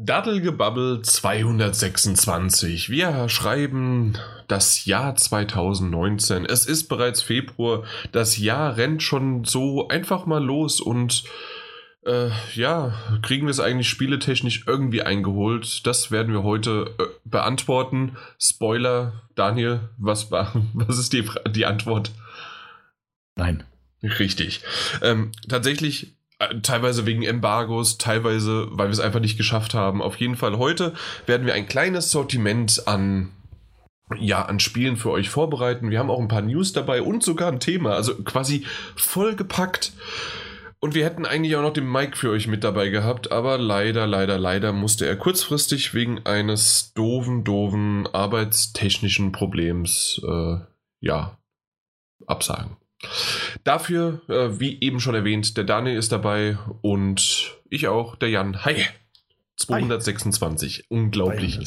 Daddelgebabbel 226. Wir schreiben das Jahr 2019. Es ist bereits Februar. Das Jahr rennt schon so einfach mal los und äh, ja, kriegen wir es eigentlich spieletechnisch irgendwie eingeholt? Das werden wir heute äh, beantworten. Spoiler, Daniel, was, war, was ist die, die Antwort? Nein. Richtig. Ähm, tatsächlich teilweise wegen Embargos, teilweise, weil wir es einfach nicht geschafft haben. Auf jeden Fall heute werden wir ein kleines Sortiment an ja, an Spielen für euch vorbereiten. Wir haben auch ein paar News dabei und sogar ein Thema, also quasi vollgepackt. Und wir hätten eigentlich auch noch den Mike für euch mit dabei gehabt, aber leider, leider, leider musste er kurzfristig wegen eines doofen, doofen arbeitstechnischen Problems, äh, ja, absagen. Dafür, äh, wie eben schon erwähnt, der Daniel ist dabei und ich auch, der Jan. Hi! 226. Hi. Unglaublich.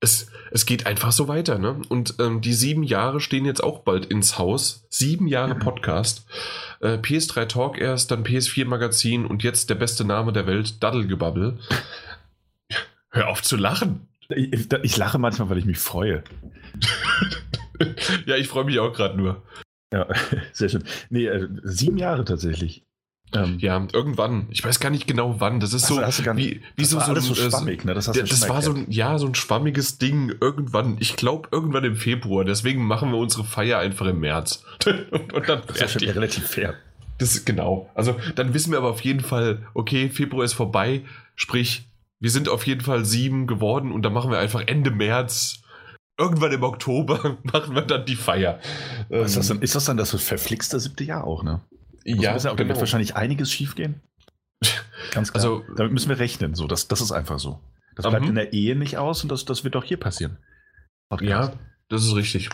Es, es geht einfach so weiter, ne? Und ähm, die sieben Jahre stehen jetzt auch bald ins Haus. Sieben Jahre Podcast. Äh, PS3 Talk erst, dann PS4 Magazin und jetzt der beste Name der Welt, Daddelgebabbel. Hör auf zu lachen. Ich, ich lache manchmal, weil ich mich freue. ja, ich freue mich auch gerade nur. Ja, sehr schön. Nee, äh, sieben Jahre tatsächlich. Ähm, ja, irgendwann. Ich weiß gar nicht genau wann. Das ist so wie, wie so, so, alles so schwammig. Ne? Das, das, das war so ein, ja, so ein schwammiges Ding. Irgendwann. Ich glaube irgendwann im Februar. Deswegen machen wir unsere Feier einfach im März. und, und dann das ist schon relativ fair. Das ist genau. Also dann wissen wir aber auf jeden Fall, okay, Februar ist vorbei. Sprich, wir sind auf jeden Fall sieben geworden und dann machen wir einfach Ende März irgendwann im Oktober machen wir dann die Feier. Ist das, dann, ist das dann das verflixte siebte Jahr auch, ne? Muss ja, genau. Da wird wahrscheinlich einiges schiefgehen. Ganz klar. Also, Damit müssen wir rechnen. So, das, das ist einfach so. Das bleibt mhm. in der Ehe nicht aus und das, das wird auch hier passieren. Podcast. Ja, das ist richtig.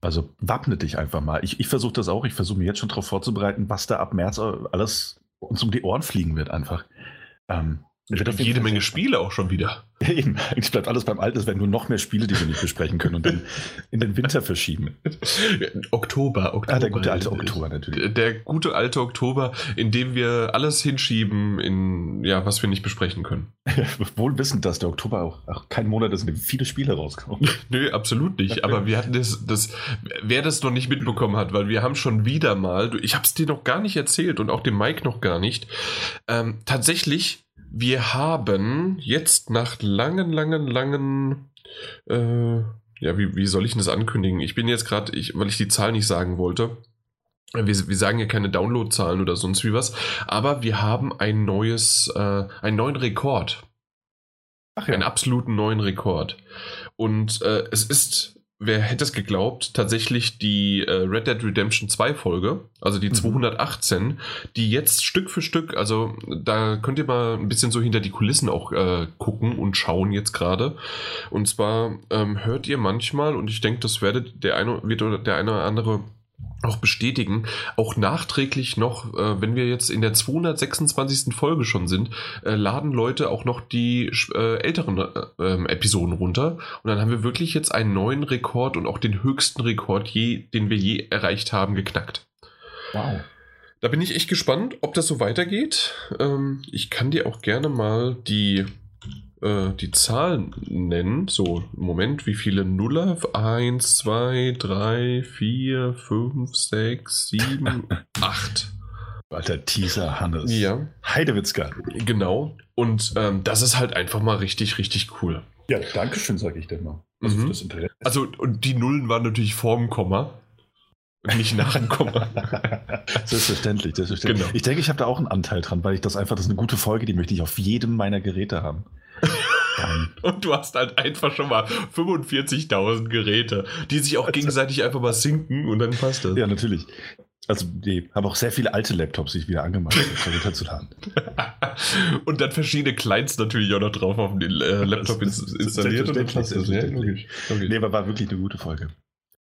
Also wappne dich einfach mal. Ich, ich versuche das auch. Ich versuche mich jetzt schon darauf vorzubereiten, was da ab März alles uns um die Ohren fliegen wird einfach. Ähm, jede Menge Spiele auch schon wieder. Eben, eigentlich bleibt alles beim Alten, es werden nur noch mehr Spiele, die wir nicht besprechen können und dann in den Winter verschieben. Oktober, Oktober. Ah, der gute alte Oktober natürlich. Der gute alte Oktober, in dem wir alles hinschieben, in ja, was wir nicht besprechen können. Wohl wissend, dass der Oktober auch, auch kein Monat ist, in dem viele Spiele rauskommen. Nö, absolut nicht. Aber wir hatten das, das, wer das noch nicht mitbekommen hat, weil wir haben schon wieder mal, ich habe es dir noch gar nicht erzählt und auch dem Mike noch gar nicht, ähm, tatsächlich wir haben jetzt nach langen, langen, langen, äh, ja, wie, wie soll ich denn das ankündigen? Ich bin jetzt gerade, weil ich die Zahl nicht sagen wollte. Wir, wir sagen ja keine Downloadzahlen oder sonst wie was, aber wir haben ein neues, äh, einen neuen Rekord. Ach ja. Einen absoluten neuen Rekord. Und äh, es ist wer hätte es geglaubt, tatsächlich die äh, Red Dead Redemption 2 Folge, also die mhm. 218, die jetzt Stück für Stück, also da könnt ihr mal ein bisschen so hinter die Kulissen auch äh, gucken und schauen jetzt gerade. Und zwar ähm, hört ihr manchmal, und ich denke, das werdet der eine, wird der eine oder andere auch bestätigen, auch nachträglich noch, äh, wenn wir jetzt in der 226. Folge schon sind, äh, laden Leute auch noch die äh, älteren äh, ähm, Episoden runter. Und dann haben wir wirklich jetzt einen neuen Rekord und auch den höchsten Rekord, je, den wir je erreicht haben, geknackt. Wow. Da bin ich echt gespannt, ob das so weitergeht. Ähm, ich kann dir auch gerne mal die äh, die Zahlen nennen. So, Moment, wie viele Nuller? 1, 2, 3, 4, 5, 6, 7, 8. Alter Teaser, Hannes. Ja. Heidewitzka. Genau. Und ähm, das ist halt einfach mal richtig, richtig cool. Ja, danke schön, sage ich dir mal. Also, mhm. also, und die Nullen waren natürlich vorm Komma. Nicht nach dem Komma. selbstverständlich, selbstverständlich. Genau. Ich denke, ich habe da auch einen Anteil dran, weil ich das einfach, das ist eine gute Folge, die möchte ich auf jedem meiner Geräte haben. Und du hast halt einfach schon mal 45.000 Geräte, die sich auch also, gegenseitig einfach mal sinken und dann passt das. Ja, natürlich. Also, die haben auch sehr viele alte Laptops sich wieder angemacht, um runterzuladen. und dann verschiedene Clients natürlich auch noch drauf auf dem äh, Laptop das, installiert. Und dann das. Ja, logisch. logisch. Nee, aber war wirklich eine gute Folge.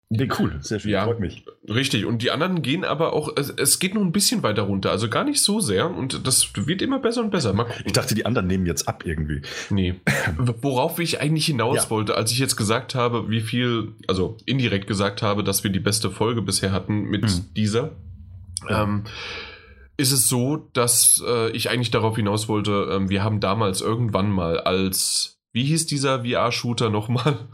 Nee, cool, sehr schön, ja, freut mich. Richtig, und die anderen gehen aber auch, es, es, geht noch ein bisschen weiter runter, also gar nicht so sehr und das wird immer besser und besser. Ich dachte, die anderen nehmen jetzt ab irgendwie. Nee. Worauf ich eigentlich hinaus ja. wollte, als ich jetzt gesagt habe, wie viel, also indirekt gesagt habe, dass wir die beste Folge bisher hatten mit mhm. dieser. Ähm, ist es so, dass äh, ich eigentlich darauf hinaus wollte, ähm, wir haben damals irgendwann mal als, wie hieß dieser VR-Shooter nochmal?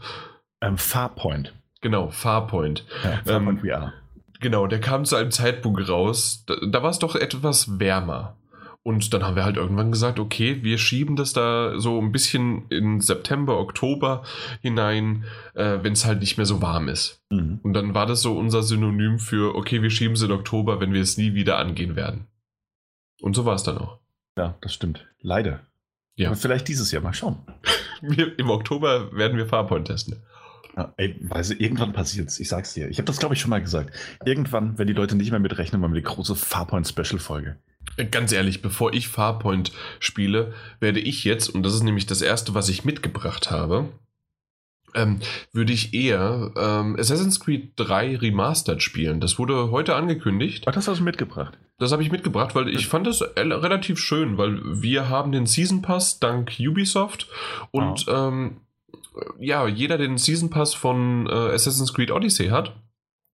Ähm, Farpoint. Genau, Farpoint. Ja, Farpoint ähm, VR. Genau, der kam zu einem Zeitpunkt raus, da, da war es doch etwas wärmer. Und dann haben wir halt irgendwann gesagt, okay, wir schieben das da so ein bisschen in September, Oktober hinein, äh, wenn es halt nicht mehr so warm ist. Mhm. Und dann war das so unser Synonym für, okay, wir schieben es in Oktober, wenn wir es nie wieder angehen werden. Und so war es dann auch. Ja, das stimmt. Leider. Ja. Aber vielleicht dieses Jahr mal schauen. wir, Im Oktober werden wir Farpoint testen. Ja, ey, weißt du, irgendwann passiert es. Ich sag's dir. Ich habe das, glaube ich, schon mal gesagt. Irgendwann, wenn die Leute nicht mehr mitrechnen, machen wir die große Farpoint-Special-Folge. Ganz ehrlich, bevor ich Farpoint spiele, werde ich jetzt, und das ist nämlich das erste, was ich mitgebracht habe, ähm, würde ich eher ähm, Assassin's Creed 3 Remastered spielen. Das wurde heute angekündigt. Ach, das hast du mitgebracht? Das habe ich mitgebracht, weil ich fand das relativ schön, weil wir haben den Season Pass dank Ubisoft und oh. ähm, ja, jeder, der den Season Pass von äh, Assassin's Creed Odyssey hat,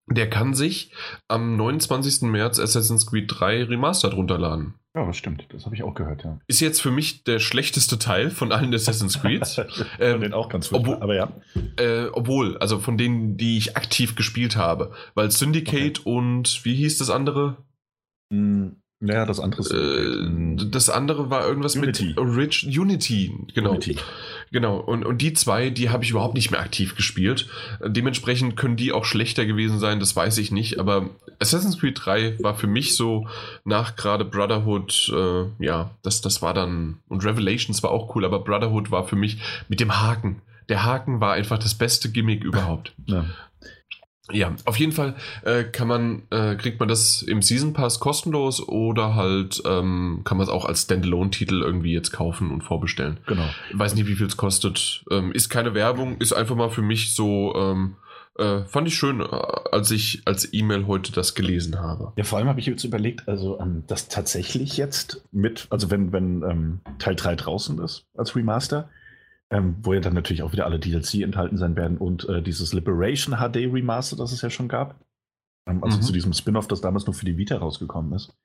der kann sich am 29. März Assassin's Creed 3 Remastered runterladen. Ja, das stimmt. Das habe ich auch gehört, ja. Ist jetzt für mich der schlechteste Teil von allen Assassin's Creeds. ähm, den auch ganz obwohl, aber ja. Äh, obwohl, also von denen, die ich aktiv gespielt habe. Weil Syndicate okay. und wie hieß das andere? Mm, ja, das andere ist. Äh, das andere war irgendwas Unity. mit Rich Unity, genau. Unity. Genau, und, und die zwei, die habe ich überhaupt nicht mehr aktiv gespielt. Dementsprechend können die auch schlechter gewesen sein, das weiß ich nicht. Aber Assassin's Creed 3 war für mich so nach gerade Brotherhood, äh, ja, das, das war dann. Und Revelations war auch cool, aber Brotherhood war für mich mit dem Haken. Der Haken war einfach das beste Gimmick überhaupt. Ja. Ja, auf jeden Fall äh, kann man, äh, kriegt man das im Season Pass kostenlos oder halt ähm, kann man es auch als Standalone-Titel irgendwie jetzt kaufen und vorbestellen. Genau. weiß nicht, wie viel es kostet. Ähm, ist keine Werbung, ist einfach mal für mich so, ähm, äh, fand ich schön, äh, als ich als E-Mail heute das gelesen habe. Ja, vor allem habe ich jetzt überlegt, also ähm, das tatsächlich jetzt mit, also wenn, wenn ähm, Teil 3 draußen ist als Remaster, ähm, wo ja dann natürlich auch wieder alle DLC enthalten sein werden und äh, dieses Liberation HD Remaster, das es ja schon gab. Ähm, also mhm. zu diesem Spin-off, das damals nur für die Vita rausgekommen ist.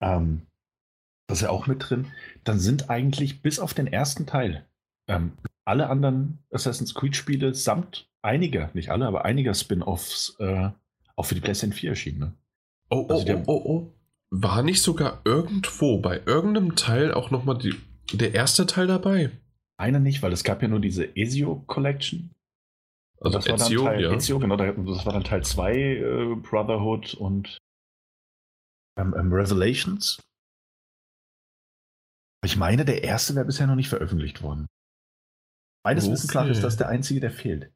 Ähm, das ist ja auch mit drin. Dann sind eigentlich bis auf den ersten Teil ähm, alle anderen Assassin's Creed-Spiele samt einiger, nicht alle, aber einiger Spin-offs äh, auch für die PlayStation 4 erschienen. Ne? Oh, also oh, oh, oh, oh. War nicht sogar irgendwo bei irgendeinem Teil auch nochmal der erste Teil dabei? Eine nicht, weil es gab ja nur diese Ezio Collection. Also das Ezio, war dann Teil, ja. Ezio, genau, das war dann Teil 2 äh, Brotherhood und ähm, ähm, Revelations. Ich meine, der erste wäre bisher noch nicht veröffentlicht worden. Meines okay. Wissens nach ist das der einzige, der fehlt.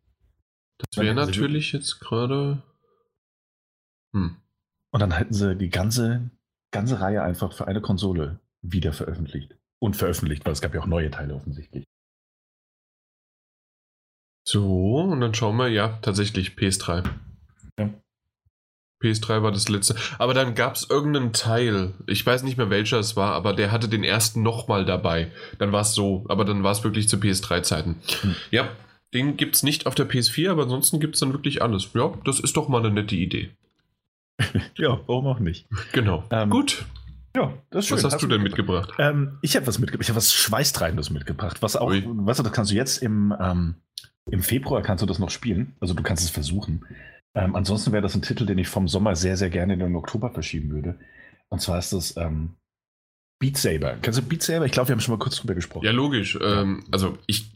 Das wäre natürlich jetzt gerade. Hm. Und dann hätten sie die ganze, ganze Reihe einfach für eine Konsole wieder veröffentlicht. Und veröffentlicht, weil es gab ja auch neue Teile offensichtlich. So, und dann schauen wir, ja, tatsächlich PS3. Ja. PS3 war das letzte. Aber dann gab es irgendeinen Teil, ich weiß nicht mehr welcher es war, aber der hatte den ersten nochmal dabei. Dann war es so, aber dann war es wirklich zu PS3-Zeiten. Hm. Ja, den gibt es nicht auf der PS4, aber ansonsten gibt es dann wirklich alles. Ja, das ist doch mal eine nette Idee. ja, warum auch nicht? Genau. Ähm, Gut. Ja, das ist schön. Was hast, hast du denn mitgebracht? mitgebracht? Ähm, ich habe was mitgebracht. Ich habe was Schweißtreibendes mitgebracht. Was auch, Ui. weißt du, das kannst du jetzt im, ähm, im Februar kannst du das noch spielen. Also du kannst es versuchen. Ähm, ansonsten wäre das ein Titel, den ich vom Sommer sehr, sehr gerne in den Oktober verschieben würde. Und zwar ist das ähm, Beat Saber. Kennst du Beat Saber? Ich glaube, wir haben schon mal kurz drüber gesprochen. Ja, logisch. Ja. Ähm, also ich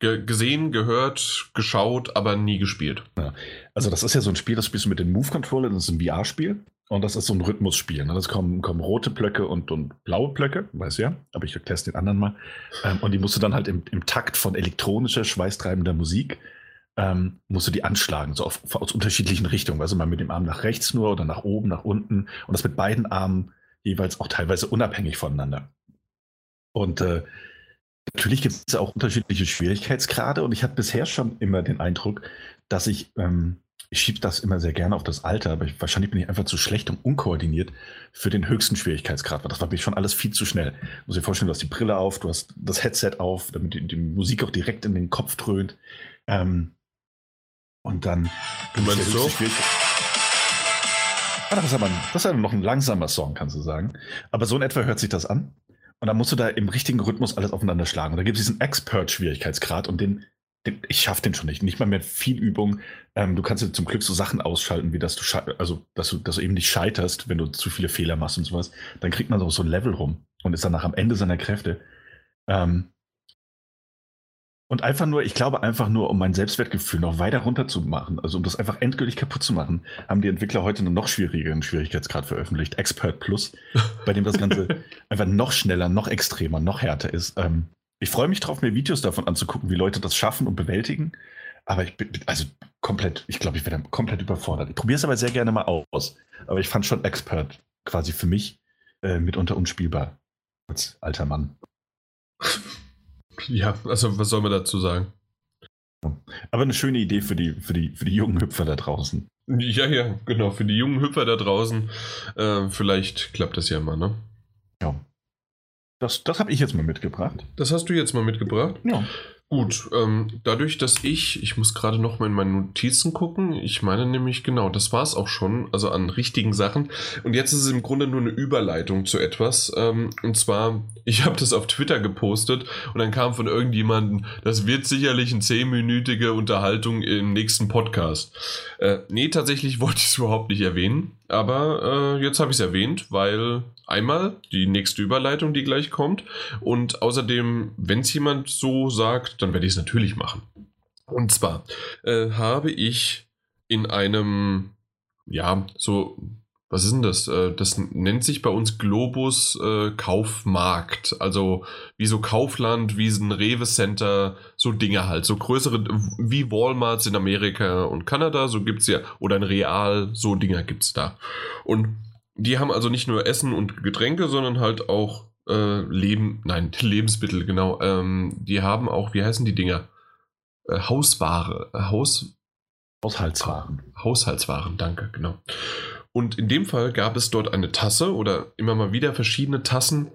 gesehen, gehört, geschaut, aber nie gespielt. Ja. Also das ist ja so ein Spiel, das spielst du mit den Move-Controller, das ist ein VR-Spiel. Und das ist so ein Rhythmusspiel. Ne? Das kommen, kommen rote Blöcke und, und blaue Blöcke, weiß ja, aber ich erkläre es den anderen mal. Ähm, und die musst du dann halt im, im Takt von elektronischer, schweißtreibender Musik, ähm, musst du die anschlagen, so auf, aus unterschiedlichen Richtungen. Also mal mit dem Arm nach rechts nur oder nach oben, nach unten. Und das mit beiden Armen jeweils auch teilweise unabhängig voneinander. Und äh, natürlich gibt es auch unterschiedliche Schwierigkeitsgrade. Und ich hatte bisher schon immer den Eindruck, dass ich ähm, ich schiebe das immer sehr gerne auf das Alter, aber ich, wahrscheinlich bin ich einfach zu schlecht und unkoordiniert für den höchsten Schwierigkeitsgrad. Das war mir schon alles viel zu schnell. Muss dir vorstellen, du hast die Brille auf, du hast das Headset auf, damit die, die Musik auch direkt in den Kopf dröhnt. Ähm, und dann. Du meinst so? das ist aber das ist aber noch ein langsamer Song, kannst du sagen. Aber so in etwa hört sich das an. Und dann musst du da im richtigen Rhythmus alles aufeinander schlagen. Und da gibt es diesen Expert-Schwierigkeitsgrad und den ich schaffe den schon nicht. Nicht mal mehr viel Übung. Ähm, du kannst dir zum Glück so Sachen ausschalten, wie dass du, also, dass du, dass du eben nicht scheiterst, wenn du zu viele Fehler machst und sowas. Dann kriegt man so, so ein Level rum und ist danach am Ende seiner Kräfte. Ähm, und einfach nur, ich glaube einfach nur, um mein Selbstwertgefühl noch weiter runter zu machen, also um das einfach endgültig kaputt zu machen, haben die Entwickler heute einen noch schwierigeren Schwierigkeitsgrad veröffentlicht, Expert Plus, bei dem das Ganze einfach noch schneller, noch extremer, noch härter ist. Ähm, ich freue mich drauf, mir Videos davon anzugucken, wie Leute das schaffen und bewältigen. Aber ich bin, also komplett, ich glaube, ich werde komplett überfordert. Ich probiere es aber sehr gerne mal aus. Aber ich fand schon Expert quasi für mich äh, mitunter unspielbar. Als alter Mann. Ja, also was soll man dazu sagen? Aber eine schöne Idee für die, für die, für die jungen Hüpfer da draußen. Ja, ja, genau. Für die jungen Hüpfer da draußen. Äh, vielleicht klappt das ja mal, ne? Ja. Das, das habe ich jetzt mal mitgebracht. Das hast du jetzt mal mitgebracht? Ja. Gut, ähm, dadurch, dass ich, ich muss gerade noch mal in meine Notizen gucken, ich meine nämlich, genau, das war es auch schon, also an richtigen Sachen. Und jetzt ist es im Grunde nur eine Überleitung zu etwas. Ähm, und zwar, ich habe das auf Twitter gepostet und dann kam von irgendjemandem, das wird sicherlich eine zehnminütige Unterhaltung im nächsten Podcast. Äh, nee, tatsächlich wollte ich es überhaupt nicht erwähnen, aber äh, jetzt habe ich es erwähnt, weil einmal die nächste Überleitung, die gleich kommt. Und außerdem, wenn es jemand so sagt, dann werde ich es natürlich machen. Und zwar äh, habe ich in einem, ja, so, was ist denn das? Äh, das nennt sich bei uns Globus äh, Kaufmarkt. Also wie so Kaufland, wie so ein Rewe Center, so Dinge halt. So größere, wie Walmarts in Amerika und Kanada, so gibt es ja, oder ein Real, so Dinger gibt es da. Und die haben also nicht nur Essen und Getränke, sondern halt auch äh, Leben, nein, Lebensmittel, genau. Ähm, die haben auch, wie heißen die Dinger? Äh, Hausware, äh, Haus... Haushaltswaren. Haushaltswaren, danke, genau. Und in dem Fall gab es dort eine Tasse oder immer mal wieder verschiedene Tassen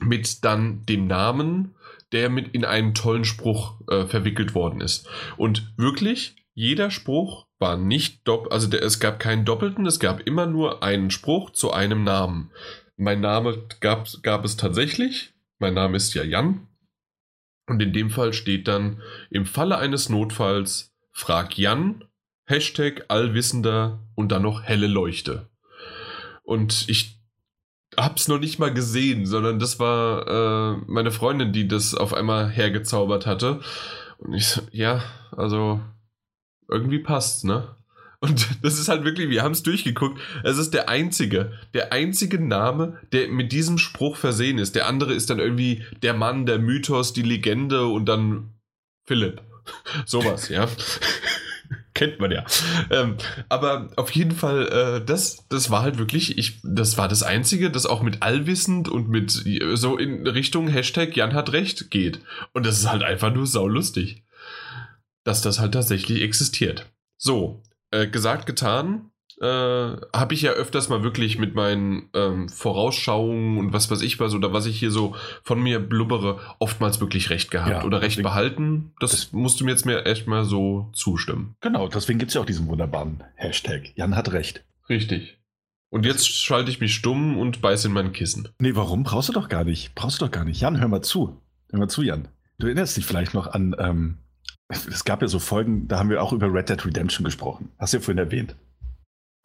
mit dann dem Namen, der mit in einen tollen Spruch äh, verwickelt worden ist. Und wirklich, jeder Spruch war nicht doppelt, also der, es gab keinen doppelten, es gab immer nur einen Spruch zu einem Namen. Mein Name gab, gab es tatsächlich. Mein Name ist ja Jan. Und in dem Fall steht dann, im Falle eines Notfalls, frag Jan, Hashtag Allwissender und dann noch helle Leuchte. Und ich hab's noch nicht mal gesehen, sondern das war äh, meine Freundin, die das auf einmal hergezaubert hatte. Und ich so, ja, also irgendwie passt, ne? Und das ist halt wirklich, wir haben es durchgeguckt. Es ist der einzige, der einzige Name, der mit diesem Spruch versehen ist. Der andere ist dann irgendwie der Mann, der Mythos, die Legende und dann Philipp. Sowas, ja. Kennt man ja. Ähm, aber auf jeden Fall, äh, das, das war halt wirklich, ich, das war das Einzige, das auch mit allwissend und mit so in Richtung Hashtag Jan hat recht geht. Und das ist halt einfach nur saulustig dass das halt tatsächlich existiert. So, äh, gesagt, getan. Äh, habe ich ja öfters mal wirklich mit meinen ähm, Vorausschauungen und was weiß ich was oder was ich hier so von mir blubbere, oftmals wirklich recht gehabt ja, oder recht behalten. Das, das, musst du mir jetzt mir echt mal so zustimmen. Genau, deswegen gibt es ja auch diesen wunderbaren Hashtag. Jan hat recht. Richtig. Und jetzt schalte ich mich stumm und beiße in mein Kissen. Nee, warum? Brauchst du doch gar nicht. Brauchst du doch gar nicht. Jan, hör mal zu. Hör mal zu, Jan. Du erinnerst dich vielleicht noch an ähm, es gab ja so Folgen, da haben wir auch über Red Dead Redemption gesprochen. Hast du ja vorhin erwähnt.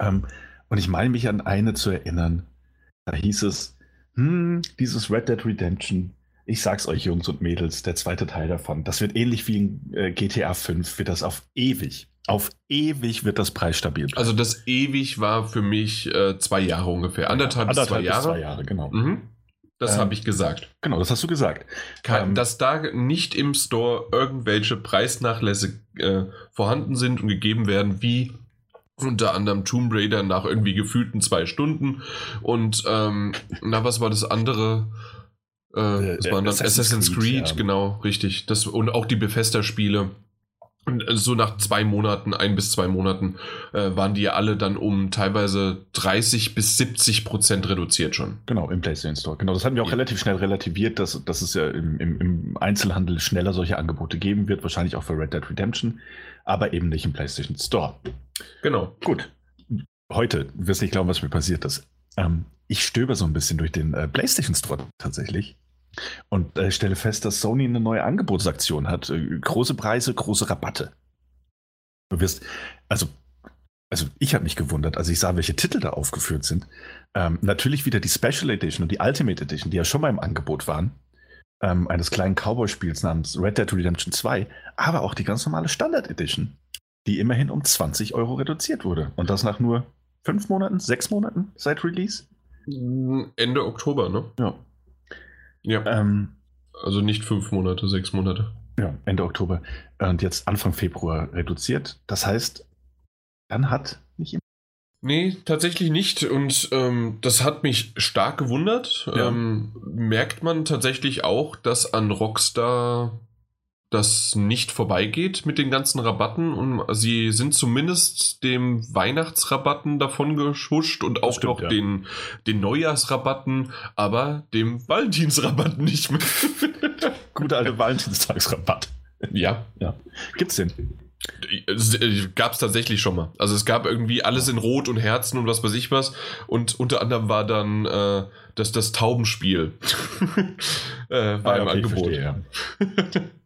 Ähm, und ich meine mich an eine zu erinnern. Da hieß es, hm, dieses Red Dead Redemption, ich sag's euch Jungs und Mädels, der zweite Teil davon, das wird ähnlich wie in äh, GTA 5, wird das auf ewig, auf ewig wird das preisstabil bleiben. Also das ewig war für mich äh, zwei Jahre ungefähr, anderthalb, ja, anderthalb bis zwei Jahre. Bis zwei Jahre, genau. Mhm. Das ähm, habe ich gesagt. Genau, das hast du gesagt. Kein, ähm, dass da nicht im Store irgendwelche Preisnachlässe äh, vorhanden sind und gegeben werden, wie unter anderem Tomb Raider nach irgendwie gefühlten zwei Stunden. Und ähm, na, was war das andere? Äh, das waren dann Assassin's, Assassin's Creed, Creed ja. genau, richtig. Das, und auch die Bethesda-Spiele äh, so nach zwei Monaten, ein bis zwei Monaten, äh, waren die alle dann um teilweise 30 bis 70 Prozent reduziert schon. Genau, im PlayStation Store. Genau, das hatten wir auch ja. relativ schnell relativiert, dass, dass es ja im, im, im, Einzelhandel schneller solche Angebote geben wird, wahrscheinlich auch für Red Dead Redemption, aber eben nicht im PlayStation Store. Genau. Gut. heute, du wirst nicht glauben, was mir passiert ist. Ähm, ich stöber so ein bisschen durch den äh, PlayStation Store tatsächlich und äh, stelle fest, dass Sony eine neue Angebotsaktion hat. Äh, große Preise, große Rabatte. Du wirst, also, also ich habe mich gewundert, als ich sah, welche Titel da aufgeführt sind. Ähm, natürlich wieder die Special Edition und die Ultimate Edition, die ja schon mal im Angebot waren. Ähm, eines kleinen Cowboy-Spiels namens Red Dead Redemption 2, aber auch die ganz normale Standard Edition, die immerhin um 20 Euro reduziert wurde. Und das nach nur fünf Monaten, sechs Monaten seit Release? Ende Oktober, ne? Ja. Ja. Ähm, also nicht fünf Monate, sechs Monate. Ja, Ende Oktober. Und jetzt Anfang Februar reduziert. Das heißt, dann hat nicht immer. Nee, tatsächlich nicht. Und ähm, das hat mich stark gewundert. Ja. Ähm, merkt man tatsächlich auch, dass an Rockstar das nicht vorbeigeht mit den ganzen Rabatten und sie sind zumindest dem Weihnachtsrabatten davon geschuscht und auch stimmt, noch ja. den, den Neujahrsrabatten, aber dem Valentinsrabatten nicht mehr. Gute alte Valentinstagsrabatt. Ja. ja. Gibt's den? Gab es tatsächlich schon mal. Also es gab irgendwie alles in Rot und Herzen und was weiß ich was. Und unter anderem war dann äh, das, das Taubenspiel. äh, war ah, im okay, Angebot. Verstehe, ja.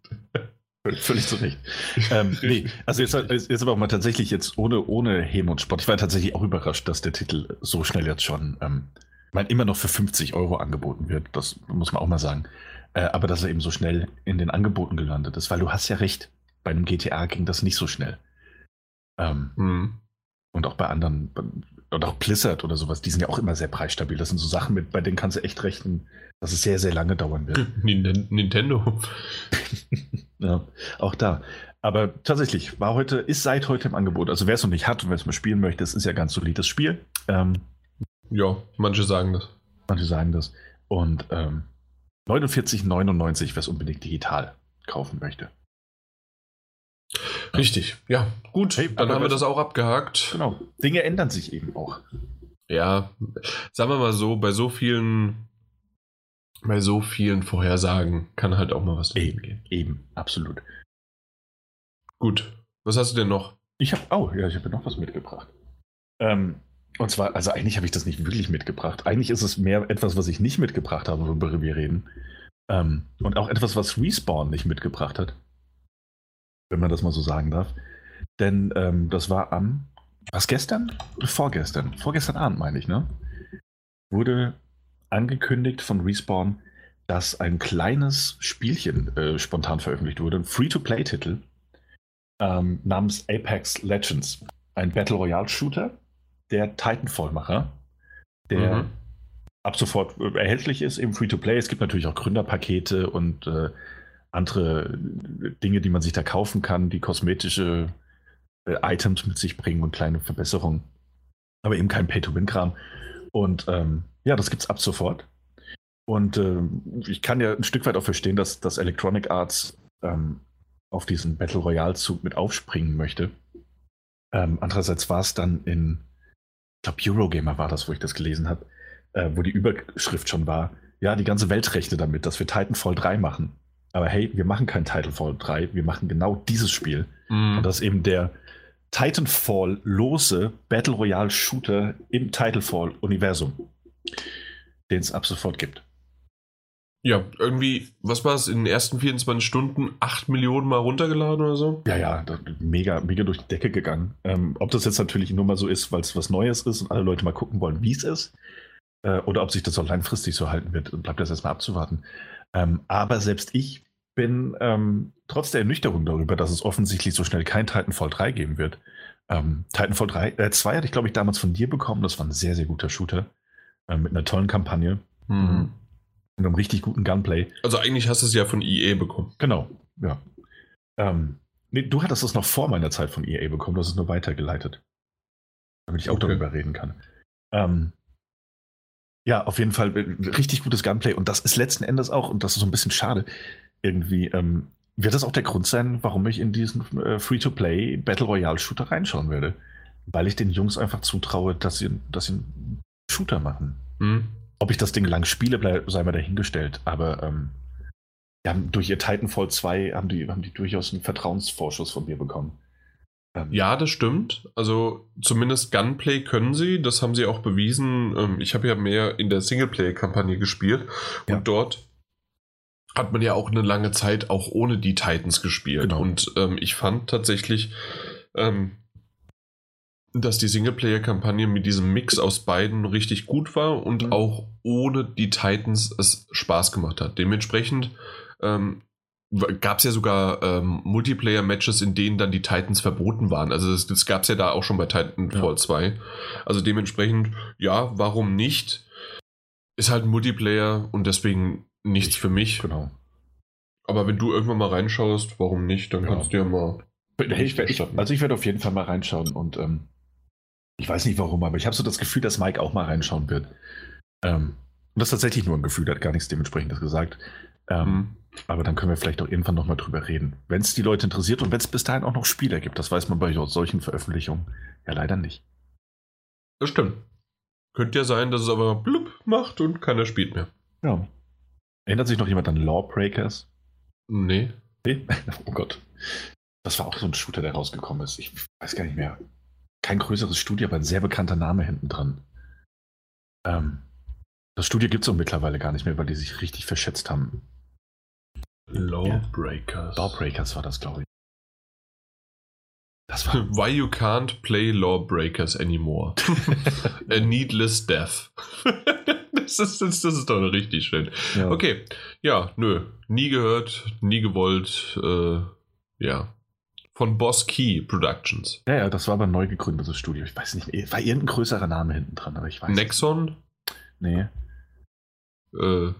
Völlig zu Recht. ähm, nee, also jetzt, jetzt aber auch mal tatsächlich jetzt ohne, ohne Häme und Sport. Ich war tatsächlich auch überrascht, dass der Titel so schnell jetzt schon, ähm, ich meine, immer noch für 50 Euro angeboten wird. Das muss man auch mal sagen. Äh, aber dass er eben so schnell in den Angeboten gelandet ist, weil du hast ja recht. Bei einem GTA ging das nicht so schnell. Ähm, mhm. Und auch bei anderen, und auch Blizzard oder sowas, die sind ja auch immer sehr preisstabil. Das sind so Sachen, mit, bei denen kannst du echt rechnen, dass es sehr, sehr lange dauern wird. Nintendo. ja, auch da. Aber tatsächlich, war heute, ist seit heute im Angebot. Also wer es noch nicht hat und wer es mal spielen möchte, es ist ja ganz solides Spiel. Ähm, ja, manche sagen das. Manche sagen das. Und ähm, 49,99, wer es unbedingt digital kaufen möchte. Richtig, ja. Gut, hey, dann haben wir das auch abgehakt. Genau. Dinge ändern sich eben auch. Ja, sagen wir mal so, bei so vielen bei so vielen Vorhersagen kann halt auch mal was eben gehen. Eben, absolut. Gut. Was hast du denn noch? Ich habe, oh, ja, ich habe noch was mitgebracht. Ähm, und zwar, also eigentlich habe ich das nicht wirklich mitgebracht. Eigentlich ist es mehr etwas, was ich nicht mitgebracht habe, worüber wir reden. Ähm, und auch etwas, was Respawn nicht mitgebracht hat. Wenn man das mal so sagen darf. Denn ähm, das war am, was gestern? Vorgestern. Vorgestern Abend, meine ich, ne? Wurde angekündigt von Respawn, dass ein kleines Spielchen äh, spontan veröffentlicht wurde, ein Free-to-Play-Titel ähm, namens Apex Legends. Ein Battle Royale-Shooter der Titanfall-Macher, der mhm. ab sofort äh, erhältlich ist, eben Free-to-Play. Es gibt natürlich auch Gründerpakete und äh, andere Dinge, die man sich da kaufen kann, die kosmetische äh, Items mit sich bringen und kleine Verbesserungen. Aber eben kein Pay-to-Win-Kram. Und ähm, ja, das gibt es ab sofort. Und äh, ich kann ja ein Stück weit auch verstehen, dass, dass Electronic Arts ähm, auf diesen Battle Royale-Zug mit aufspringen möchte. Ähm, andererseits war es dann in, ich glaube, Eurogamer war das, wo ich das gelesen habe, äh, wo die Überschrift schon war, ja, die ganze Welt rechnet damit, dass wir Titanfall 3 machen. Aber hey, wir machen kein Titanfall 3, wir machen genau dieses Spiel. Mm. Und das ist eben der Titanfall-lose Battle Royale-Shooter im Titanfall-Universum den es ab sofort gibt. Ja, irgendwie, was war es, in den ersten 24 Stunden 8 Millionen Mal runtergeladen oder so? Ja, ja, mega, mega durch die Decke gegangen. Ähm, ob das jetzt natürlich nur mal so ist, weil es was Neues ist und alle Leute mal gucken wollen, wie es ist, äh, oder ob sich das auch langfristig so halten wird, bleibt das erstmal abzuwarten. Ähm, aber selbst ich bin ähm, trotz der Ernüchterung darüber, dass es offensichtlich so schnell kein Titanfall 3 geben wird. Ähm, Titanfall 3, äh, 2 hatte ich, glaube ich, damals von dir bekommen. Das war ein sehr, sehr guter Shooter. Äh, mit einer tollen Kampagne. Mhm. Und einem richtig guten Gunplay. Also eigentlich hast du es ja von EA bekommen. Genau, ja. Ähm, nee, du hattest es noch vor meiner Zeit von EA bekommen, du hast es nur weitergeleitet. Damit ich auch okay. darüber reden kann. Ähm, ja, auf jeden Fall äh, richtig gutes Gunplay. Und das ist letzten Endes auch, und das ist so ein bisschen schade, irgendwie, ähm, wird das auch der Grund sein, warum ich in diesen äh, Free-to-Play Battle Royale Shooter reinschauen werde. Weil ich den Jungs einfach zutraue, dass sie, dass sie Shooter machen. Mhm. Ob ich das Ding lang spiele, bleib, sei mal dahingestellt. Aber ähm, ja, durch ihr Titanfall 2 haben die, haben die durchaus einen Vertrauensvorschuss von mir bekommen. Ähm, ja, das stimmt. Also zumindest Gunplay können sie. Das haben sie auch bewiesen. Ähm, ich habe ja mehr in der Singleplay-Kampagne gespielt ja. und dort hat man ja auch eine lange Zeit auch ohne die Titans gespielt. Genau. Und ähm, ich fand tatsächlich, ähm, dass die Singleplayer-Kampagne mit diesem Mix aus beiden richtig gut war und mhm. auch ohne die Titans es Spaß gemacht hat. Dementsprechend ähm, gab es ja sogar ähm, Multiplayer-Matches, in denen dann die Titans verboten waren. Also das, das gab es ja da auch schon bei Titanfall ja. 2. Also dementsprechend, ja, warum nicht? Ist halt ein Multiplayer und deswegen nichts ich, für mich. Genau. Aber wenn du irgendwann mal reinschaust, warum nicht? Dann ja. kannst du ja mal. Ich, ich, also ich werde auf jeden Fall mal reinschauen und ähm, ich weiß nicht warum, aber ich habe so das Gefühl, dass Mike auch mal reinschauen wird. Ähm, und das ist tatsächlich nur ein Gefühl, der hat gar nichts dementsprechendes gesagt. Ähm, mhm. Aber dann können wir vielleicht auch irgendwann nochmal drüber reden. Wenn es die Leute interessiert und wenn es bis dahin auch noch Spieler gibt, das weiß man bei solchen Veröffentlichungen ja leider nicht. Das stimmt. Könnte ja sein, dass es aber blub macht und keiner spielt mehr. Ja. Erinnert sich noch jemand an Lawbreakers? Nee. Nee? Oh Gott. Das war auch so ein Shooter, der rausgekommen ist. Ich weiß gar nicht mehr. Kein größeres Studio, aber ein sehr bekannter Name hinten dran. Ähm, das Studio gibt es auch mittlerweile gar nicht mehr, weil die sich richtig verschätzt haben. Lawbreakers. Lawbreakers war das, glaube ich. Das war Why you can't play Lawbreakers anymore. A needless death. das, ist, das, das ist doch richtig schön. Ja. Okay, ja, nö. Nie gehört, nie gewollt. Äh, ja. Von Boss Key Productions. Ja, ja, das war aber ein neu gegründetes Studio. Ich weiß nicht, war irgendein größerer Name hinten dran, aber ich weiß Nexon? Nicht. Nee. Äh,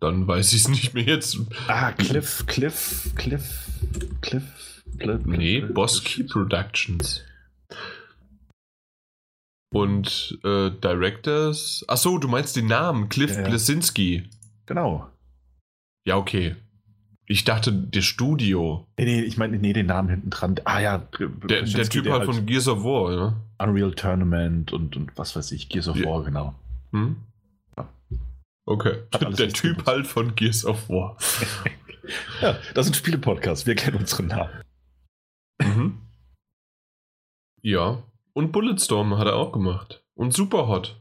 dann weiß ich es nicht mehr jetzt. Ah, Cliff, Cliff, Cliff, Cliff, Cliff. Nee, Bosky Productions. Und äh, Directors. Achso, du meinst den Namen, Cliff ja, ja. Blesinski. Genau. Ja, okay. Ich dachte, der Studio. Nee, nee, ich meine, nee, den Namen hinten dran. Ah ja, der, der Typ der halt von Gears of War, ne? Unreal Tournament und, und was weiß ich, Gears of ja. War, genau. Hm? Okay. Der Typ gewusst. halt von Gears of War. ja, das ist ein Spiele-Podcast. Wir kennen unseren Namen. Mhm. Ja. Und Bulletstorm hat er auch gemacht. Und Superhot.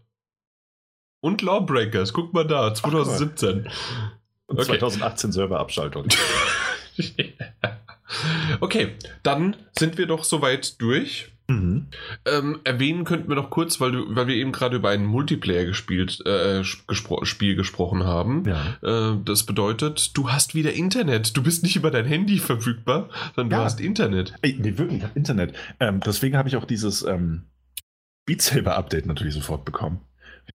Und Lawbreakers. Guck mal da, 2017. Ach, Und okay. 2018 Serverabschaltung. okay, dann sind wir doch soweit durch. Mhm. Ähm, erwähnen könnten wir noch kurz, weil, du, weil wir eben gerade über ein Multiplayer gespielt, äh, gespro Spiel gesprochen haben. Ja. Äh, das bedeutet, du hast wieder Internet. Du bist nicht über dein Handy verfügbar, sondern ja. du hast Internet. Ey, nee, wirklich, ich habe Internet. Ähm, deswegen habe ich auch dieses ähm, Beat Saber Update natürlich sofort bekommen.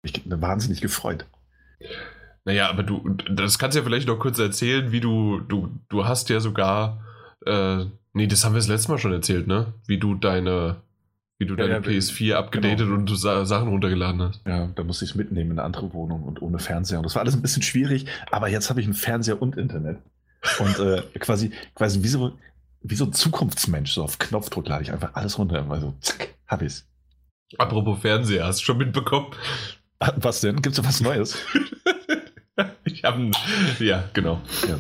Ich bin wahnsinnig gefreut. Naja, aber du, das kannst du ja vielleicht noch kurz erzählen, wie du, du, du hast ja sogar, äh, nee, das haben wir das letzte Mal schon erzählt, ne? Wie du deine, wie du ja, deine ja, PS4 abgedatet genau. und du Sachen runtergeladen hast. Ja, da musste ich es mitnehmen in eine andere Wohnung und ohne Fernseher. Und das war alles ein bisschen schwierig, aber jetzt habe ich einen Fernseher und Internet. Und äh, quasi, quasi wie so, wie so ein Zukunftsmensch, so auf Knopfdruck lade ich einfach alles runter. Also, zack, hab ich's. Apropos Fernseher, hast du schon mitbekommen? Ah, was denn? Gibt's da was Neues? ich habe ja, genau. Ja.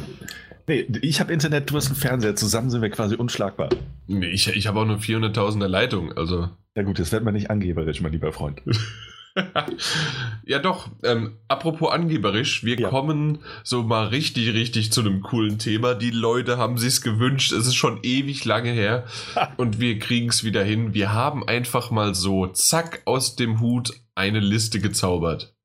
Nee, ich habe Internet, du hast einen Fernseher. Zusammen sind wir quasi unschlagbar. Nee, ich, ich habe auch eine 400.000er Leitung, also. Ja gut, das wird man nicht angeberisch, mein lieber Freund. ja doch, ähm, apropos angeberisch, wir ja. kommen so mal richtig, richtig zu einem coolen Thema. Die Leute haben sich's gewünscht, es ist schon ewig lange her und wir kriegen es wieder hin. Wir haben einfach mal so, zack, aus dem Hut eine Liste gezaubert.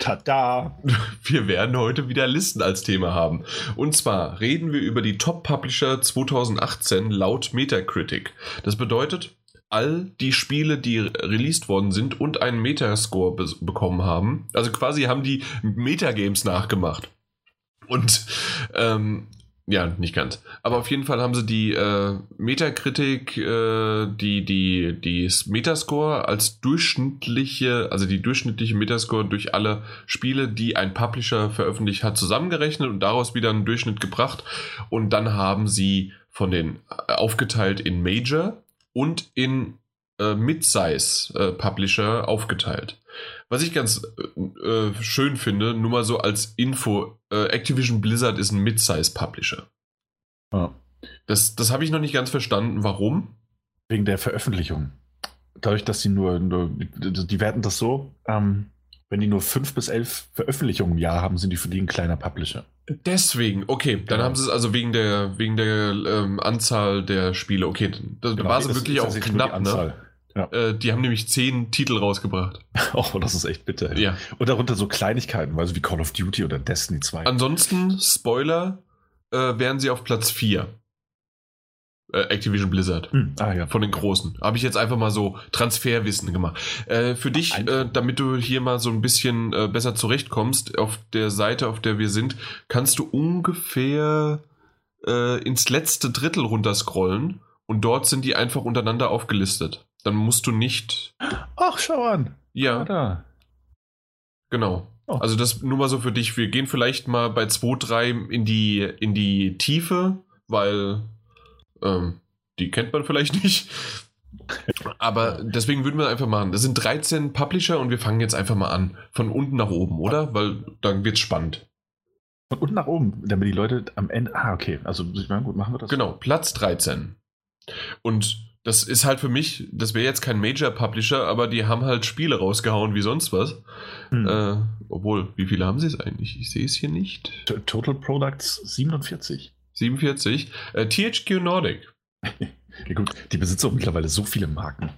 Tada! Wir werden heute wieder Listen als Thema haben. Und zwar reden wir über die Top Publisher 2018 laut Metacritic. Das bedeutet, all die Spiele, die released worden sind und einen Metascore be bekommen haben, also quasi haben die Metagames nachgemacht. Und ähm, ja, nicht ganz. Aber auf jeden Fall haben sie die äh, Metakritik, äh, die, die, die Metascore als durchschnittliche, also die durchschnittliche Metascore durch alle Spiele, die ein Publisher veröffentlicht hat, zusammengerechnet und daraus wieder einen Durchschnitt gebracht. Und dann haben sie von den äh, aufgeteilt in Major und in äh, Mid-Size äh, Publisher aufgeteilt. Was ich ganz äh, äh, schön finde, nur mal so als Info, äh, Activision Blizzard ist ein Mid-Size Publisher. Ja. Das, das habe ich noch nicht ganz verstanden. Warum? Wegen der Veröffentlichung. Dadurch, dass sie nur, nur die werten das so, ähm, wenn die nur fünf bis elf Veröffentlichungen im Jahr haben, sind die für die ein kleiner Publisher. Deswegen, okay, dann genau. haben sie es also wegen der, wegen der ähm, Anzahl der Spiele. Okay, da genau, war es wirklich auch knapp, ne? Ja. Äh, die haben nämlich zehn Titel rausgebracht. Oh, das ist echt bitter. Ja. Und darunter so Kleinigkeiten, also wie Call of Duty oder Destiny 2. Ansonsten, Spoiler, äh, wären sie auf Platz 4. Äh, Activision Blizzard. Hm. Ah, ja. Von den Großen. Habe ich jetzt einfach mal so Transferwissen gemacht. Äh, für dich, äh, damit du hier mal so ein bisschen äh, besser zurechtkommst, auf der Seite, auf der wir sind, kannst du ungefähr äh, ins letzte Drittel runterscrollen und dort sind die einfach untereinander aufgelistet. Dann musst du nicht. Ach, schau an. Ja. Ah, da. Genau. Oh. Also das nur mal so für dich. Wir gehen vielleicht mal bei 2, 3 in die, in die Tiefe, weil ähm, die kennt man vielleicht nicht. Aber deswegen würden wir einfach machen. Das sind 13 Publisher und wir fangen jetzt einfach mal an. Von unten nach oben, oder? Weil dann wird es spannend. Von unten nach oben, damit die Leute am Ende. Ah, okay. Also, ich meine, gut, machen wir das. Genau, Platz 13. Und das ist halt für mich, das wäre jetzt kein Major-Publisher, aber die haben halt Spiele rausgehauen wie sonst was. Hm. Äh, obwohl, wie viele haben sie es eigentlich? Ich sehe es hier nicht. Total Products 47. 47. Äh, THQ Nordic. ja gut, die besitzen auch mittlerweile so viele Marken.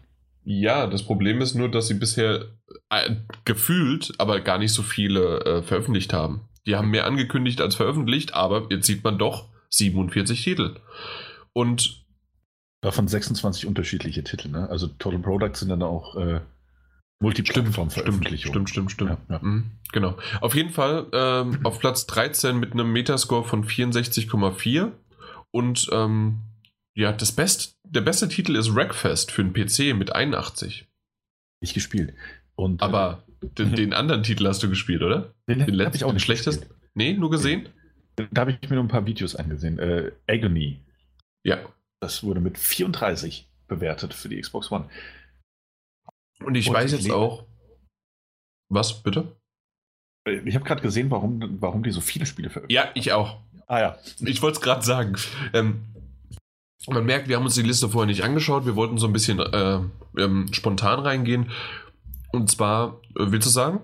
Ja, das Problem ist nur, dass sie bisher äh, gefühlt, aber gar nicht so viele äh, veröffentlicht haben. Die haben mehr angekündigt als veröffentlicht, aber jetzt sieht man doch 47 Titel. Und davon 26 unterschiedliche Titel, ne? Also Total Products sind dann auch äh, Multiplattform-Veröffentlichung. Stimmt, stimmt, stimmt. Ja, ja. Mhm, genau. Auf jeden Fall ähm, auf Platz 13 mit einem Metascore von 64,4 und ähm, ja, das Best, der beste Titel ist Wreckfest für den PC mit 81. Ich gespielt. Und, Aber äh, den, den, anderen Titel hast du gespielt, oder? Den, den letzten, ich auch nicht schlechtesten? Nee, nur gesehen? Da habe ich mir nur ein paar Videos angesehen. Äh, Agony. Ja. Das wurde mit 34 bewertet für die Xbox One. Und ich Und weiß jetzt auch. Was, bitte? Ich habe gerade gesehen, warum, warum die so viele Spiele veröffentlichen. Ja, ich auch. Ah ja. Ich wollte es gerade sagen. Ähm, man merkt, wir haben uns die Liste vorher nicht angeschaut. Wir wollten so ein bisschen äh, ähm, spontan reingehen. Und zwar, äh, willst du sagen?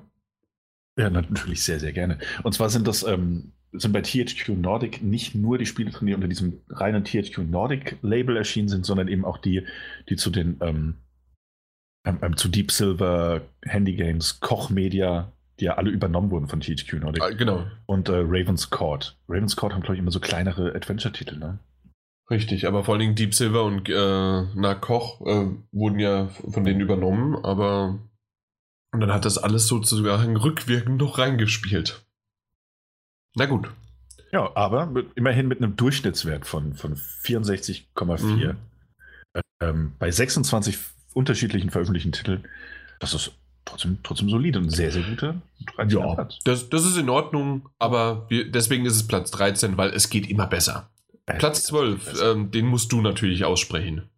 Ja, natürlich sehr, sehr gerne. Und zwar sind das ähm, sind bei THQ Nordic nicht nur die Spiele drin, die unter diesem reinen THQ Nordic Label erschienen sind, sondern eben auch die, die zu den ähm, ähm, ähm, zu Deep Silver, Handy Games, Koch Media, die ja alle übernommen wurden von THQ Nordic. Ah, genau. Und äh, Raven's Court. Raven's Court haben, glaube ich, immer so kleinere Adventure-Titel, ne? Richtig, aber vor allen Dingen Deep Silver und äh, na Koch äh, wurden ja von denen übernommen, aber und dann hat das alles sozusagen rückwirkend noch reingespielt. Na gut. Ja, aber mit, immerhin mit einem Durchschnittswert von, von 64,4. Mhm. Ähm, bei 26 unterschiedlichen veröffentlichten Titeln. Das ist trotzdem, trotzdem solide und sehr, sehr guter ja, Platz. Das, das ist in Ordnung, aber wir, deswegen ist es Platz 13, weil es geht immer besser. Äh, Platz 12, ähm, den musst du natürlich aussprechen.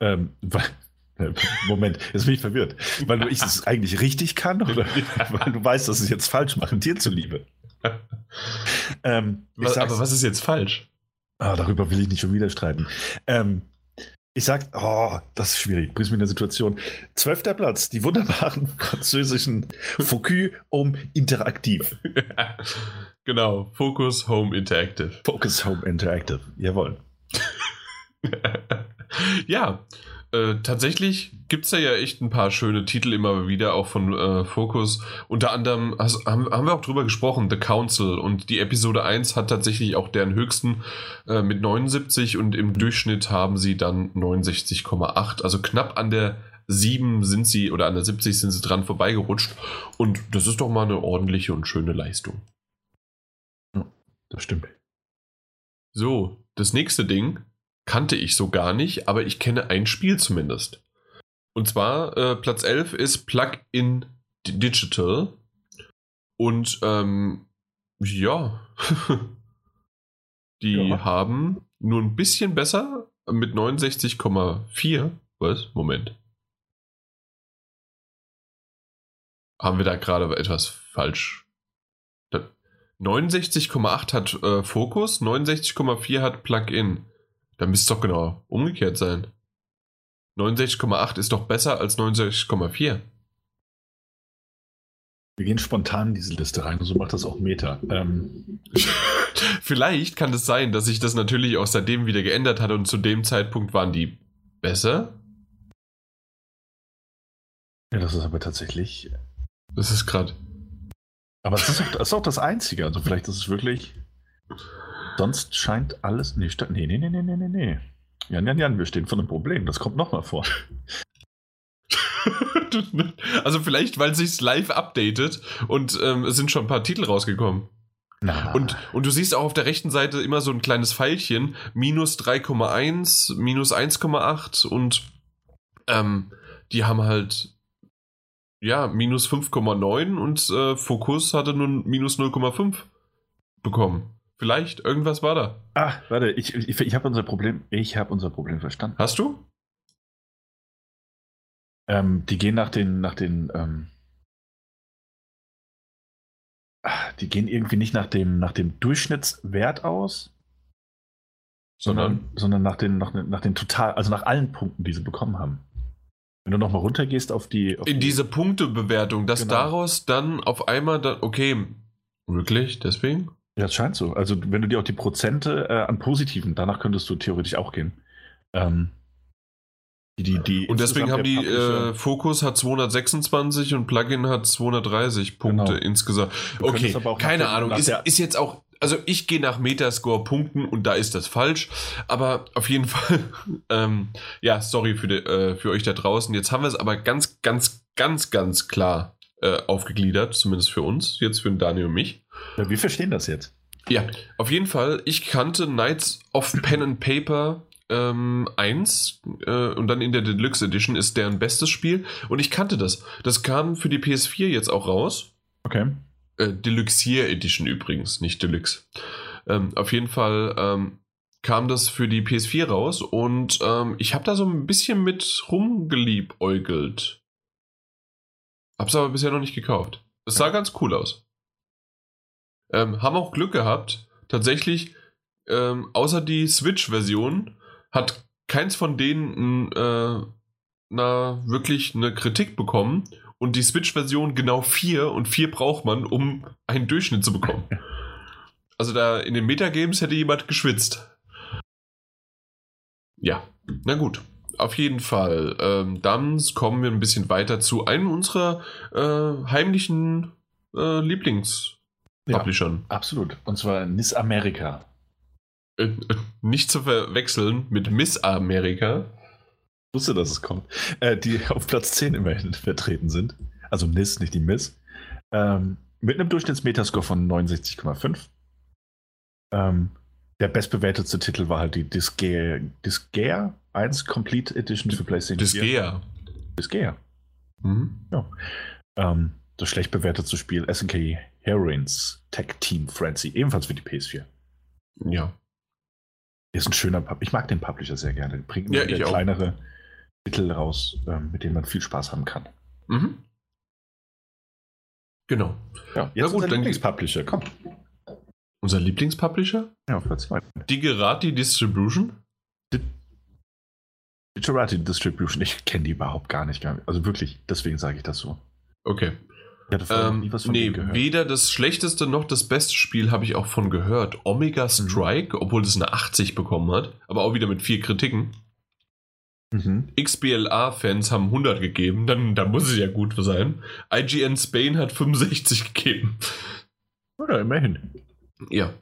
Ähm, weil, äh, Moment, jetzt bin ich verwirrt. Weil ich es eigentlich richtig kann oder weil du weißt, dass ich es jetzt falsch mache, dir zuliebe? ähm, aber was ist jetzt falsch? Ah, darüber will ich nicht schon wieder streiten. Ähm, ich sag, oh, das ist schwierig, bringst mich in der Situation. Zwölfter Platz, die wunderbaren französischen Focus Home Interaktiv. genau, Focus Home Interactive. Focus Home Interactive, jawohl. ja, äh, tatsächlich gibt es da ja echt ein paar schöne Titel immer wieder, auch von äh, Focus. Unter anderem also, haben, haben, wir auch drüber gesprochen, The Council. Und die Episode 1 hat tatsächlich auch deren höchsten äh, mit 79 und im Durchschnitt haben sie dann 69,8. Also knapp an der 7 sind sie oder an der 70 sind sie dran vorbeigerutscht. Und das ist doch mal eine ordentliche und schöne Leistung. Ja, das stimmt. So, das nächste Ding kannte ich so gar nicht, aber ich kenne ein Spiel zumindest. Und zwar äh, Platz 11 ist Plug-in Digital. Und ähm, ja, die ja. haben nur ein bisschen besser mit 69,4. Was? Moment. Haben wir da gerade etwas falsch? 69,8 hat äh, Focus, 69,4 hat Plug-in. Dann müsste es doch genau umgekehrt sein. 69,8 ist doch besser als 69,4. Wir gehen spontan in diese Liste rein und so macht das auch Meta. Ähm. Vielleicht kann es sein, dass sich das natürlich auch seitdem wieder geändert hat und zu dem Zeitpunkt waren die besser. Ja, das ist aber tatsächlich. Das ist gerade. Aber das ist, auch, das ist auch das Einzige. Also vielleicht ist es wirklich. Sonst scheint alles. Nee, nee, nee, nee, nee, nee, nee. Jan, Jan, Jan, wir stehen vor einem Problem. Das kommt nochmal vor. also vielleicht, weil sich live updatet und ähm, es sind schon ein paar Titel rausgekommen. Na. Und, und du siehst auch auf der rechten Seite immer so ein kleines Pfeilchen, minus 3,1, minus 1,8 und ähm, die haben halt ja minus 5,9 und äh, Focus hatte nun minus 0,5 bekommen. Vielleicht, irgendwas war da. Ach, warte, ich, ich, ich habe unser Problem, ich habe unser Problem verstanden. Hast du? Ähm, die gehen nach den, nach den, ähm, ah, die gehen irgendwie nicht nach dem, nach dem Durchschnittswert aus, sondern, sondern nach den, nach, nach den total, also nach allen Punkten, die sie bekommen haben. Wenn du nochmal runtergehst auf die. Auf In die, diese Punktebewertung, dass genau. daraus dann auf einmal dann, okay, wirklich, deswegen? Ja, es scheint so. Also, wenn du dir auch die Prozente äh, an Positiven, danach könntest du theoretisch auch gehen. Ähm, die, die, und deswegen haben die, äh, Focus hat 226 und Plugin hat 230 Punkte genau. insgesamt. Okay, keine Ahnung. Ist, ist jetzt auch, also ich gehe nach Metascore Punkten und da ist das falsch. Aber auf jeden Fall, ähm, ja, sorry für, die, äh, für euch da draußen. Jetzt haben wir es aber ganz, ganz, ganz, ganz klar äh, aufgegliedert, zumindest für uns, jetzt für Daniel und mich. Ja, wir verstehen das jetzt. Ja, auf jeden Fall. Ich kannte Knights of Pen and Paper ähm, 1 äh, und dann in der Deluxe Edition ist deren bestes Spiel und ich kannte das. Das kam für die PS4 jetzt auch raus. Okay. Äh, Deluxier Edition übrigens, nicht Deluxe. Ähm, auf jeden Fall ähm, kam das für die PS4 raus und ähm, ich habe da so ein bisschen mit rumgeliebäugelt. Hab's aber bisher noch nicht gekauft. Es sah ganz cool aus. Ähm, haben auch Glück gehabt. Tatsächlich, ähm, außer die Switch-Version, hat keins von denen äh, na, wirklich eine Kritik bekommen. Und die Switch-Version genau vier und vier braucht man, um einen Durchschnitt zu bekommen. Also da in den Metagames hätte jemand geschwitzt. Ja, na gut. Auf jeden Fall. Ähm, dann kommen wir ein bisschen weiter zu einem unserer äh, heimlichen äh, Lieblings- Publishern. Ja, absolut. Und zwar Miss America. Äh, äh, nicht zu verwechseln mit Miss America. Ich wusste, dass es kommt. Äh, die auf Platz 10 immerhin vertreten sind. Also Miss, nicht die Miss. Ähm, mit einem Durchschnittsmetascore von 69,5. Ähm, der bestbewertete Titel war halt die Disgaea, Disgaea 1 Complete Edition für PlayStation Disgaea. Disgaea. Mhm. Ja. Ähm, das schlecht bewertete Spiel SNK Heroines Tech Team Frenzy, ebenfalls für die PS4. Ja. Ist ein schöner Pub. Ich mag den Publisher sehr gerne. Bringt ja, mir kleinere Titel raus, ähm, mit denen man viel Spaß haben kann. Mhm. Genau. Ja, jetzt Na gut, unser Lieblingspublisher, komm. Unser Lieblingspublisher? Ja, auf Platz 2. Digerati Distribution? Digerati Distribution, ich kenne die überhaupt gar nicht. Also wirklich, deswegen sage ich das so. Okay. Ähm, was von nee, weder das schlechteste noch das beste Spiel habe ich auch von gehört. Omega mhm. Strike, mhm. obwohl es eine 80 bekommen hat, aber auch wieder mit vier Kritiken. Mhm. XBLA-Fans haben 100 gegeben, dann, dann muss es ja gut sein. IGN Spain hat 65 gegeben. Oder immerhin. Ja.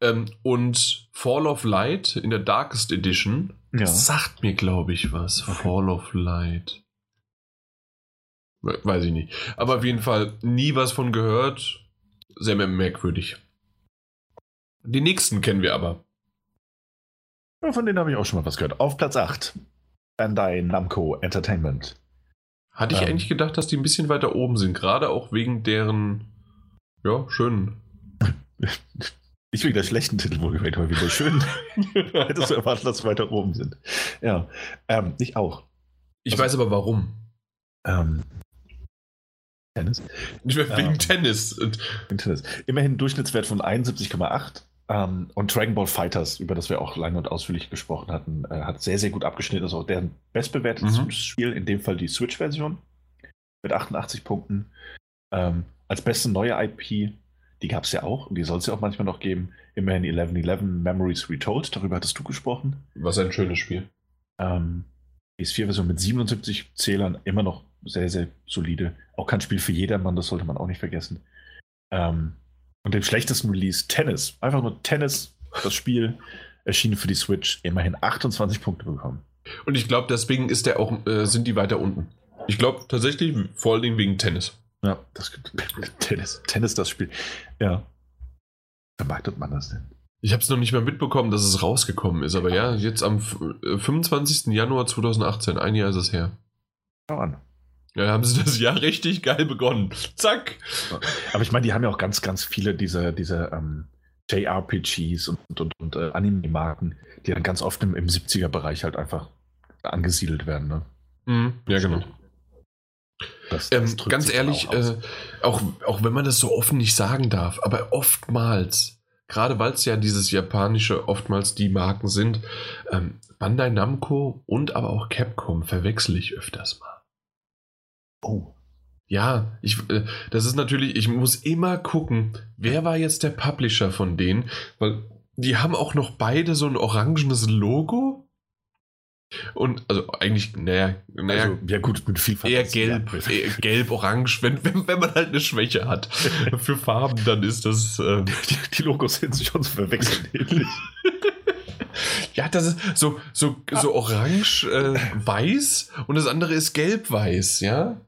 Ähm, und Fall of Light in der Darkest Edition ja. sagt mir, glaube ich, was. Okay. Fall of Light. Weiß ich nicht. Aber auf jeden Fall nie was von gehört. Sehr merkwürdig. Die nächsten kennen wir aber. Von denen habe ich auch schon mal was gehört. Auf Platz 8. Bandai Namco Entertainment. Hatte ich ähm, eigentlich gedacht, dass die ein bisschen weiter oben sind. Gerade auch wegen deren, ja, schönen. Nicht wegen der schlechten Titel wohlgewählt, aber wegen der schönen. Hättest du erwartet, dass sie weiter oben sind. Ja, ähm, ich auch. Ich also, weiß aber warum. Ähm, Tennis. Wegen ähm, Tennis. Wegen Tennis. Immerhin Durchschnittswert von 71,8. Ähm, und Dragon Ball Fighters, über das wir auch lange und ausführlich gesprochen hatten, äh, hat sehr, sehr gut abgeschnitten. Das ist auch deren bestbewertetes mhm. Spiel, in dem Fall die Switch-Version mit 88 Punkten. Ähm, als beste neue IP, die gab es ja auch und die soll es ja auch manchmal noch geben. Immerhin 1111 Memories Retold, darüber hattest du gesprochen. Was ein schönes Spiel. Ähm, PS4-Version mit 77 Zählern immer noch sehr, sehr solide. Auch kein Spiel für jedermann, das sollte man auch nicht vergessen. Ähm, und dem schlechtesten Release Tennis. Einfach nur Tennis, das Spiel, erschienen für die Switch, immerhin 28 Punkte bekommen. Und ich glaube, deswegen ist der auch, äh, sind die weiter unten. Ich glaube tatsächlich, vor allen Dingen wegen Tennis. Ja, das Tennis, Tennis das Spiel. Ja. Vermarktet man das denn? Ich habe es noch nicht mehr mitbekommen, dass es rausgekommen ist, aber ja, jetzt am 25. Äh, Januar 2018, ein Jahr ist es her. Schau an. Ja, haben sie das Jahr richtig geil begonnen. Zack. Aber ich meine, die haben ja auch ganz, ganz viele dieser, dieser ähm, JRPGs und, und, und äh, Anime-Marken, die dann ganz oft im, im 70er-Bereich halt einfach angesiedelt werden. Ne? Mhm, ja, genau. Das, das ähm, ganz ehrlich, auch, äh, auch, auch wenn man das so offen nicht sagen darf, aber oftmals, gerade weil es ja dieses japanische oftmals die Marken sind, ähm, Bandai Namco und aber auch Capcom verwechsel ich öfters mal. Oh. Ja, ich, äh, das ist natürlich, ich muss immer gucken, wer war jetzt der Publisher von denen, weil die haben auch noch beide so ein orangenes Logo. Und also eigentlich, naja, naja also, ja gut, mit viel Eher gelb, eher gelb, orange, wenn, wenn, wenn man halt eine Schwäche hat für Farben, dann ist das. Ähm, die, die, Logos sind schon zu verwechseln ähnlich. ja, das ist so, so, so orange, äh, und das andere ist gelb-weiß, ja.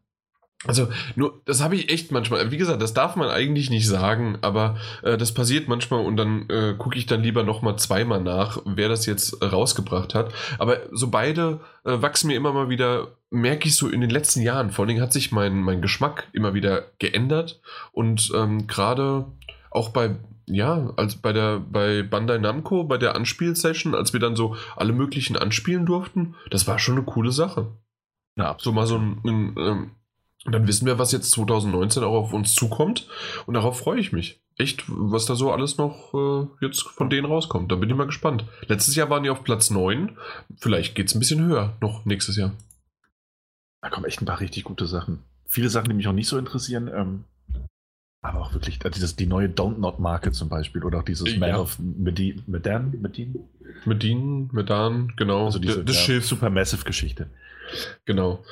Also, nur, das habe ich echt manchmal. Wie gesagt, das darf man eigentlich nicht sagen, aber äh, das passiert manchmal und dann äh, gucke ich dann lieber nochmal zweimal nach, wer das jetzt rausgebracht hat. Aber so beide äh, wachsen mir immer mal wieder, merke ich so in den letzten Jahren. Vor allen Dingen hat sich mein, mein Geschmack immer wieder geändert und ähm, gerade auch bei ja, als bei der bei Bandai Namco, bei der Anspielsession, als wir dann so alle möglichen anspielen durften, das war schon eine coole Sache. Ja, so mal so ein, ein, ein ähm, und dann wissen wir, was jetzt 2019 auch auf uns zukommt. Und darauf freue ich mich. Echt, was da so alles noch äh, jetzt von denen rauskommt. Da bin ich mal gespannt. Letztes Jahr waren die auf Platz 9. Vielleicht geht es ein bisschen höher noch nächstes Jahr. Da kommen echt ein paar richtig gute Sachen. Viele Sachen, die mich auch nicht so interessieren. Ähm, aber auch wirklich, also das, die neue Don't Not Marke zum Beispiel. Oder auch dieses Man of Medan, Medin? Medin, Medan, genau. Also diese das ja, Schiff. Supermassive-Geschichte. Genau.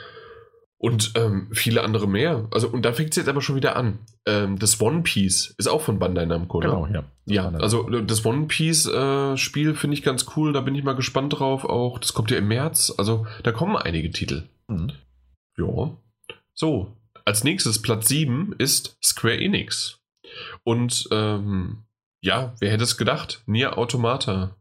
Und ähm, viele andere mehr. Also, und da fängt es jetzt aber schon wieder an. Ähm, das One Piece ist auch von Bandai Namco, Genau, ja. Ja, also das One Piece-Spiel äh, finde ich ganz cool. Da bin ich mal gespannt drauf. Auch das kommt ja im März. Also, da kommen einige Titel. Mhm. Ja. So, als nächstes Platz 7 ist Square Enix. Und ähm, ja, wer hätte es gedacht? Nier Automata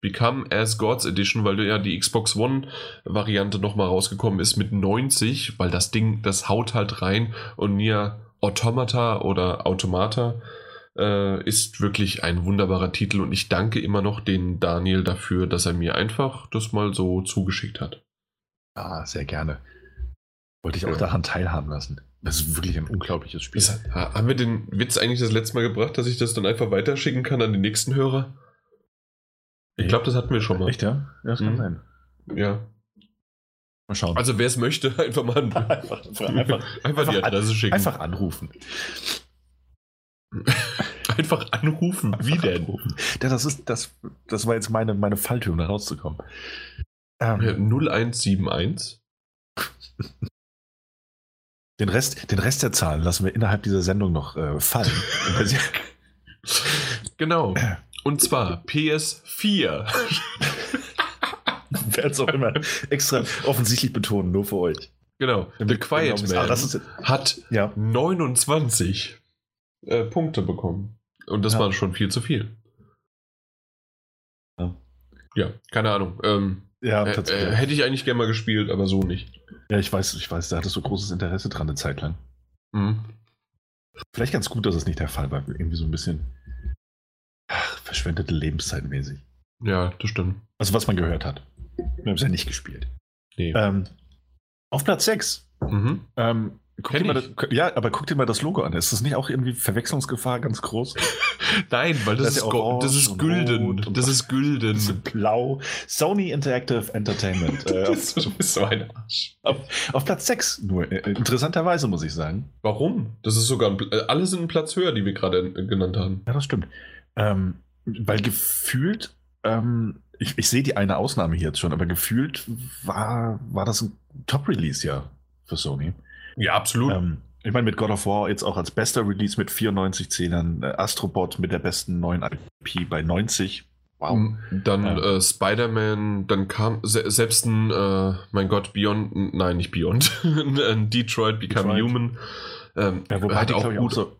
Become as Gods Edition, weil ja die Xbox One Variante nochmal rausgekommen ist mit 90, weil das Ding, das haut halt rein und Nier Automata oder Automata äh, ist wirklich ein wunderbarer Titel und ich danke immer noch den Daniel dafür, dass er mir einfach das mal so zugeschickt hat. Ah, sehr gerne. Wollte ich auch ja. daran teilhaben lassen. Das ist wirklich ein unglaubliches Spiel. Das, haben wir den Witz eigentlich das letzte Mal gebracht, dass ich das dann einfach weiterschicken kann an die nächsten Hörer? Ich glaube, das hatten wir schon mal. Echt, ja? Ja, das kann mhm. sein. Ja. Mal schauen. Also, wer es möchte, einfach mal einfach, einfach, einfach, einfach, die Adresse schicken. Einfach anrufen. einfach anrufen? Wie einfach denn? Anrufen. Ja, das, ist, das, das war jetzt meine, meine Falltür, um da rauszukommen. Ähm, 0171. Den Rest, den Rest der Zahlen lassen wir innerhalb dieser Sendung noch äh, fallen. genau. Und zwar PS4. Werde es auch immer extra offensichtlich betonen, nur für euch. Genau. The Quiet Man ist, hat ja. 29 äh, Punkte bekommen. Und das ja. war schon viel zu viel. Ja, ja keine Ahnung. Ähm, ja, äh, äh, hätte ich eigentlich gerne mal gespielt, aber so nicht. Ja, ich weiß, ich weiß, da hattest du großes Interesse dran eine Zeit lang. Mhm. Vielleicht ganz gut, dass es nicht der Fall war. Irgendwie so ein bisschen verschwendete Lebenszeit mäßig. Ja, das stimmt. Also was man gehört hat. Wir haben es ja nicht gespielt. Nee. Ähm, auf Platz 6. Mhm. Ähm, Guck dir mal das, ja, aber guck dir mal das Logo an. Ist das nicht auch irgendwie Verwechslungsgefahr ganz groß? Nein, weil das, das ist, ja das ist Gülden. Das ist Gülden. Das ist blau. Sony Interactive Entertainment. äh, das ist so ein Arsch. Auf, auf Platz 6 nur. Äh, interessanterweise muss ich sagen. Warum? Das ist sogar, äh, alle sind einen Platz höher, die wir gerade genannt haben. Ja, das stimmt. Ähm, weil gefühlt, ähm, ich, ich sehe die eine Ausnahme hier jetzt schon, aber gefühlt war, war das ein Top-Release ja für Sony. Ja, absolut. Ähm, ich meine, mit God of War jetzt auch als bester Release mit 94 Zählern, äh, Astrobot mit der besten neuen IP bei 90. Wow. Mm, dann ja. äh, Spider-Man, dann kam se selbst ein, äh, mein Gott, Beyond, nein, nicht Beyond, Detroit Become Detroit. Human. Ähm, ja, wobei hat die, auch, gut, auch so,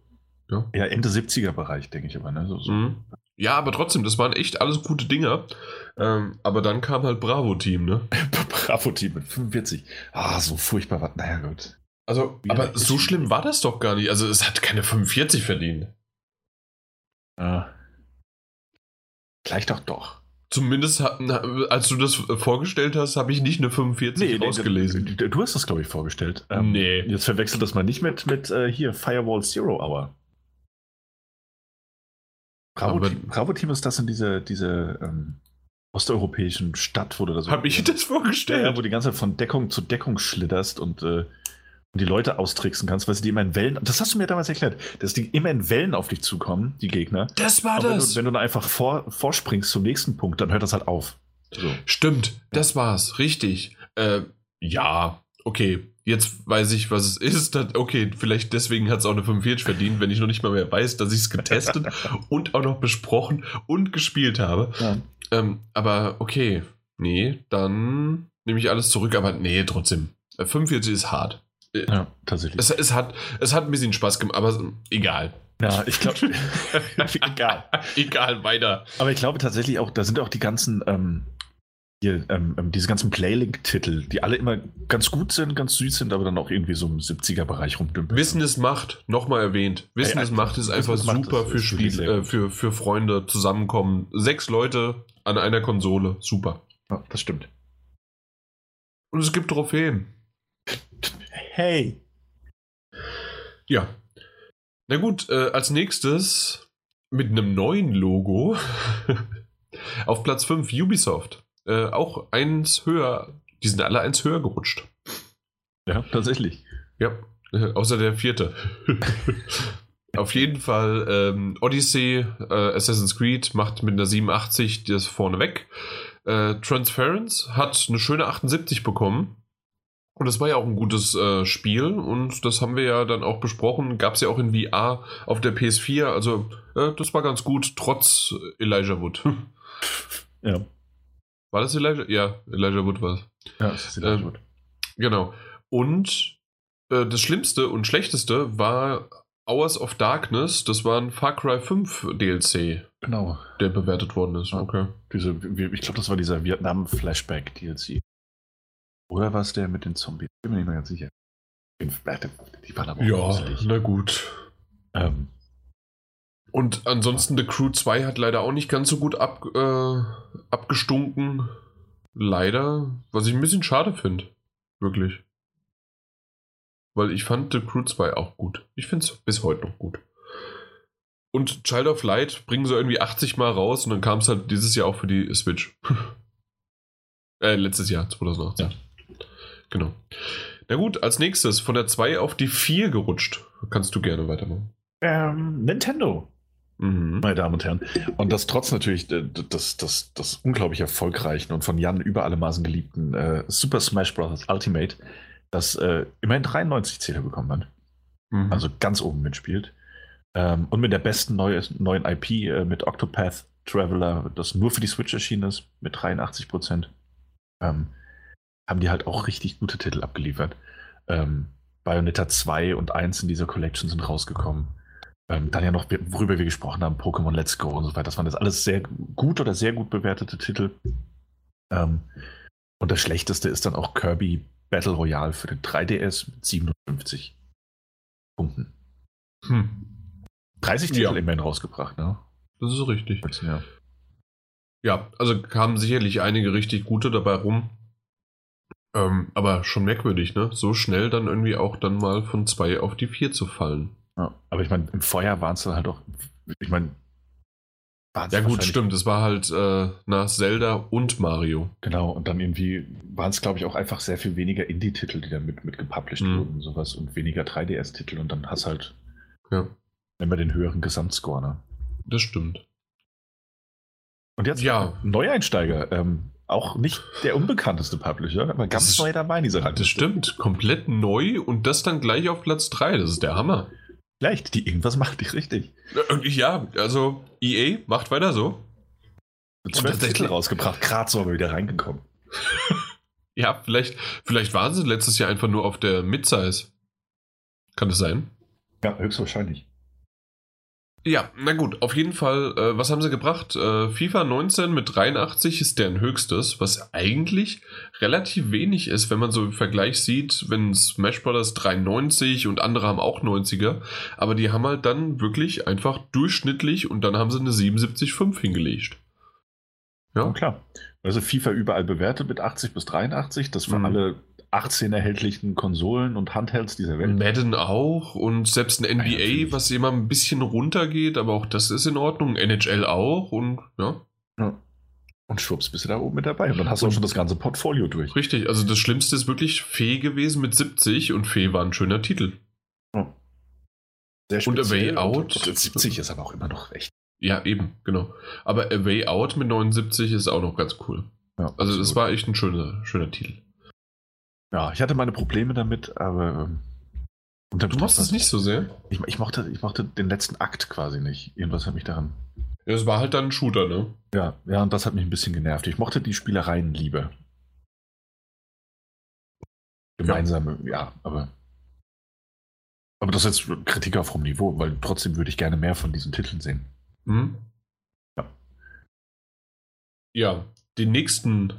ja? ja Ende 70er Bereich, denke ich aber. Ne? So, so. Mhm. Ja, aber trotzdem, das waren echt alles gute Dinger. Ähm, aber dann kam halt Bravo-Team, ne? Bravo-Team mit 45. Ah, so furchtbar war. Naja, gut. Also, Wie aber so schlimm war das doch gar nicht. Also, es hat keine 45 verdient. Ja. Vielleicht doch doch. Zumindest, als du das vorgestellt hast, habe ich nicht eine 45 nee, rausgelesen. Nee, du hast das, glaube ich, vorgestellt. Ähm, nee. Jetzt verwechselt das mal nicht mit, mit äh, hier Firewall Zero Hour. Bravo, Team, Bravo ist das in diese, diese ähm, osteuropäischen Stadt, wo du das. Habe ich das vorgestellt? Ja, wo du die ganze Zeit von Deckung zu Deckung schlitterst und äh, und die Leute austricksen kannst, weil sie die immer in Wellen, das hast du mir damals erklärt, dass die immer in Wellen auf dich zukommen, die Gegner. Das war Aber das. Wenn du, wenn du dann einfach vor, vorspringst zum nächsten Punkt, dann hört das halt auf. So. Stimmt, das war's, richtig. Äh, ja, okay. Jetzt weiß ich, was es ist. Okay, vielleicht deswegen hat es auch eine 45 verdient, wenn ich noch nicht mal mehr weiß, dass ich es getestet und auch noch besprochen und gespielt habe. Ja. Ähm, aber okay, nee, dann nehme ich alles zurück. Aber nee, trotzdem. 45 ist hart. Ja, tatsächlich. Es, es, hat, es hat ein bisschen Spaß gemacht, aber egal. Ja, ich glaube. egal. egal, weiter. Aber ich glaube tatsächlich auch, da sind auch die ganzen, ähm, hier, ähm, ähm diese ganzen Playlink-Titel, die alle immer ganz gut sind, ganz süß sind, aber dann auch irgendwie so im 70er-Bereich rumdümpeln. Wissen ist Macht, nochmal erwähnt. Wissen ist Macht ist einfach super ist, für, Spiel, äh, für, für Freunde zusammenkommen. Sechs Leute an einer Konsole, super. Ja, das stimmt. Und es gibt Trophäen. Hey. Ja. Na gut, äh, als nächstes mit einem neuen Logo auf Platz 5 Ubisoft. Äh, auch eins höher. Die sind alle eins höher gerutscht. Ja, tatsächlich. Ja, äh, außer der vierte. Auf jeden Fall ähm, Odyssey, äh, Assassin's Creed macht mit einer 87 das vorne weg. Äh, Transference hat eine schöne 78 bekommen. Und das war ja auch ein gutes äh, Spiel und das haben wir ja dann auch besprochen. Gab es ja auch in VR auf der PS4. Also äh, das war ganz gut, trotz Elijah Wood. Ja. War das Elijah? Ja, Elijah Wood war es. Ja, das ist Elijah ähm, Wood. Genau. Und äh, das Schlimmste und Schlechteste war Hours of Darkness. Das war ein Far Cry 5 DLC. Genau. Der bewertet worden ist. Okay. Diese, ich glaube, das war dieser Vietnam-Flashback-DLC. Oder war es der mit den Zombies? Bin mir nicht mehr ganz sicher. Die waren aber Ja, gruselig. na gut. Ähm. Und ansonsten The Crew 2 hat leider auch nicht ganz so gut ab, äh, abgestunken. Leider. Was ich ein bisschen schade finde. Wirklich. Weil ich fand The Crew 2 auch gut. Ich finde es bis heute noch gut. Und Child of Light bringen sie irgendwie 80 Mal raus und dann kam es halt dieses Jahr auch für die Switch. äh, letztes Jahr, 2018. Ja. Genau. Na gut, als nächstes von der 2 auf die 4 gerutscht. Kannst du gerne weitermachen. Ähm, Nintendo. Mhm. Meine Damen und Herren. Und das trotz natürlich des, des, des unglaublich erfolgreichen und von Jan über alle Maßen geliebten äh, Super Smash Bros. Ultimate, das äh, immerhin 93 Zähler bekommen hat. Mhm. Also ganz oben mitspielt. Ähm, und mit der besten neue, neuen IP äh, mit Octopath Traveler, das nur für die Switch erschienen ist, mit 83 Prozent. Ähm, haben die halt auch richtig gute Titel abgeliefert. Ähm, Bayonetta 2 und 1 in dieser Collection sind rausgekommen. Ähm, dann ja noch, worüber wir gesprochen haben, Pokémon Let's Go und so weiter. Das waren jetzt alles sehr gut oder sehr gut bewertete Titel. Ähm, und das schlechteste ist dann auch Kirby Battle Royale für den 3DS mit 57 Punkten. Hm. 30 Titel ja. immerhin rausgebracht, ne? Das ist richtig. Ja. ja, also kamen sicherlich einige richtig gute dabei rum. Ähm, aber schon merkwürdig, ne? So schnell dann irgendwie auch dann mal von 2 auf die 4 zu fallen. Ja, aber ich meine, im Feuer waren es dann halt auch, ich meine, ja gut, stimmt. Es war halt äh, nach Zelda und Mario. Genau, und dann irgendwie waren es, glaube ich, auch einfach sehr viel weniger Indie-Titel, die dann mit, mit gepublished mhm. wurden und sowas und weniger 3DS-Titel und dann hast halt ja. immer den höheren Gesamtscore, ne? Das stimmt. Und jetzt ja. Neueinsteiger, ähm, auch nicht der unbekannteste Publisher, aber ganz ist, neu dabei in dieser Hand. Das stimmt, komplett neu und das dann gleich auf Platz 3, das ist der Hammer. Vielleicht, die irgendwas macht die richtig. Ja, also EA macht weiter so. Zwölf Titel rausgebracht, gerade so aber wieder reingekommen. ja, vielleicht, vielleicht waren sie letztes Jahr einfach nur auf der Midsize. Kann das sein? Ja, höchstwahrscheinlich. Ja, na gut, auf jeden Fall, äh, was haben sie gebracht? Äh, FIFA 19 mit 83 ist deren höchstes, was eigentlich relativ wenig ist, wenn man so im Vergleich sieht, wenn Smash Bros. 93 und andere haben auch 90er, aber die haben halt dann wirklich einfach durchschnittlich und dann haben sie eine 77,5 hingelegt. Ja, klar. Also FIFA überall bewertet mit 80 bis 83, das für mhm. alle 18 erhältlichen Konsolen und Handhelds dieser Welt. Madden auch und selbst ein NBA, ja, was immer ein bisschen runtergeht, aber auch das ist in Ordnung. NHL auch und ja. ja. Und schwupps bist du da oben mit dabei. Und dann hast du auch schon das ganze Portfolio durch. Richtig, also das Schlimmste ist wirklich Fee gewesen mit 70 und Fee war ein schöner Titel. Ja. Sehr und A Way Out. Und 70 ist aber auch immer noch recht. Ja, eben, genau. Aber A Way Out mit 79 ist auch noch ganz cool. Ja, also das war echt ein schöner, schöner Titel. Ja, ich hatte meine Probleme damit, aber. Ähm, du machst es nicht so sehr? Ich, ich, mochte, ich mochte den letzten Akt quasi nicht. Irgendwas hat mich daran. Ja, es war halt dann ein Shooter, ne? Ja, ja, und das hat mich ein bisschen genervt. Ich mochte die Spielereien lieber. Gemeinsame, ja, ja aber. Aber das ist jetzt Kritik auf hohem Niveau, weil trotzdem würde ich gerne mehr von diesen Titeln sehen. Mhm. Ja. Ja, den nächsten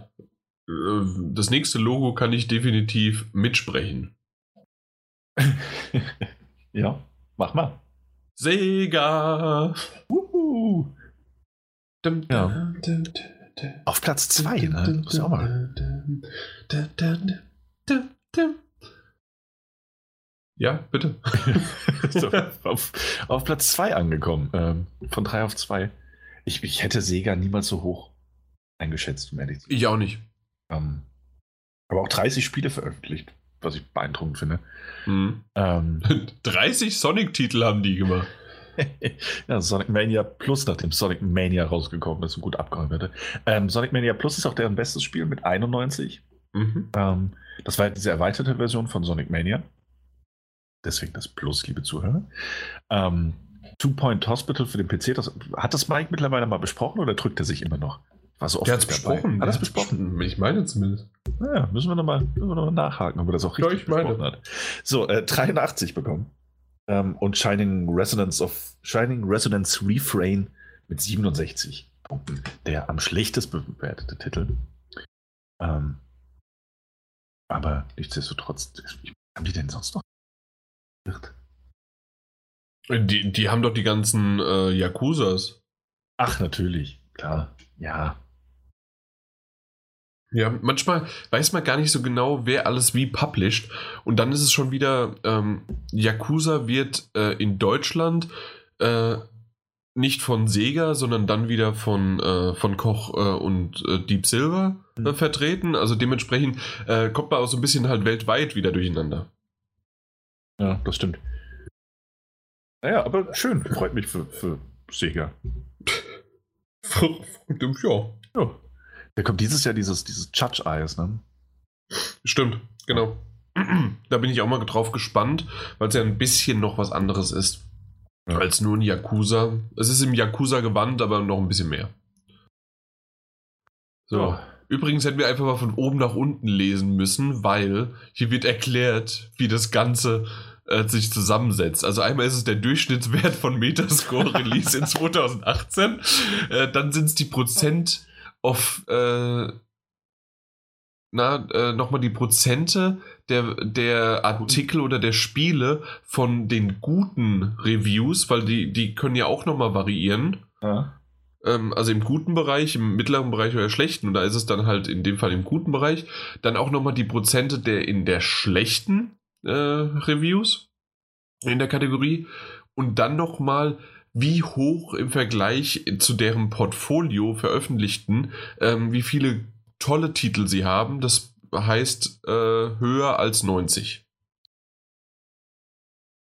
das nächste Logo kann ich definitiv mitsprechen. ja, mach mal. Sega. Uhu. Ja. Auf Platz 2, ne? Muss auch mal. Ja, bitte. so, auf, auf, Platz 2 angekommen. Ähm, von 3 auf 2. Ich, ich hätte Sega niemals so hoch eingeschätzt, um ehrlich zu sein. Ich auch nicht. Ähm, aber auch 30 Spiele veröffentlicht, was ich beeindruckend finde. Mhm. Ähm, 30 Sonic-Titel haben die gemacht. ja, Sonic Mania Plus, nachdem Sonic Mania rausgekommen ist und gut abgeräumt wurde. Ähm, Sonic Mania Plus ist auch deren bestes Spiel mit 91. Mhm. Ähm, das war diese erweiterte Version von Sonic Mania. Deswegen das Plus, liebe Zuhörer. Ähm, Two Point Hospital für den PC, das, hat das Mike mittlerweile mal besprochen oder drückt er sich immer noch? War so oft der hat es besprochen. Hat das besprochen? Ich meine zumindest. Naja, müssen wir nochmal noch nachhaken, ob er das auch richtig ja, besprochen hat. So, äh, 83 bekommen. Ähm, und Shining Resonance of Shining Resonance Refrain mit 67 Punkten. Der am schlechtest bewertete Titel. Ähm, aber nichtsdestotrotz, haben die denn sonst noch? Die, die haben doch die ganzen äh, Yakuzas. Ach, natürlich, klar. Ja, ja, manchmal weiß man gar nicht so genau, wer alles wie published. Und dann ist es schon wieder, ähm, Yakuza wird äh, in Deutschland äh, nicht von Sega, sondern dann wieder von, äh, von Koch äh, und äh, Deep Silver mhm. vertreten. Also dementsprechend äh, kommt man auch so ein bisschen halt weltweit wieder durcheinander. Ja, das stimmt. Naja, aber schön. Freut mich für, für Sega. ja. Ja. Da kommt dieses Jahr dieses, dieses Judge-Eis, ne? Stimmt, genau. Da bin ich auch mal drauf gespannt, weil es ja ein bisschen noch was anderes ist ja. als nur ein Yakuza. Es ist im Yakuza gewandt, aber noch ein bisschen mehr. So. Ja. Übrigens hätten wir einfach mal von oben nach unten lesen müssen, weil hier wird erklärt, wie das Ganze äh, sich zusammensetzt. Also einmal ist es der Durchschnittswert von Metascore Release in 2018, äh, dann sind es die Prozent auf äh, na, äh, nochmal die Prozente der, der Artikel oder der Spiele von den guten Reviews, weil die, die können ja auch nochmal variieren. Ja. ähm, also im guten Bereich, im mittleren Bereich oder schlechten, und da ist es dann halt in dem Fall im guten Bereich, dann auch nochmal die Prozente der in der schlechten äh, Reviews in der Kategorie und dann nochmal wie hoch im Vergleich zu deren Portfolio veröffentlichten, ähm, wie viele tolle Titel sie haben. Das heißt äh, höher als 90.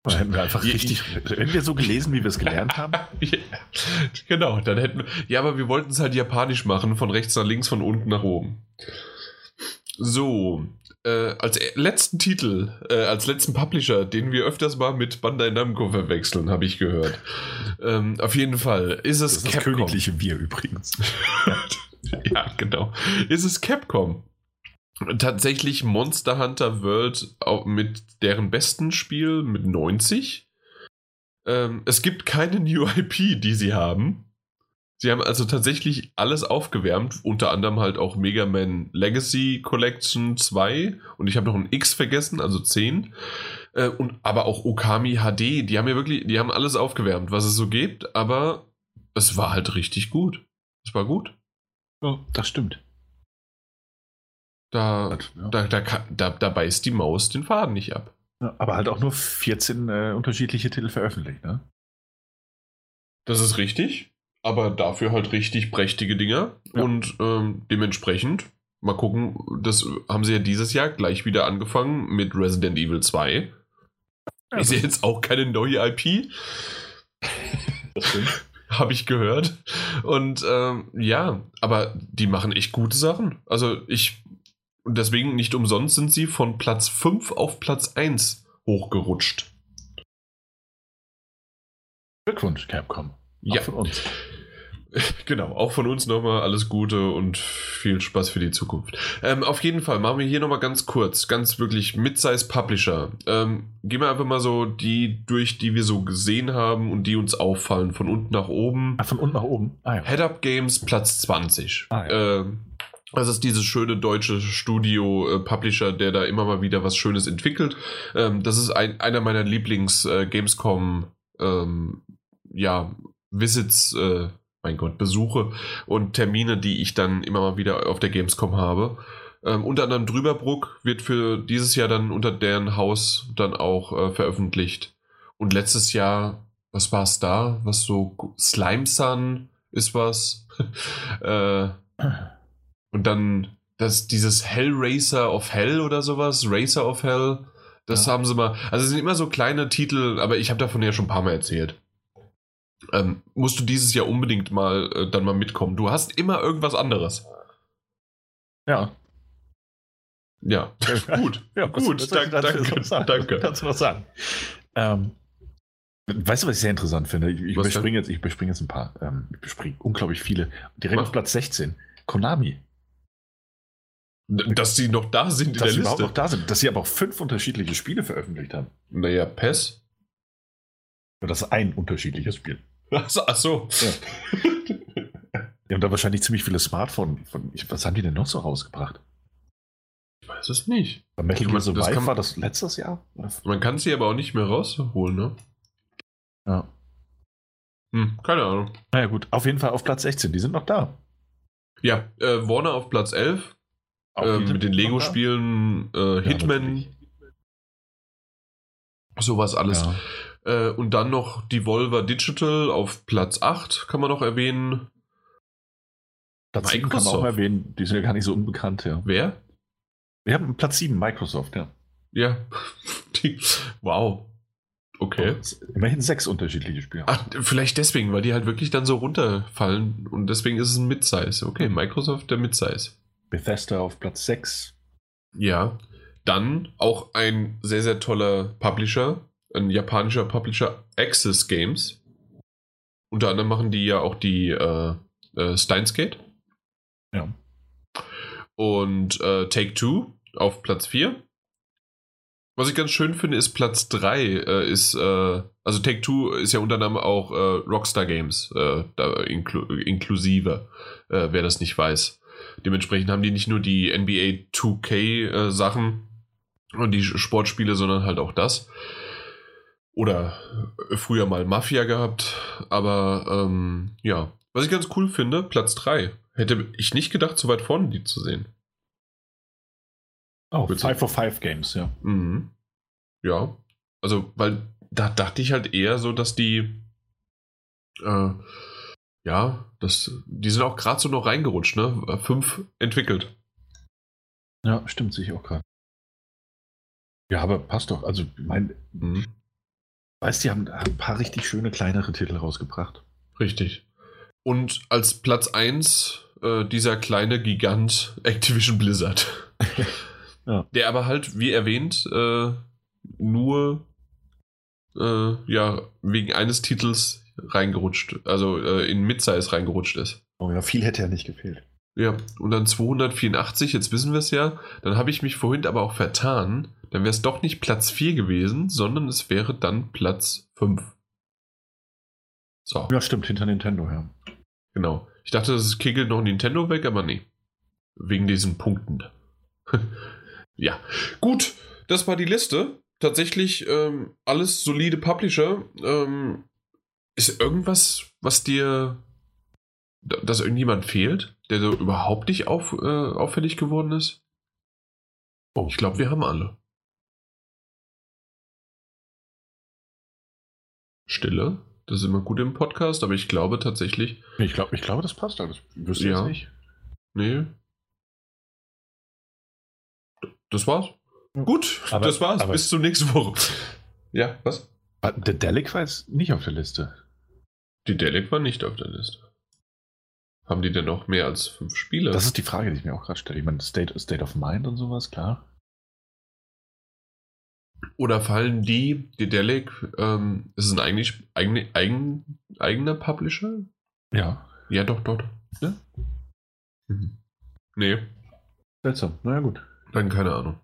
Da hätten wir einfach richtig, hätten wir so gelesen, wie wir es gelernt haben? ja, genau, dann hätten wir, ja, aber wir wollten es halt japanisch machen, von rechts nach links, von unten nach oben. So, äh, als letzten Titel, äh, als letzten Publisher, den wir öfters mal mit Bandai Namco verwechseln, habe ich gehört. Ähm, auf jeden Fall ist es das, das königliche Wir übrigens. ja, genau. Ist es Capcom? tatsächlich Monster Hunter World mit deren besten Spiel mit 90. Ähm, es gibt keine New IP, die sie haben. Sie haben also tatsächlich alles aufgewärmt, unter anderem halt auch Mega Man Legacy Collection 2 und ich habe noch ein X vergessen, also 10. Äh, und, aber auch Okami HD, die haben ja wirklich, die haben alles aufgewärmt, was es so gibt, aber es war halt richtig gut. Es war gut. Ja, das stimmt. Da, ja. da, da, da, da, beißt die Maus den Faden nicht ab. Ja, aber halt auch nur 14 äh, unterschiedliche Titel veröffentlicht, ne? Das ist richtig, aber dafür halt richtig prächtige Dinger. Ja. Und ähm, dementsprechend, mal gucken, das haben sie ja dieses Jahr gleich wieder angefangen mit Resident Evil 2. Ja, ist ja jetzt auch keine neue IP. Habe ich gehört. Und ähm, ja, aber die machen echt gute Sachen. Also ich und deswegen nicht umsonst sind sie von Platz 5 auf Platz 1 hochgerutscht. Glückwunsch, Capcom. Auch ja. von uns. Genau, auch von uns nochmal alles Gute und viel Spaß für die Zukunft. Ähm, auf jeden Fall machen wir hier nochmal ganz kurz, ganz wirklich Mid-Size Publisher. Ähm, gehen wir einfach mal so die durch, die wir so gesehen haben und die uns auffallen, von unten nach oben. Ah, von unten nach oben. Ah, ja. Head-Up Games Platz 20. Ah, ja. ähm, das ist dieses schöne deutsche Studio-Publisher, der da immer mal wieder was Schönes entwickelt. Ähm, das ist ein, einer meiner Lieblings-Gamescom, äh, ähm, ja, Visits, äh, mein Gott, Besuche und Termine, die ich dann immer mal wieder auf der Gamescom habe. Ähm, unter anderem Drüberbruck wird für dieses Jahr dann unter deren Haus dann auch äh, veröffentlicht. Und letztes Jahr, was war es da? Was so Slime Sun ist was? äh, und dann das, dieses Hellraiser of Hell oder sowas, Racer of Hell, das ja. haben sie mal. Also es sind immer so kleine Titel, aber ich habe davon ja schon ein paar Mal erzählt. Ähm, musst du dieses Jahr unbedingt mal äh, dann mal mitkommen. Du hast immer irgendwas anderes. Ja. Ja, gut. Ja, gut, was, was danke, danke, danke. Kannst du was sagen? Ähm, weißt du, was ich sehr interessant finde? Ich, ich überspringe jetzt, ich überspringe jetzt ein paar. Ähm, ich überspringe unglaublich viele. Direkt was? auf Platz 16. Konami. Dass sie noch da sind in dass der sie Liste. noch da sind. Dass sie aber auch fünf unterschiedliche Spiele veröffentlicht haben. Naja, PES. Das ist ein unterschiedliches Spiel. Ach so. Ach so. Ja. die haben da wahrscheinlich ziemlich viele Smartphone. Von, was haben die denn noch so rausgebracht? Ich weiß es nicht. Bei Metal Gear Survive kann, war das letztes Jahr? Man kann sie aber auch nicht mehr rausholen, ne? Ja. Hm, keine Ahnung. Naja, gut. Auf jeden Fall auf Platz 16. Die sind noch da. Ja, äh, Warner auf Platz 11. Äh, mit den Lego-Spielen, äh, Hitman, ja, sowas alles. Ja. Äh, und dann noch Devolver Digital auf Platz 8, kann man noch erwähnen. Platz 7 kann man auch erwähnen, die sind ja gar nicht so unbekannt, ja. Wer? Wir haben Platz 7, Microsoft, ja. Ja. wow. Okay. immerhin sechs unterschiedliche Spiele. Ach, vielleicht deswegen, weil die halt wirklich dann so runterfallen und deswegen ist es ein Mid-Size. Okay, Microsoft der Mid-Size. Bethesda auf Platz 6. Ja, dann auch ein sehr, sehr toller Publisher, ein japanischer Publisher, Access Games. Unter anderem machen die ja auch die äh, äh, Steins Gate. Ja. Und äh, Take Two auf Platz 4. Was ich ganz schön finde, ist Platz 3 äh, ist, äh, also Take Two ist ja unter anderem auch äh, Rockstar Games, äh, inklu inklusive, äh, wer das nicht weiß. Dementsprechend haben die nicht nur die NBA 2K äh, Sachen und die Sportspiele, sondern halt auch das. Oder früher mal Mafia gehabt. Aber ähm, ja, Was ich ganz cool finde, Platz 3. Hätte ich nicht gedacht, so weit vorne die zu sehen. Oh, 5 for 5 Games, ja. Mhm. Ja. Also, weil da dachte ich halt eher so, dass die äh, ja, das, die sind auch gerade so noch reingerutscht, ne? Fünf entwickelt. Ja, stimmt sich auch gerade. Ja, aber passt doch. Also, mein, mhm. Weißt die haben ein paar richtig schöne kleinere Titel rausgebracht. Richtig. Und als Platz 1 äh, dieser kleine Gigant Activision Blizzard. ja. Der aber halt, wie erwähnt, äh, nur äh, ja, wegen eines Titels reingerutscht, also äh, in Midsize reingerutscht ist. Oh ja, viel hätte ja nicht gefehlt. Ja, und dann 284, jetzt wissen wir es ja. Dann habe ich mich vorhin aber auch vertan. Dann wäre es doch nicht Platz 4 gewesen, sondern es wäre dann Platz 5. So. Ja, stimmt, hinter Nintendo, ja. Genau. Ich dachte, das kickelt noch Nintendo weg, aber nee. Wegen diesen Punkten. ja. Gut, das war die Liste. Tatsächlich ähm, alles solide Publisher. Ähm, ist irgendwas, was dir, dass irgendjemand fehlt, der so überhaupt nicht auf, äh, auffällig geworden ist? Oh, ich glaube, wir haben alle. Stille. Das ist immer gut im Podcast, aber ich glaube tatsächlich. Ich glaube, ich glaube, das passt alles. Wüsste ja. jetzt nicht. Nee. Das war's. Gut, aber, das war's. Bis zur nächsten Woche. Ja, was? Der Delic war jetzt nicht auf der Liste. Die Delic war nicht auf der Liste. Haben die denn noch mehr als fünf Spiele? Das ist die Frage, die ich mir auch gerade stelle. Ich meine, State, State of Mind und sowas, klar. Oder fallen die, die Delic, ähm, ist es ein eigentlich eigen, eigen, eigener Publisher? Ja. Ja, doch, dort. Ja? Mhm. Nee. Seltsam, naja, gut. Dann keine Ahnung.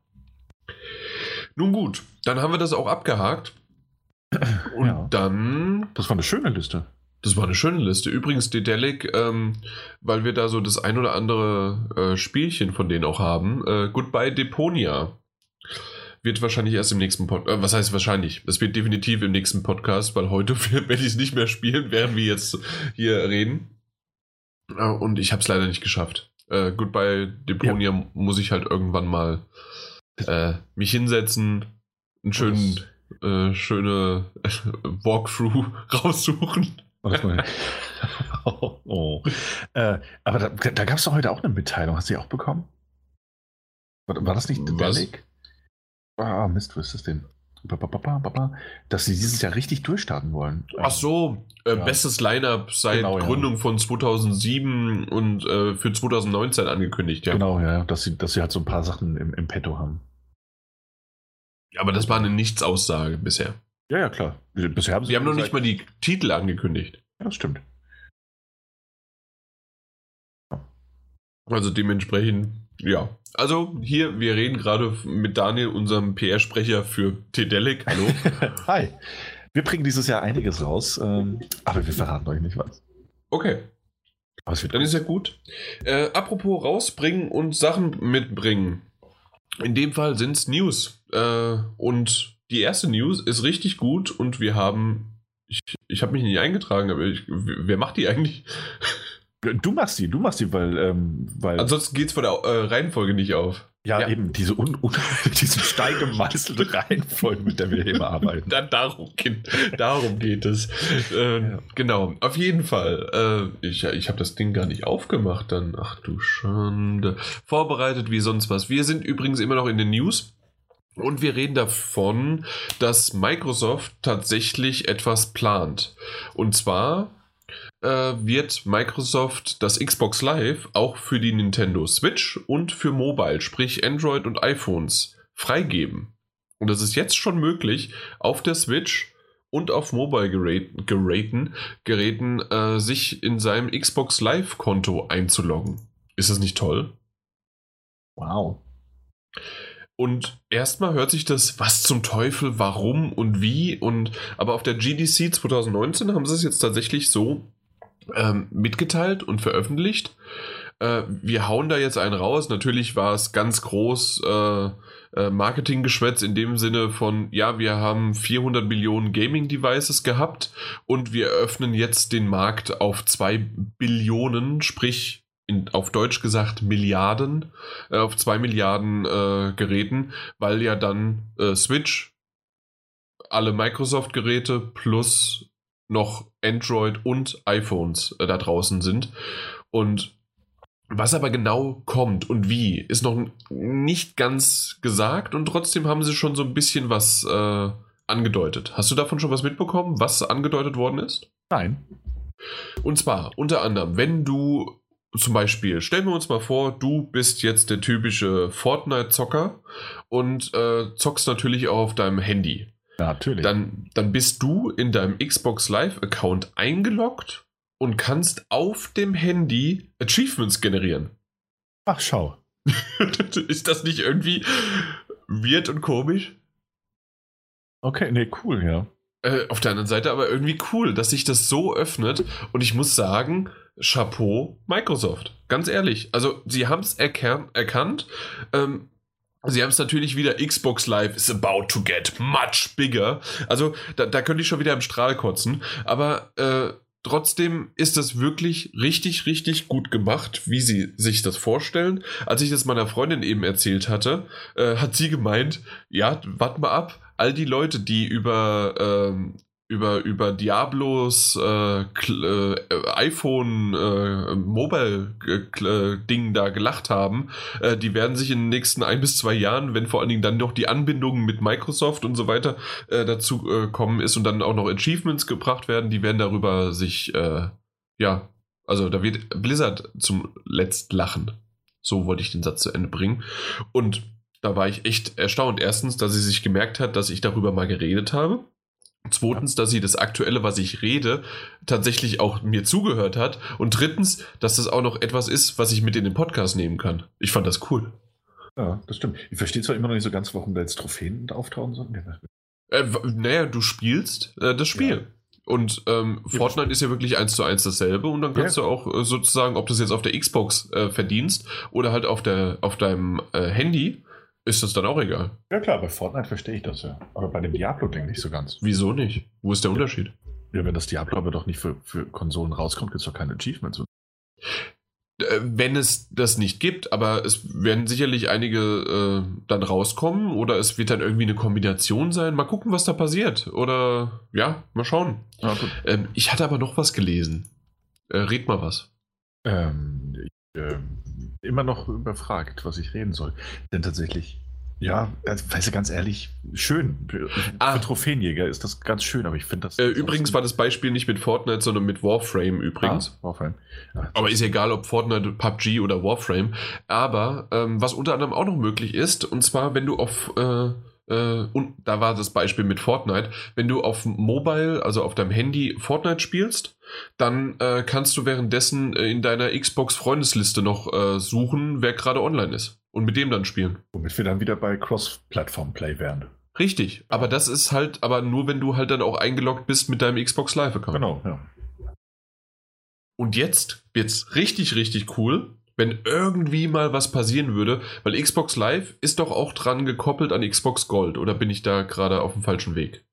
Nun gut, dann haben wir das auch abgehakt. Und ja. dann. Das war eine schöne Liste. Das war eine schöne Liste. Übrigens, Dedelic, ähm, weil wir da so das ein oder andere äh, Spielchen von denen auch haben. Äh, Goodbye Deponia wird wahrscheinlich erst im nächsten Podcast. Äh, was heißt wahrscheinlich? Es wird definitiv im nächsten Podcast, weil heute werde ich es nicht mehr spielen, während wir jetzt hier reden. Äh, und ich habe es leider nicht geschafft. Äh, Goodbye Deponia ja. muss ich halt irgendwann mal äh, mich hinsetzen, einen schönen, äh, schöne Walkthrough raussuchen oh, oh. Äh, aber da, da gab es doch heute auch eine Mitteilung. Hast du die auch bekommen? War, war das nicht Delic? Ah, Mist, wo ist das denn? Dass sie dieses Jahr richtig durchstarten wollen. Ach so, äh, ja. bestes Line-Up seit genau, Gründung ja. von 2007 und äh, für 2019 angekündigt, ja. Genau, ja, dass sie, dass sie halt so ein paar Sachen im, im Petto haben. Aber das war eine Nichtsaussage bisher. Ja, ja, klar. Bisher haben sie Wir haben noch nicht mal die Titel angekündigt. Ja, das stimmt. Also dementsprechend, ja. Also hier, wir reden gerade mit Daniel, unserem PR-Sprecher für Tedelic. Hallo. Hi. Wir bringen dieses Jahr einiges raus, ähm, aber wir verraten euch nicht was. Okay. Dann gut. ist ja gut. Äh, apropos rausbringen und Sachen mitbringen. In dem Fall sind es News. Äh, und die erste News ist richtig gut und wir haben. Ich, ich habe mich nicht eingetragen, aber ich, wer macht die eigentlich? Du machst die, du machst die, weil. Ähm, weil Ansonsten geht es von der äh, Reihenfolge nicht auf. Ja, ja, eben, diese, un, un, diese steil gemeißelte Reihenfolge, mit der wir hier immer arbeiten. Dann darum, geht, darum geht es. Äh, ja. Genau, auf jeden Fall. Äh, ich ich habe das Ding gar nicht aufgemacht, dann. Ach du Schande. Vorbereitet wie sonst was. Wir sind übrigens immer noch in den News. Und wir reden davon, dass Microsoft tatsächlich etwas plant. Und zwar wird Microsoft das Xbox Live auch für die Nintendo Switch und für Mobile, sprich Android und iPhones, freigeben. Und das ist jetzt schon möglich, auf der Switch und auf Mobile-Geräten Geräten, Geräten, äh, sich in seinem Xbox Live-Konto einzuloggen. Ist das nicht toll? Wow. Und erstmal hört sich das, was zum Teufel, warum und wie und aber auf der GDC 2019 haben sie es jetzt tatsächlich so ähm, mitgeteilt und veröffentlicht. äh, wir hauen da jetzt einen raus. Natürlich war es ganz groß äh, äh, Marketinggeschwätz in dem Sinne von, ja, wir haben 400 Millionen Gaming-Devices gehabt und wir öffnen jetzt den Markt auf 2 Billionen, sprich in, auf Deutsch gesagt Milliarden, äh, auf 2 Milliarden äh, Geräten, weil ja dann Switch, alle Microsoft-Geräte plus noch Android und iPhones äh, da draußen sind. Und was aber genau kommt und wie, ist noch nicht ganz gesagt und trotzdem haben sie schon so ein bisschen was äh, angedeutet. Hast du davon schon was mitbekommen, was angedeutet worden ist? Nein. Und zwar unter anderem, wenn du zum Beispiel, stellen wir uns mal vor, du bist jetzt der typische Fortnite-Zocker und äh, zockst natürlich auch auf deinem Handy. Ja, natürlich. Dann, dann bist du in deinem Xbox Live-Account eingeloggt und kannst auf dem Handy Achievements generieren. Ach, schau. Ist das nicht irgendwie weird und komisch? Okay, nee, cool, ja. Äh, auf der anderen Seite aber irgendwie cool, dass sich das so öffnet. Und ich muss sagen, Chapeau Microsoft. Ganz ehrlich. Also, sie haben es erkannt. Ähm, Sie haben es natürlich wieder, Xbox Live is about to get much bigger. Also da, da könnte ich schon wieder im Strahl kotzen. Aber äh, Trotzdem ist das wirklich richtig, richtig gut gemacht, wie sie sich das vorstellen. Als ich das meiner Freundin eben erzählt hatte, äh, hat sie gemeint, ja, warte mal ab, all die Leute, die über ähm, über, über Diablos äh, äh, iPhone äh, Mobile äh, Ding da gelacht haben, äh, die werden sich in den nächsten ein bis zwei Jahren, wenn vor allen Dingen dann noch die Anbindung mit Microsoft und so weiter äh, dazu kommen ist und dann auch noch Achievements gebracht werden, die werden darüber sich ja, also da wird Blizzard zum Letzt lachen. So wollte ich den Satz zu Ende bringen. Und da war ich echt erstaunt. Erstens, dass sie sich gemerkt hat, dass ich darüber mal geredet habe. Zweitens, dass sie das Aktuelle, was ich rede, tatsächlich auch mir zugehört hat. Und drittens, dass das auch noch etwas ist, was ich mit in den Podcast nehmen kann. Ich fand das cool. Ja, das stimmt. Ich verstehe zwar immer noch nicht so ganz, warum da jetzt Trophäen auftauchen sollen. Äh, naja, du spielst äh, das Spiel. Ja. Und ähm, Fortnite ist ja wirklich eins zu eins dasselbe und dann kannst ja. du auch äh, sozusagen, ob du es jetzt auf der Xbox äh, verdienst oder halt auf, der, auf deinem äh, Handy, ist das dann auch egal? Ja klar, bei Fortnite verstehe ich das ja. Aber bei dem Diablo-Ding nicht so ganz. Wieso nicht? Wo ist der Unterschied? Ja, wenn das Diablo aber doch nicht für, für Konsolen rauskommt, gibt es doch keine Achievements. Äh, wenn es das nicht gibt, aber es werden sicherlich einige äh, dann rauskommen oder es wird dann irgendwie eine Kombination sein. Mal gucken, was da passiert. Oder ja, mal schauen. Ja, ähm, ich hatte aber noch was gelesen. Äh, red mal was. Ähm, ich, ähm, immer noch überfragt, was ich reden soll. Denn tatsächlich, ja, weißt du, ganz ehrlich, schön. Für, ah. für Trophäenjäger ist das ganz schön, aber ich finde das. Äh, übrigens war das Beispiel nicht mit Fortnite, sondern mit Warframe übrigens. Ah, Warframe. Ja, aber ist egal, ob Fortnite, PUBG oder Warframe. Aber ähm, was unter anderem auch noch möglich ist, und zwar, wenn du auf. Äh, äh, und da war das Beispiel mit Fortnite. Wenn du auf Mobile, also auf deinem Handy Fortnite spielst, dann äh, kannst du währenddessen äh, in deiner Xbox-Freundesliste noch äh, suchen, wer gerade online ist. Und mit dem dann spielen. Womit wir dann wieder bei Cross-Plattform-Play wären. Richtig, aber das ist halt, aber nur wenn du halt dann auch eingeloggt bist mit deinem Xbox Live-Account. Genau, ja. Und jetzt wird's richtig, richtig cool wenn irgendwie mal was passieren würde, weil Xbox Live ist doch auch dran gekoppelt an Xbox Gold, oder bin ich da gerade auf dem falschen Weg?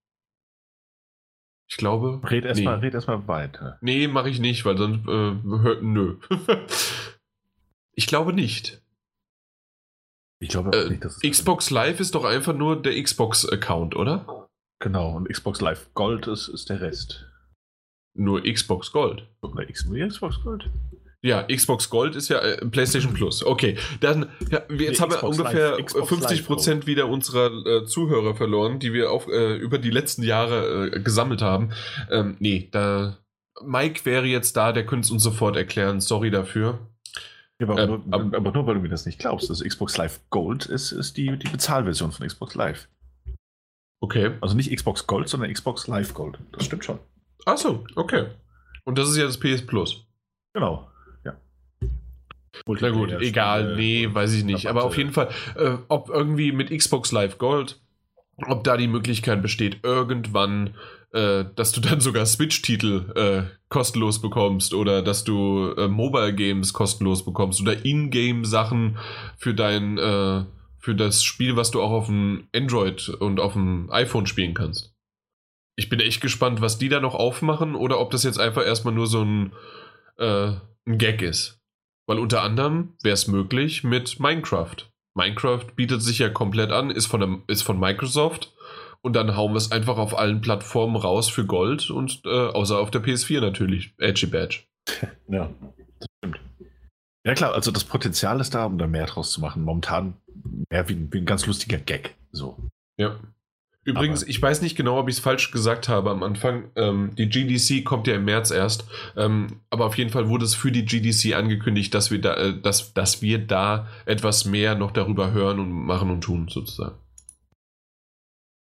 Ich glaube. Red erstmal nee. erst weiter. Nee, mache ich nicht, weil sonst äh, hört. Nö. ich glaube nicht. Ich glaube äh, nicht, dass es. Xbox Live ist doch einfach nur der Xbox-Account, oder? Genau, und Xbox Live Gold ist, ist der Rest. Nur Xbox Gold. Oder Xbox Gold? Ja, Xbox Gold ist ja äh, PlayStation Plus. Okay, dann ja, wir, jetzt nee, haben wir ungefähr Live, 50 Prozent wieder unserer äh, Zuhörer verloren, die wir auf, äh, über die letzten Jahre äh, gesammelt haben. Ähm, nee, da Mike wäre jetzt da, der könnte es uns sofort erklären. Sorry dafür. Ja, aber, ähm, nur, aber, nur, weil du mir das nicht glaubst. Das Xbox Live Gold ist, ist die, die Bezahlversion von Xbox Live. Okay. Also nicht Xbox Gold, sondern Xbox Live Gold. Das stimmt schon. Achso, okay. Und das ist ja das PS Plus. Genau. Na gut, egal, nee, weiß ich nicht. Aber auf jeden Fall, äh, ob irgendwie mit Xbox Live Gold, ob da die Möglichkeit besteht, irgendwann äh, dass du dann sogar Switch-Titel äh, kostenlos bekommst oder dass du äh, Mobile Games kostenlos bekommst oder Ingame-Sachen für dein äh, für das Spiel, was du auch auf dem Android und auf dem iPhone spielen kannst. Ich bin echt gespannt, was die da noch aufmachen oder ob das jetzt einfach erstmal nur so ein, äh, ein Gag ist. Weil unter anderem wäre es möglich mit Minecraft. Minecraft bietet sich ja komplett an, ist von, der, ist von Microsoft und dann hauen wir es einfach auf allen Plattformen raus für Gold und äh, außer auf der PS4 natürlich, Edgy Badge. Ja, das stimmt. Ja klar, also das Potenzial ist da, um da mehr draus zu machen. Momentan mehr wie, wie ein ganz lustiger Gag. So. Ja. Übrigens, aber ich weiß nicht genau, ob ich es falsch gesagt habe am Anfang. Ähm, die GDC kommt ja im März erst. Ähm, aber auf jeden Fall wurde es für die GDC angekündigt, dass wir da, äh, dass, dass wir da etwas mehr noch darüber hören und machen und tun, sozusagen.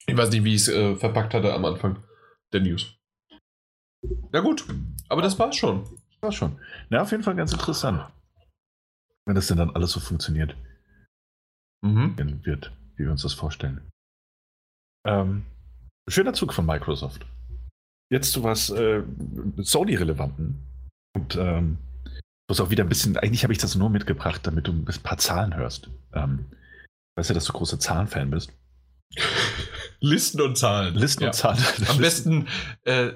Ich weiß nicht, wie ich es äh, verpackt hatte am Anfang der News. Ja, gut. Aber das war's schon. Das war's schon. Ja, auf jeden Fall ganz interessant. Wenn das denn dann alles so funktioniert. Mhm. Wird, wie wir uns das vorstellen. Ähm, schöner Zug von Microsoft. Jetzt zu was äh, Sony-relevanten. Und ähm, muss auch wieder ein bisschen, eigentlich habe ich das nur mitgebracht, damit du ein paar Zahlen hörst. Ähm, weißt du, dass du großer Zahlenfan bist. Listen und Zahlen. Listen ja. und Zahlen. Am besten äh,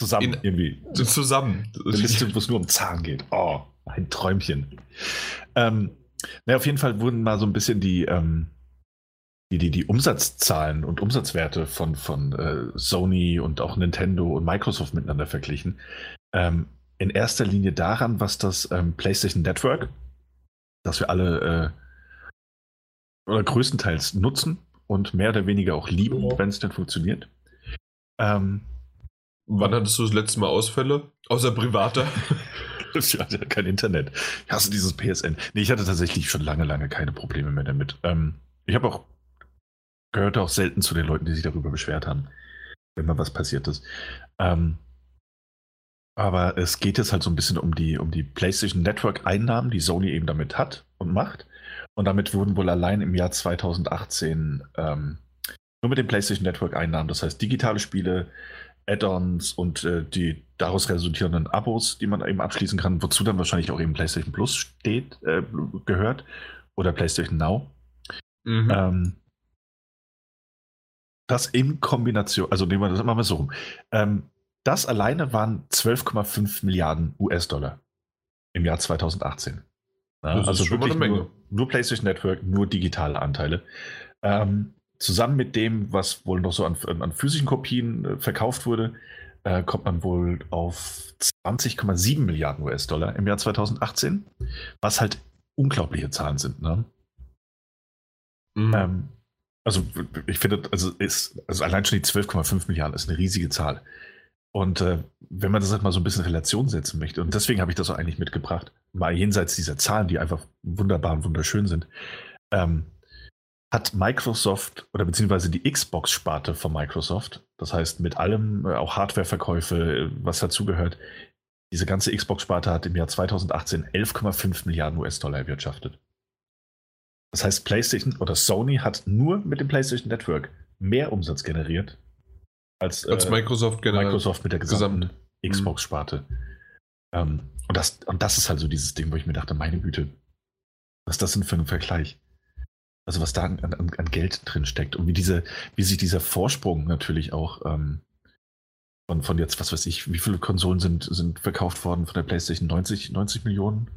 zusammen in, irgendwie. Zusammen. Eine Liste, wo es nur um Zahlen geht. Oh, ein Träumchen. Ähm, na, auf jeden Fall wurden mal so ein bisschen die, ähm, die, die, die Umsatzzahlen und Umsatzwerte von, von äh, Sony und auch Nintendo und Microsoft miteinander verglichen. Ähm, in erster Linie daran, was das ähm, PlayStation Network, das wir alle äh, oder größtenteils nutzen, und mehr oder weniger auch lieben, oh. wenn es denn funktioniert. Ähm, Wann hattest du das letzte Mal Ausfälle? Außer privater? ich hatte ja kein Internet. Ich hasse dieses PSN. Nee, ich hatte tatsächlich schon lange, lange keine Probleme mehr damit. Ähm, ich habe auch gehört auch selten zu den Leuten, die sich darüber beschwert haben, wenn mal was passiert ist. Ähm, aber es geht jetzt halt so ein bisschen um die, um die PlayStation Network Einnahmen, die Sony eben damit hat und macht. Und damit wurden wohl allein im Jahr 2018 ähm, nur mit dem PlayStation Network Einnahmen, das heißt digitale Spiele, Add-ons und äh, die daraus resultierenden Abos, die man eben abschließen kann, wozu dann wahrscheinlich auch eben PlayStation Plus steht, äh, gehört oder PlayStation Now. Mhm. Ähm, das in Kombination, also nehmen wir das mal so rum. Ähm, das alleine waren 12,5 Milliarden US-Dollar im Jahr 2018. Ja, also wirklich nur, nur, PlayStation Network, nur digitale Anteile. Ähm, zusammen mit dem, was wohl noch so an, an physischen Kopien äh, verkauft wurde, äh, kommt man wohl auf 20,7 Milliarden US-Dollar im Jahr 2018, was halt unglaubliche Zahlen sind. Ne? Mhm. Ähm, also ich finde, also, ist, also allein schon die 12,5 Milliarden ist eine riesige Zahl. Und äh, wenn man das halt mal so ein bisschen in Relation setzen möchte, und deswegen habe ich das auch eigentlich mitgebracht, mal jenseits dieser Zahlen, die einfach wunderbar und wunderschön sind, ähm, hat Microsoft oder beziehungsweise die Xbox-Sparte von Microsoft, das heißt mit allem, äh, auch Hardware-Verkäufe, was dazugehört, diese ganze Xbox-Sparte hat im Jahr 2018 11,5 Milliarden US-Dollar erwirtschaftet. Das heißt, PlayStation oder Sony hat nur mit dem PlayStation Network mehr Umsatz generiert als, als äh, Microsoft, generell Microsoft mit der gesamten mhm. Xbox-Sparte. Ähm, und, das, und das ist halt so dieses Ding, wo ich mir dachte, meine Güte, was ist das denn für ein Vergleich? Also was da an, an, an Geld drin steckt und wie diese, wie sich dieser Vorsprung natürlich auch ähm, von, von jetzt, was weiß ich, wie viele Konsolen sind, sind verkauft worden von der PlayStation? 90, 90 Millionen?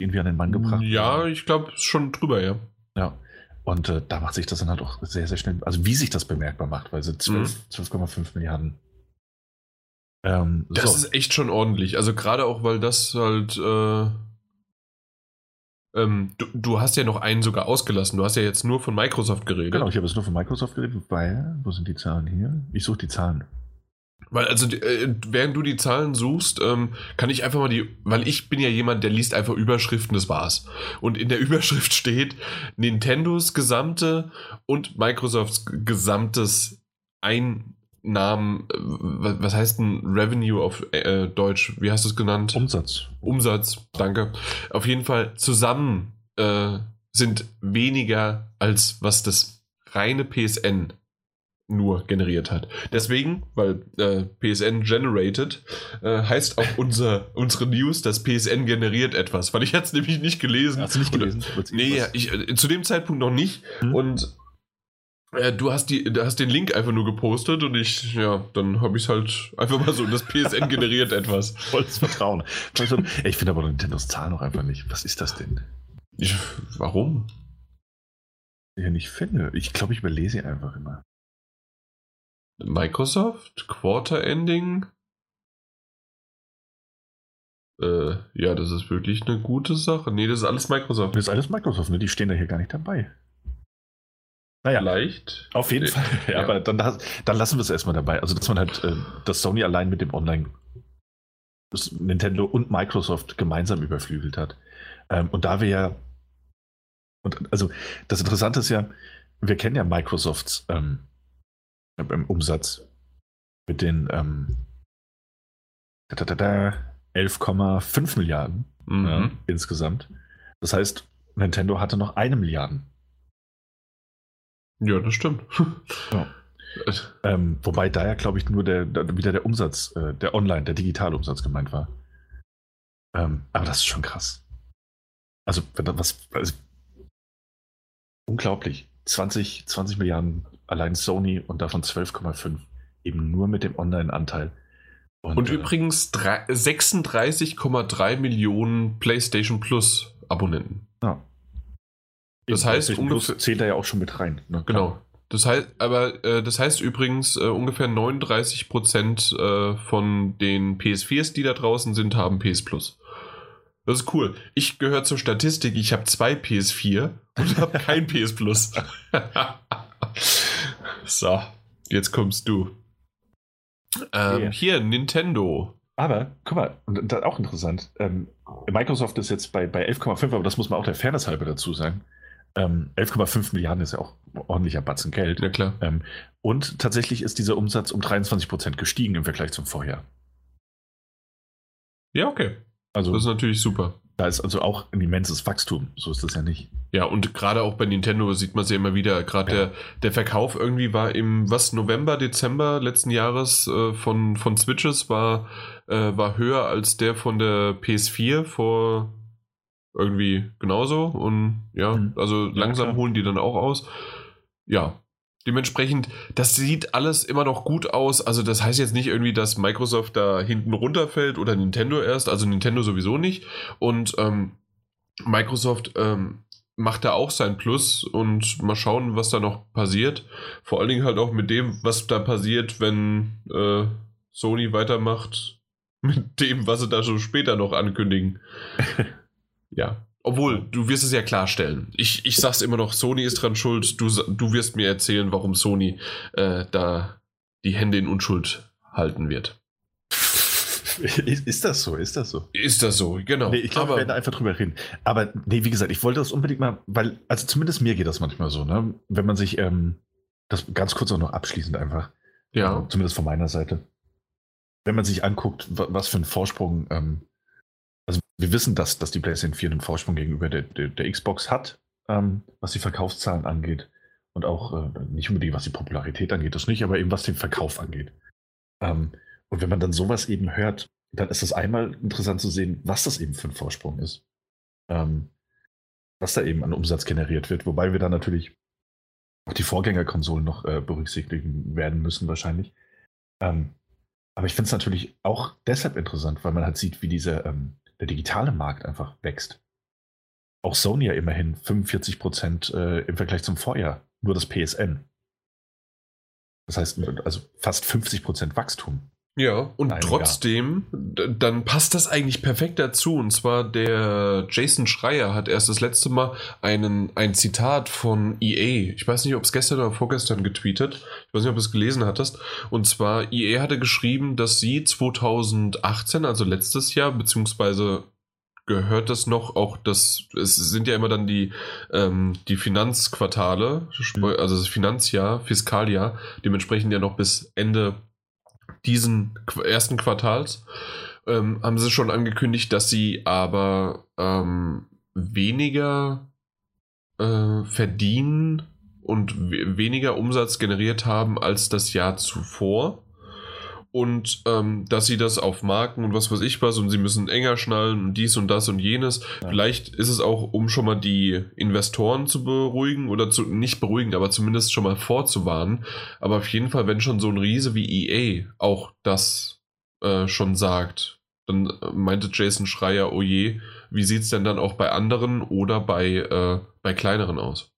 Irgendwie an den Mann gebracht? Ja, ich glaube schon drüber, ja. Ja. Und äh, da macht sich das dann halt auch sehr, sehr schnell, also wie sich das bemerkbar macht, weil sie 12,5 mhm. Milliarden. Ähm, das so. ist echt schon ordentlich. Also gerade auch, weil das halt. Äh, ähm, du, du, hast ja noch einen sogar ausgelassen. Du hast ja jetzt nur von Microsoft geredet. Genau, ich habe jetzt nur von Microsoft geredet, weil, wo sind die Zahlen hier? Ich suche die Zahlen. Weil, also, äh, während du die Zahlen suchst, ähm, kann ich einfach mal die, weil ich bin ja jemand, der liest einfach Überschriften, das war's. Und in der Überschrift steht Nintendos gesamte und Microsofts gesamtes Einnahmen, äh, was heißt ein Revenue auf äh, Deutsch? Wie hast du es genannt? Umsatz. Umsatz, danke. Auf jeden Fall zusammen äh, sind weniger als was das reine PSN nur generiert hat. Deswegen, weil äh, PSN generated, äh, heißt auch unser, unsere News, dass PSN generiert etwas. Weil ich hatte es nämlich nicht gelesen. Hast du nicht gelesen? Und, nee, ich, äh, zu dem Zeitpunkt noch nicht. Hm? Und äh, du hast, die, du hast den Link einfach nur gepostet und ich, ja, dann habe ich es halt einfach mal so, das PSN generiert etwas. Volles Vertrauen. Ich finde aber Nintendos Zahl noch einfach nicht. Was ist das denn? Ich, warum? Ja, nicht finde. Ich glaube, ich überlese einfach immer. Microsoft, Quarter Ending. Äh, ja, das ist wirklich eine gute Sache. Nee, das ist alles Microsoft. Das ist alles Microsoft, ne? Die stehen da hier gar nicht dabei. Naja. Leicht. Auf jeden nee. Fall. Ja, ja, aber dann, dann lassen wir es erstmal dabei. Also, dass man halt, äh, dass Sony allein mit dem Online das Nintendo und Microsoft gemeinsam überflügelt hat. Ähm, und da wir ja, und also das Interessante ist ja, wir kennen ja Microsofts ähm, im Umsatz mit den ähm, 11,5 Milliarden mhm. ja, insgesamt. Das heißt, Nintendo hatte noch eine Milliarde. Ja, das stimmt. Ja. Ähm, wobei da ja, glaube ich, nur der, der, wieder der Umsatz, äh, der Online, der digitale Umsatz gemeint war. Ähm, aber das ist schon krass. Also, was, also, unglaublich. 20, 20 Milliarden allein Sony und davon 12,5 eben nur mit dem Online-Anteil. Und, und, äh, übrigens 36,3 Millionen PlayStation Plus Abonnenten. Ja. Das heißt, ungefähr zählt da ja auch schon mit rein. Ne? Genau. Das heißt, aber äh, das heißt übrigens, äh, ungefähr 39 Prozent äh, von den PS4s, die da draußen sind, haben PS Plus. Das ist cool. Ich gehöre zur Statistik, ich habe zwei PS4 und habe kein PS Plus. so, jetzt kommst du. Ähm, yeah. Hier, Nintendo. Aber, guck mal, und das auch interessant. Ähm, Microsoft ist jetzt bei, bei 11,5, aber das muss man auch der Fairness halber dazu sagen. Ähm, 11,5 Milliarden ist ja auch ordentlicher Batzen Geld. Ja, klar. Ähm, und tatsächlich ist dieser Umsatz um 23 Prozent gestiegen im Vergleich zum Vorjahr. Ja, okay. Also, das ist natürlich super. Da ist also auch ein immenses Wachstum. So ist das ja nicht. Ja, und gerade auch bei Nintendo sieht man es ja immer wieder. Gerade ja. der, der Verkauf irgendwie war im, was, November, Dezember letzten Jahres äh, von, von Switches war, äh, war höher als der von der PS4 vor irgendwie genauso. Und ja, mhm. also langsam ja, holen die dann auch aus. Ja, Dementsprechend, das sieht alles immer noch gut aus. Also das heißt jetzt nicht irgendwie, dass Microsoft da hinten runterfällt oder Nintendo erst. Also Nintendo sowieso nicht. Und ähm, Microsoft ähm, macht da auch sein Plus und mal schauen, was da noch passiert. Vor allen Dingen halt auch mit dem, was da passiert, wenn äh, Sony weitermacht mit dem, was sie da schon später noch ankündigen. ja. Obwohl, du wirst es ja klarstellen. Ich, ich sag's immer noch, Sony ist dran schuld. Du, du wirst mir erzählen, warum Sony äh, da die Hände in Unschuld halten wird. Ist das so? Ist das so? Ist das so, genau. Nee, ich glaube, wir werden einfach drüber reden. Aber nee, wie gesagt, ich wollte das unbedingt mal, weil, also zumindest mir geht das manchmal so, ne? Wenn man sich, ähm, das ganz kurz auch noch abschließend einfach. Ja. Äh, zumindest von meiner Seite. Wenn man sich anguckt, was für einen Vorsprung ähm, also wir wissen, dass, dass die PlayStation 4 einen Vorsprung gegenüber der, der, der Xbox hat, ähm, was die Verkaufszahlen angeht. Und auch äh, nicht unbedingt, was die Popularität angeht, das nicht, aber eben was den Verkauf angeht. Ähm, und wenn man dann sowas eben hört, dann ist es einmal interessant zu sehen, was das eben für ein Vorsprung ist. Ähm, was da eben an Umsatz generiert wird, wobei wir dann natürlich auch die Vorgängerkonsolen noch äh, berücksichtigen werden müssen, wahrscheinlich. Ähm, aber ich finde es natürlich auch deshalb interessant, weil man halt sieht, wie diese, ähm, der digitale Markt einfach wächst. Auch Sony ja immerhin 45 Prozent äh, im Vergleich zum Vorjahr, nur das PSN. Das heißt, also fast 50 Prozent Wachstum. Ja, und trotzdem, dann passt das eigentlich perfekt dazu. Und zwar der Jason Schreier hat erst das letzte Mal einen, ein Zitat von EA. Ich weiß nicht, ob es gestern oder vorgestern getweetet. Ich weiß nicht, ob du es gelesen hattest. Und zwar, EA hatte geschrieben, dass sie 2018, also letztes Jahr, beziehungsweise gehört das noch auch das es sind ja immer dann die ähm, die Finanzquartale mhm. also das Finanzjahr Fiskaljahr dementsprechend ja noch bis Ende diesen ersten Quartals ähm, haben sie schon angekündigt, dass sie aber ähm, weniger äh, verdienen und weniger Umsatz generiert haben als das Jahr zuvor und ähm, dass sie das auf Marken und was weiß ich was und sie müssen enger schnallen und dies und das und jenes. Ja. Vielleicht ist es auch, um schon mal die Investoren zu beruhigen oder zu, nicht beruhigen, aber zumindest schon mal vorzuwarnen. Aber auf jeden Fall, wenn schon so ein Riese wie EA auch das äh, schon sagt, dann äh, meinte Jason Schreier, oh je, wie sieht es denn dann auch bei anderen oder bei, äh, bei kleineren aus?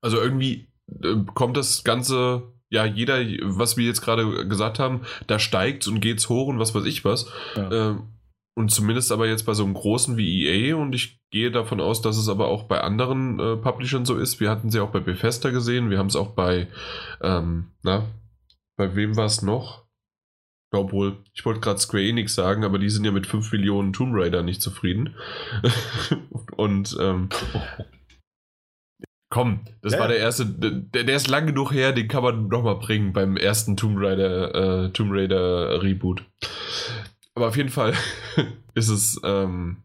Also irgendwie äh, kommt das Ganze ja, jeder, was wir jetzt gerade gesagt haben, da steigt und geht's hoch und was weiß ich was. Ja. Ähm, und zumindest aber jetzt bei so einem großen wie EA und ich gehe davon aus, dass es aber auch bei anderen äh, Publishern so ist. Wir hatten sie auch bei Bethesda gesehen, wir haben es auch bei, ähm, na, bei wem war es noch? Obwohl, ich wollte gerade Square Enix sagen, aber die sind ja mit 5 Millionen Tomb Raider nicht zufrieden. und ähm, Komm, das ja. war der erste, der, der, ist lang genug her, den kann man nochmal bringen beim ersten Tomb Raider, äh, Tomb Raider Reboot. Aber auf jeden Fall ist es, ähm,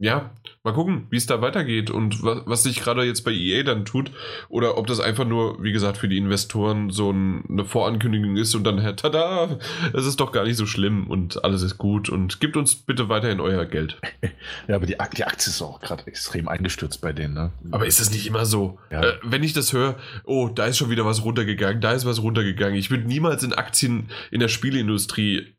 ja, mal gucken, wie es da weitergeht und was, was sich gerade jetzt bei EA dann tut. Oder ob das einfach nur, wie gesagt, für die Investoren so ein, eine Vorankündigung ist und dann, tada, es ist doch gar nicht so schlimm und alles ist gut und gebt uns bitte weiterhin euer Geld. Ja, aber die, die Aktie ist auch gerade extrem eingestürzt bei denen, ne? Aber ist das nicht immer so? Ja. Äh, wenn ich das höre, oh, da ist schon wieder was runtergegangen, da ist was runtergegangen. Ich würde niemals in Aktien in der Spieleindustrie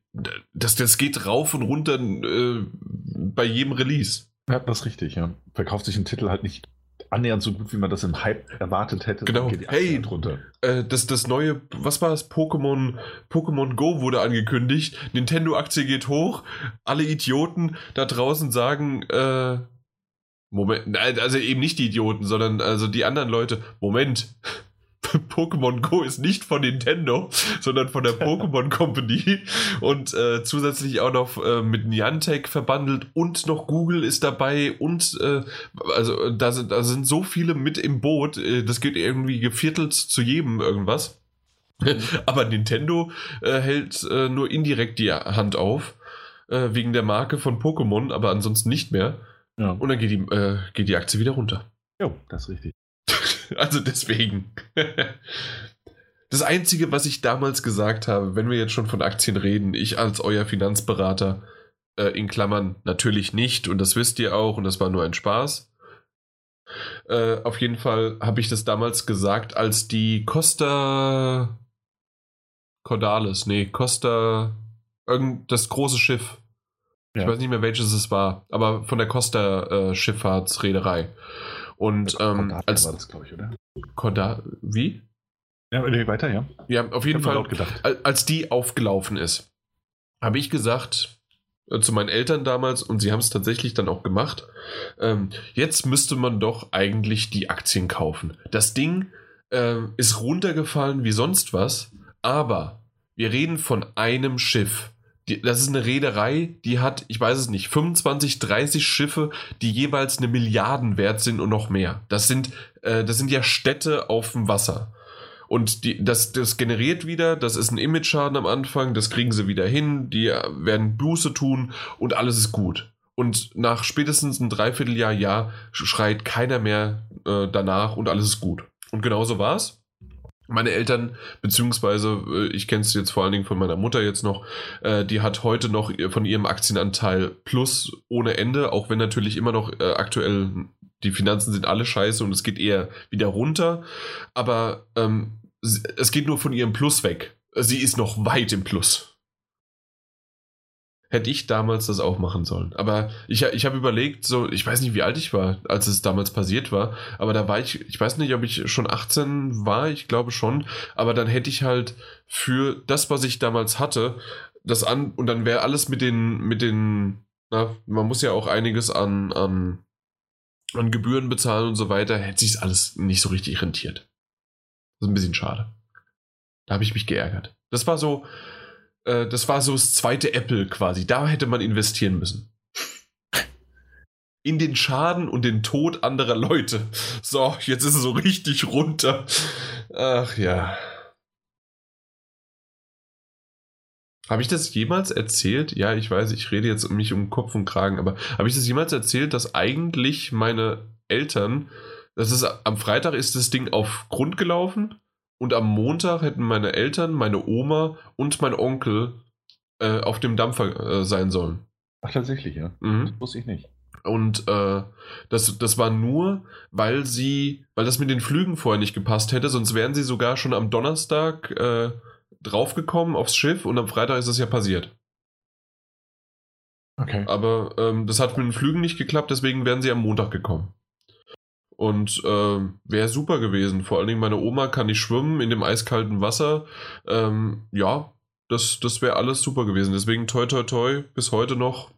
das, das geht rauf und runter äh, bei jedem Release. Ja, das ist richtig, ja. Verkauft sich ein Titel halt nicht annähernd so gut, wie man das im Hype erwartet hätte. Genau. hey, drunter. Äh, das, das neue, was war das? Pokémon, Pokémon Go wurde angekündigt. Nintendo-Aktie geht hoch. Alle Idioten da draußen sagen, äh, Moment, also eben nicht die Idioten, sondern also die anderen Leute, Moment, Pokémon Go ist nicht von Nintendo, sondern von der Pokémon Company und äh, zusätzlich auch noch äh, mit Niantic verbandelt und noch Google ist dabei und äh, also da sind, da sind so viele mit im Boot, äh, das geht irgendwie geviertelt zu jedem irgendwas. Aber Nintendo äh, hält äh, nur indirekt die Hand auf, wegen der Marke von Pokémon, aber ansonsten nicht mehr. Ja. Und dann geht die, geht die Aktie wieder runter. Ja, das ist richtig. Also deswegen. Das Einzige, was ich damals gesagt habe, wenn wir jetzt schon von Aktien reden, ich als euer Finanzberater, äh, in Klammern natürlich nicht, und das wisst ihr auch, und das war nur ein Spaß. Äh, auf jeden Fall habe ich das damals gesagt, als die Costa Cordalis, nee, Costa, irgend das große Schiff. Ja. Ich weiß nicht mehr, welches es war, aber von der Costa äh, Schifffahrtsreederei. Und ähm, als war das, glaube ich, oder? Korda wie? Ja, weiter, ja. Ja, auf jeden Fall. Als die aufgelaufen ist, habe ich gesagt äh, zu meinen Eltern damals, und sie haben es tatsächlich dann auch gemacht, ähm, jetzt müsste man doch eigentlich die Aktien kaufen. Das Ding äh, ist runtergefallen wie sonst was, aber wir reden von einem Schiff. Die, das ist eine Reederei, die hat, ich weiß es nicht, 25, 30 Schiffe, die jeweils eine Milliarden wert sind und noch mehr. Das sind, äh, das sind ja Städte auf dem Wasser. Und die, das, das generiert wieder, das ist ein Image-Schaden am Anfang, das kriegen sie wieder hin, die werden Buße tun und alles ist gut. Und nach spätestens ein Dreivierteljahr, Jahr schreit keiner mehr äh, danach und alles ist gut. Und genauso war es meine Eltern, beziehungsweise äh, ich kenne es jetzt vor allen Dingen von meiner Mutter jetzt noch, äh, die hat heute noch von ihrem Aktienanteil plus ohne Ende, auch wenn natürlich immer noch äh, aktuell die Finanzen sind alle scheiße und es geht eher wieder runter, aber ähm, es geht nur von ihrem Plus weg. Sie ist noch weit im Plus hätte ich damals das auch machen sollen. Aber ich, ich habe überlegt, so, ich weiß nicht, wie alt ich war, als es damals passiert war, aber da war ich, ich weiß nicht, ob ich schon 18 war, ich glaube schon, aber dann hätte ich halt für das, was ich damals hatte, das an, und dann wäre alles mit den, mit den, na, man muss ja auch einiges an, an, an Gebühren bezahlen und so weiter, hätte sich alles nicht so richtig rentiert. Das ist ein bisschen schade. Da habe ich mich geärgert. Das war so, äh, das war so das zweite Apple quasi. Da hätte man investieren müssen. In den Schaden und den Tod anderer Leute. So, jetzt ist es so richtig runter. Ach ja. Habe ich das jemals erzählt? Ja, ich weiß, ich rede jetzt um mich um Kopf und Kragen, aber habe ich das jemals erzählt, dass eigentlich meine Eltern Das ist, am Freitag ist das Ding auf Grund gelaufen und am Montag hätten meine Eltern, meine Oma und mein Onkel äh, auf dem Dampfer äh, sein sollen. Ach, tatsächlich, ja. Mhm. Das wusste ich nicht. Und äh, das, das war nur, weil sie, weil das mit den Flügen vorher nicht gepasst hätte, sonst wären sie sogar schon am Donnerstag äh, draufgekommen aufs Schiff und am Freitag ist es ja passiert. Okay. Aber ähm, das hat mit den Flügen nicht geklappt, deswegen wären sie am Montag gekommen. Und ähm, wäre super gewesen. Vor allen Dingen meine Oma kann nicht schwimmen in dem eiskalten Wasser. Ähm, ja, das, das wäre alles super gewesen. Deswegen toi toi toi bis heute noch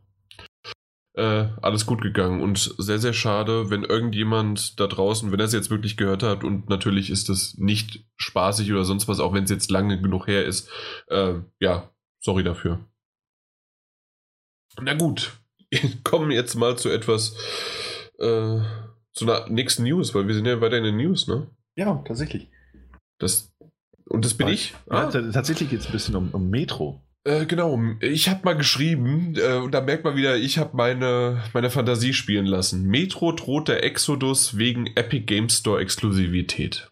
äh, alles gut gegangen. Und sehr, sehr schade, wenn irgendjemand da draußen, wenn er es jetzt wirklich gehört hat, und natürlich ist das nicht spaßig oder sonst was, auch wenn es jetzt lange genug her ist. Äh, ja, sorry dafür. Na gut, kommen jetzt mal zu etwas, äh, zu einer nächsten News, weil wir sind ja weiter in den News, ne? Ja, tatsächlich. Das, und das bin Weil- ich. Ja, Ah. tatsächlich geht es ein bisschen um, um Metro. Äh, genau, ich habe mal geschrieben, äh, und da merkt man wieder, ich habe meine, meine Fantasie spielen lassen. Metro droht der Exodus wegen Epic Game Store Exklusivität.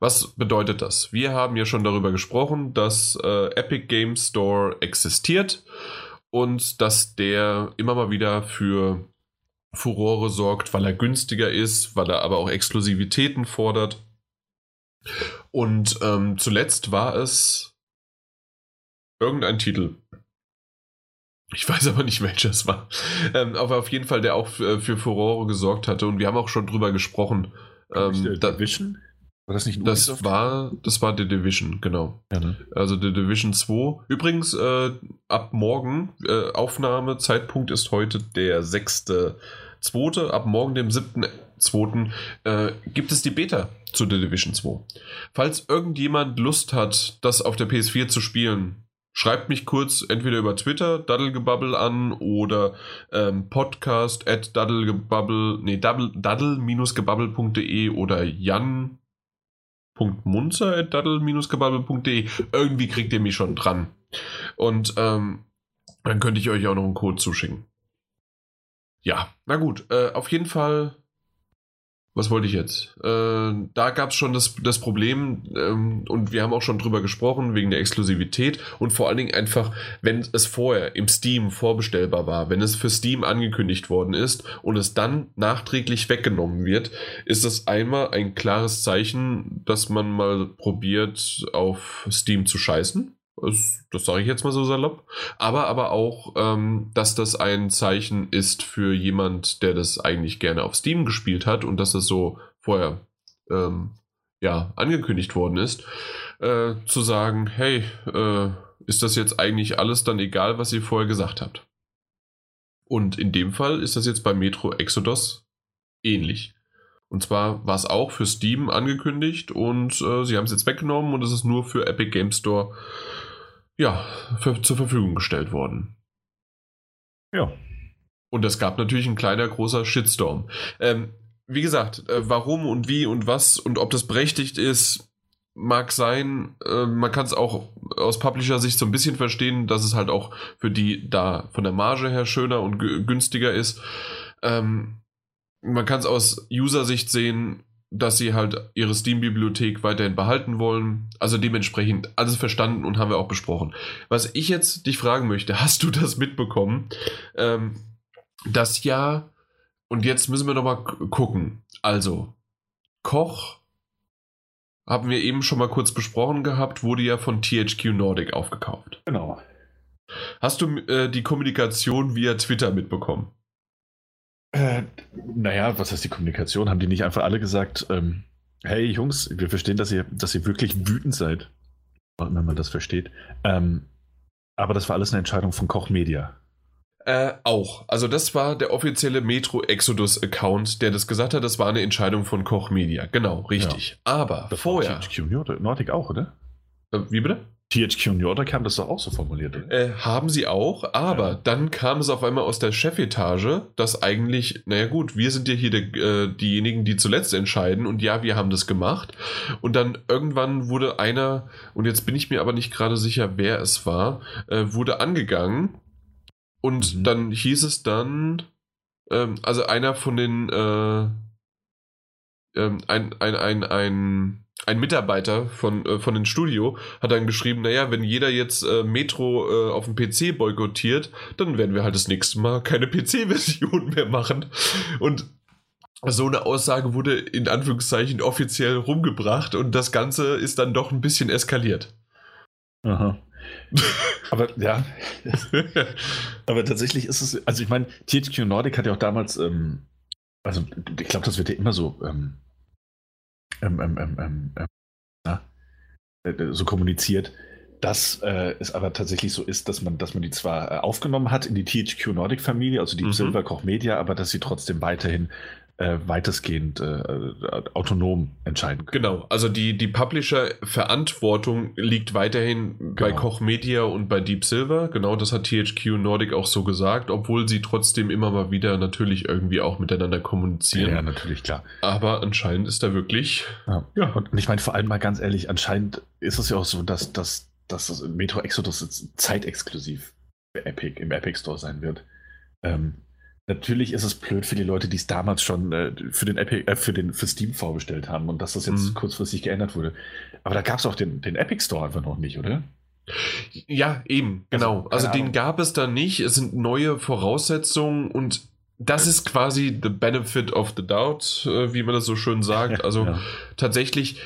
Was bedeutet das? Wir haben ja schon darüber gesprochen, dass äh, Epic Game Store existiert und dass der immer mal wieder für Furore sorgt, weil er günstiger ist, weil er aber auch Exklusivitäten fordert. Und ähm, zuletzt war es irgendein Titel. Ich weiß aber nicht, welcher es war. Ähm, aber auf jeden Fall, der auch für, für Furore gesorgt hatte. Und wir haben auch schon drüber gesprochen. Äh, Ähm, da, Division? War das nicht das Ubisoft? war, das war The Division, genau. Ja, ne? Also The Division 2. Übrigens, äh, ab morgen, äh, Aufnahmezeitpunkt ist heute der 6.2. Ab morgen, dem 7.2., äh, gibt es die Beta zu The Division 2. Falls irgendjemand Lust hat, das auf der PS4 zu spielen, schreibt mich kurz entweder über Twitter, Daddlegebubble an oder ähm, podcast at daddlegebubble, nee, daddle- daddle-gebubble.de oder jan munzer.daddle-gebubble.de. Irgendwie kriegt ihr mich schon dran. Und ähm, dann könnte ich euch auch noch einen Code zuschicken. Ja, na gut. Äh, auf jeden Fall. Was wollte ich jetzt? Äh, da gab es schon das, das Problem, ähm, und wir haben auch schon drüber gesprochen, wegen der Exklusivität und vor allen Dingen einfach, wenn es vorher im Steam vorbestellbar war, wenn es für Steam angekündigt worden ist und es dann nachträglich weggenommen wird, ist das einmal ein klares Zeichen, dass man mal probiert, auf Steam zu scheißen. Das, das sage ich jetzt mal so salopp. Aber, aber auch, ähm, dass das ein Zeichen ist für jemand, der das eigentlich gerne auf Steam gespielt hat und dass das so vorher ähm, ja, angekündigt worden ist, äh, zu sagen, hey, äh, ist das jetzt eigentlich alles dann egal, was ihr vorher gesagt habt? Und in dem Fall ist das jetzt bei Metro Exodus ähnlich. Und zwar war es auch für Steam angekündigt und äh, sie haben es jetzt weggenommen und es ist nur für Epic Game Store ja, für, zur Verfügung gestellt worden. Ja. Und es gab natürlich ein kleiner, großer Shitstorm. Ähm, wie gesagt, äh, warum und wie und was und ob das berechtigt ist, mag sein. Äh, man kann es auch aus Publisher-Sicht so ein bisschen verstehen, dass es halt auch für die da von der Marge her schöner und gü- günstiger ist. Ähm, man kann es aus User-Sicht sehen, dass sie halt ihre Steam-Bibliothek weiterhin behalten wollen. Also dementsprechend alles verstanden und haben wir auch besprochen. Was ich jetzt dich fragen möchte, hast du das mitbekommen? Ähm, dass ja, und jetzt müssen wir nochmal gucken. Also, Koch haben wir eben schon mal kurz besprochen gehabt, wurde ja von THQ Nordic aufgekauft. Genau. Hast du äh, die Kommunikation via Twitter mitbekommen? Äh, naja, was heißt die Kommunikation? Haben die nicht einfach alle gesagt, ähm, hey Jungs, wir verstehen, dass ihr, dass ihr wirklich wütend seid. Wenn man das versteht. Ähm, aber das war alles eine Entscheidung von Koch Media. Äh, auch. Also das war der offizielle Metro Exodus Account, der das gesagt hat. Das war eine Entscheidung von Koch Media. Genau, richtig. Aber Das vorher. Nordic auch, oder? Äh, wie bitte? THQ Nordic haben das doch auch so formuliert? Äh, haben sie auch, aber Ja. dann kam es auf einmal aus der Chefetage, dass eigentlich, naja gut, wir sind ja hier der, äh, diejenigen, die zuletzt entscheiden und ja, wir haben das gemacht. Und dann irgendwann wurde einer, und jetzt bin ich mir aber nicht gerade sicher, wer es war, äh, wurde angegangen und Mhm. dann hieß es dann, ähm, also einer von den, äh, ähm, ein, ein, ein, ein, ein Mitarbeiter von, äh, von dem Studio hat dann geschrieben, naja, wenn jeder jetzt äh, Metro äh, auf dem PC boykottiert, dann werden wir halt das nächste Mal keine PC-Version mehr machen. Und so eine Aussage wurde in Anführungszeichen offiziell rumgebracht und das Ganze ist dann doch ein bisschen eskaliert. Aha. aber ja, aber tatsächlich ist es, also ich meine, THQ Nordic hat ja auch damals, ähm, also ich glaube, das wird ja immer so ähm, ähm, ähm, ähm, ähm, ähm äh, äh, so kommuniziert, dass äh, es aber tatsächlich so ist, dass man, dass man die zwar äh, aufgenommen hat in die THQ Nordic Familie, also die mhm. Silverkoch Media, aber dass sie trotzdem weiterhin äh, weitestgehend äh, autonom entscheiden können. Genau, also die, die Publisher-Verantwortung liegt weiterhin genau. bei Koch Media und bei Deep Silver. Genau, das hat THQ Nordic auch so gesagt, obwohl sie trotzdem immer mal wieder natürlich irgendwie auch miteinander kommunizieren. Ja, natürlich, klar. Aber anscheinend ist da wirklich. Ja, ja. und ich meine, vor allem mal ganz ehrlich, anscheinend ist es ja auch so, dass, dass, dass das Metro Exodus zeitexklusiv Epic, im Epic Store sein wird. Ähm, Natürlich ist es blöd für die Leute, die es damals schon äh, für den Epic, äh, für den für Steam vorbestellt haben und dass das jetzt mhm. kurzfristig geändert wurde. Aber da gab es auch den, den Epic Store einfach noch nicht, oder? Ja, eben, also, genau. Also, also den gab es da nicht. Es sind neue Voraussetzungen und das ist quasi the benefit of the doubt, äh, wie man das so schön sagt. Also ja. tatsächlich,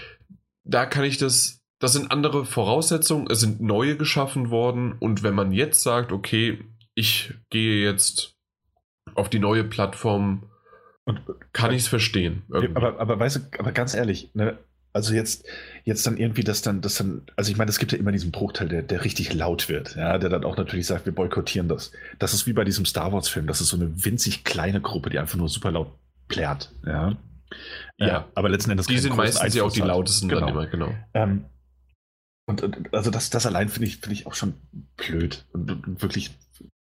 da kann ich das. Das sind andere Voraussetzungen, es sind neue geschaffen worden und wenn man jetzt sagt, okay, ich gehe jetzt auf die neue Plattform und, kann ich es verstehen. Aber, aber weißt du, aber ganz ehrlich, ne, also jetzt, jetzt dann irgendwie das dann, das dann, also ich meine, es gibt ja immer diesen Bruchteil, der, der richtig laut wird, ja, der dann auch natürlich sagt, wir boykottieren das. Das ist wie bei diesem Star Wars-Film, das ist so eine winzig kleine Gruppe, die einfach nur super laut plärt, ja. Ja, äh, aber letzten Endes die sind meistens ja auch die lautesten genau. dann immer, genau. Ähm, und, und, also das, das allein finde ich, finde ich auch schon blöd und, und wirklich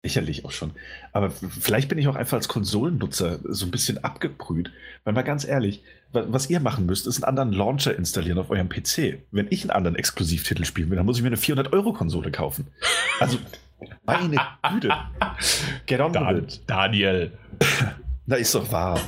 Sicherlich auch schon. Aber vielleicht bin ich auch einfach als Konsolennutzer so ein bisschen abgebrüht. Weil mal ganz ehrlich, was ihr machen müsst, ist einen anderen Launcher installieren auf eurem PC. Wenn ich einen anderen Exklusivtitel spielen will, dann muss ich mir eine 400-Euro-Konsole kaufen. Also, meine Güte. Get on Dan, Daniel. Na, ist doch wahr.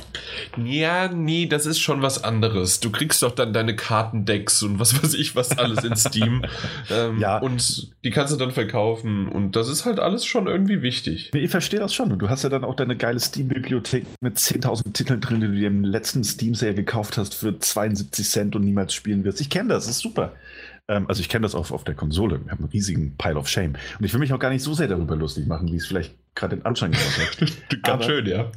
Ja, nee, das ist schon was anderes. Du kriegst doch dann deine Kartendecks und was weiß ich, was alles in Steam. ähm, ja. Und die kannst du dann verkaufen. Und das ist halt alles schon irgendwie wichtig. Nee, ich verstehe das schon. Und du hast ja dann auch deine geile Steam-Bibliothek mit 10.000 Titeln drin, die du dir im letzten Steam-Sale gekauft hast für 72 Cent und niemals spielen wirst. Ich kenne das, das ist super. Ähm, also ich kenne das auch auf der Konsole. Wir haben einen riesigen Pile of Shame. Und ich will mich auch gar nicht so sehr darüber lustig machen, wie es vielleicht gerade den Anschein gemacht hat. Ganz schön, ja.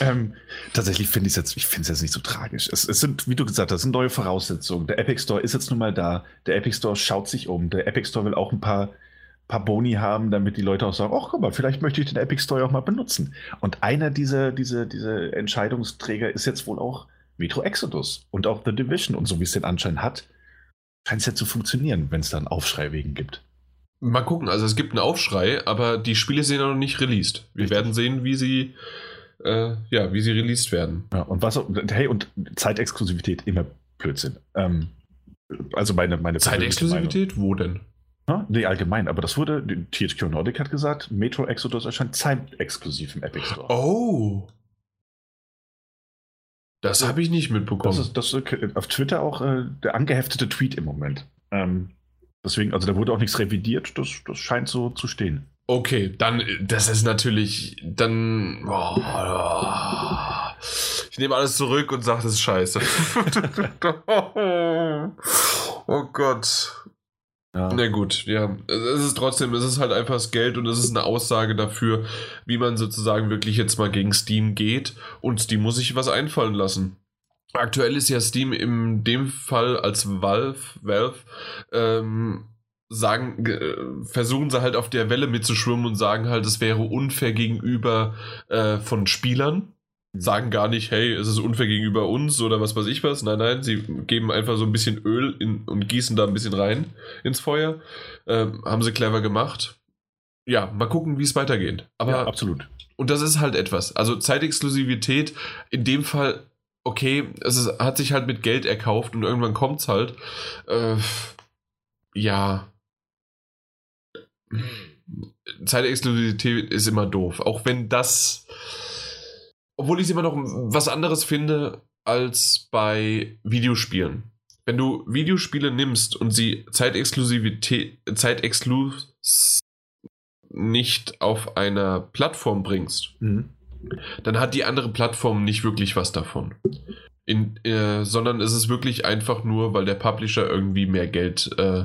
Ähm, tatsächlich finde ich es jetzt, ich finde es jetzt nicht so tragisch. Es, es, sind, wie du gesagt hast, sind neue Voraussetzungen. Der Epic Store ist jetzt nun mal da. Der Epic Store schaut sich um. Der Epic Store will auch ein paar, paar Boni haben, damit die Leute auch sagen, ach guck mal, vielleicht möchte ich den Epic Store auch mal benutzen. Und einer dieser, dieser, dieser Entscheidungsträger ist jetzt wohl auch Metro Exodus und auch The Division. Und so wie es den Anschein hat, scheint es ja zu funktionieren, wenn es da einen Aufschrei wegen gibt. Mal gucken, also es gibt einen Aufschrei, aber die Spiele sind ja noch nicht released. Wir Richtig. werden sehen, wie sie, äh, ja, wie sie released werden. Ja, und was, hey, und Zeitexklusivität immer Blödsinn. Ähm, also meine, meine Zeitexklusivität? Wo denn? Ja, nee, allgemein, aber das wurde, THQ Nordic hat gesagt, Metro Exodus erscheint zeitexklusiv im Epic Store. Oh! Das habe ich nicht mitbekommen. Das ist, das ist auf Twitter auch äh, der angeheftete Tweet im Moment. Ähm, deswegen, also da wurde auch nichts revidiert, das, das scheint so zu stehen. Okay, dann, das ist natürlich, dann, oh, ich nehme alles zurück und sage, das ist scheiße. oh Gott. Ja. Na gut, ja. Es ist trotzdem, es ist halt einfach das Geld und es ist eine Aussage dafür, wie man sozusagen wirklich jetzt mal gegen Steam geht. Und Steam muss sich was einfallen lassen. Aktuell ist ja Steam in dem Fall als Valve, Valve ähm, sagen, äh, versuchen sie halt auf der Welle mitzuschwimmen und sagen halt, es wäre unfair gegenüber äh, von Spielern sagen gar nicht, hey, es ist unfair gegenüber uns oder was weiß ich was. Nein, nein, sie geben einfach so ein bisschen Öl in, und gießen da ein bisschen rein ins Feuer. Ähm, haben sie clever gemacht. Ja, mal gucken, wie es weitergeht. Aber ja, absolut. Und das ist halt etwas. Also Zeitexklusivität, in dem Fall, okay, es ist, hat sich halt mit Geld erkauft und irgendwann kommt es halt. Äh, ja. Zeitexklusivität ist immer doof. Auch wenn das obwohl ich es immer noch was anderes finde, als bei Videospielen. Wenn du Videospiele nimmst und sie Zeitexklusivität, Zeitexklus nicht auf einer Plattform bringst, mhm. dann hat die andere Plattform nicht wirklich was davon. In, äh, sondern es ist wirklich einfach nur, weil der Publisher irgendwie mehr Geld äh,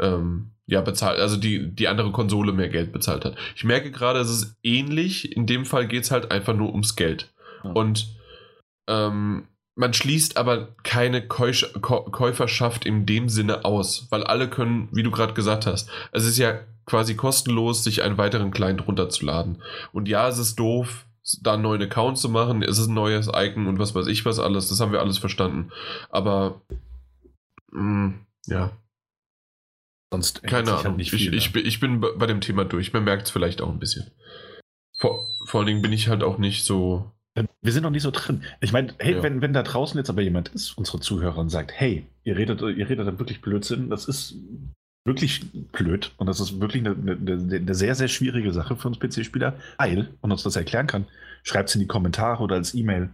ähm, ja, bezahlt, also die, die andere Konsole mehr Geld bezahlt hat. Ich merke gerade, es ist ähnlich. In dem Fall geht es halt einfach nur ums Geld. Ja. Und ähm, man schließt aber keine Käusch Käuferschaft in dem Sinne aus, weil alle können, wie du gerade gesagt hast, es ist ja quasi kostenlos, sich einen weiteren Client runterzuladen. Und ja, es ist doof, da einen neuen Account zu machen, es ist ein neues Icon und was weiß ich was alles, das haben wir alles verstanden. Aber mh, mm, ja. Sonst keine Ahnung. Halt nicht viel, ich, ich, ich, bin bei dem Thema durch. Man merkt es vielleicht auch ein bisschen. Vor, vor allen Dingen bin ich halt auch nicht so wir sind noch nicht so drin. Ich meine, hey, ja. wenn, wenn da draußen jetzt aber jemand ist, unsere Zuhörer, und sagt, hey, ihr redet, ihr redet dann wirklich Blödsinn, das ist wirklich blöd und das ist wirklich eine, eine, eine sehr, sehr schwierige Sache für uns PC-Spieler, weil, und uns das erklären kann, schreibt es in die Kommentare oder als E-Mail.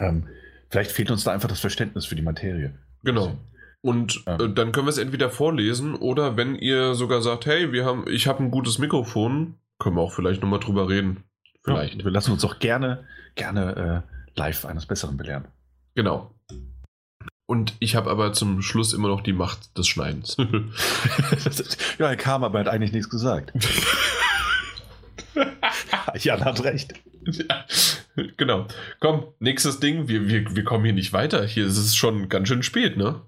Ähm, vielleicht fehlt uns da einfach das Verständnis für die Materie. Genau. Und äh, dann können wir es entweder vorlesen oder wenn ihr sogar sagt, hey, wir haben, ich habe ein gutes Mikrofon, können wir auch vielleicht nochmal drüber reden. Vielleicht. Ja, wir lassen uns auch gerne, gerne äh, live eines Besseren belehren. Genau. Und ich habe aber zum Schluss immer noch die Macht des Schneidens. ja, er kam, aber er hat eigentlich nichts gesagt. Jan hat recht. Ja, genau. Komm, nächstes Ding. Wir, wir, wir kommen hier nicht weiter. Hier ist es schon ganz schön spät, ne?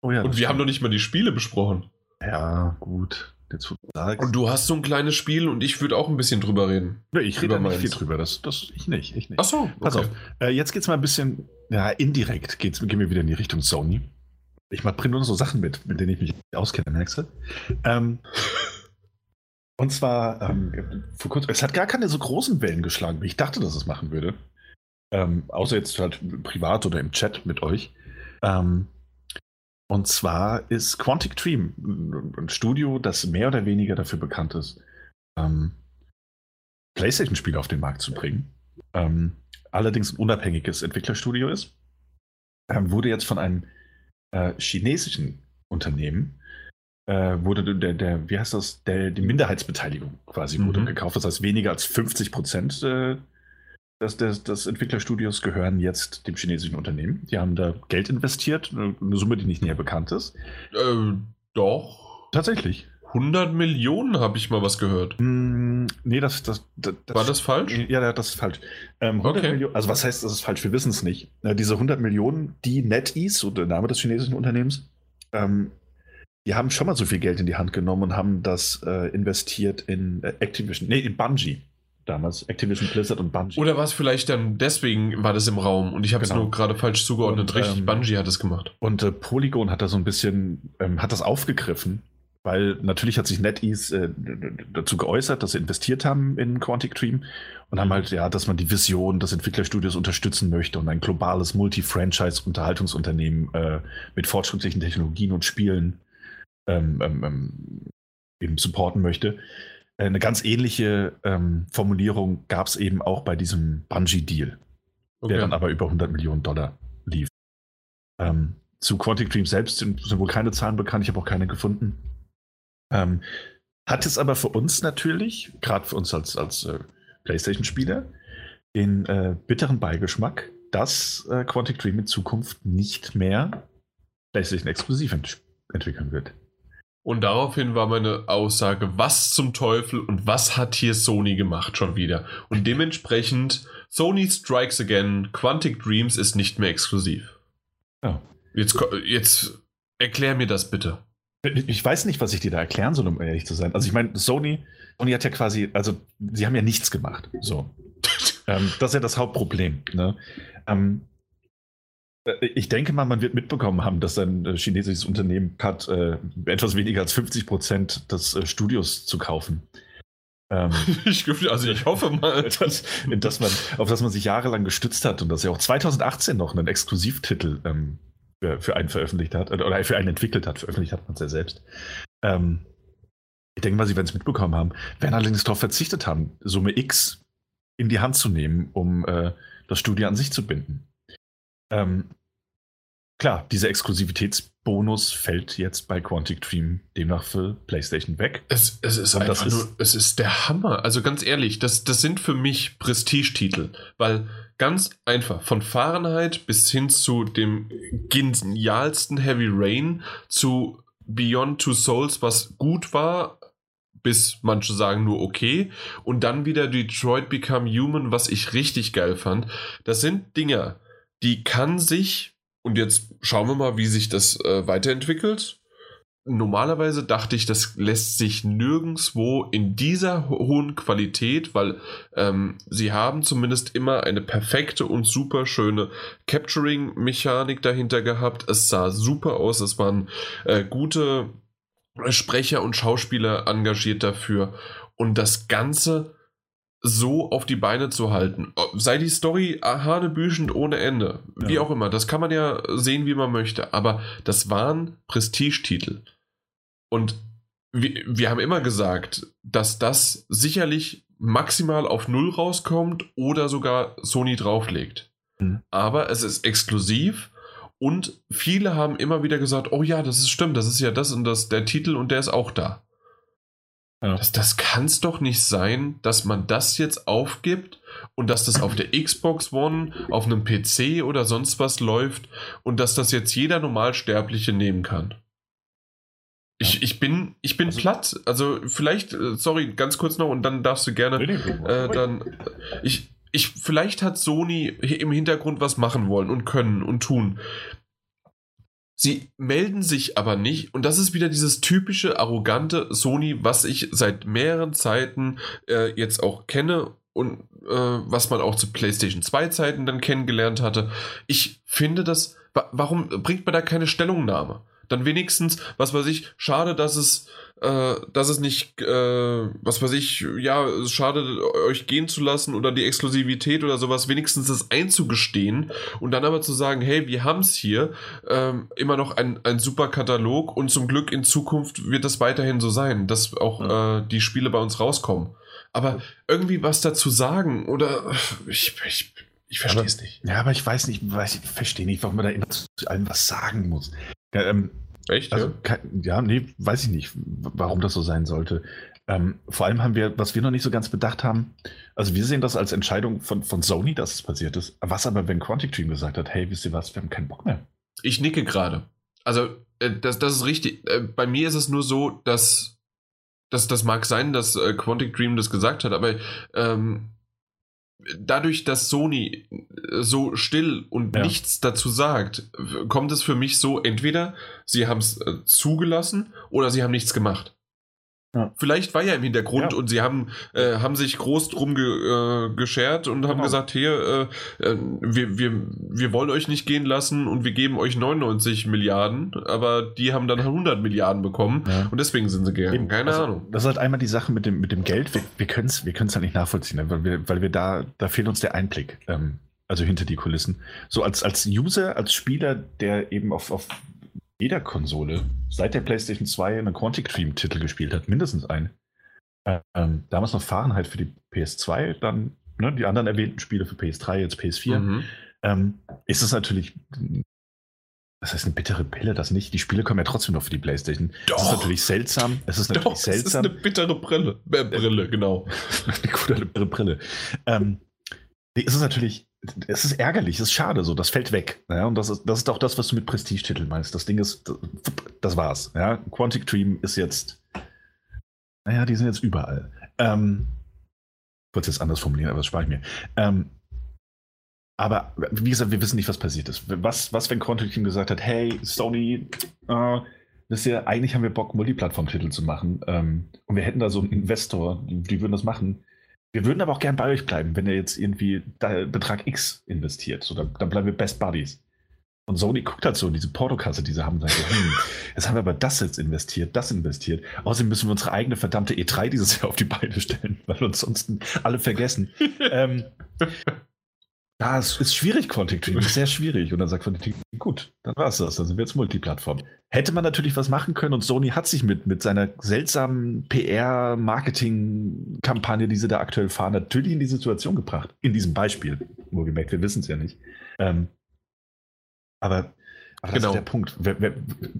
Oh ja, Und wir stimmt. haben noch nicht mal die Spiele besprochen. Ja, gut. Jetzt, und du hast so ein kleines Spiel und ich würde auch ein bisschen drüber reden. Ja, ich rede nicht viel drüber, das, das ich nicht. Ich nicht. Ach so, okay. Pass auf, äh, jetzt geht es mal ein bisschen, ja, indirekt geht's, gehen wir wieder in die Richtung Sony. Ich bringe nur so Sachen mit, mit denen ich mich auskenne, merkst du? Ähm, und zwar, ähm, vor kurzem, es hat gar keine so großen Wellen geschlagen, wie ich dachte, dass es machen würde. Ähm, außer jetzt halt privat oder im Chat mit euch. Ähm, und zwar ist Quantic Dream ein Studio, das mehr oder weniger dafür bekannt ist, ähm, PlayStation-Spiele auf den Markt zu bringen. Ähm, allerdings ein unabhängiges Entwicklerstudio ist. Ähm, wurde jetzt von einem äh, chinesischen Unternehmen, äh, wurde der, der, wie heißt das, der, die Minderheitsbeteiligung quasi mhm. wurde gekauft. Das heißt, weniger als 50 Prozent äh, das, das, das Entwicklerstudios gehören jetzt dem chinesischen Unternehmen. Die haben da Geld investiert, eine Summe, die nicht näher bekannt ist. Äh, doch. Tatsächlich. 100 Millionen habe ich mal was gehört. Mm, nee, das, das, das, War das falsch? Ja, das ist falsch. Ähm, okay. Millionen, also was heißt, das ist falsch? Wir wissen es nicht. Diese 100 Millionen, die NetEase, so der Name des chinesischen Unternehmens, ähm, die haben schon mal so viel Geld in die Hand genommen und haben das äh, investiert in äh, Activision, nee, in Bungie damals. Activision Blizzard und Bungie. Oder war es vielleicht dann deswegen war das im Raum und ich habe es genau. nur gerade falsch zugeordnet. Und, Richtig, ähm, Bungie hat es gemacht. Und äh, Polygon hat da so ein bisschen, ähm, hat das aufgegriffen, weil natürlich hat sich NetEase äh, dazu geäußert, dass sie investiert haben in Quantic Dream und haben halt, ja, dass man die Vision des Entwicklerstudios unterstützen möchte und ein globales Multi-Franchise-Unterhaltungsunternehmen äh, mit fortschrittlichen Technologien und Spielen ähm, ähm, ähm eben supporten möchte. Äh, eine ganz ähnliche ähm, Formulierung gab es eben auch bei diesem Bungie-Deal, okay. der dann aber über 100 Millionen Dollar lief. Ähm, zu Quantic Dream selbst sind, sind, wohl keine Zahlen bekannt, ich habe auch keine gefunden. Ähm, hat es aber für uns natürlich, gerade für uns als, als äh, PlayStation-Spieler, den äh, bitteren Beigeschmack, dass äh, Quantic Dream in Zukunft nicht mehr PlayStation exklusiv ent entwickeln wird. Und daraufhin war meine Aussage, was zum Teufel und was hat hier Sony gemacht schon wieder? Und dementsprechend, Sony Strikes Again, Quantic Dreams ist nicht mehr exklusiv. Ja. Jetzt, jetzt erklär mir das bitte. Ich weiß nicht, was ich dir da erklären soll, um ehrlich zu sein. Also ich meine, Sony, Sony hat ja quasi, also sie haben ja nichts gemacht. So. ähm, das ist ja das Hauptproblem. Ne? Ähm, äh, ich denke mal, man wird mitbekommen haben, dass ein äh, chinesisches Unternehmen hat, äh, etwas weniger als 50 Prozent des äh, Studios zu kaufen. Ähm, ich, also ich hoffe mal, dass, dass man, auf das man sich jahrelang gestützt hat und dass er auch 2018 noch einen Exklusivtitel ähm, für, für, einen veröffentlicht hat oder für einen entwickelt hat. Veröffentlicht hat man es ja selbst. Ähm, ich denke mal, sie werden es mitbekommen haben, werden allerdings darauf verzichtet haben, Summe X in die Hand zu nehmen, um äh, das Studio an sich zu binden. Ähm, klar, dieser Exklusivitätsbonus fällt jetzt bei Quantic Dream demnach für PlayStation weg. Es, es ist einfach das nur, es ist der Hammer. Also ganz ehrlich, das, das sind für mich Prestigetitel, weil ganz einfach von Fahrenheit bis hin zu dem genialsten Heavy Rain zu Beyond Two Souls, was gut war, bis manche sagen nur okay. Und dann wieder Detroit Become Human, was ich richtig geil fand. Das sind Dinger, die kann sich, und jetzt schauen wir mal, wie sich das äh, weiterentwickelt. Normalerweise dachte ich, das lässt sich nirgendwo in dieser ho hohen Qualität, weil ähm, sie haben zumindest immer eine perfekte und super schöne Capturing-Mechanik dahinter gehabt. Es sah super aus, es waren äh, gute Sprecher und Schauspieler engagiert dafür. Und das Ganze so auf die Beine zu halten. Sei die Story hanebüchend ohne Ende. Wie Ja. auch immer. Das kann man ja sehen, wie man möchte. Aber das waren Prestigetitel. Und wir, wir haben immer gesagt, dass das sicherlich maximal auf Null rauskommt oder sogar Sony drauflegt. Mhm. Aber es ist exklusiv und viele haben immer wieder gesagt, oh ja, das ist stimmt, das ist ja das und das, der Titel und der ist auch da. Ja. Das, das kann es doch nicht sein, dass man das jetzt aufgibt und dass das auf der Xbox One, auf einem PC oder sonst was läuft und dass das jetzt jeder Normalsterbliche nehmen kann. Ich, ich bin, ich bin Also- platt. Also vielleicht, äh, sorry, ganz kurz noch und dann darfst du gerne äh, dann, ich, ich, vielleicht hat Sony im Hintergrund was machen wollen und können und tun. Sie melden sich aber nicht und das ist wieder dieses typische arrogante Sony, was ich seit mehreren Zeiten äh, jetzt auch kenne und äh, was man auch zu PlayStation 2 Zeiten dann kennengelernt hatte. Ich finde das, wa warum bringt man da keine Stellungnahme? Dann wenigstens, was weiß ich, schade, dass es, äh, dass es nicht, äh, was weiß ich, ja, schade, euch gehen zu lassen oder die Exklusivität oder sowas, wenigstens das einzugestehen und dann aber zu sagen, hey, wir haben es hier, ähm, immer noch ein, ein super Katalog und zum Glück in Zukunft wird das weiterhin so sein, dass auch äh, die Spiele bei uns rauskommen. Aber irgendwie was dazu sagen oder ich, ich, ich verstehe es nicht. Ja, aber ich weiß nicht, weiß, ich verstehe nicht, warum man da immer zu allem was sagen muss. Ja, ähm, Echt? also, ja? kein, ja, nee, weiß ich nicht, warum das so sein sollte. Ähm, vor allem haben wir, was wir noch nicht so ganz bedacht haben, also wir sehen das als Entscheidung von, von Sony, dass es passiert ist. Was aber, wenn Quantic Dream gesagt hat, hey, wisst ihr was, wir haben keinen Bock mehr. Ich nicke gerade. Also, äh, das, das ist richtig. Äh, bei mir ist es nur so, dass, dass das mag sein, dass äh, Quantic Dream das gesagt hat, aber ähm, dadurch, dass Sony äh, so still und Ja. nichts dazu sagt, kommt es für mich so, entweder sie haben es äh, zugelassen oder sie haben nichts gemacht. Ja. Vielleicht war ja im Hintergrund Ja. und sie haben, äh, haben sich groß drum ge, äh, geschert und haben Genau. gesagt, hier, äh, äh, wir, wir, wir wollen euch nicht gehen lassen und wir geben euch 99 Milliarden, aber die haben dann 100 Milliarden bekommen Ja. und deswegen sind sie gegangen. Eben, Keine also, Ahnung. Das ist halt einmal die Sache mit dem, mit dem Geld. Wir, wir können es wir können's halt nicht nachvollziehen, ne, weil wir, weil wir da, da fehlt uns der Einblick. Ähm, also hinter die Kulissen. So als, als User, als Spieler, der eben auf, auf jeder Konsole seit der PlayStation 2 einen Quantic Dream-Titel gespielt hat, mindestens einen. Ähm, damals noch Fahrenheit für die PS2, dann ne, die anderen erwähnten Spiele für PS3, jetzt PS4. Mhm. Ähm, ist es natürlich. Das heißt eine bittere Pille, das nicht. Die Spiele kommen ja trotzdem noch für die PlayStation. Es ist Doch. natürlich seltsam. Es ist Doch, natürlich es ist seltsam. eine bittere Brille. Äh, Brille, genau. eine gute Brille. Brille. Ähm, es ist natürlich, es ist ärgerlich, es ist schade so, das fällt weg. Ja, und das ist, das ist auch das, was du mit Prestigetiteln meinst. Das Ding ist, das, das war's. Ja, Quantic Dream ist jetzt, naja, die sind jetzt überall. Ähm, ich wollte es jetzt anders formulieren, aber das spare ich mir. Ähm, aber wie gesagt, wir wissen nicht, was passiert ist. Was, was wenn Quantic Dream gesagt hat, hey, Sony, äh, wisst ihr, eigentlich haben wir Bock, Multiplattform-Titel zu machen. Ähm, und wir hätten da so einen Investor, die, die würden das machen. Wir würden aber auch gern bei euch bleiben, wenn ihr jetzt irgendwie Betrag X investiert. So, dann, dann bleiben wir Best Buddies. Und Sony guckt halt so in diese Portokasse, die sie haben, sagt, hm, jetzt haben wir aber das jetzt investiert, das investiert. Außerdem müssen wir unsere eigene verdammte E3 dieses Jahr auf die Beine stellen, weil uns sonst alle vergessen. ähm, ja, es ist schwierig, Quantic Dream, ist sehr schwierig. Und dann sagt Quantic Dream, gut, dann war es das, dann sind wir jetzt Multiplattform. Hätte man natürlich was machen können und Sony hat sich mit, mit seiner seltsamen PR-Marketing-Kampagne, die sie da aktuell fahren, natürlich in die Situation gebracht. In diesem Beispiel, wohlgemerkt, wir wissen es ja nicht. Ähm, Aber, aber das genau. ist der Punkt. Wer, wer,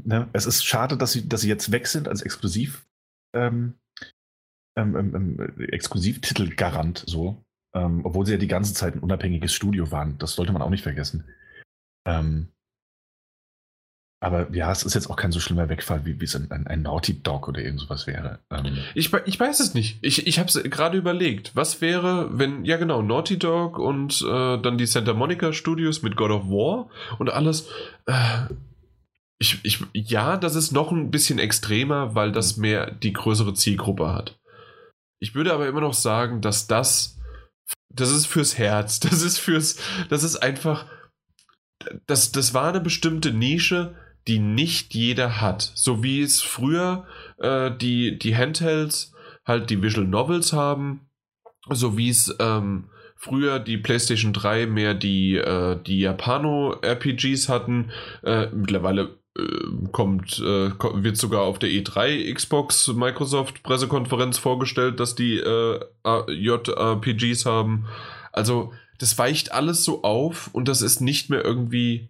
ne? Es ist schade, dass sie, dass sie jetzt weg sind als Exklusiv. Ähm, ähm, ähm, ähm Exklusivtitelgarant so. Ähm, obwohl sie ja die ganze Zeit ein unabhängiges Studio waren. Das sollte man auch nicht vergessen. Ähm, aber ja, es ist jetzt auch kein so schlimmer Wegfall, wie, es ein, ein, ein Naughty Dog oder irgend sowas wäre. Ähm ich, ich weiß es nicht. Ich, ich habe es gerade überlegt. Was wäre, wenn, ja genau, Naughty Dog und äh, dann die Santa Monica Studios mit God of War und alles. Äh, ich, ich, ja, das ist noch ein bisschen extremer, weil das mehr die größere Zielgruppe hat. Ich würde aber immer noch sagen, dass das, das ist fürs Herz. Das ist fürs, das ist einfach, das, das war eine bestimmte Nische, die nicht jeder hat. So wie es früher äh, die, die Handhelds halt die Visual Novels haben, so wie es ähm, früher die PlayStation 3 mehr die, äh, die Japano-RPGs hatten. Äh, mittlerweile kommt, äh, wird sogar auf der E3 Xbox Microsoft Pressekonferenz vorgestellt, dass die äh, JRPGs haben. Also das weicht alles so auf und das ist nicht mehr irgendwie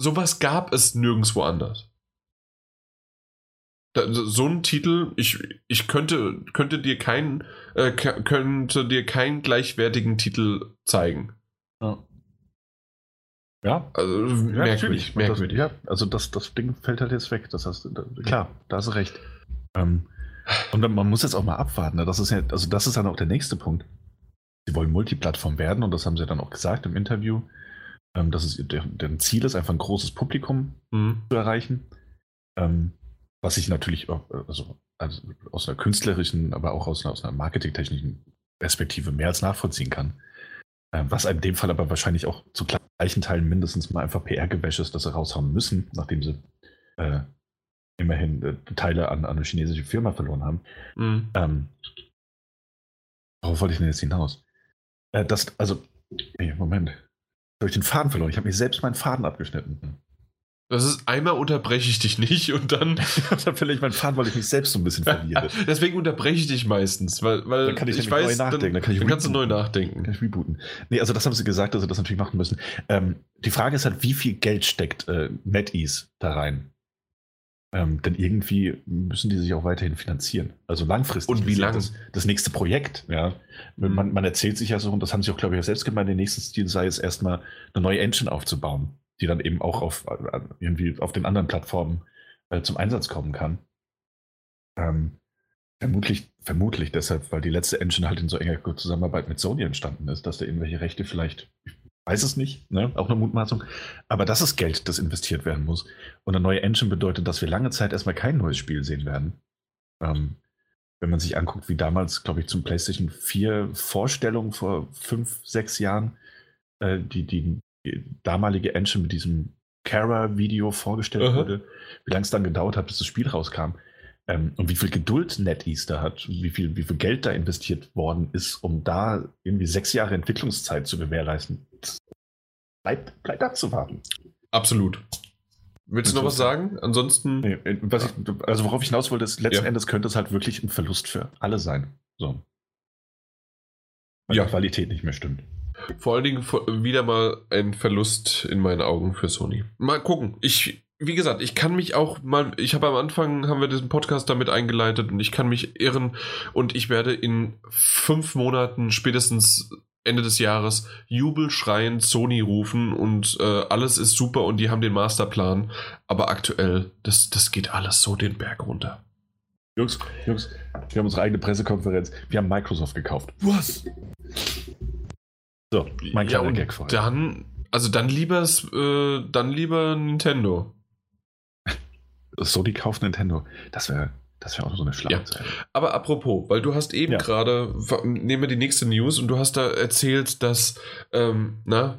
sowas gab es nirgendwo anders. so ein Titel, ich, ich könnte, könnte dir keinen, äh, könnte dir keinen gleichwertigen Titel zeigen. Ja. Ja, also ja, merkwürdig, merkwürdig. Das, ja, also das, das Ding fällt halt jetzt weg. Das heißt, da, klar, da hast du recht. Ähm, und dann, man muss jetzt auch mal abwarten. Ne? Das ist ja, also das ist dann auch der nächste Punkt. Sie wollen Multiplattform werden und das haben sie dann auch gesagt im Interview ähm, dass es deren Ziel ist, einfach ein großes Publikum mhm. zu erreichen. Ähm, was ich natürlich auch, äh, also, also, aus einer künstlerischen, aber auch aus einer, aus einer marketingtechnischen Perspektive mehr als nachvollziehen kann. Ähm, was in dem Fall aber wahrscheinlich auch zu gleichen Teilen mindestens mal einfach PR-Gewäsch ist, dass sie raushauen müssen, nachdem sie äh, immerhin äh, Teile an, an, eine chinesische Firma verloren haben. Mhm. Ähm, worauf wollte ich denn jetzt hinaus? Äh, das, also, nee, Moment habe ich den Faden verloren. Ich habe mir selbst meinen Faden abgeschnitten. Das ist einmal unterbreche ich dich nicht und dann. dann verliere ich meinen Faden, weil ich mich selbst so ein bisschen verliere. Deswegen unterbreche ich dich meistens, weil, weil dann kann ich, ich weiß, neu nachdenken. Dann, dann, kann ich dann kannst du neu nachdenken. Kann ich rebooten. Nee, also das haben sie gesagt, dass sie das natürlich machen müssen. Ähm, die Frage ist halt, wie viel Geld steckt äh, NetEase da rein? Ähm, denn irgendwie müssen die sich auch weiterhin finanzieren. Also langfristig. Und wie lange? Das, das, nächste Projekt, ja. Mhm. Man, man, erzählt sich ja so, und das haben sie auch, glaube ich, selbst gemeint, der nächste Stil sei es erstmal eine neue Engine aufzubauen, die dann eben auch auf äh, irgendwie auf den anderen Plattformen äh, zum Einsatz kommen kann. Ähm, vermutlich, vermutlich deshalb, weil die letzte Engine halt in so enger Zusammenarbeit mit Sony entstanden ist, dass da irgendwelche Rechte vielleicht, weiß es nicht, ne? auch eine Mutmaßung. Aber das ist Geld, das investiert werden muss. Und eine neue Engine bedeutet, dass wir lange Zeit erstmal kein neues Spiel sehen werden. Ähm, wenn man sich anguckt, wie damals, glaube ich, zum PlayStation 4 Vorstellung vor fünf, sechs Jahren äh, die, die, damalige Engine mit diesem Kara-Video vorgestellt -huh. wurde, wie lange es dann gedauert hat, bis das Spiel rauskam. Ähm, und wie viel Geduld NetEase da hat, wie viel, wie viel Geld da investiert worden ist, um da irgendwie sechs Jahre Entwicklungszeit zu gewährleisten. Bleibt, bleibt abzuwarten. Absolut. Willst du noch was sagen? Ansonsten. Nee, äh, ich, also worauf ich hinaus wollte, ist, letzten ja. Endes könnte es halt wirklich ein Verlust für alle sein. So. Weil ja. die Qualität nicht mehr stimmt. Vor allen Dingen wieder mal ein Verlust in meinen Augen für Sony. Mal gucken. Ich, wie gesagt, ich kann mich auch mal, ich habe am Anfang, haben wir diesen Podcast damit eingeleitet und ich kann mich irren und ich werde in fünf Monaten spätestens Ende des Jahres jubelschreiend Sony rufen und äh, alles ist super und die haben den Masterplan, aber aktuell, das, das geht alles so den Berg runter. Jungs, Jungs, wir haben unsere eigene Pressekonferenz. Wir haben Microsoft gekauft. Was? So, mein kleiner ja, Gag vorher. Dann, also dann lieber, äh, dann lieber Nintendo. Sony kauft Nintendo. Das wäre das wäre auch so eine Schlagzeile. Ja. Aber apropos, weil du hast eben ja. gerade, nehmen wir die nächste News und du hast da erzählt, dass, ähm, na,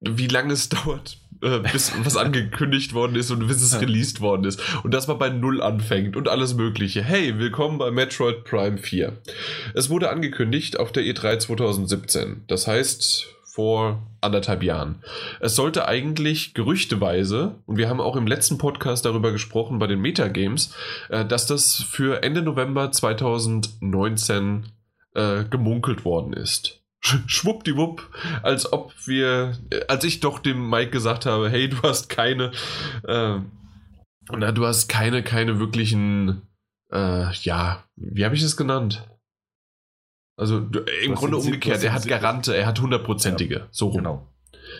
wie lange es dauert, äh, bis was angekündigt worden ist und bis es released worden ist. Und dass man bei Null anfängt und alles Mögliche. Hey, willkommen bei Metroid Prime 4. Es wurde angekündigt auf der E3 2017. Das heißt, vor anderthalb Jahren. Es sollte eigentlich gerüchteweise, und wir haben auch im letzten Podcast darüber gesprochen bei den Metagames, äh, dass das für Ende November 2019 äh, gemunkelt worden ist. Schwuppdiwupp, als ob wir, als ich doch dem Mike gesagt habe, hey, du hast keine, äh, na, du hast keine, keine wirklichen, äh, ja, wie habe ich es genannt? Also du, im was Grunde umgekehrt, er hat Garante, er hat hundertprozentige, ja, so rum. Genau.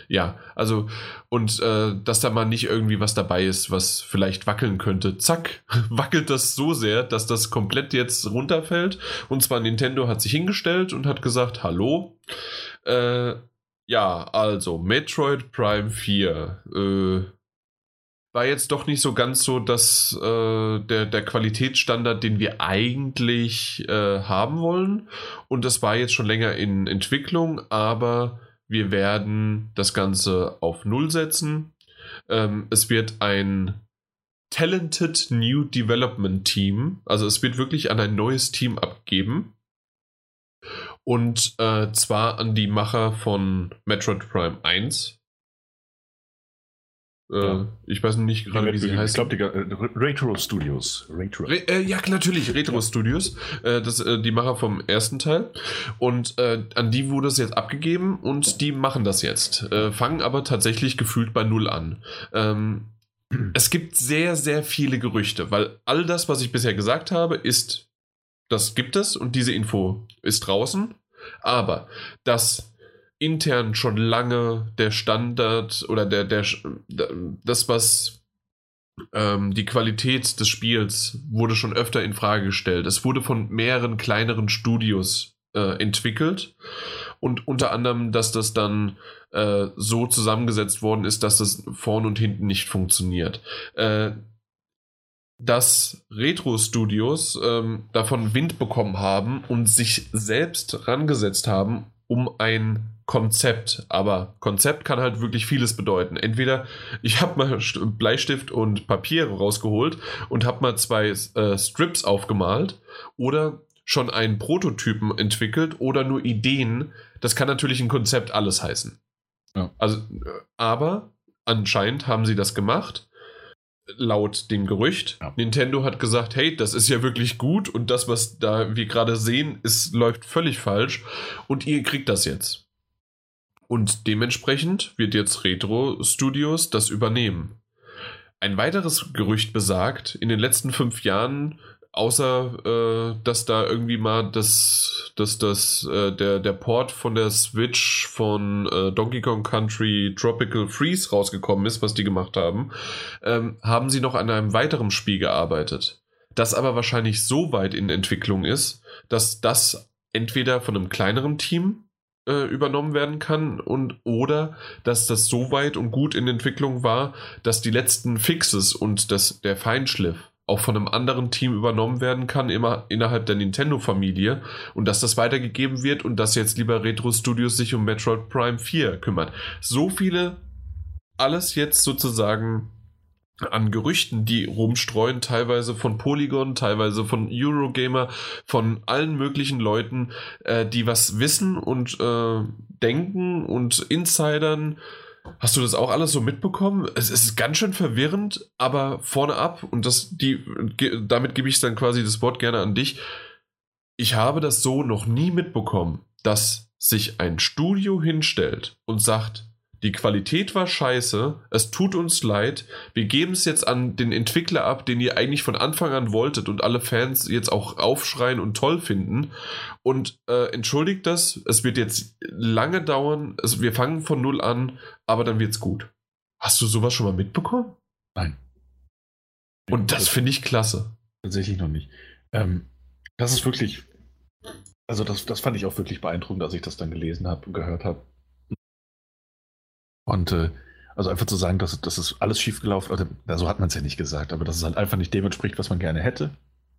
Ja, also und äh, dass da mal nicht irgendwie was dabei ist, was vielleicht wackeln könnte. Zack, wackelt das so sehr, dass das komplett jetzt runterfällt. Und zwar Nintendo hat sich hingestellt und hat gesagt, hallo. Äh, ja, also Metroid Prime 4 äh, war jetzt doch nicht so ganz so, dass äh, der, der Qualitätsstandard, den wir eigentlich äh, haben wollen. Und das war jetzt schon länger in Entwicklung, aber wir werden das Ganze auf Null setzen. Ähm, es wird ein Talented New Development Team, also es wird wirklich an ein neues Team abgeben. Und äh, zwar an die Macher von Metroid Prime 1, äh, ja. Ich weiß nicht gerade, wie sie heißt. Ich glaube, die äh, Retro Studios. Retro. Re äh, ja, natürlich, Retro Studios. Äh, das, äh, die Macher vom ersten Teil. Und äh, an die wurde es jetzt abgegeben und die machen das jetzt. fangen aber tatsächlich gefühlt bei Null an. Ähm, es gibt sehr, sehr viele Gerüchte, weil all das, was ich bisher gesagt habe, ist, das gibt es und diese Info ist draußen. Aber dass intern schon lange der Standard oder der, der, das, was ähm, die Qualität des Spiels wurde schon öfter in Frage gestellt. Es wurde von mehreren kleineren Studios äh, entwickelt und unter anderem, dass das dann äh, so zusammengesetzt worden ist, dass das vorn und hinten nicht funktioniert. Äh, dass Retro-Studios ähm, davon Wind bekommen haben und sich selbst rangesetzt haben, um ein Konzept. Aber Konzept kann halt wirklich vieles bedeuten. Entweder ich habe mal Bleistift und Papier rausgeholt und habe mal zwei äh, Strips aufgemalt oder schon einen Prototypen entwickelt oder nur Ideen. Das kann natürlich ein Konzept alles heißen. Ja. Also, äh, aber anscheinend haben sie das gemacht laut dem Gerücht. Ja. Nintendo hat gesagt, hey, das ist ja wirklich gut und das, was da wir gerade sehen, ist, läuft völlig falsch und ihr kriegt das jetzt. Und dementsprechend wird jetzt Retro Studios das übernehmen. Ein weiteres Gerücht besagt, in den letzten fünf Jahren außer äh, dass da irgendwie mal das, dass das, äh, der, der Port von der Switch von äh, Donkey Kong Country Tropical Freeze rausgekommen ist, was die gemacht haben, ähm, haben sie noch an einem weiteren Spiel gearbeitet. Das aber wahrscheinlich so weit in Entwicklung ist, dass das entweder von einem kleineren Team äh, übernommen werden kann und oder dass das so weit und gut in Entwicklung war, dass die letzten Fixes und das, der Feinschliff auch von einem anderen Team übernommen werden kann, immer innerhalb der Nintendo-Familie und dass das weitergegeben wird und dass jetzt lieber Retro Studios sich um Metroid Prime 4 kümmert. So viele, alles jetzt sozusagen an Gerüchten, die rumstreuen, teilweise von Polygon, teilweise von Eurogamer, von allen möglichen Leuten, äh, die was wissen und äh, denken und Insidern Hast du das auch alles so mitbekommen? Es ist ganz schön verwirrend, aber vorne ab, und das, die, damit gebe ich dann quasi das Wort gerne an dich. Ich habe das so noch nie mitbekommen, dass sich ein Studio hinstellt und sagt, die Qualität war scheiße, es tut uns leid, wir geben es jetzt an den Entwickler ab, den ihr eigentlich von Anfang an wolltet und alle Fans jetzt auch aufschreien und toll finden. Und äh, entschuldigt das, es wird jetzt lange dauern, es, wir fangen von null an, aber dann wird's gut. Hast du sowas schon mal mitbekommen? Nein. Und das, finde ich klasse. Tatsächlich noch nicht. Ähm, das ist wirklich, also das, das fand ich auch wirklich beeindruckend, als ich das dann gelesen habe und gehört habe. Und äh, also einfach zu sagen, dass, dass es alles schiefgelaufen ist, also, so hat man es ja nicht gesagt, aber dass es halt einfach nicht dem entspricht, was man gerne hätte.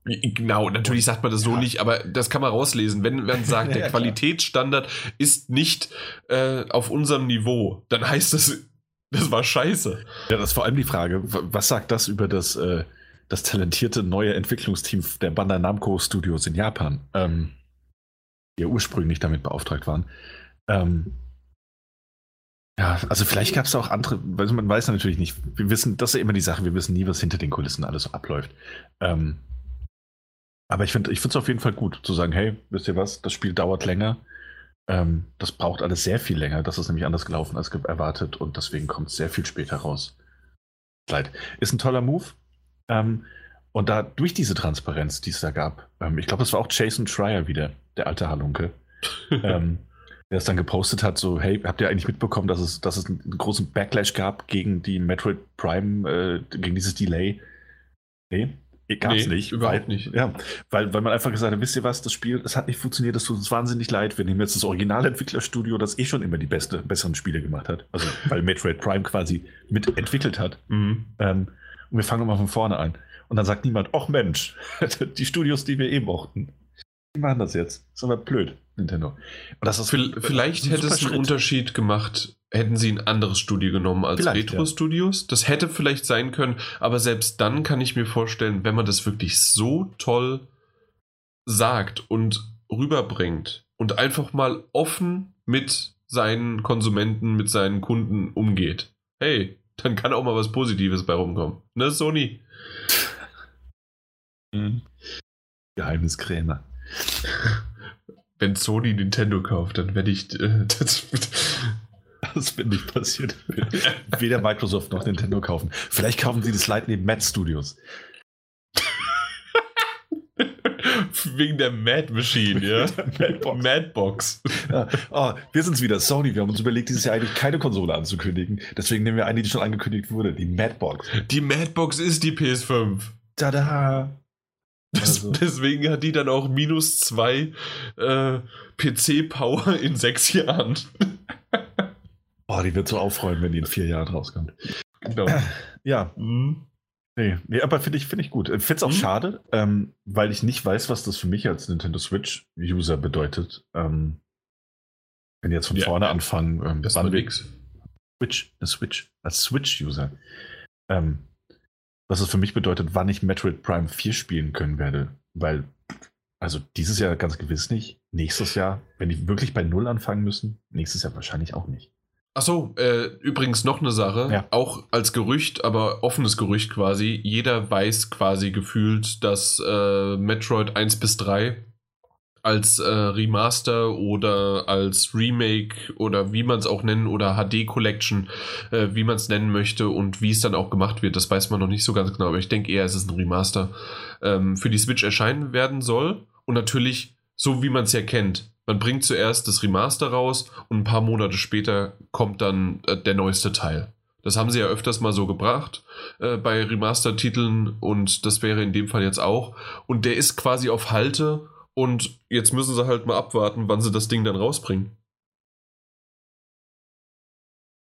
Genau, natürlich sagt man das so ja. nicht, aber das kann man rauslesen. Wenn man sagt, der ja, Qualitätsstandard ist nicht äh, auf unserem Niveau, dann heißt das, das war scheiße. Ja, das ist vor allem die Frage, was sagt das über das, äh, das talentierte neue Entwicklungsteam der Bandai Namco Studios in Japan, ähm, die ja ursprünglich damit beauftragt waren? Ähm, ja, also vielleicht gab es auch andere, weil man weiß natürlich nicht. Wir wissen, das ist ja immer die Sache, wir wissen nie, was hinter den Kulissen alles so abläuft. Ähm, aber ich finde es auf jeden Fall gut zu sagen, hey, wisst ihr was, das Spiel dauert länger. Ähm, das braucht alles sehr viel länger. Das ist nämlich anders gelaufen als erwartet und deswegen kommt es sehr viel später raus. Leid. Ist ein toller Move. Ähm, und da durch diese Transparenz, die es da gab, ähm, ich glaube, das war auch Jason Schreier wieder, der alte Halunke, ähm, der es dann gepostet hat, so, hey, habt ihr eigentlich mitbekommen, dass es, dass es einen großen Backlash gab gegen die Metroid Prime, äh, gegen dieses Delay? Nee, Gab es nee, nicht. Überhaupt weil, nicht. Ja, weil, weil man einfach gesagt hat, wisst ihr was, das Spiel, es hat nicht funktioniert, das tut uns wahnsinnig leid. Wir nehmen jetzt das Originalentwicklerstudio, das eh schon immer die beste, besseren Spiele gemacht hat. Also, weil Metroid Prime quasi mitentwickelt hat. Mhm. Ähm, und wir fangen mal von vorne an. Und dann sagt niemand, ach Mensch, die Studios, die wir eh mochten, die machen das jetzt. Das ist aber blöd, Nintendo. Das ist Vielleicht ein hätte es einen Schritt. Unterschied gemacht, hätten sie ein anderes Studio genommen als vielleicht, Retro Studios. Ja. Das hätte vielleicht sein können, aber selbst dann kann ich mir vorstellen, wenn man das wirklich so toll sagt und rüberbringt und einfach mal offen mit seinen Konsumenten, mit seinen Kunden umgeht. Hey, dann kann auch mal was Positives bei rumkommen. Ne, Sony? Mhm. Geheimniskrämer. Wenn Sony Nintendo kauft, dann werde ich. Äh, das, das wird nicht passieren. Weder Microsoft noch Nintendo kaufen. Vielleicht kaufen sie das Light neben Mad Studios. Wegen der Mad Machine, ja. Madbox. Madbox. Ja. Oh, wir sind's wieder, Sony. Wir haben uns überlegt, dieses Jahr eigentlich keine Konsole anzukündigen. Deswegen nehmen wir eine, die schon angekündigt wurde, die Madbox. Die Madbox ist die PS5. Tada! Also. Deswegen hat die dann auch minus zwei äh, PC-Power in sechs Jahren. oh, die wird so aufräumen, wenn die in vier Jahren rauskommt. Genau. Ja. Mhm. Nee, nee, aber finde ich, find ich gut. Ich finde es auch mhm. schade, ähm, weil ich nicht weiß, was das für mich als Nintendo Switch-User bedeutet. Ähm, wenn jetzt von ja, vorne anfangen, ähm, das wann Switch, eine Switch, als Switch-User. Ähm, was es für mich bedeutet, wann ich Metroid Prime 4 spielen können werde. Weil, also dieses Jahr ganz gewiss nicht. Nächstes Jahr, wenn die wirklich bei Null anfangen müssen, nächstes Jahr wahrscheinlich auch nicht. Achso, äh, übrigens noch eine Sache, ja. auch als Gerücht, aber offenes Gerücht quasi. Jeder weiß quasi gefühlt, dass äh, Metroid 1 bis 3 als äh, Remaster oder als Remake oder wie man es auch nennen oder HD Collection, äh, wie man es nennen möchte und wie es dann auch gemacht wird, das weiß man noch nicht so ganz genau, aber ich denke eher, es ist ein Remaster, ähm, für die Switch erscheinen werden soll und natürlich so wie man es ja kennt. Man bringt zuerst das Remaster raus und ein paar Monate später kommt dann äh, der neueste Teil. Das haben sie ja öfters mal so gebracht äh, bei Remaster-Titeln und das wäre in dem Fall jetzt auch. Und der ist quasi auf Halte und jetzt müssen sie halt mal abwarten, wann sie das Ding dann rausbringen.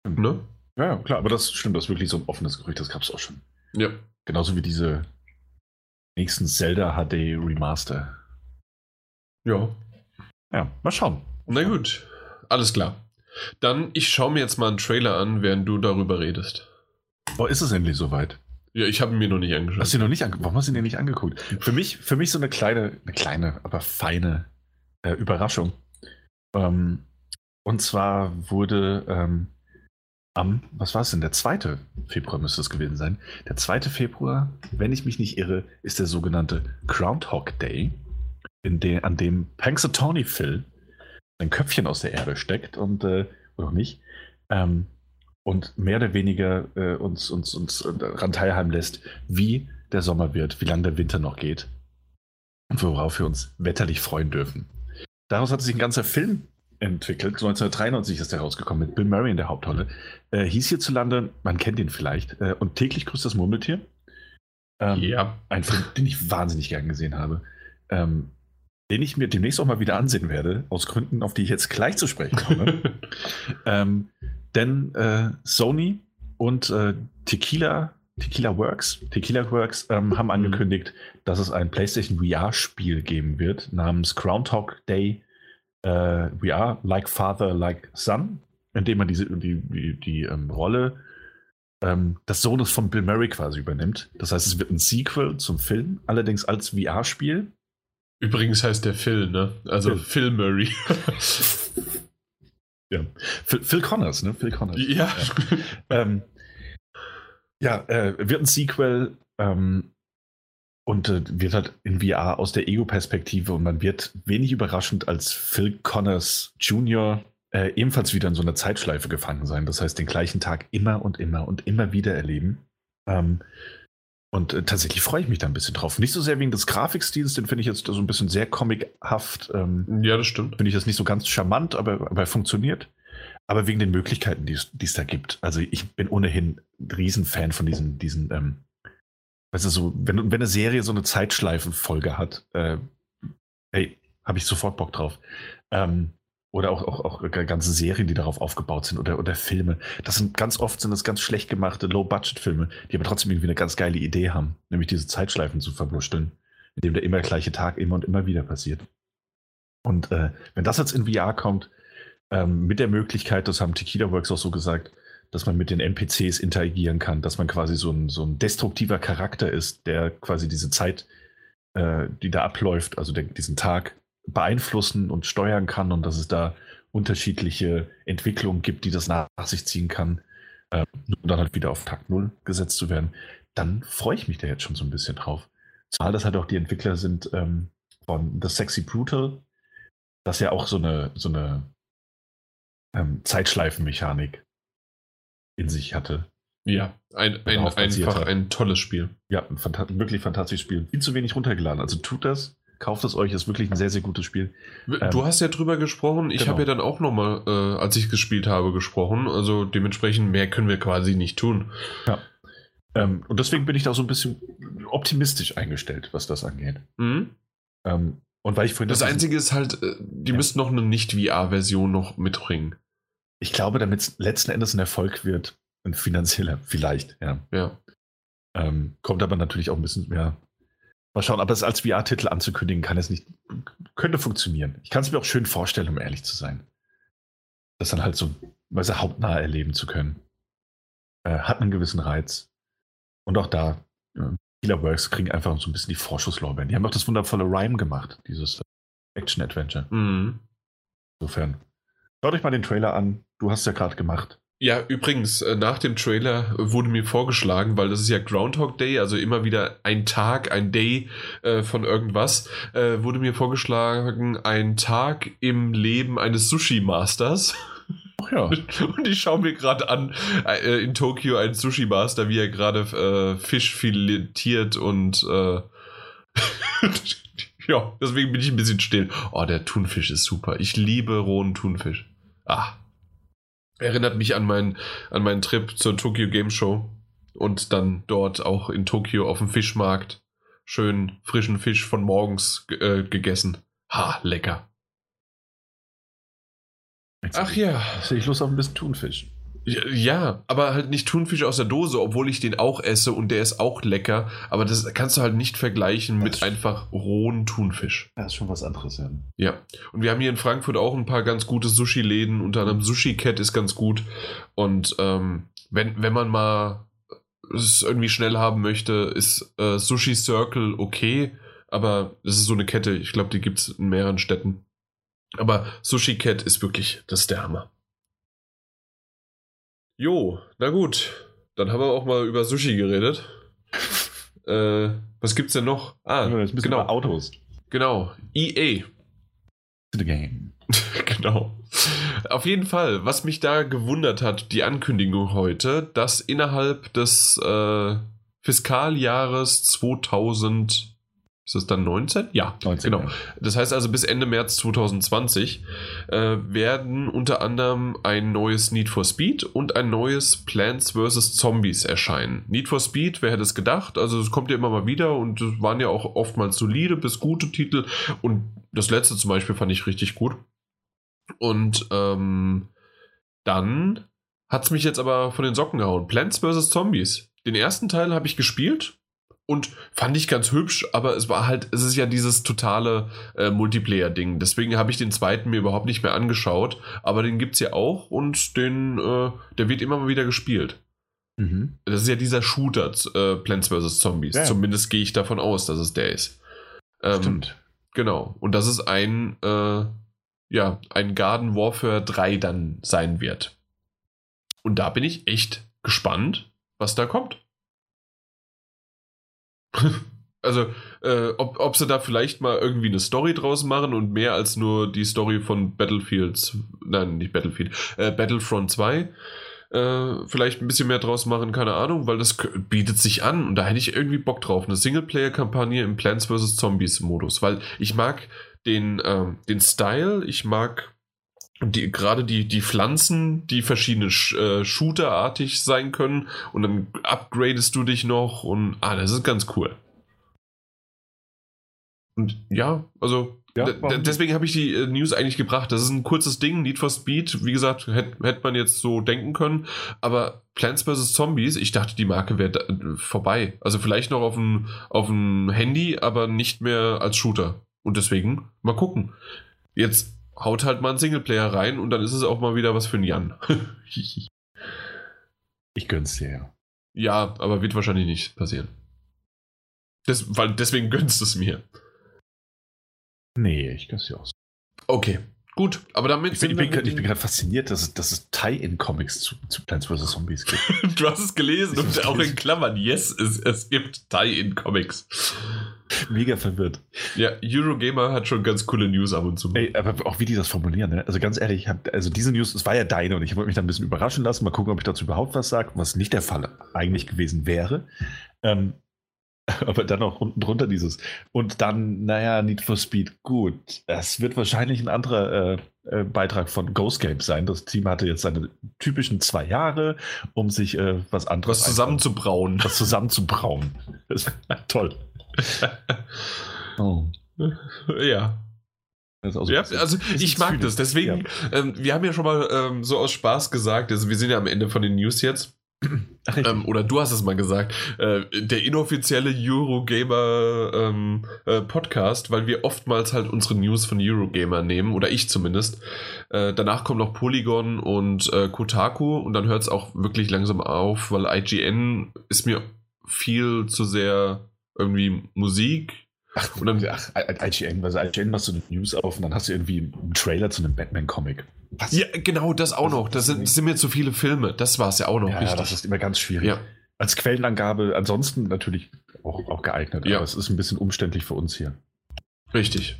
Ne? Ja, klar, aber das stimmt, das ist wirklich so ein offenes Gerücht, das gab es auch schon. Ja. Genauso wie diese nächsten Zelda HD Remaster. Ja. Ja, mal schauen. Na gut, alles klar. Dann, ich schaue mir jetzt mal einen Trailer an, während du darüber redest. Oh, ist es endlich soweit? Ja, ich habe mir noch nicht angeschaut. Hast du noch nicht ange Warum hast du ihn nicht angeguckt? Für mich, für mich so eine kleine, eine kleine, aber feine äh, Überraschung. Ähm, und zwar wurde ähm, am, was war es denn, der 2. Februar müsste es gewesen sein. Der 2. Februar, wenn ich mich nicht irre, ist der sogenannte Groundhog Day, in de an dem Punxsutawney Phil sein Köpfchen aus der Erde steckt und, äh, oder nicht, ähm, und mehr oder weniger äh, uns, uns, uns äh, daran teilhaben lässt, wie der Sommer wird, wie lange der Winter noch geht und worauf wir uns wetterlich freuen dürfen. Daraus hat sich ein ganzer Film entwickelt. 1993 ist der rausgekommen mit Bill Murray in der Hauptrolle. Äh, hieß hierzulande, man kennt ihn vielleicht, äh, und täglich grüßt das Murmeltier. Ähm, ja. Ein Film, den ich wahnsinnig gern gesehen habe. Ähm, den ich mir demnächst auch mal wieder ansehen werde, aus Gründen, auf die ich jetzt gleich zu sprechen komme. ähm, denn äh, Sony und äh, Tequila, Tequila Works, Tequila Works ähm, haben mhm. angekündigt, dass es ein PlayStation VR-Spiel geben wird namens Groundhog Day äh, VR, Like Father, Like Son, in dem man diese, die, die, die ähm, Rolle ähm, des Sohnes von Bill Murray quasi übernimmt. Das heißt, es wird ein Sequel zum Film, allerdings als VR-Spiel. Übrigens heißt der Phil, ne? Also Phil, Phil Murray. Ja. Phil, Phil, Connors, ne? Phil Connors. Ja. Ja, ähm, ja äh, wird ein Sequel. Ähm, Und äh, wird halt in VR aus der Ego-Perspektive und man wird wenig überraschend als Phil Connors Jr. Äh, ebenfalls wieder in so einer Zeitschleife gefangen sein. Das heißt, den gleichen Tag immer und immer und immer wieder erleben. Ähm, und äh, tatsächlich freue ich mich da ein bisschen drauf. Nicht so sehr wegen des Grafikstils, den finde ich jetzt so ein bisschen sehr comichaft. Ähm, ja, das stimmt. Finde ich das nicht so ganz charmant, aber, aber funktioniert. Aber wegen den Möglichkeiten, die es da gibt. Also ich bin ohnehin ein Riesenfan von diesen, diesen ähm, weißt du, so, wenn, wenn eine Serie so eine Zeitschleifenfolge hat, äh, hey, habe ich sofort Bock drauf. Ähm, oder auch, auch, auch ganze Serien, die darauf aufgebaut sind oder, oder Filme. Das sind ganz oft sind das ganz schlecht gemachte Low-Budget-Filme, die aber trotzdem irgendwie eine ganz geile Idee haben, nämlich diese Zeitschleifen zu verblusteln, indem der immer gleiche Tag immer und immer wieder passiert. Und äh, wenn das jetzt in VR kommt, ähm, mit der Möglichkeit, das haben Tequila Works auch so gesagt, dass man mit den NPCs interagieren kann, dass man quasi so ein, so ein destruktiver Charakter ist, der quasi diese Zeit, äh, die da abläuft, also der, diesen Tag beeinflussen und steuern kann und dass es da unterschiedliche Entwicklungen gibt, die das nach sich ziehen kann, äh, um dann halt wieder auf Takt Null gesetzt zu werden, dann freue ich mich da jetzt schon so ein bisschen drauf. Zumal das halt auch die Entwickler sind ähm, von The Sexy Brutal, das ja auch so eine, so eine ähm, Zeitschleifenmechanik in sich hatte. Ja, ein, ein, einfach hat. ein tolles Spiel. Ja, ein fanta wirklich fantastisches Spiel. Viel zu wenig runtergeladen. Also tut das, kauft es euch, ist wirklich ein sehr, sehr gutes Spiel. Du ähm, hast ja drüber gesprochen. Ich genau. habe ja dann auch nochmal, äh, als ich gespielt habe, gesprochen. Also dementsprechend mehr können wir quasi nicht tun. Ja. Ähm, und deswegen bin ich da so ein bisschen optimistisch eingestellt, was das angeht. Mhm. Ähm, und weil ich vorhin das, das Einzige ist halt, äh, die ja. müssten noch eine Nicht-VR-Version noch mitbringen. Ich glaube, damit es letzten Endes ein Erfolg wird, ein finanzieller, vielleicht, ja. Ja. Ähm, kommt aber natürlich auch ein bisschen mehr. Mal schauen, aber es als VR-Titel anzukündigen, kann es nicht, könnte funktionieren. Ich kann es mir auch schön vorstellen, um ehrlich zu sein. Das dann halt so, weil sie hauptnah erleben zu können. Äh, hat einen gewissen Reiz. Und auch da, äh, Works kriegen einfach so ein bisschen die Vorschusslorbeeren. Die haben auch das wundervolle Rhyme gemacht, dieses Action-Adventure. Mhm. Insofern, schaut euch mal den Trailer an. Du hast es ja gerade gemacht. Ja, übrigens, äh, nach dem Trailer wurde mir vorgeschlagen, weil das ist ja Groundhog Day, also immer wieder ein Tag, ein Day äh, von irgendwas, äh, wurde mir vorgeschlagen, ein Tag im Leben eines Sushi-Masters. Ach ja. Und ich schaue mir gerade an, äh, in Tokio ein Sushi-Master, wie er gerade äh, Fisch filetiert und äh, ja, deswegen bin ich ein bisschen still. Oh, der Thunfisch ist super. Ich liebe rohen Thunfisch. Ah. Erinnert mich an, mein, an meinen Trip zur Tokyo Game Show und dann dort auch in Tokio auf dem Fischmarkt schön frischen Fisch von morgens äh, gegessen. Ha, lecker. Ach ja. Sehe ich Lust auf ein bisschen Thunfisch. Ja, aber halt nicht Thunfisch aus der Dose, obwohl ich den auch esse und der ist auch lecker. Aber das kannst du halt nicht vergleichen das mit einfach rohen Thunfisch. Das ist schon was anderes, ja. Ja, und wir haben hier in Frankfurt auch ein paar ganz gute Sushi-Läden. Unter anderem Sushi Cat ist ganz gut. Und ähm, wenn, wenn man mal es irgendwie schnell haben möchte, ist äh, Sushi Circle okay. Aber es ist so eine Kette, ich glaube, die gibt es in mehreren Städten. Aber Sushi Cat ist wirklich, das ist der Hammer. Jo, na gut. Dann haben wir auch mal über Sushi geredet. äh, was gibt's denn noch? Ah, ja, genau. Autos. Genau. EA. The game. genau. Auf jeden Fall, was mich da gewundert hat, die Ankündigung heute, dass innerhalb des äh, Fiskaljahres 2000 ist das dann 19? Ja, 19, genau. Ja. Das heißt also, bis Ende März 2020 äh, werden unter anderem ein neues Need for Speed und ein neues Plants vs. Zombies erscheinen. Need for Speed, wer hätte es gedacht? Also, es kommt ja immer mal wieder und es waren ja auch oftmals solide bis gute Titel. Und das letzte zum Beispiel fand ich richtig gut. Und ähm, dann hat es mich jetzt aber von den Socken gehauen. Plants vs. Zombies. Den ersten Teil habe ich gespielt und fand ich ganz hübsch, aber es war halt, es ist ja dieses totale äh, Multiplayer-Ding. Deswegen habe ich den zweiten mir überhaupt nicht mehr angeschaut, aber den gibt es ja auch und den, äh, der wird immer mal wieder gespielt. Mhm. Das ist ja dieser Shooter, äh, Plants vs. Zombies. Ja. Zumindest gehe ich davon aus, dass es der ist. Ähm, Stimmt. Genau. Und das ist ein, äh, ja, ein Garden Warfare 3 dann sein wird. Und da bin ich echt gespannt, was da kommt. Also, äh, ob, ob sie da vielleicht mal irgendwie eine Story draus machen und mehr als nur die Story von Battlefield, nein, nicht Battlefield, äh, Battlefront 2 äh, vielleicht ein bisschen mehr draus machen, keine Ahnung, weil das bietet sich an und da hätte ich irgendwie Bock drauf. Eine Singleplayer-Kampagne im Plants vs. Zombies-Modus, weil ich mag den, äh, den Style, ich mag die, gerade die, die Pflanzen, die verschiedene äh, Shooter-artig sein können und dann upgradest du dich noch und ah, das ist ganz cool. Und ja, also ja, deswegen habe ich die äh, News eigentlich gebracht. Das ist ein kurzes Ding, Need for Speed. Wie gesagt, hätte hätt man jetzt so denken können. Aber Plants vs. Zombies, ich dachte, die Marke wäre äh, vorbei. Also vielleicht noch auf dem, auf dem Handy, aber nicht mehr als Shooter. Und deswegen mal gucken. Jetzt haut halt mal ein Singleplayer rein und dann ist es auch mal wieder was für einen Jan. ich gönn's dir, ja. Ja, aber wird wahrscheinlich nicht passieren. Das, weil deswegen gönnst du es mir. Nee, ich es ja aus. Okay, gut. Aber damit. Ich bin, bin, bin gerade fasziniert, dass es, dass es Tie-In-Comics zu, zu, Plants vs. Zombies gibt. du hast es gelesen ich und auch gelesen. in Klammern. Yes, es, es gibt Tie-In-Comics. Mega verwirrt. Ja, Eurogamer hat schon ganz coole News ab und zu. Ey, aber auch wie die das formulieren, ne? Also ganz ehrlich, hab, also diese News, es war ja deine und ich wollte mich da ein bisschen überraschen lassen, mal gucken, ob ich dazu überhaupt was sage, was nicht der Fall eigentlich gewesen wäre. Ähm, aber dann auch unten drunter dieses. Und dann, naja, Need for Speed, gut. Es wird wahrscheinlich ein anderer äh, äh, Beitrag von Ghost Games sein. Das Team hatte jetzt seine typischen zwei Jahre, um sich äh, was anderes. Was zusammenzubrauen. Was zusammenzubrauen. Das war toll. oh. Ja. So ja, also ich mag das. Deswegen, ja. ähm, wir haben ja schon mal ähm, so aus Spaß gesagt, also wir sind ja am Ende von den News jetzt. Ach, ähm, oder du hast es mal gesagt, äh, der inoffizielle Eurogamer ähm, äh, Podcast, weil wir oftmals halt unsere News von Eurogamer nehmen, oder ich zumindest. Äh, danach kommt noch Polygon und äh, Kotaku und dann hört es auch wirklich langsam auf, weil IGN ist mir viel zu sehr irgendwie Musik Ach, und dann, ach, IGN, also IGN machst du eine News auf und dann hast du irgendwie einen Trailer zu einem Batman-Comic. Ja, genau, das auch noch. Das sind, das sind mir zu viele Filme. Das war es ja auch noch. Ja, richtig. das ist immer ganz schwierig. Ja. Als Quellenangabe ansonsten natürlich auch, auch geeignet, ja. aber es ist ein bisschen umständlich für uns hier. Richtig.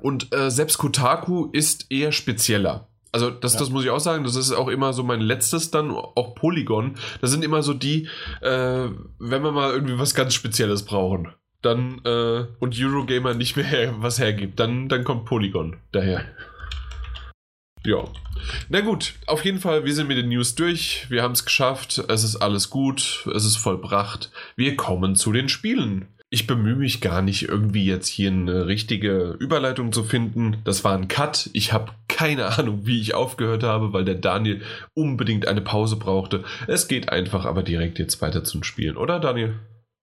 Und äh, selbst Kotaku ist eher spezieller. Also das, ja. das muss ich auch sagen, das ist auch immer so mein letztes dann, auch Polygon. Das sind immer so die, äh, wenn wir mal irgendwie was ganz Spezielles brauchen dann äh, und Eurogamer nicht mehr was hergibt, dann, dann kommt Polygon daher. Ja. Na gut, auf jeden Fall, wir sind mit den News durch. Wir haben es geschafft. Es ist alles gut. Es ist vollbracht. Wir kommen zu den Spielen. Ich bemühe mich gar nicht, irgendwie jetzt hier eine richtige Überleitung zu finden. Das war ein Cut. Ich habe keine Ahnung, wie ich aufgehört habe, weil der Daniel unbedingt eine Pause brauchte. Es geht einfach aber direkt jetzt weiter zum Spielen, oder Daniel?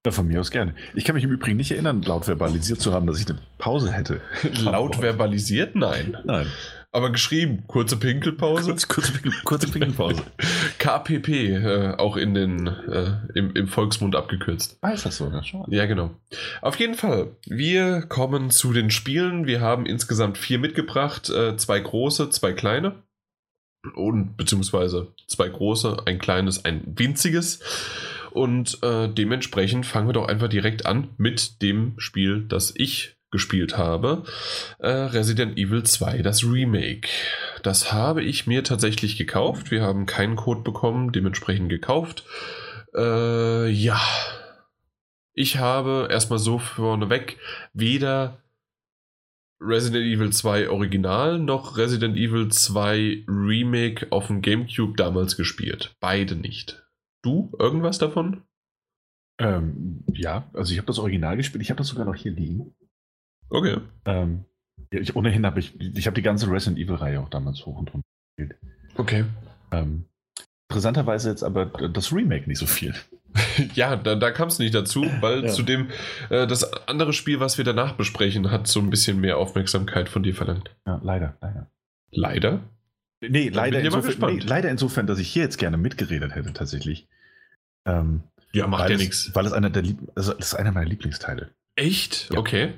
Ja, von mir aus gerne. Ich kann mich im Übrigen nicht erinnern, laut verbalisiert zu haben, dass ich eine Pause hätte. laut verbalisiert? Nein. Nein. Aber geschrieben, kurze Pinkelpause. Kurz, kurze, kurze Pinkelpause. KPP, äh, auch in den, äh, im, im, Volksmund abgekürzt. Ah, ist das so? Ja, schon. ja, genau. Auf jeden Fall, wir kommen zu den Spielen. Wir haben insgesamt vier mitgebracht. Äh, zwei große, zwei kleine. Und beziehungsweise zwei große, ein kleines, ein winziges. Und äh, dementsprechend fangen wir doch einfach direkt an mit dem Spiel, das ich gespielt habe. Äh, Resident Evil 2, das Remake. Das habe ich mir tatsächlich gekauft. Wir haben keinen Code bekommen, dementsprechend gekauft. Äh, ja. Ich habe erstmal so vorneweg weder Resident Evil 2 Original noch Resident Evil 2 Remake auf dem GameCube damals gespielt. Beide nicht. Du irgendwas davon? Ähm, ja, also ich habe das Original gespielt. Ich habe das sogar noch hier liegen. Okay. Ähm, ich, ohnehin habe ich, ich habe die ganze Resident Evil-Reihe auch damals hoch und runter gespielt. Okay. Ähm, interessanterweise jetzt aber das Remake nicht so viel. ja, da, da kam es nicht dazu, weil ja. zudem äh, das andere Spiel, was wir danach besprechen, hat so ein bisschen mehr Aufmerksamkeit von dir verlangt. Ja, leider, leider. Leider? Nee, leider insofern, nee, leider insofern, dass ich hier jetzt gerne mitgeredet hätte, tatsächlich. Ähm, ja, macht ja nichts. Weil es einer der also das ist einer meiner Lieblingsteile. Echt? Ja. Okay.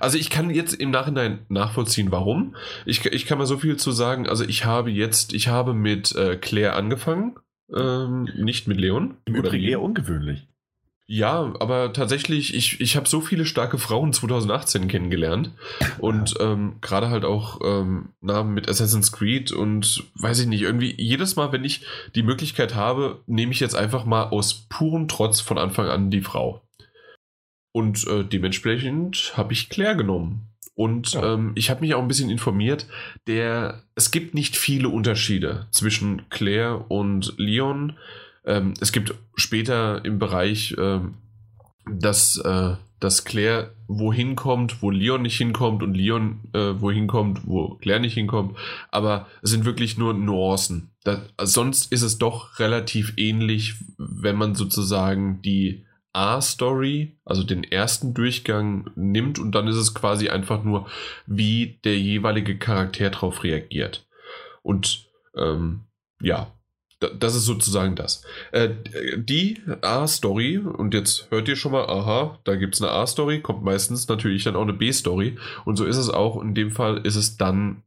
Also ich kann jetzt im Nachhinein nachvollziehen, warum. Ich, ich kann mal so viel zu sagen. Also ich habe jetzt, ich habe mit äh, Claire angefangen, ähm, nicht mit Leon. Im Übrigen eher ungewöhnlich. Ja, aber tatsächlich, ich, ich habe so viele starke Frauen 2018 kennengelernt und ähm, gerade halt auch ähm, na, mit Assassin's Creed und weiß ich nicht, irgendwie jedes Mal, wenn ich die Möglichkeit habe, nehme ich jetzt einfach mal aus purem Trotz von Anfang an die Frau. Und äh, dementsprechend habe ich Claire genommen. Und ja. ähm, ich habe mich auch ein bisschen informiert, der, es gibt nicht viele Unterschiede zwischen Claire und Leon. Ähm, es gibt später im Bereich, ähm, dass, äh, dass Claire wohin kommt, wo Leon nicht hinkommt und Leon äh, wohin kommt, wo Claire nicht hinkommt. Aber es sind wirklich nur Nuancen. Das, sonst ist es doch relativ ähnlich, wenn man sozusagen die A-Story, also den ersten Durchgang nimmt und dann ist es quasi einfach nur, wie der jeweilige Charakter darauf reagiert. Und ähm, ja, das ist sozusagen das. Äh, die A-Story, und jetzt hört ihr schon mal, aha, da gibt es eine A-Story, kommt meistens natürlich dann auch eine B-Story. Und so ist es auch. In dem Fall ist es dann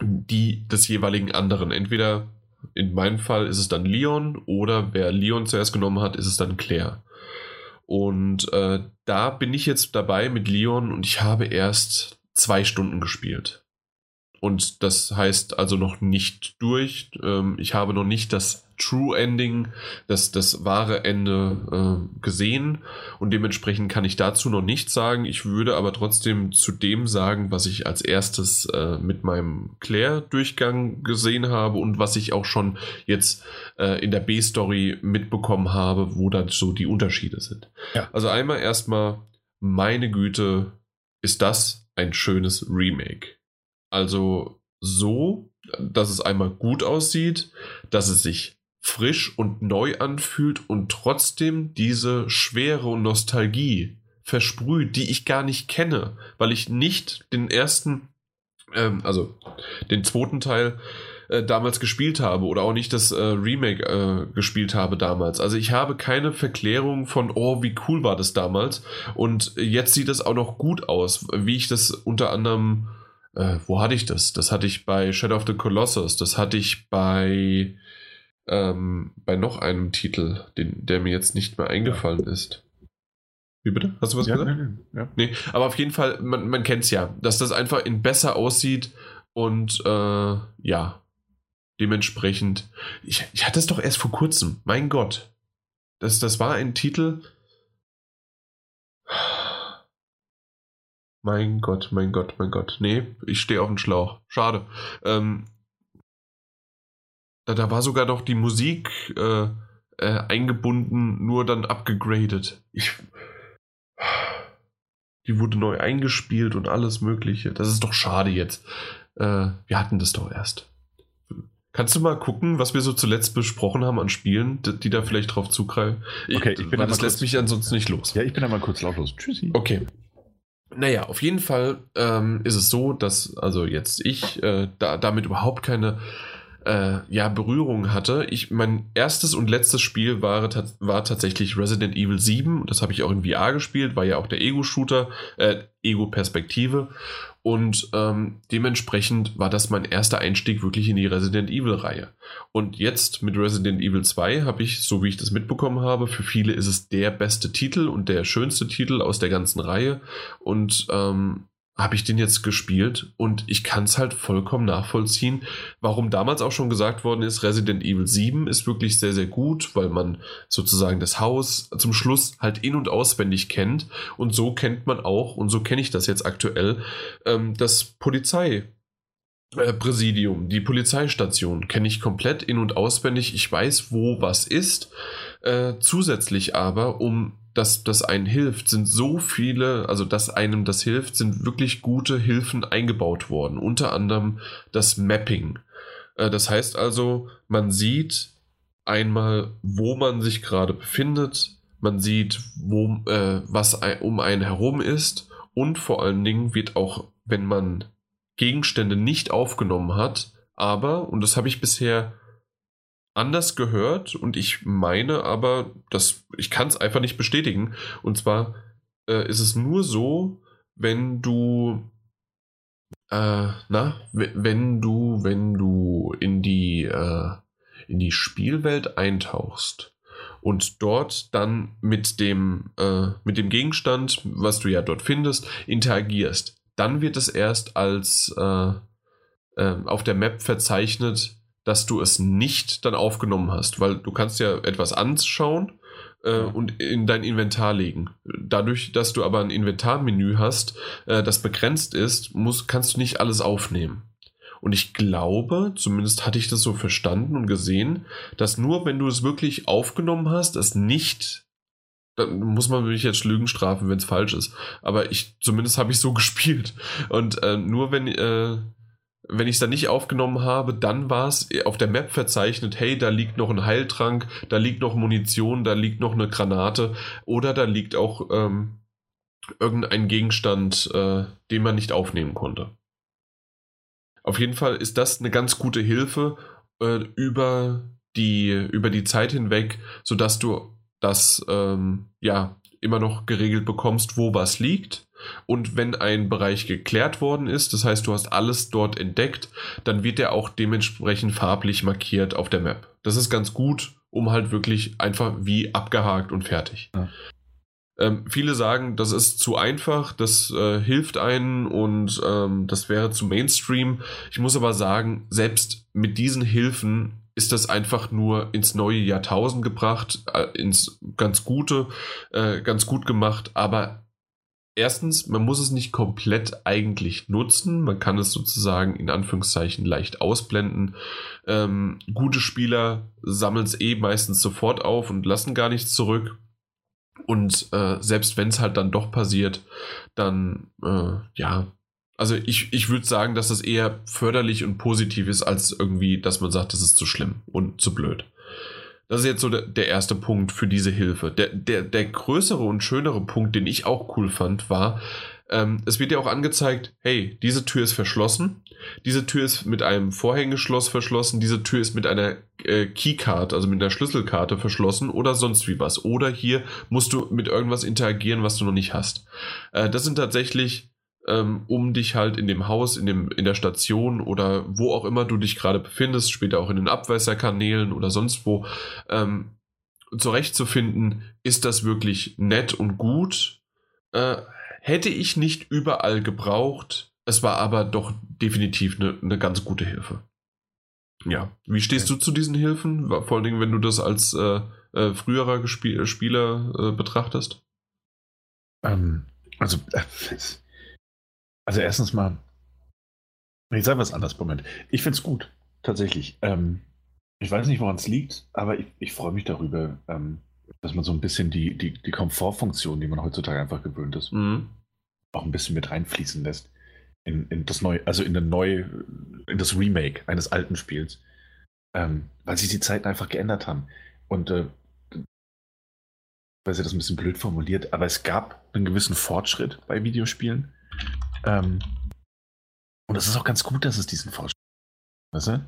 die des jeweiligen anderen. Entweder in meinem Fall ist es dann Leon oder wer Leon zuerst genommen hat, ist es dann Claire. Und äh, da bin ich jetzt dabei mit Leon und ich habe erst zwei Stunden gespielt. Und das heißt also noch nicht durch. Ähm, ich habe noch nicht das True Ending, das, das wahre Ende äh, gesehen. Und dementsprechend kann ich dazu noch nichts sagen. Ich würde aber trotzdem zu dem sagen, was ich als erstes äh, mit meinem Claire-Durchgang gesehen habe und was ich auch schon jetzt äh, in der B-Story mitbekommen habe, wo dann so die Unterschiede sind. Ja. Also einmal erstmal, meine Güte, ist das ein schönes Remake. Also so, dass es einmal gut aussieht, dass es sich frisch und neu anfühlt und trotzdem diese Schwere Nostalgie versprüht, die ich gar nicht kenne, weil ich nicht den ersten, ähm, also den zweiten Teil äh, damals gespielt habe oder auch nicht das äh, Remake äh, gespielt habe damals. Also ich habe keine Verklärung von, oh, wie cool war das damals und jetzt sieht es auch noch gut aus, wie ich das unter anderem äh, wo hatte ich das? Das hatte ich bei Shadow of the Colossus, das hatte ich bei, ähm, bei noch einem Titel, den, der mir jetzt nicht mehr eingefallen ist. Wie bitte? Hast du was ja, gesagt? Nee, nee, ja. nee, aber auf jeden Fall, man, man kennt es ja, dass das einfach in besser aussieht und äh, ja, dementsprechend. Ich, ich hatte es doch erst vor kurzem, mein Gott. Das, das war ein Titel, Mein Gott, mein Gott, mein Gott. Nee, ich stehe auf dem Schlauch. Schade. Ähm, da, da war sogar noch die Musik äh, äh, eingebunden, nur dann abgegradet. Ich, die wurde neu eingespielt und alles Mögliche. Das ist doch schade jetzt. Äh, wir hatten das doch erst. Kannst du mal gucken, was wir so zuletzt besprochen haben an Spielen, die, die da vielleicht drauf zugreifen? Okay, ich bin das lässt mich ansonsten nicht los. Ja, ich bin da mal kurz lautlos. Tschüssi. Okay. Naja, auf jeden Fall ähm, ist es so, dass also jetzt ich äh, da, damit überhaupt keine äh, ja, Berührung hatte. Ich, mein erstes und letztes Spiel war, war tatsächlich Resident Evil 7. Das habe ich auch in VR gespielt, war ja auch der Ego-Shooter, äh, Ego-Perspektive. Und ähm, dementsprechend war das mein erster Einstieg wirklich in die Resident Evil-Reihe. Und jetzt mit Resident Evil 2 habe ich, so wie ich das mitbekommen habe, für viele ist es der beste Titel und der schönste Titel aus der ganzen Reihe. Und ähm, habe ich den jetzt gespielt und ich kann es halt vollkommen nachvollziehen, warum damals auch schon gesagt worden ist, Resident Evil 7 ist wirklich sehr, sehr gut, weil man sozusagen das Haus zum Schluss halt in- und auswendig kennt und so kennt man auch, und so kenne ich das jetzt aktuell, ähm, das Polizei. Präsidium, die Polizeistation kenne ich komplett in- und auswendig. Ich weiß, wo was ist. Äh, zusätzlich aber, um dass das einen hilft, sind so viele, also dass einem das hilft, sind wirklich gute Hilfen eingebaut worden. Unter anderem das Mapping. Äh, das heißt also, man sieht einmal, wo man sich gerade befindet, man sieht, wo, äh, was um einen herum ist und vor allen Dingen wird auch, wenn man Gegenstände nicht aufgenommen hat, aber, und das habe ich bisher anders gehört und ich meine aber, dass ich kann es einfach nicht bestätigen. Und zwar äh, ist es nur so, wenn du äh, na, wenn du, wenn du in die, äh, in die Spielwelt eintauchst und dort dann mit dem, äh, mit dem Gegenstand, was du ja dort findest, interagierst. Dann wird es erst als äh, äh, auf der Map verzeichnet, dass du es nicht dann aufgenommen hast, weil du kannst ja etwas anschauen äh, und in dein Inventar legen. Dadurch, dass du aber ein Inventarmenü hast, äh, das begrenzt ist, muss, kannst du nicht alles aufnehmen. Und ich glaube, zumindest hatte ich das so verstanden und gesehen, dass nur wenn du es wirklich aufgenommen hast, es nicht dann muss man mich jetzt Lügen strafen, wenn es falsch ist. Aber ich, zumindest habe ich so gespielt. Und äh, nur wenn, äh, wenn ich es dann nicht aufgenommen habe, dann war es auf der Map verzeichnet, hey, da liegt noch ein Heiltrank, da liegt noch Munition, da liegt noch eine Granate oder da liegt auch ähm, irgendein Gegenstand, äh, den man nicht aufnehmen konnte. Auf jeden Fall ist das eine ganz gute Hilfe äh, über, die, über die Zeit hinweg, sodass du das ähm, ja immer noch geregelt bekommst, wo was liegt. Und wenn ein Bereich geklärt worden ist, das heißt, du hast alles dort entdeckt, dann wird er auch dementsprechend farblich markiert auf der Map. Das ist ganz gut, um halt wirklich einfach wie abgehakt und fertig. Ja. Ähm, viele sagen, das ist zu einfach, das äh, hilft einen und ähm, das wäre zu Mainstream. Ich muss aber sagen, selbst mit diesen Hilfen ist das einfach nur ins neue Jahrtausend gebracht, äh, ins ganz gute, äh, ganz gut gemacht. Aber erstens, man muss es nicht komplett eigentlich nutzen. Man kann es sozusagen in Anführungszeichen leicht ausblenden. Ähm, gute Spieler sammeln es eh meistens sofort auf und lassen gar nichts zurück. Und äh, selbst wenn es halt dann doch passiert, dann äh, ja, also ich, ich würde sagen, dass das eher förderlich und positiv ist, als irgendwie, dass man sagt, das ist zu schlimm und zu blöd. Das ist jetzt so der, der erste Punkt für diese Hilfe. Der, der, der größere und schönere Punkt, den ich auch cool fand, war, ähm, es wird ja auch angezeigt, hey, diese Tür ist verschlossen, diese Tür ist mit einem Vorhängeschloss verschlossen, diese Tür ist mit einer äh, Keycard, also mit einer Schlüsselkarte verschlossen oder sonst wie was. Oder hier musst du mit irgendwas interagieren, was du noch nicht hast. Äh, das sind tatsächlich ähm, um dich halt in dem Haus, in, dem, in der Station oder wo auch immer du dich gerade befindest, später auch in den Abwässerkanälen oder sonst wo, ähm, zurechtzufinden, ist das wirklich nett und gut. Äh, Hätte ich nicht überall gebraucht. Es war aber doch definitiv eine, eine ganz gute Hilfe. Ja. Wie stehst okay. du zu diesen Hilfen? Vor allen Dingen, wenn du das als äh, äh, früherer Gespie Spieler äh, betrachtest? Ähm, also, äh, also erstens mal, ich sage was anderes, Moment. Ich finde es gut, tatsächlich. Ähm, ich weiß nicht, woran es liegt, aber ich, ich freue mich darüber, ähm, dass man so ein bisschen die, die, die Komfortfunktion, die man heutzutage einfach gewöhnt ist, mhm. auch ein bisschen mit reinfließen lässt. In, in das neue, also in, neu, in das Remake eines alten Spiels. Ähm, weil sich die Zeiten einfach geändert haben. Und äh, weil sie das ein bisschen blöd formuliert, aber es gab einen gewissen Fortschritt bei Videospielen. Ähm, und es ist auch ganz gut, dass es diesen Fortschritt gibt. Weißt du?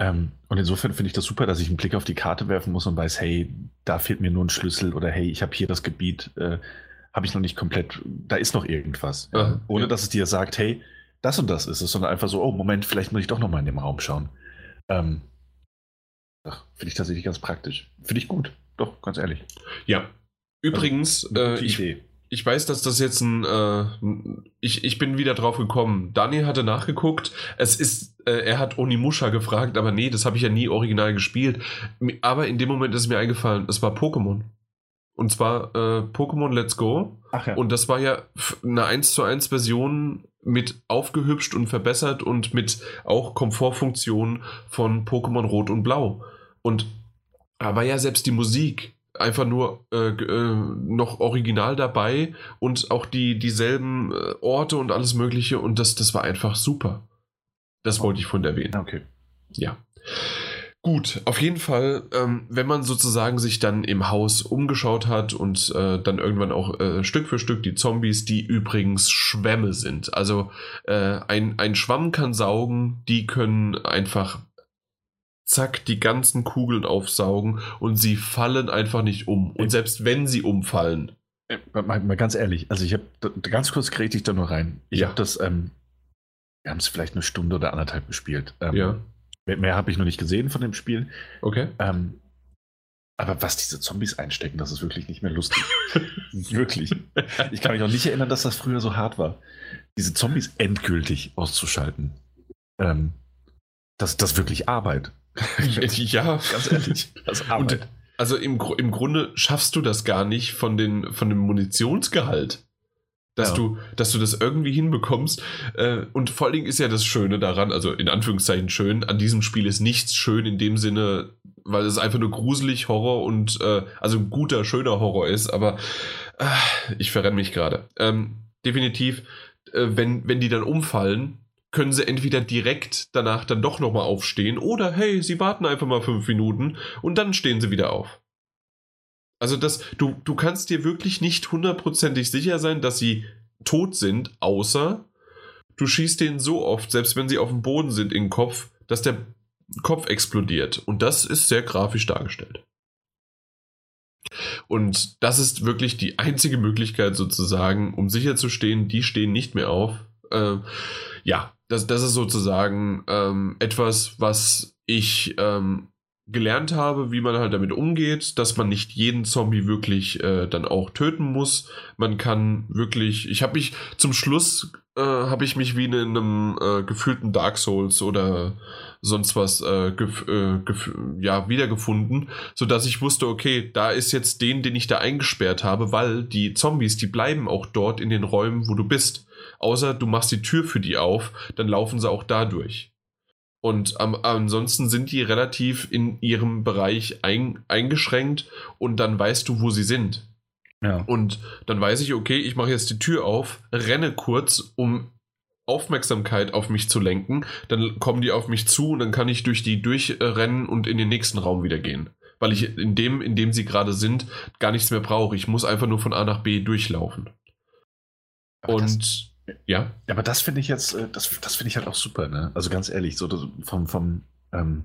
Ähm, und insofern finde ich das super, dass ich einen Blick auf die Karte werfen muss und weiß, hey, da fehlt mir nur ein Schlüssel oder hey, ich habe hier das Gebiet, äh, habe ich noch nicht komplett, da ist noch irgendwas. Ja, ohne ja. dass es dir sagt, hey, das und das ist es, sondern einfach so, oh, Moment, vielleicht muss ich doch noch mal in dem Raum schauen. Ähm, finde ich tatsächlich ganz praktisch. Finde ich gut, doch, ganz ehrlich. Ja. Übrigens, also, äh, ich, Idee ich weiß, dass das jetzt ein. Äh, ich, ich bin wieder drauf gekommen. Daniel hatte nachgeguckt. Es ist. Äh, er hat Onimusha gefragt, aber nee, das habe ich ja nie original gespielt. Aber in dem Moment ist mir eingefallen, es war Pokémon. Und zwar äh, Pokémon Let's Go. Ach ja. Und das war ja eine 1 zu 1 Version mit aufgehübscht und verbessert und mit auch Komfortfunktionen von Pokémon Rot und Blau. Und da war ja selbst die Musik einfach nur äh, äh, noch original dabei und auch die dieselben äh, Orte und alles Mögliche und das, das war einfach super. Das wollte ich von erwähnen. Okay. Ja. Gut, auf jeden Fall, ähm, wenn man sozusagen sich dann im Haus umgeschaut hat und äh, dann irgendwann auch äh, Stück für Stück die Zombies, die übrigens Schwämme sind. Also äh, ein, ein Schwamm kann saugen, die können einfach zack, die ganzen Kugeln aufsaugen und sie fallen einfach nicht um. Und selbst wenn sie umfallen. Mal, mal ganz ehrlich, also ich habe ganz kurz kriege ich da nur rein. Ich ja. habe das, ähm, wir haben es vielleicht eine Stunde oder anderthalb gespielt. Ähm, ja. Mehr, mehr habe ich noch nicht gesehen von dem Spiel. Okay. Ähm, Aber was diese Zombies einstecken, das ist wirklich nicht mehr lustig. wirklich. Ich kann mich auch nicht erinnern, dass das früher so hart war. Diese Zombies endgültig auszuschalten. Ähm, das, das ist wirklich Arbeit. ja, ganz ehrlich. Das Arbeit. Und, also im, im Grunde schaffst du das gar nicht von, den, von dem Munitionsgehalt dass, ja. du, dass du das irgendwie hinbekommst. Äh, und vor allen Dingen ist ja das Schöne daran, also in Anführungszeichen schön, an diesem Spiel ist nichts schön in dem Sinne, weil es einfach nur gruselig Horror und äh, also ein guter, schöner Horror ist, aber äh, ich verrenne mich gerade. Ähm, definitiv, wenn, wenn die dann umfallen, können sie entweder direkt danach dann doch nochmal aufstehen oder hey, sie warten einfach mal fünf Minuten und dann stehen sie wieder auf. Also das, du, du kannst dir wirklich nicht hundertprozentig sicher sein, dass sie tot sind, außer du schießt denen so oft, selbst wenn sie auf dem Boden sind, in den Kopf, dass der Kopf explodiert. Und das ist sehr grafisch dargestellt. Und das ist wirklich die einzige Möglichkeit sozusagen, um sicherzustehen, die stehen nicht mehr auf. Äh, ja, das, das ist sozusagen ähm, etwas, was ich ähm, gelernt habe, wie man halt damit umgeht, dass man nicht jeden Zombie wirklich äh, dann auch töten muss. Man kann wirklich, ich habe mich zum Schluss äh, habe ich mich wie in einem äh, gefühlten Dark Souls oder sonst was äh, gef äh, gef ja wiedergefunden, so dass ich wusste, okay, da ist jetzt den, den ich da eingesperrt habe, weil die Zombies, die bleiben auch dort in den Räumen, wo du bist. Außer du machst die Tür für die auf, dann laufen sie auch da durch. Und am, ansonsten sind die relativ in ihrem Bereich ein, eingeschränkt und dann weißt du, wo sie sind. Ja. Und dann weiß ich, okay, ich mache jetzt die Tür auf, renne kurz, um Aufmerksamkeit auf mich zu lenken. Dann kommen die auf mich zu und dann kann ich durch die durchrennen und in den nächsten Raum wieder gehen. Weil ich in dem, in dem sie gerade sind, gar nichts mehr brauche. Ich muss einfach nur von A nach B durchlaufen. Aber und ja. Aber das finde ich jetzt, äh, das, das finde ich halt auch super, ne? Also ganz ehrlich, so vom, vom, ähm,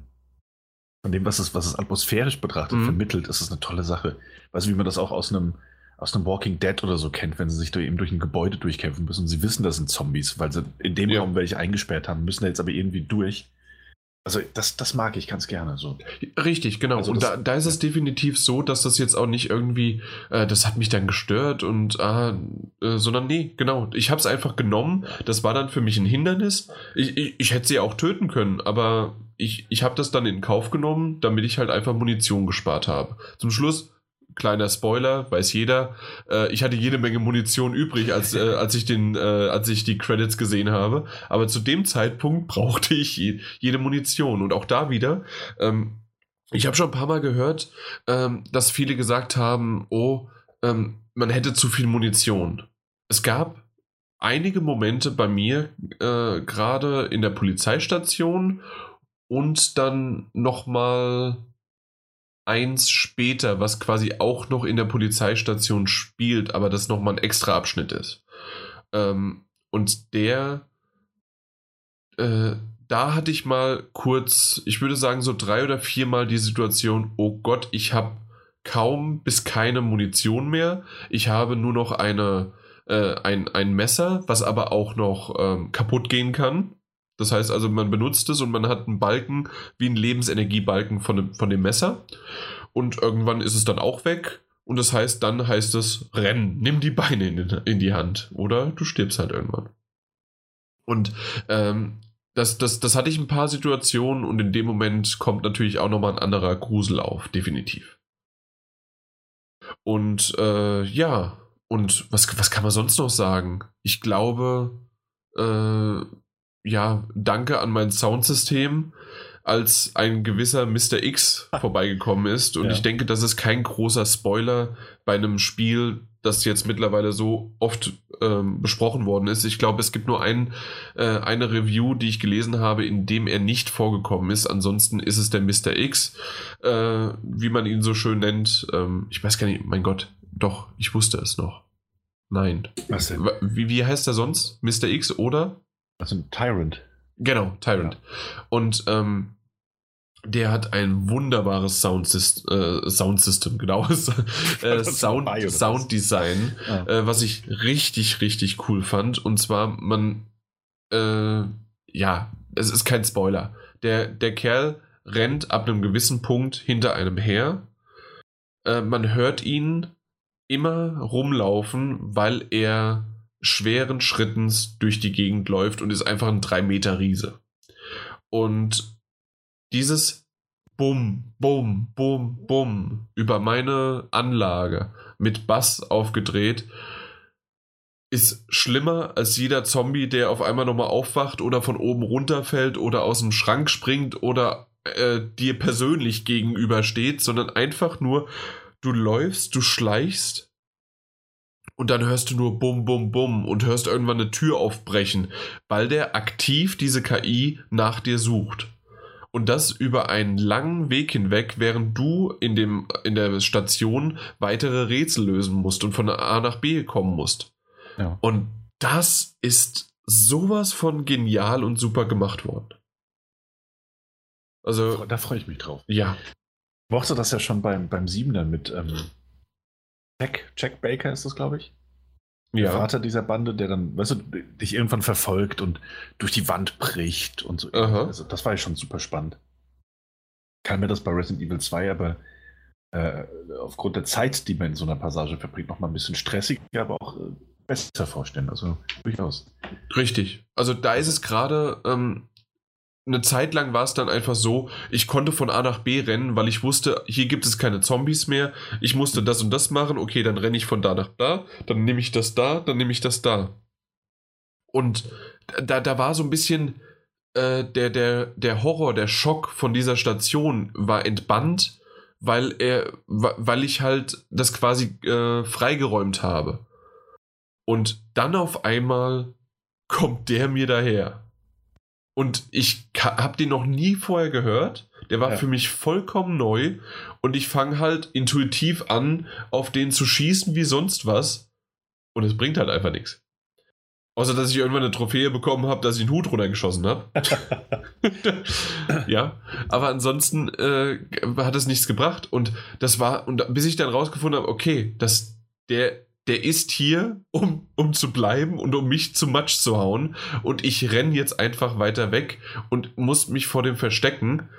von dem, was es, was es atmosphärisch betrachtet, mhm. vermittelt, ist es eine tolle Sache. Weißt du, wie man das auch aus einem, aus einem Walking Dead oder so kennt, wenn sie sich da eben durch ein Gebäude durchkämpfen müssen. Sie wissen, das sind Zombies, weil sie in dem ja. Raum welche eingesperrt haben, müssen da jetzt aber irgendwie durch. Also das, das mag ich ganz gerne so. Richtig, genau. Also und da, da ist es definitiv so, dass das jetzt auch nicht irgendwie, äh, das hat mich dann gestört und ah, äh, sondern nee, genau. Ich habe es einfach genommen. Das war dann für mich ein Hindernis. Ich, ich, ich hätte sie auch töten können, aber ich, ich habe das dann in Kauf genommen, damit ich halt einfach Munition gespart habe. Zum Schluss kleiner Spoiler, weiß jeder. Äh, ich hatte jede Menge Munition übrig, als, äh, als, ich den, äh, als ich die Credits gesehen habe. Aber zu dem Zeitpunkt brauchte ich je, jede Munition. Und auch da wieder, ähm, ich habe schon ein paar Mal gehört, ähm, dass viele gesagt haben, oh, ähm, man hätte zu viel Munition. Es gab einige Momente bei mir, äh, gerade in der Polizeistation und dann nochmal eins später, was quasi auch noch in der Polizeistation spielt, aber das nochmal ein extra Abschnitt ist. Ähm, und der, äh, da hatte ich mal kurz, ich würde sagen so drei oder viermal die Situation, oh Gott, ich habe kaum bis keine Munition mehr. Ich habe nur noch eine, äh, ein, ein Messer, was aber auch noch ähm, kaputt gehen kann. Das heißt also, man benutzt es und man hat einen Balken wie einen Lebensenergiebalken von dem, von dem Messer. Und irgendwann ist es dann auch weg. Und das heißt, dann heißt es, rennen, nimm die Beine in, in die Hand. Oder du stirbst halt irgendwann. Und ähm, das, das, das hatte ich ein paar Situationen und in dem Moment kommt natürlich auch nochmal ein anderer Grusel auf, definitiv. Und äh, ja, und was, was kann man sonst noch sagen? Ich glaube, äh, ja, danke an mein Soundsystem, als ein gewisser Mr. X vorbeigekommen ist. Und ja. ich denke, das ist kein großer Spoiler bei einem Spiel, das jetzt mittlerweile so oft ähm, besprochen worden ist. Ich glaube, es gibt nur ein, äh, eine Review, die ich gelesen habe, in dem er nicht vorgekommen ist. Ansonsten ist es der Mr. X, äh, wie man ihn so schön nennt. Ähm, ich weiß gar nicht, mein Gott, doch, ich wusste es noch. Nein. Was denn? Wie, wie heißt er sonst? Mr. X oder? Also Tyrant. Genau, Tyrant. Ja. Und ähm, der hat ein wunderbares Soundsystem, äh, Soundsystem genau, äh, Sound, Sounddesign, ja. äh, was ich richtig, richtig cool fand. Und zwar, man, äh, ja, es ist kein Spoiler. Der, der Kerl rennt ab einem gewissen Punkt hinter einem her äh, man hört ihn immer rumlaufen, weil er schweren Schrittens durch die Gegend läuft und ist einfach ein 3 Meter Riese. Und dieses Bum, Bum, Bum, Bum über meine Anlage mit Bass aufgedreht ist schlimmer als jeder Zombie, der auf einmal nochmal aufwacht oder von oben runterfällt oder aus dem Schrank springt oder äh, dir persönlich gegenübersteht, sondern einfach nur, du läufst, du schleichst und dann hörst du nur Bum, Bum, Bum und hörst irgendwann eine Tür aufbrechen, weil der aktiv diese KI nach dir sucht. Und das über einen langen Weg hinweg, während du in, dem, in der Station weitere Rätsel lösen musst und von A nach B kommen musst. Ja. Und das ist sowas von genial und super gemacht worden. Also. Da freue ich mich drauf. Ja. Ich mochte das ja schon beim, beim Siebener mit ähm, Jack, Jack Baker ist das, glaube ich. Ja. Der Vater dieser Bande, der dann, weißt du, dich irgendwann verfolgt und durch die Wand bricht und so. Aha. Also, das war ja schon super spannend. Kann mir das bei Resident Evil 2 aber äh, aufgrund der Zeit, die man in so einer Passage verbringt, noch mal ein bisschen stressiger, aber auch äh, besser vorstellen. Also durchaus. Richtig. Also da ist es gerade, ähm, eine Zeit lang war es dann einfach so, ich konnte von A nach B rennen, weil ich wusste, hier gibt es keine Zombies mehr. Ich musste das und das machen. Okay, dann renne ich von da nach da. Dann nehme ich das da, dann nehme ich das da. Und da, da war so ein bisschen äh, der, der, der Horror, der Schock von dieser Station war entbannt, weil er, weil ich halt das quasi äh, freigeräumt habe. Und dann auf einmal kommt der mir daher und ich habe den noch nie vorher gehört. Der war ja. für mich vollkommen neu. Und ich fange halt intuitiv an, auf den zu schießen wie sonst was. Und es bringt halt einfach nichts. Außer, dass ich irgendwann eine Trophäe bekommen habe, dass ich einen Hut runtergeschossen habe. ja, aber ansonsten äh, hat es nichts gebracht. Und das war, und bis ich dann rausgefunden habe, okay, dass der der ist hier, um, um zu bleiben und um mich zu Matsch zu hauen. Und ich renne jetzt einfach weiter weg und muss mich vor dem verstecken.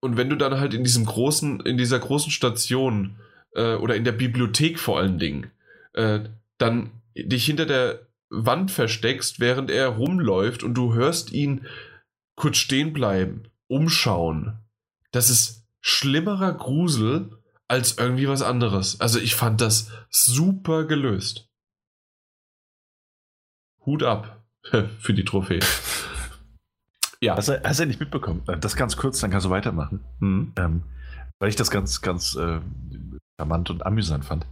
Und wenn du dann halt in diesem großen, in dieser großen Station äh, oder in der Bibliothek vor allen Dingen, äh, dann dich hinter der Wand versteckst, während er rumläuft und du hörst ihn kurz stehen bleiben, umschauen. Das ist schlimmerer Grusel als irgendwie was anderes. Also ich fand das super gelöst. Hut ab für die Trophäe. ja. Hast du, hast du nicht mitbekommen? Äh, das ganz kurz, dann kannst du weitermachen. Mhm. Ähm, weil ich das ganz, ganz äh, charmant und amüsant fand.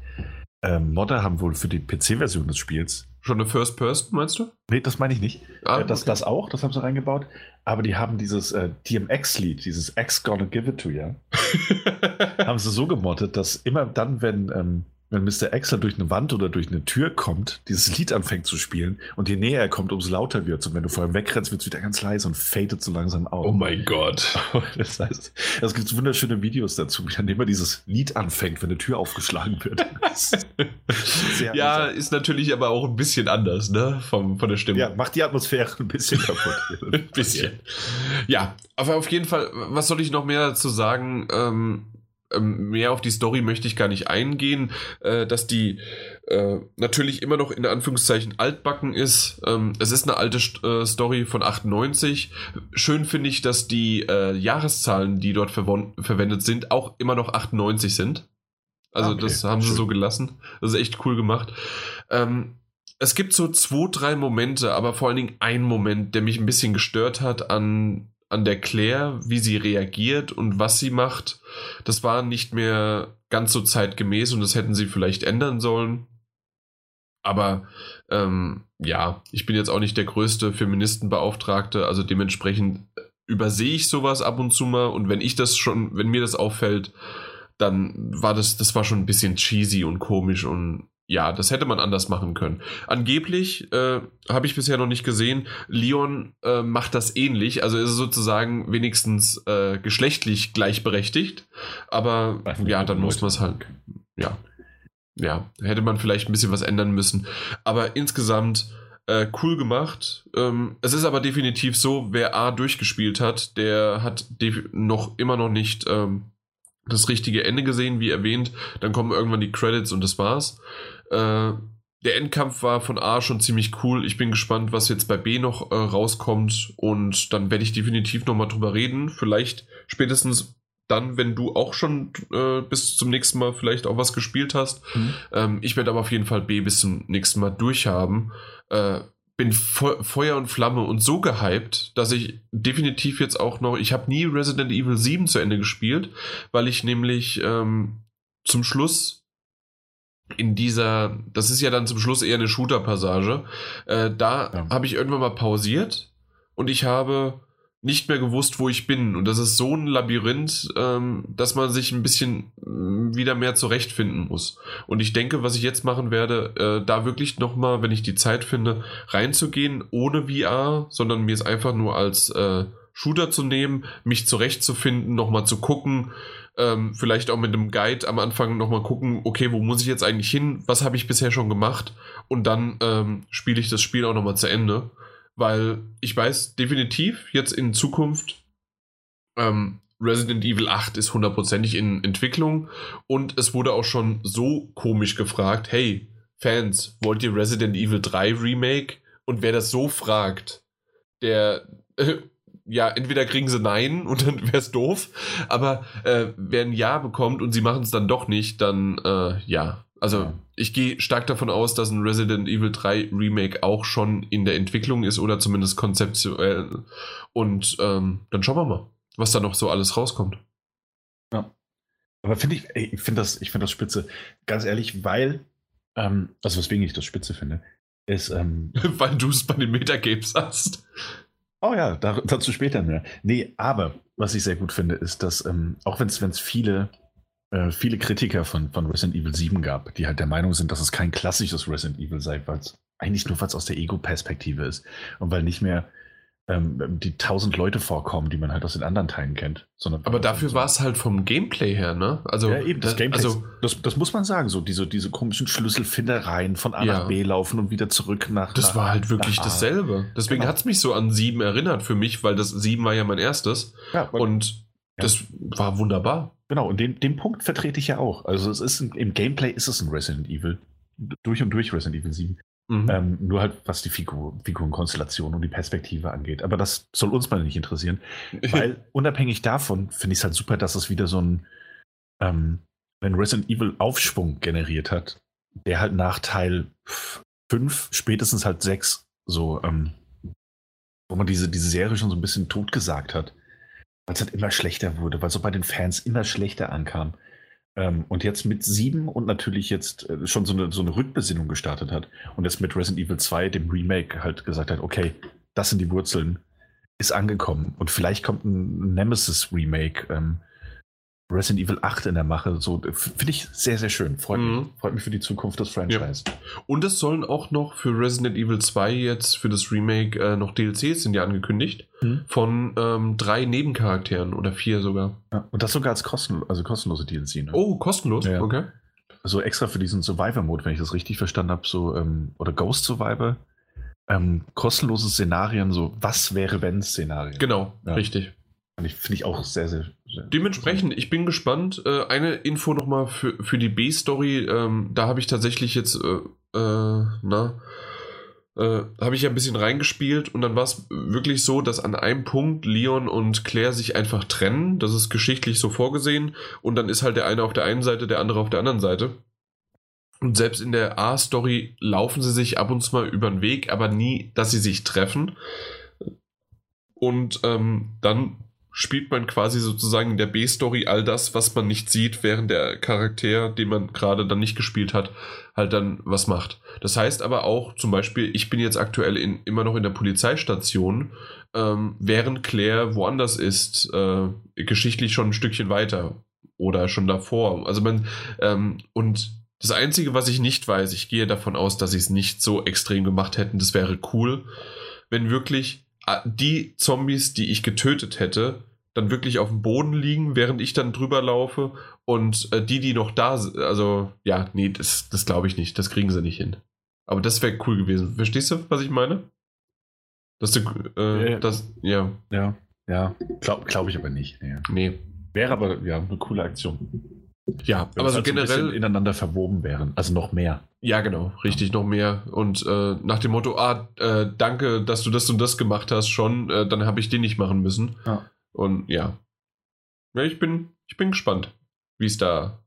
Ähm, Modder haben wohl für die PC-Version des Spiels Schon eine First Person, meinst du? Nee, das meine ich nicht. Ah, äh, das, okay. das auch, das haben sie reingebaut. Aber die haben dieses äh, DMX-Lied, dieses X Gonna Give It To You, haben sie so gemottet, dass immer dann, wenn ähm, wenn Mr. Exler durch eine Wand oder durch eine Tür kommt, dieses Lied anfängt zu spielen und je näher er kommt, umso lauter wird es. Und wenn du vor ihm wegrennst, wird es wieder ganz leise und fadet so langsam aus. Oh mein Gott. Das heißt, es gibt wunderschöne Videos dazu, wie dann immer dieses Lied anfängt, wenn eine Tür aufgeschlagen wird. ja, amüsant. ist natürlich aber auch ein bisschen anders, ne? Vom, von der Stimme. Ja, macht die Atmosphäre ein bisschen kaputt. ein bisschen. Ja, aber auf jeden Fall, was soll ich noch mehr dazu sagen? Ähm, mehr auf die Story möchte ich gar nicht eingehen, äh, dass die äh, natürlich immer noch in Anführungszeichen altbacken ist. Ähm, es ist eine alte äh, Story von 98. Schön finde ich, dass die äh, Jahreszahlen, die dort verwendet sind, auch immer noch 98 sind. Also okay, das haben schön. sie so gelassen. Das ist echt cool gemacht. Ähm, es gibt so zwei, drei Momente, aber vor allen Dingen ein Moment, der mich ein bisschen gestört hat an an der Claire, wie sie reagiert und was sie macht, das war nicht mehr ganz so zeitgemäß und das hätten sie vielleicht ändern sollen. Aber ähm, ja, ich bin jetzt auch nicht der größte Feministenbeauftragte, also dementsprechend übersehe ich sowas ab und zu mal und wenn ich das schon, wenn mir das auffällt, dann war das, das war schon ein bisschen cheesy und komisch und ja, das hätte man anders machen können. Angeblich, äh, habe ich bisher noch nicht gesehen, Leon äh, macht das ähnlich, also ist sozusagen wenigstens äh, geschlechtlich gleichberechtigt, aber ja, dann muss man es halt, ja, ja, hätte man vielleicht ein bisschen was ändern müssen. Aber insgesamt äh, cool gemacht. Ähm, es ist aber definitiv so, wer A durchgespielt hat, der hat noch immer noch nicht ähm, das richtige Ende gesehen, wie erwähnt. Dann kommen irgendwann die Credits und das war's. Äh, der Endkampf war von A schon ziemlich cool. Ich bin gespannt, was jetzt bei B noch äh, rauskommt. Und dann werde ich definitiv nochmal drüber reden. Vielleicht spätestens dann, wenn du auch schon äh, bis zum nächsten Mal vielleicht auch was gespielt hast. Mhm. Ähm, ich werde aber auf jeden Fall B bis zum nächsten Mal durchhaben. Äh, bin Fe Feuer und Flamme und so gehypt, dass ich definitiv jetzt auch noch, ich habe nie Resident Evil 7 zu Ende gespielt, weil ich nämlich ähm, zum Schluss in dieser, das ist ja dann zum Schluss eher eine Shooter-Passage, äh, da ja. habe ich irgendwann mal pausiert und ich habe nicht mehr gewusst, wo ich bin. Und das ist so ein Labyrinth, ähm, dass man sich ein bisschen äh, wieder mehr zurechtfinden muss. Und ich denke, was ich jetzt machen werde, äh, da wirklich nochmal, wenn ich die Zeit finde, reinzugehen, ohne VR, sondern mir es einfach nur als äh, Shooter zu nehmen, mich zurechtzufinden, nochmal zu gucken, ähm, vielleicht auch mit einem Guide am Anfang nochmal gucken, okay, wo muss ich jetzt eigentlich hin, was habe ich bisher schon gemacht? Und dann ähm, spiele ich das Spiel auch nochmal zu Ende. Weil ich weiß definitiv jetzt in Zukunft, ähm, Resident Evil 8 ist hundertprozentig in Entwicklung. Und es wurde auch schon so komisch gefragt, hey, Fans, wollt ihr Resident Evil 3 Remake? Und wer das so fragt, der, ja, entweder kriegen sie Nein und dann wäre es doof, aber äh, wer ein Ja bekommt und sie machen es dann doch nicht, dann äh, ja, also ja. ich gehe stark davon aus, dass ein Resident Evil 3 Remake auch schon in der Entwicklung ist oder zumindest konzeptuell. Und ähm, dann schauen wir mal, was da noch so alles rauskommt. Ja. Aber finde ich, ich finde das, find das spitze. Ganz ehrlich, weil, ähm, also weswegen ich das spitze finde, ist. Ähm, weil du es bei den Metagames hast. Oh ja, dazu später mehr. Nee, aber was ich sehr gut finde, ist, dass, ähm, auch wenn es viele äh, viele Kritiker von, von Resident Evil 7 gab, die halt der Meinung sind, dass es kein klassisches Resident Evil sei, weil es eigentlich nur was aus der Ego-Perspektive ist und weil nicht mehr ähm, die tausend Leute vorkommen, die man halt aus den anderen Teilen kennt. Sondern Aber dafür so war es halt vom Gameplay her, ne? Also, ja, eben, das Gameplay, also, das, das muss man sagen, so diese, diese komischen Schlüsselfindereien von A ja. nach B laufen und wieder zurück nach Das nach, war halt wirklich dasselbe. Deswegen genau. hat es mich so an 7 erinnert für mich, weil das 7 war ja mein erstes. Ja, und das war wunderbar. Genau, und den, den Punkt vertrete ich ja auch. Also es ist im Gameplay ist es ein Resident Evil. Durch und durch Resident Evil 7. Mhm. Ähm, nur halt, was die Figur, Figurenkonstellation und die Perspektive angeht. Aber das soll uns mal nicht interessieren. weil unabhängig davon finde ich es halt super, dass es wieder so ein, ähm, wenn Resident Evil Aufschwung generiert hat, der halt nach Teil 5, spätestens halt 6, so, ähm, wo man diese, diese Serie schon so ein bisschen totgesagt hat weil es halt immer schlechter wurde, weil es so bei den Fans immer schlechter ankam. Ähm, und jetzt mit sieben und natürlich jetzt äh, schon so eine, so eine Rückbesinnung gestartet hat und jetzt mit Resident Evil 2, dem Remake, halt gesagt hat, okay, das sind die Wurzeln, ist angekommen. Und vielleicht kommt ein Nemesis-Remake. Ähm, Resident Evil 8 in der Mache. So, finde ich sehr, sehr schön. Freut, mhm. mich, freut mich für die Zukunft des Franchise. Ja. Und es sollen auch noch für Resident Evil 2 jetzt für das Remake äh, noch DLCs sind ja angekündigt. Mhm. Von ähm, drei Nebencharakteren oder vier sogar. Ja, und das sogar als kosten, also kostenlose DLC. Ne? Oh, kostenlos? Ja, okay. Also extra für diesen Survivor-Mode, wenn ich das richtig verstanden habe, so, ähm, oder Ghost Survivor. Ähm, kostenlose Szenarien, so was wäre wenn Szenarien. Genau, richtig. Finde ich auch sehr, sehr, sehr Dementsprechend, ich bin gespannt. Äh, eine Info nochmal für, für die B-Story. Ähm, da habe ich tatsächlich jetzt, äh, äh, na, äh, habe ich ja ein bisschen reingespielt und dann war es wirklich so, dass an einem Punkt Leon und Claire sich einfach trennen. Das ist geschichtlich so vorgesehen und dann ist halt der eine auf der einen Seite, der andere auf der anderen Seite. Und selbst in der A-Story laufen sie sich ab und zu mal über den Weg, aber nie, dass sie sich treffen. Und ähm, dann spielt man quasi sozusagen in der B-Story all das, was man nicht sieht, während der Charakter, den man gerade dann nicht gespielt hat, halt dann was macht. Das heißt aber auch zum Beispiel, ich bin jetzt aktuell in, immer noch in der Polizeistation, ähm, während Claire woanders ist, äh, geschichtlich schon ein Stückchen weiter oder schon davor. Also man, ähm, und das Einzige, was ich nicht weiß, ich gehe davon aus, dass sie es nicht so extrem gemacht hätten, das wäre cool, wenn wirklich die Zombies, die ich getötet hätte, dann wirklich auf dem Boden liegen, während ich dann drüber laufe. Und äh, die, die noch da sind, also ja, nee, das, das glaube ich nicht. Das kriegen sie nicht hin. Aber das wäre cool gewesen. Verstehst du, was ich meine? Dass du, äh, ja, das, ja. Ja, ja. Glaube glaub ich aber nicht. Ja. Nee. Wäre aber ja eine coole Aktion. Ja, Wenn aber es so halt ein generell. bisschen ineinander verwoben wären. Also noch mehr. Ja, genau, richtig, noch mehr. Und äh, nach dem Motto, ah, äh, danke, dass du das und das gemacht hast, schon, äh, dann habe ich den nicht machen müssen. Ja. Und ja. Ja, ich bin, ich bin gespannt, wie es da,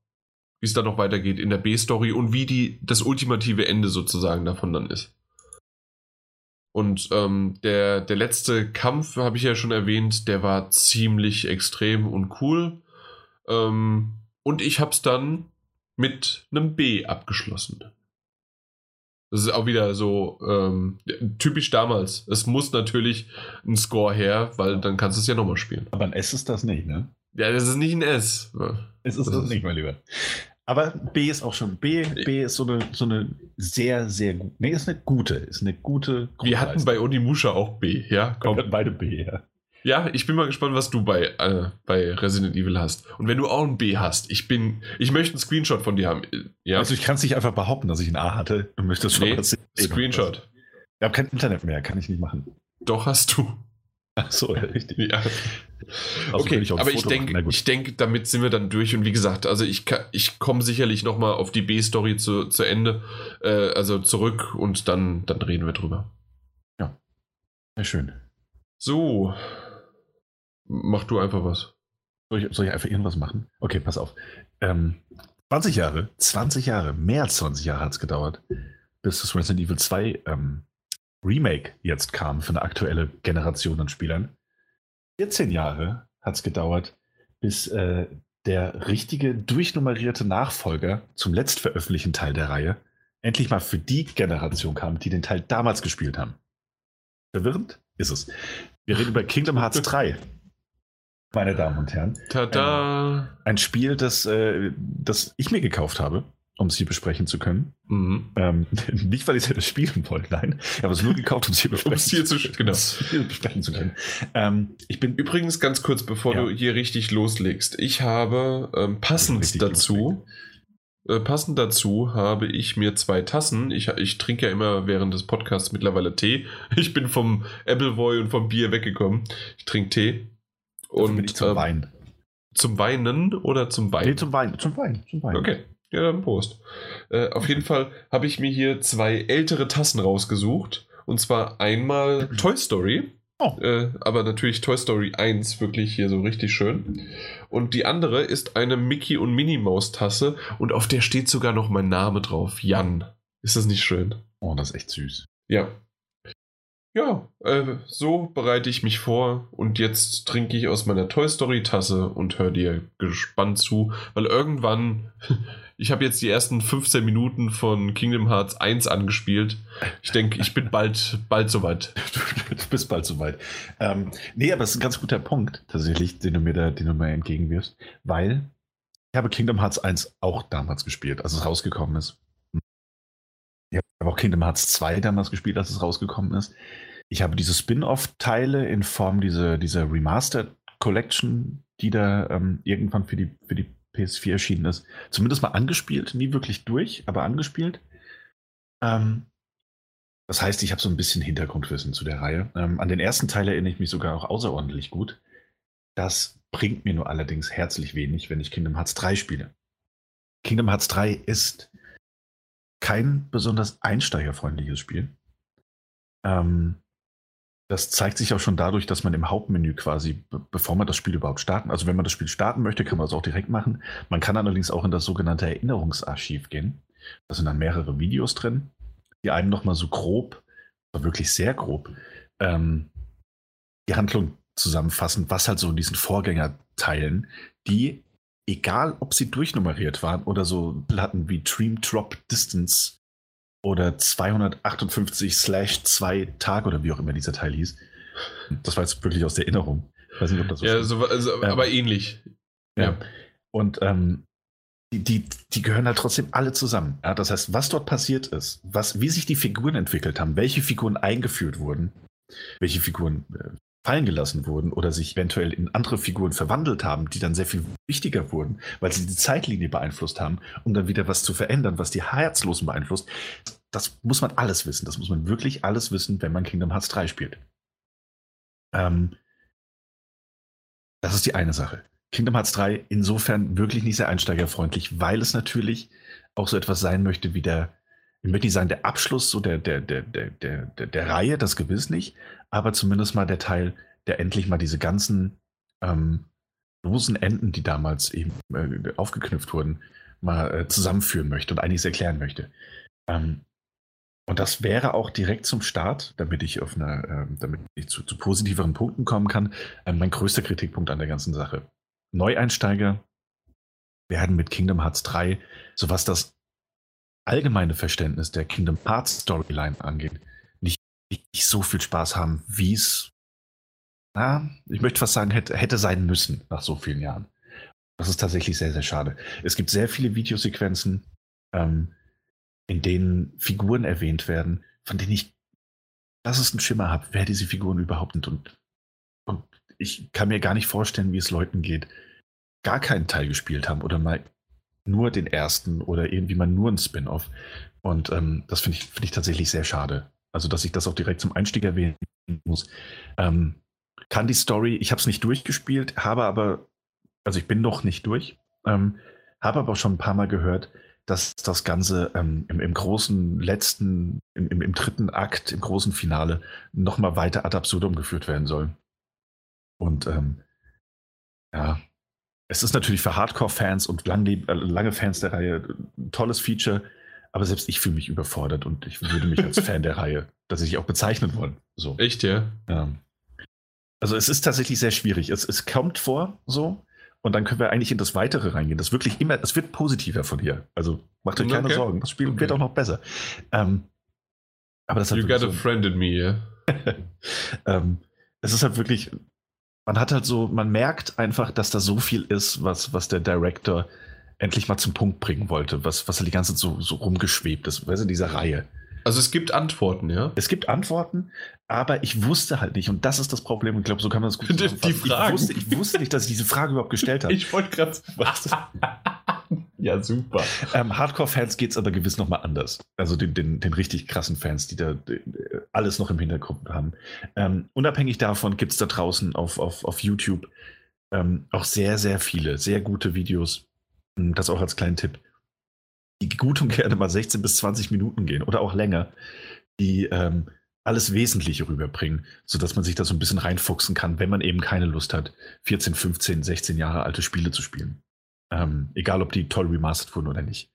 wie es da noch weitergeht in der B-Story und wie die, das ultimative Ende sozusagen davon dann ist. Und ähm, der, der letzte Kampf, habe ich ja schon erwähnt, der war ziemlich extrem und cool. Ähm, und ich habe es dann mit einem B abgeschlossen. Das ist auch wieder so ähm, typisch damals. Es muss natürlich ein Score her, weil dann kannst du es ja nochmal spielen. Aber ein S ist das nicht, ne? Ja, das ist nicht ein S. Es ist Das das ist- nicht, mein Lieber. Aber B ist auch schon. B, B ist so eine, so eine sehr, sehr gute. Nee, ist eine gute. Ist eine gute. Wir hatten bei Onimusha auch B, ja? Komm. Komm. beide B, ja. Ja, ich bin mal gespannt, was du bei, äh, bei Resident Evil hast. Und wenn du auch ein B hast, ich bin, ich möchte einen Screenshot von dir haben. Ja, Also ich kann es nicht einfach behaupten, dass ich ein A hatte. Du möchtest schon Nee, was. Screenshot. Ich habe kein Internet mehr, kann ich nicht machen. Doch hast du. Ach so, ja, richtig. Ja. Also okay, ich aber ich denke, ich denke, damit sind wir dann durch. Und wie gesagt, also ich, ich komme sicherlich nochmal auf die B-Story zu, zu Ende, äh, also zurück und dann, dann reden wir drüber. Sehr schön. So. Mach du einfach was. Soll ich, soll ich einfach irgendwas machen? Okay, pass auf. Ähm, 20 Jahre, 20 Jahre, mehr als 20 Jahre hat es gedauert, bis das Resident Evil 2 ähm, Remake jetzt kam für eine aktuelle Generation an Spielern. 14 Jahre hat es gedauert, bis äh, der richtige, durchnummerierte Nachfolger zum letztveröffentlichten Teil der Reihe endlich mal für die Generation kam, die den Teil damals gespielt haben. Verwirrend ist es. Wir reden über Kingdom Hearts 3. Meine Damen und Herren. Tada! Ein Spiel, das, äh, das ich mir gekauft habe, um es hier besprechen zu können. Mhm. Ähm, nicht, weil ich es hätte spielen wollen, nein. Ich habe es nur gekauft, um es hier besprechen, es hier zu- genau. um hier besprechen zu können. Ähm, ich bin Übrigens ganz kurz, bevor Ja. du hier richtig loslegst. Ich habe ähm, passend dazu, äh, passend dazu habe ich mir zwei Tassen. Ich, ich trinke ja immer während des Podcasts mittlerweile Tee. Ich bin vom Appleboy und vom Bier weggekommen. Ich trinke Tee. Und zum ähm, Wein. zum Weinen oder zum Wein? Nee, zum Wein, zum Wein, zum Wein. Okay, ja, dann Prost. Äh, auf jeden Fall habe ich mir hier zwei ältere Tassen rausgesucht. Und zwar einmal Toy Story. Oh. Äh, aber natürlich Toy Story 1 wirklich hier so richtig schön. Und die andere ist eine Mickey und Minnie Maus Tasse und auf der steht sogar noch mein Name drauf. Jan. Ist das nicht schön? Oh, das ist echt süß. Ja. Ja, äh, so bereite ich mich vor und jetzt trinke ich aus meiner Toy Story Tasse und höre dir gespannt zu, weil irgendwann, ich habe jetzt die ersten 15 Minuten von Kingdom Hearts 1 angespielt. Ich denke, ich bin bald, bald soweit. Du bist bald soweit. Ähm, nee, aber es ist ein ganz guter Punkt, tatsächlich, den du mir da, den du mir entgegenwirfst, weil ich habe Kingdom Hearts 1 auch damals gespielt, als es rausgekommen ist. Ich habe auch Kingdom Hearts 2 damals gespielt, als es rausgekommen ist. Ich habe diese Spin-off-Teile in Form dieser, dieser Remastered Collection, die da ähm, irgendwann für die, für die PS4 erschienen ist, zumindest mal angespielt, nie wirklich durch, aber angespielt. Ähm, das heißt, ich habe so ein bisschen Hintergrundwissen zu der Reihe. Ähm, an den ersten Teil erinnere ich mich sogar auch außerordentlich gut. Das bringt mir nur allerdings herzlich wenig, wenn ich Kingdom Hearts 3 spiele. Kingdom Hearts 3 ist kein besonders einsteigerfreundliches Spiel. Ähm, das zeigt sich auch schon dadurch, dass man im Hauptmenü quasi, be bevor man das Spiel überhaupt starten, also wenn man das Spiel starten möchte, kann man das auch direkt machen. Man kann allerdings auch in das sogenannte Erinnerungsarchiv gehen. Da sind dann mehrere Videos drin, die einen nochmal so grob, wirklich sehr grob, ähm, die Handlung zusammenfassen, was halt so in diesen Vorgängerteilen, die, egal ob sie durchnummeriert waren oder so hatten wie Dream Drop Distance oder 258 slash 2 Tag oder wie auch immer dieser Teil hieß. Das war jetzt wirklich aus der Erinnerung. Ich weiß nicht, ob das so Ja, so, also, Ähm, aber ähnlich. Ja. Und ähm, die, die, die gehören halt trotzdem alle zusammen. Ja, das heißt, was dort passiert ist, was, wie sich die Figuren entwickelt haben, welche Figuren eingeführt wurden, welche Figuren äh, fallen gelassen wurden oder sich eventuell in andere Figuren verwandelt haben, die dann sehr viel wichtiger wurden, weil sie die Zeitlinie beeinflusst haben, um dann wieder was zu verändern, was die Herzlosen beeinflusst. Das muss man alles wissen. Das muss man wirklich alles wissen, wenn man Kingdom Hearts 3 spielt. Ähm, das ist die eine Sache. Kingdom Hearts 3 insofern wirklich nicht sehr einsteigerfreundlich, weil es natürlich auch so etwas sein möchte wie der, ich möchte nicht sagen, der Abschluss so der, der, der, der, der, der, der Reihe, das gewiss nicht, aber zumindest mal der Teil, der endlich mal diese ganzen ähm, losen Enden, die damals eben äh, aufgeknüpft wurden, mal äh, zusammenführen möchte und einiges erklären möchte. Ähm, und das wäre auch direkt zum Start, damit ich auf einer, äh, damit ich zu, zu, positiveren Punkten kommen kann, äh, mein größter Kritikpunkt an der ganzen Sache. Neueinsteiger werden mit Kingdom Hearts 3, so was das allgemeine Verständnis der Kingdom Hearts Storyline angeht, nicht so viel Spaß haben, wie es, ich möchte fast sagen, hätte, hätte sein müssen nach so vielen Jahren. Das ist tatsächlich sehr, sehr schade. Es gibt sehr viele Videosequenzen, ähm, in denen Figuren erwähnt werden, von denen ich krassesten Schimmer habe, wer diese Figuren überhaupt sind. Und, und ich kann mir gar nicht vorstellen, wie es Leuten geht, gar keinen Teil gespielt haben oder mal nur den ersten oder irgendwie mal nur ein Spin-off. Und ähm, das finde ich, find ich tatsächlich sehr schade. Also, dass ich das auch direkt zum Einstieg erwähnen muss. Ähm, kann die Story, ich habe es nicht durchgespielt, habe aber, also ich bin noch nicht durch, ähm, habe aber schon ein paar Mal gehört, dass das Ganze ähm, im, im, großen letzten, im, im, im, dritten Akt, im großen Finale nochmal weiter ad absurdum geführt werden soll. Und ähm, ja, es ist natürlich für Hardcore-Fans und lange, äh, lange Fans der Reihe ein tolles Feature, aber selbst ich fühle mich überfordert und ich würde mich als Fan der Reihe tatsächlich auch bezeichnen wollen. So. Echt, ja? ja? Also es ist tatsächlich sehr schwierig. Es, es kommt vor, so, und dann können wir eigentlich in das Weitere reingehen. Das wirklich immer, es wird positiver von hier. Also macht euch keine okay. Sorgen. Das Spiel okay. wird auch noch besser. Ähm, aber das You got so, a friend in me, yeah. ähm, es ist halt wirklich man hat halt so, man merkt einfach, dass da so viel ist, was, was der Director endlich mal zum Punkt bringen wollte, was, was halt die ganze Zeit so, so rumgeschwebt ist, weißt du, in dieser Reihe. Also es gibt Antworten, ja? Es gibt Antworten, aber ich wusste halt nicht, und das ist das Problem, ich glaube, so kann man das gut Die Frage. Ich wusste, ich wusste nicht, dass ich diese Frage überhaupt gestellt habe. Ich wollte gerade... Ja, super. Ähm, Hardcore-Fans geht es aber gewiss nochmal anders. Also den, den, den, richtig krassen Fans, die da die, alles noch im Hintergrund haben. Ähm, unabhängig davon gibt es da draußen auf, auf, auf YouTube ähm, auch sehr, sehr viele, sehr gute Videos. Das auch als kleinen Tipp. Die gut und gerne mal 16 bis 20 Minuten gehen oder auch länger, die ähm, alles Wesentliche rüberbringen, sodass man sich da so ein bisschen reinfuchsen kann, wenn man eben keine Lust hat, 14, 15, 16 Jahre alte Spiele zu spielen. Ähm, egal, ob die toll remastert wurden oder nicht.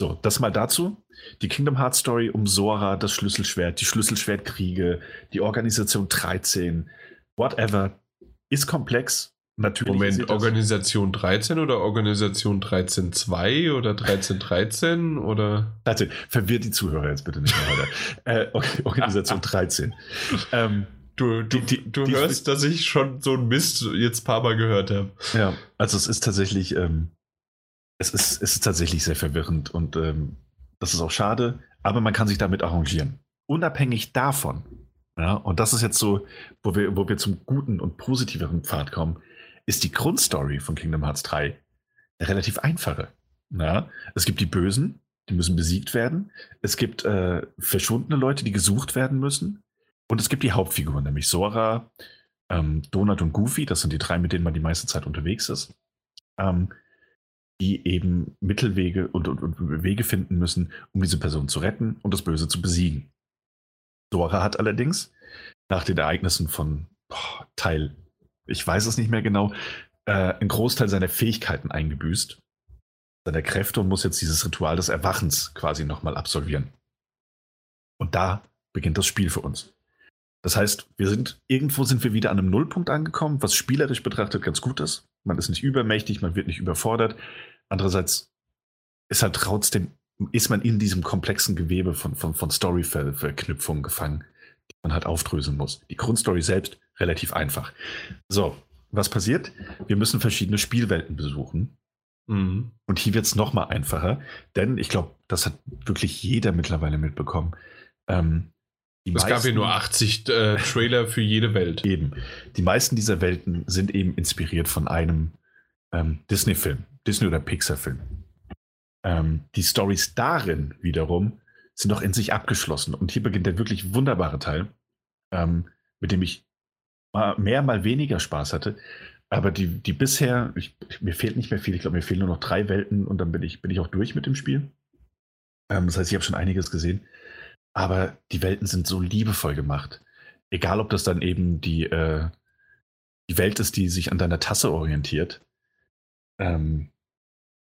So, das mal dazu. Die Kingdom Hearts Story um Sora, das Schlüsselschwert, die Schlüsselschwertkriege, die Organisation 13, whatever, ist komplex. Natürlich Moment, Organisation 13 oder Organisation 13.2 oder 13.13 oder? 13. Verwirrt die Zuhörer jetzt bitte nicht mehr weiter. äh, Organisation 13. ähm, Du, du, die, die, du die, hörst, dass ich schon so ein Mist jetzt ein paar Mal gehört habe. Ja, also es ist tatsächlich, ähm, es, ist, es ist tatsächlich sehr verwirrend und ähm, das ist auch schade, aber man kann sich damit arrangieren. Unabhängig davon, ja, und das ist jetzt so, wo wir, wo wir zum guten und positiveren Pfad kommen, ist die Grundstory von Kingdom Hearts 3 eine relativ einfache. Ja, es gibt die Bösen, die müssen besiegt werden. Es gibt äh, verschwundene Leute, die gesucht werden müssen. Und es gibt die Hauptfiguren, nämlich Sora, ähm, Donut und Goofy. Das sind die drei, mit denen man die meiste Zeit unterwegs ist. Ähm, die eben Mittelwege und, und, und, Wege finden müssen, um diese Person zu retten und das Böse zu besiegen. Sora hat allerdings nach den Ereignissen von boah, Teil, ich weiß es nicht mehr genau, äh, einen Großteil seiner Fähigkeiten eingebüßt, seiner Kräfte und muss jetzt dieses Ritual des Erwachens quasi nochmal absolvieren. Und da beginnt das Spiel für uns. Das heißt, wir sind irgendwo sind wir wieder an einem Nullpunkt angekommen, was spielerisch betrachtet ganz gut ist. Man ist nicht übermächtig, man wird nicht überfordert. Andererseits ist halt trotzdem ist man in diesem komplexen Gewebe von, von, von Story-Verknüpfungen gefangen, die man halt aufdröseln muss. Die Grundstory selbst relativ einfach. So, was passiert? Wir müssen verschiedene Spielwelten besuchen. Mhm. Und hier wird es nochmal einfacher, denn ich glaube, das hat wirklich jeder mittlerweile mitbekommen. Ähm, es meisten, gab ja nur 80 äh, Trailer für jede Welt. Eben. Die meisten dieser Welten sind eben inspiriert von einem ähm, Disney-Film, Disney- oder Pixar-Film. Ähm, die Stories darin wiederum sind doch in sich abgeschlossen. Und hier beginnt der wirklich wunderbare Teil, ähm, mit dem ich mal mehr, mal weniger Spaß hatte. aber die, die bisher, ich, mir fehlt nicht mehr viel, ich glaube, mir fehlen nur noch drei Welten und dann bin ich, bin ich auch durch mit dem Spiel. Ähm, das heißt, ich habe schon einiges gesehen. Aber die Welten sind so liebevoll gemacht. Egal, ob das dann eben die, äh, die Welt ist, die sich an deiner Tasse orientiert. Ähm,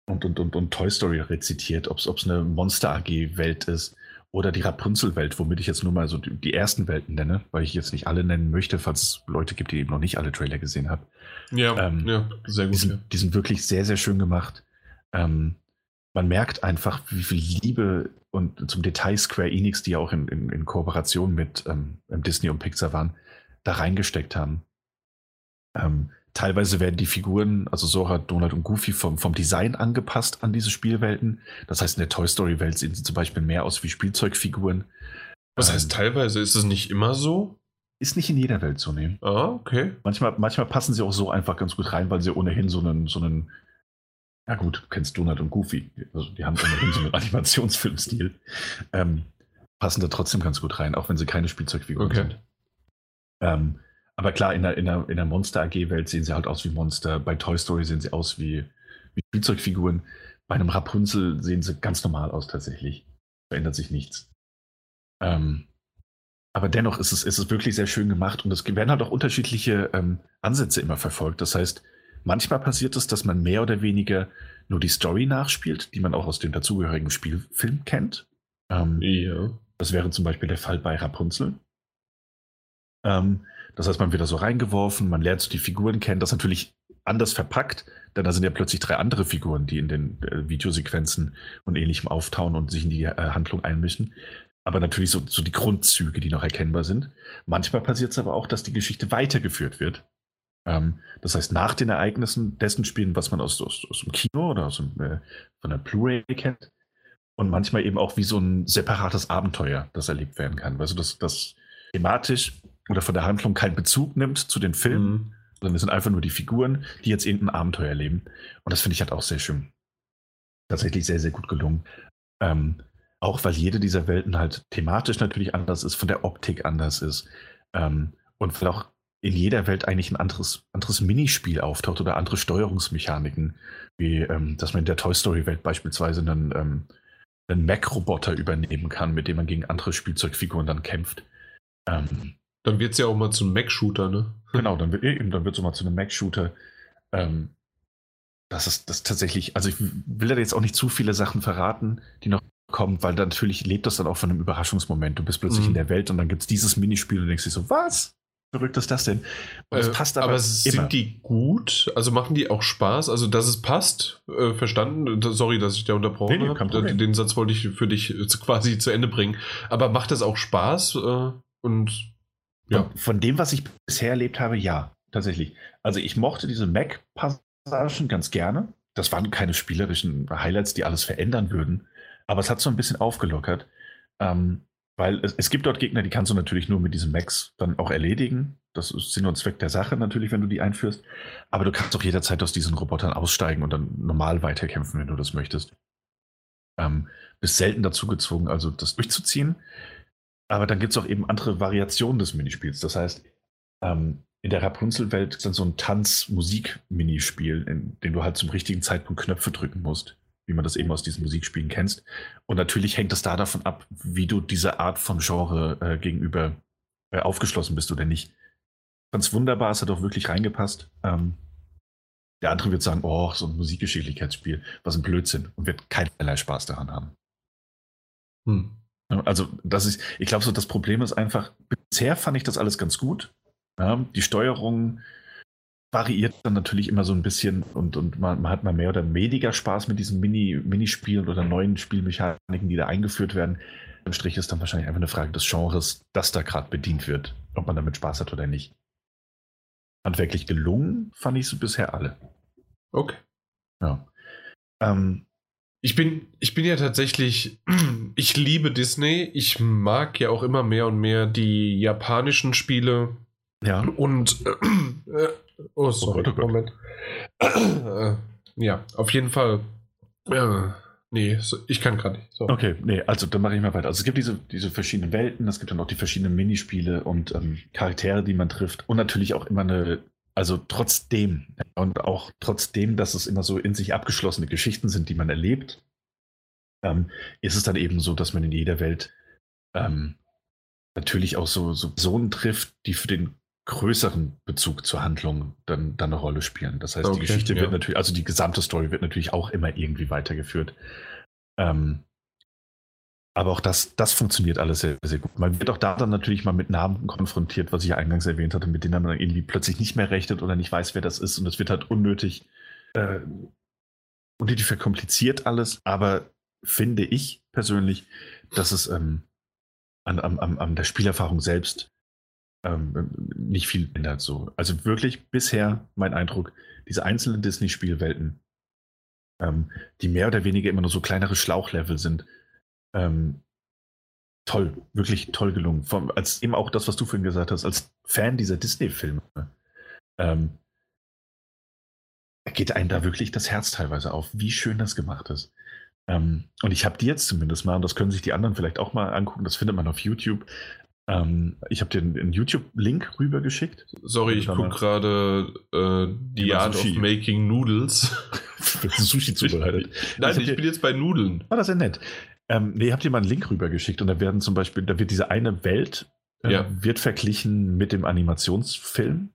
und, und, und, und Toy Story rezitiert, ob es eine Monster AG-Welt ist oder die Rapunzel-Welt, womit ich jetzt nur mal so die, die, ersten Welten nenne, weil ich jetzt nicht alle nennen möchte, falls es Leute gibt, die eben noch nicht alle Trailer gesehen haben. Ja, ähm, ja sehr gut. Die sind, ja. die sind, wirklich sehr, sehr schön gemacht. Ähm, man merkt einfach, wie viel Liebe und zum Detail Square Enix, die ja auch in, in, in Kooperation mit ähm, Disney und Pixar waren, da reingesteckt haben. Ähm, teilweise werden die Figuren, also Sora, Donald und Goofy, vom, vom Design angepasst an diese Spielwelten. Das heißt, in der Toy Story-Welt sehen sie zum Beispiel mehr aus wie Spielzeugfiguren. Was heißt ähm, teilweise? Ist es nicht immer so? Ist nicht in jeder Welt so, ne? Ah, okay. Manchmal, manchmal passen sie auch so einfach ganz gut rein, weil sie ohnehin so einen, so einen ja gut, du kennst Donald und Goofy. Also die haben ohnehin so einen Animationsfilmstil. Ähm, passen da trotzdem ganz gut rein, auch wenn sie keine Spielzeugfiguren okay. sind. Ähm, aber klar, in der, in der, in der Monster AG-Welt sehen sie halt aus wie Monster. Bei Toy Story sehen sie aus wie, wie Spielzeugfiguren. Bei einem Rapunzel sehen sie ganz normal aus tatsächlich. Verändert sich nichts. Ähm, aber dennoch ist es, ist es wirklich sehr schön gemacht und es werden halt auch unterschiedliche ähm, Ansätze immer verfolgt. Das heißt, manchmal passiert es, dass man mehr oder weniger nur die Story nachspielt, die man auch aus dem dazugehörigen Spielfilm kennt. Ähm, ja. Das wäre zum Beispiel der Fall bei Rapunzel. Ähm, das heißt, man wird da so reingeworfen, man lernt so die Figuren kennen, das natürlich anders verpackt, denn da sind ja plötzlich drei andere Figuren, die in den äh, Videosequenzen und ähnlichem auftauen und sich in die äh, Handlung einmischen. Aber natürlich so, so die Grundzüge, die noch erkennbar sind. Manchmal passiert es aber auch, dass die Geschichte weitergeführt wird. Ähm, das heißt, nach den Ereignissen dessen spielen, was man aus, aus, aus dem Kino oder aus dem, äh, von der Blu-ray kennt. Und manchmal eben auch wie so ein separates Abenteuer, das erlebt werden kann. Du, dass das thematisch oder von der Handlung keinen Bezug nimmt zu den Filmen, mhm. sondern es sind einfach nur die Figuren, die jetzt irgendein Abenteuer erleben. Und das finde ich halt auch sehr schön. Tatsächlich sehr, sehr gut gelungen. Ähm, auch weil jede dieser Welten halt thematisch natürlich anders ist, von der Optik anders ist. Ähm, und weil auch in jeder Welt eigentlich ein anderes, anderes Minispiel auftaucht oder andere Steuerungsmechaniken, wie ähm, dass man in der Toy Story-Welt beispielsweise einen, ähm, einen Mac-Roboter übernehmen kann, mit dem man gegen andere Spielzeugfiguren dann kämpft. Ähm, dann wird es ja auch mal zu einem Mac-Shooter, ne? Genau, dann wird eben, dann wird es mal zu einem Mac-Shooter. Ähm, das ist das tatsächlich, also ich will da jetzt auch nicht zu viele Sachen verraten, die noch kommen, weil natürlich lebt das dann auch von einem Überraschungsmoment. Du bist plötzlich mhm. in der Welt und dann gibt es dieses Minispiel und denkst dir so, was? verrückt ist das denn? Und es äh, passt aber, aber sind immer. die gut? Also machen die auch Spaß? Also, dass es passt? Äh, verstanden? Sorry, dass ich da unterbrochen nee, habe. Den Satz wollte ich für dich quasi zu Ende bringen. Aber macht das auch Spaß? Äh, und ja. Von, dem, was ich bisher erlebt habe, ja, tatsächlich. Also ich mochte diese Mac-Passagen ganz gerne. Das waren keine spielerischen Highlights, die alles verändern würden. Aber es hat so ein bisschen aufgelockert. Ähm, weil es, es, gibt dort Gegner, die kannst du natürlich nur mit diesen Max dann auch erledigen. Das ist Sinn und Zweck der Sache natürlich, wenn du die einführst. Aber du kannst auch jederzeit aus diesen Robotern aussteigen und dann normal weiterkämpfen, wenn du das möchtest. Ähm, bist selten dazu gezwungen, also das durchzuziehen. Aber dann gibt es auch eben andere Variationen des Minispiels. Das heißt, ähm, in der Rapunzel-Welt ist dann so ein Tanz-Musik-Minispiel, in dem du halt zum richtigen Zeitpunkt Knöpfe drücken musst wie man das eben aus diesen Musikspielen kennst. Und natürlich hängt es da davon ab, wie du diese Art von Genre äh, gegenüber äh, aufgeschlossen bist oder nicht. Ganz wunderbar, es hat auch wirklich reingepasst. Ähm, der andere wird sagen, oh, so ein Musikgeschicklichkeitsspiel, was ein Blödsinn und wird keinerlei Spaß daran haben. Hm. Also, das ist, ich glaube, so das Problem ist einfach, bisher fand ich das alles ganz gut. Ja, die Steuerung, variiert dann natürlich immer so ein bisschen und, und man, man, hat mal mehr oder weniger Spaß mit diesen Mini, Minispielen oder neuen Spielmechaniken, die da eingeführt werden. Im Strich ist dann wahrscheinlich einfach eine Frage des Genres, das da gerade bedient wird, ob man damit Spaß hat oder nicht. Handwerklich gelungen fand ich sie bisher alle. Okay. Ja. Ähm, ich bin, ich bin ja tatsächlich, ich liebe Disney. Ich mag ja auch immer mehr und mehr die japanischen Spiele. Ja. Und äh, Oh, sorry, oh Moment. Äh, ja, auf jeden Fall. Äh, nee, ich kann gerade nicht. So. Okay, nee, also dann mache ich mal weiter. Also es gibt diese, diese verschiedenen Welten, es gibt dann auch die verschiedenen Minispiele und ähm, Charaktere, die man trifft und natürlich auch immer eine Also trotzdem und auch trotzdem, dass es immer so in sich abgeschlossene Geschichten sind, die man erlebt, ähm, ist es dann eben so, dass man in jeder Welt ähm, natürlich auch so, so Personen trifft, die für den größeren Bezug zur Handlung dann, dann eine Rolle spielen. Das heißt, okay, die Geschichte ja. wird natürlich, also die gesamte Story wird natürlich auch immer irgendwie weitergeführt. Ähm, aber auch das, das funktioniert alles sehr, sehr gut. Man wird auch da dann natürlich mal mit Namen konfrontiert, was ich ja eingangs erwähnt hatte, mit denen man irgendwie plötzlich nicht mehr rechnet oder nicht weiß, wer das ist. Und es wird halt unnötig, äh, unnötig verkompliziert alles. Aber finde ich persönlich, dass es ähm, an, an, an der Spielerfahrung selbst ähm, nicht viel ändert. So. Also wirklich bisher mein Eindruck, diese einzelnen Disney-Spielwelten, ähm, die mehr oder weniger immer nur so kleinere Schlauchlevel sind, ähm, toll, wirklich toll gelungen. Vom, als eben auch das, was du vorhin gesagt hast, als Fan dieser Disney-Filme, ähm, geht einem da wirklich das Herz teilweise auf, wie schön das gemacht ist. Ähm, und ich habe die jetzt zumindest mal, und das können sich die anderen vielleicht auch mal angucken, das findet man auf YouTube. Ähm, ich habe dir einen, YouTube-Link rübergeschickt. Sorry, ich gucke gerade äh, The Art of Making Noodles. Sushi zubereitet. Nein, ich, ich bin jetzt bei Nudeln. Ah, das ist ja nett. Ähm, nee, habt ihr mal einen Link rübergeschickt und da werden zum Beispiel, da wird diese eine Welt äh, ja. wird verglichen mit dem Animationsfilm.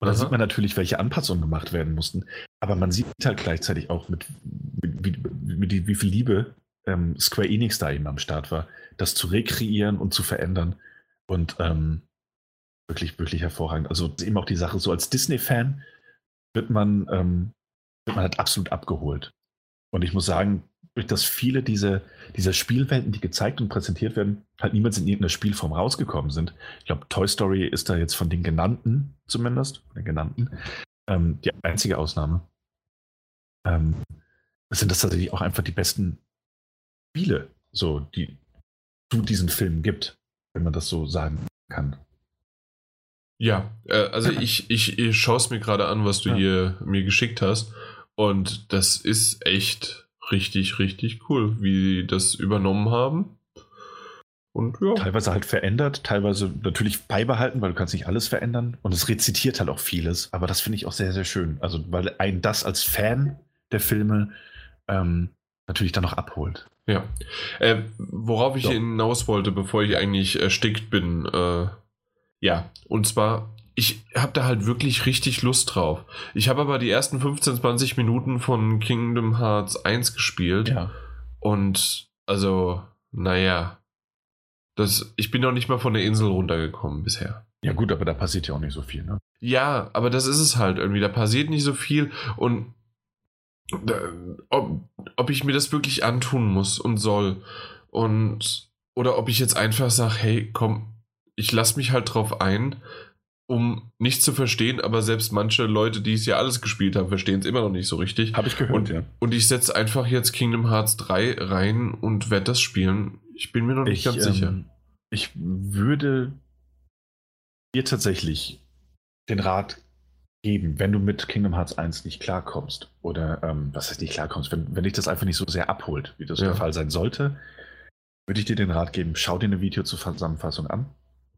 Und da sieht man natürlich, welche Anpassungen gemacht werden mussten. Aber man sieht halt gleichzeitig auch, mit, mit, mit, mit wie viel Liebe ähm, Square Enix da eben am Start war, das zu rekreieren und zu verändern. Und ähm, wirklich, wirklich hervorragend. Also eben auch die Sache, so als Disney-Fan wird man, ähm, wird man halt absolut abgeholt. Und ich muss sagen, durch das viele dieser, dieser Spielwelten, die gezeigt und präsentiert werden, halt niemals in irgendeiner Spielform rausgekommen sind. Ich glaube, Toy Story ist da jetzt von den genannten, zumindest, von den genannten, ähm, die einzige Ausnahme. Ähm, sind das tatsächlich auch einfach die besten Spiele, so, die zu diesen Filmen gibt, wenn man das so sagen kann. Ja, äh, also ich, ich, ich schaue es mir gerade an, was du ja. hier mir geschickt hast. Und das ist echt richtig, richtig cool, wie die das übernommen haben. Und ja. Teilweise halt verändert, teilweise natürlich beibehalten, weil du kannst nicht alles verändern. Und es rezitiert halt auch vieles. Aber das finde ich auch sehr, sehr schön. Also, weil ein das als Fan der Filme ähm, natürlich dann noch abholt. Ja. Äh, worauf ich so. hinaus wollte, bevor ich eigentlich erstickt bin, äh, ja, und zwar ich habe da halt wirklich richtig Lust drauf. Ich habe aber die ersten 15, 20 Minuten von Kingdom Hearts 1 gespielt. Ja. Und also, naja. Das, ich bin noch nicht mal von der Insel runtergekommen bisher. Ja, gut, aber da passiert ja auch nicht so viel, ne? Ja, aber das ist es halt irgendwie. Da passiert nicht so viel und äh, ob, ob ich mir das wirklich antun muss und soll. Und oder ob ich jetzt einfach sage, hey, komm, ich lass mich halt drauf ein um nicht zu verstehen, aber selbst manche Leute, die es ja alles gespielt haben, verstehen es immer noch nicht so richtig. Habe ich gehört, und, ja. Und ich setze einfach jetzt Kingdom Hearts 3 rein und werde das spielen. Ich bin mir noch nicht ich, ganz ähm, sicher. Ich würde dir tatsächlich den Rat geben, wenn du mit Kingdom Hearts 1 nicht klarkommst oder ähm, was heißt nicht klarkommst, wenn, wenn dich das einfach nicht so sehr abholt, wie das ja. der Fall sein sollte, würde ich dir den Rat geben, schau dir eine Video zur Zusammenfassung an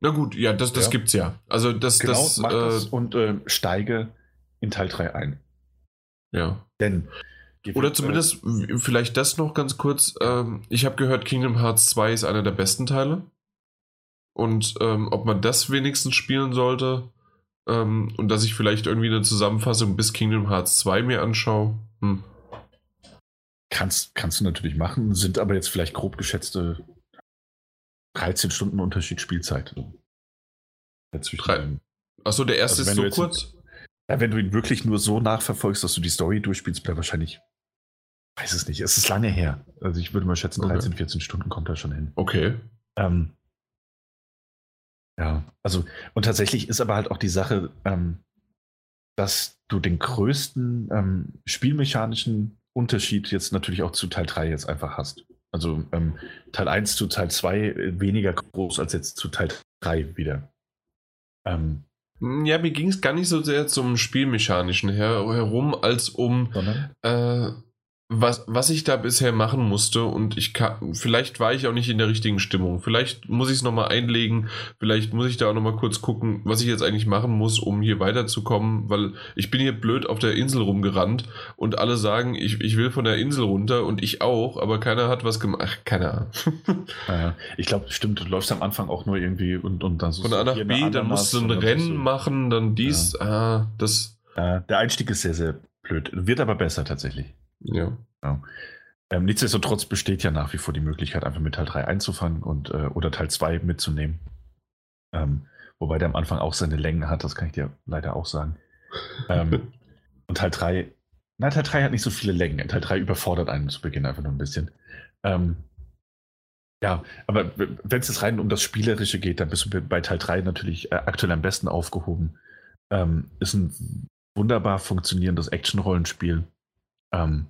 na gut, ja, das, das ja. gibt's ja. Also das, genau, das, mach äh, das und äh, steige in Teil 3 ein. Ja. Denn oder zumindest äh, vielleicht das noch ganz kurz. Ähm, ich habe gehört, Kingdom Hearts 2 ist einer der besten Teile. Und ähm, ob man das wenigstens spielen sollte ähm, und dass ich vielleicht irgendwie eine Zusammenfassung bis Kingdom Hearts 2 mir anschaue. Hm. Kannst, kannst du natürlich machen, sind aber jetzt vielleicht grob geschätzte 13 Stunden Unterschied Spielzeit. Achso, der erste also ist so kurz? Ja, wenn du ihn wirklich nur so nachverfolgst, dass du die Story durchspielst, bleibt wahrscheinlich. Weiß es nicht. Es ist lange her. Also ich würde mal schätzen, 13, okay. 14 Stunden kommt da schon hin. Okay. Ähm, ja, also, und tatsächlich ist aber halt auch die Sache, ähm, dass du den größten ähm, spielmechanischen Unterschied jetzt natürlich auch zu Teil 3 jetzt einfach hast. Also ähm, Teil 1 zu Teil 2 äh, weniger groß als jetzt zu Teil 3 wieder. Ähm, ja, mir ging es gar nicht so sehr zum Spielmechanischen her, herum, als um, äh, was, was ich da bisher machen musste und ich kann, vielleicht war ich auch nicht in der richtigen Stimmung. Vielleicht muss ich es nochmal einlegen, vielleicht muss ich da auch nochmal kurz gucken, was ich jetzt eigentlich machen muss, um hier weiterzukommen, weil ich bin hier blöd auf der Insel rumgerannt und alle sagen, ich, ich will von der Insel runter und ich auch, aber keiner hat was gemacht. Ach, keine Ahnung. Ja, ich glaube, stimmt, du läufst am Anfang auch nur irgendwie und, und dann so. Von A nach B, dann musst du ein Rennen so. machen, dann dies, ja. ah, das. der Einstieg ist sehr, sehr blöd. Wird aber besser tatsächlich. Ja. ja. Ähm, nichtsdestotrotz besteht ja nach wie vor die Möglichkeit, einfach mit Teil 3 einzufangen und, äh, oder Teil 2 mitzunehmen. Ähm, wobei der am Anfang auch seine Längen hat, das kann ich dir leider auch sagen. ähm, und Teil 3, nein, Teil 3 hat nicht so viele Längen. Teil 3 überfordert einen zu Beginn einfach nur ein bisschen. Ähm, ja, aber wenn es jetzt rein um das Spielerische geht, dann bist du bei Teil 3 natürlich äh, aktuell am besten aufgehoben. Ähm, ist ein wunderbar funktionierendes Action-Rollenspiel ähm,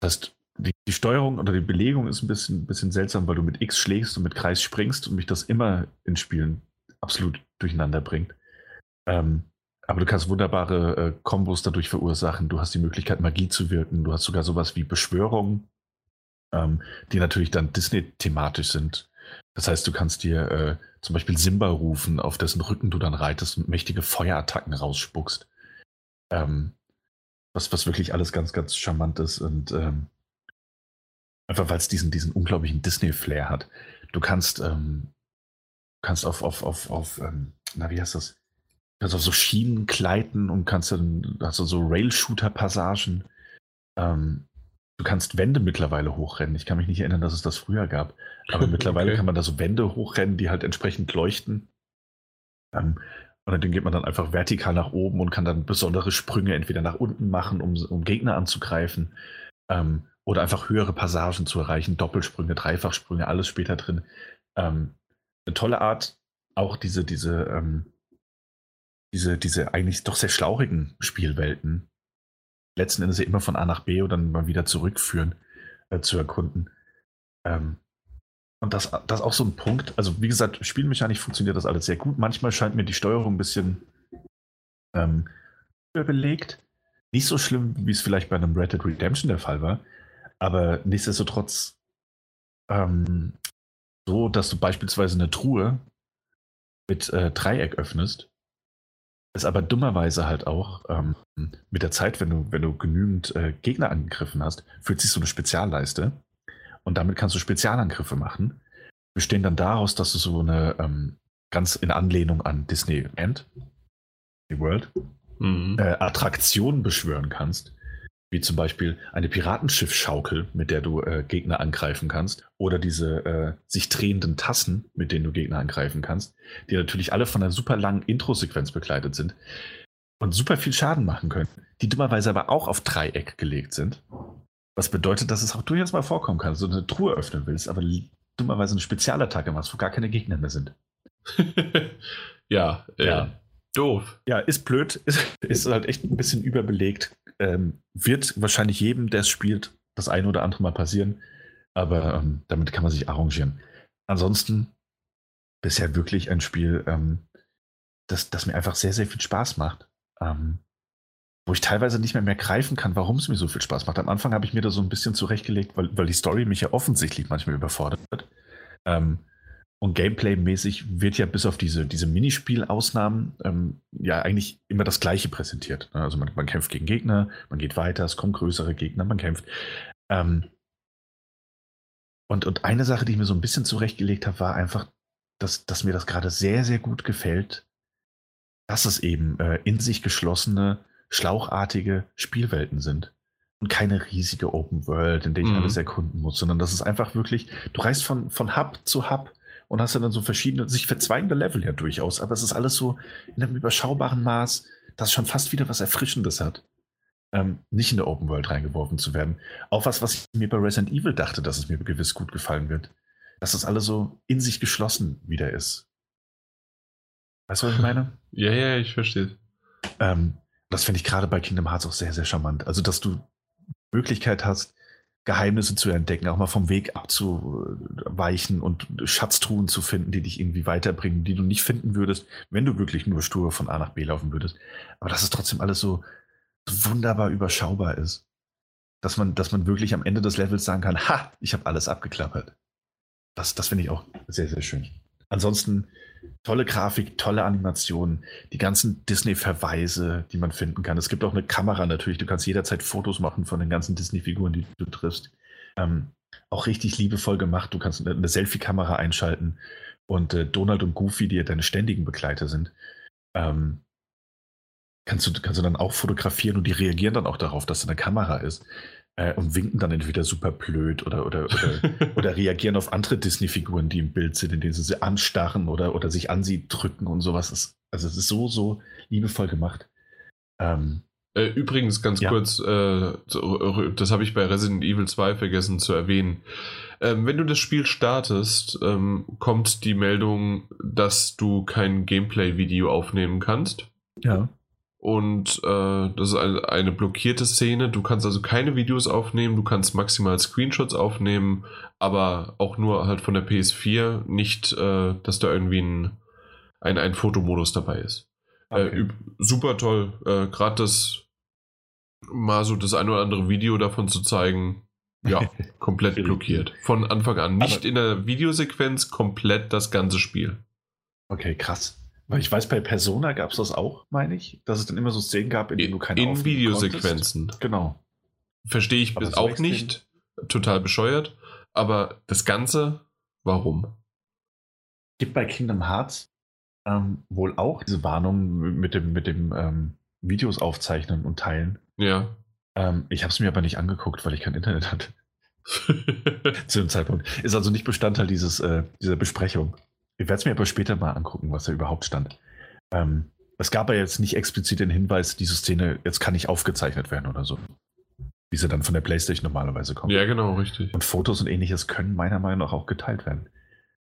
das heißt, die, die, Steuerung oder die Belegung ist ein bisschen, bisschen seltsam, weil du mit X schlägst und mit Kreis springst und mich das immer in Spielen absolut durcheinander bringt. Ähm, aber du kannst wunderbare äh, Kombos dadurch verursachen. Du hast die Möglichkeit, Magie zu wirken. Du hast sogar sowas wie Beschwörungen, ähm, die natürlich dann Disney-thematisch sind. Das heißt, du kannst dir äh, zum Beispiel Simba rufen, auf dessen Rücken du dann reitest und mächtige Feuerattacken rausspuckst. Ähm, was, was wirklich alles ganz, ganz charmant ist und ähm, einfach weil es diesen, diesen unglaublichen Disney-Flair hat. Du kannst, ähm, kannst auf, auf, auf, auf ähm, na, wie heißt das? Du kannst auf so Schienen gleiten und kannst dann, hast du so Rail-Shooter-Passagen. Ähm, du kannst Wände mittlerweile hochrennen. Ich kann mich nicht erinnern, dass es das früher gab. Aber mittlerweile okay. kann man da so Wände hochrennen, die halt entsprechend leuchten. Ähm, und dann geht man dann einfach vertikal nach oben und kann dann besondere Sprünge entweder nach unten machen, um, um Gegner anzugreifen. Ähm, oder einfach höhere Passagen zu erreichen, Doppelsprünge, Dreifachsprünge, alles später drin. Ähm, eine tolle Art, auch diese, diese, ähm, diese, diese eigentlich doch sehr schlauchigen Spielwelten letzten Endes ja immer von A nach B oder dann mal wieder zurückführen, äh, zu erkunden. Ähm, und das, das ist auch so ein Punkt. Also, wie gesagt, spielmechanisch funktioniert das alles sehr gut. Manchmal scheint mir die Steuerung ein bisschen ähm, überbelegt. Nicht so schlimm, wie es vielleicht bei einem Red Dead Redemption der Fall war. Aber nichtsdestotrotz ähm, so, dass du beispielsweise eine Truhe mit äh, Dreieck öffnest, es aber dummerweise halt auch ähm, mit der Zeit, wenn du, wenn du genügend äh, Gegner angegriffen hast, fühlt sich so eine Spezialleiste und damit kannst du Spezialangriffe machen. Bestehen dann daraus, dass du so eine ähm, ganz in Anlehnung an Disney End, die World, mhm. äh, Attraktion beschwören kannst. Wie zum Beispiel eine Piratenschiff-Schaukel, mit der du äh, Gegner angreifen kannst. Oder diese äh, sich drehenden Tassen, mit denen du Gegner angreifen kannst. Die natürlich alle von einer super langen Intro-Sequenz begleitet sind. Und super viel Schaden machen können. Die dummerweise aber auch auf Dreieck gelegt sind. Was bedeutet, dass es auch durchaus mal vorkommen kann, dass du eine Truhe öffnen willst, aber dummerweise eine Spezialattacke machst, wo gar keine Gegner mehr sind. ja, äh, ja, doof. Ja, ist blöd, ist, ist halt echt ein bisschen überbelegt. Ähm, wird wahrscheinlich jedem, der es spielt, das eine oder andere mal passieren, aber ähm, damit kann man sich arrangieren. Ansonsten bisher wirklich ein Spiel, ähm, das, das mir einfach sehr, sehr viel Spaß macht. Ähm, wo ich teilweise nicht mehr mehr greifen kann, warum es mir so viel Spaß macht. Am Anfang habe ich mir da so ein bisschen zurechtgelegt, weil, weil die Story mich ja offensichtlich manchmal überfordert. Ähm, und Gameplay-mäßig wird ja bis auf diese, diese Minispiel-Ausnahmen ähm, ja eigentlich immer das Gleiche präsentiert. Ne? Also man, man, kämpft gegen Gegner, man geht weiter, es kommen größere Gegner, man kämpft. Ähm, und, und eine Sache, die ich mir so ein bisschen zurechtgelegt habe, war einfach, dass, dass mir das gerade sehr, sehr gut gefällt, dass es eben äh, in sich geschlossene schlauchartige Spielwelten sind. Und keine riesige Open World, in der ich mhm. alles erkunden muss, sondern das ist einfach wirklich, du reist von, von Hub zu Hub und hast dann so verschiedene, sich verzweigende Level ja durchaus, aber es ist alles so in einem überschaubaren Maß, dass es schon fast wieder was Erfrischendes hat. Ähm, nicht in der Open World reingeworfen zu werden. Auch was, was ich mir bei Resident Evil dachte, dass es mir gewiss gut gefallen wird. Dass das alles so in sich geschlossen wieder ist. Weißt du, was ich meine? ja, ja, ich verstehe. Ähm, das finde ich gerade bei Kingdom Hearts auch sehr, sehr charmant. Also, dass du Möglichkeit hast, Geheimnisse zu entdecken, auch mal vom Weg abzuweichen und Schatztruhen zu finden, die dich irgendwie weiterbringen, die du nicht finden würdest, wenn du wirklich nur stur von A nach B laufen würdest. Aber dass es trotzdem alles so, so wunderbar überschaubar ist. dass man, dass man wirklich am Ende des Levels sagen kann, ha, ich habe alles abgeklappert. Das, das finde ich auch sehr, sehr schön. Ansonsten tolle Grafik, tolle Animationen, die ganzen Disney-Verweise, die man finden kann. Es gibt auch eine Kamera natürlich. Du kannst jederzeit Fotos machen von den ganzen Disney-Figuren, die du triffst. Ähm, auch richtig liebevoll gemacht. Du kannst eine, Selfie-Kamera einschalten und äh, Donald und Goofy, die ja deine ständigen Begleiter sind, ähm, kannst, du, kannst du dann auch fotografieren und die reagieren dann auch darauf, dass da eine Kamera ist äh, und winken dann entweder super blöd oder, oder, oder, oder reagieren auf andere Disney-Figuren, die im Bild sind, indem sie sie anstarren oder, oder sich an sie drücken und sowas. Das, also es ist so, so liebevoll gemacht. Ähm, äh, übrigens, ganz ja. kurz, äh, das habe ich bei Resident Evil 2 vergessen zu erwähnen. Ähm, wenn du das Spiel startest, ähm, kommt die Meldung, dass du kein Gameplay-Video aufnehmen kannst. Ja. Und äh, das ist eine, eine, blockierte Szene. Du kannst also keine Videos aufnehmen, du kannst maximal Screenshots aufnehmen, aber auch nur halt von der PS4, nicht, äh, dass da irgendwie ein, ein, ein Fotomodus dabei ist. Äh, okay. Äh, super toll. Äh, Gerade das mal so das ein oder andere Video davon zu zeigen. Ja, komplett blockiert. Von Anfang an. Nicht aber in der Videosequenz, komplett das ganze Spiel. Okay, krass. Weil ich weiß, bei Persona gab es das auch, meine ich, dass es dann immer so Szenen gab, in denen du keine In Videosequenzen. Konntest. Genau. Verstehe ich bis auch nicht. Total bescheuert. Aber das Ganze, warum? Gibt bei Kingdom Hearts ähm, wohl auch diese Warnung mit dem, mit dem ähm, Videos aufzeichnen und teilen. Ja. Ähm, ich habe es mir aber nicht angeguckt, weil ich kein Internet hatte. Zu dem Zeitpunkt. Ist also nicht Bestandteil dieses, äh, dieser Besprechung. Ich werde es mir aber später mal angucken, was da überhaupt stand. Ähm, es gab ja jetzt nicht explizit den Hinweis, diese Szene jetzt kann nicht aufgezeichnet werden oder so. Wie sie dann von der Playstation normalerweise kommt. Ja, genau, richtig. Und Fotos und ähnliches können meiner Meinung nach auch geteilt werden.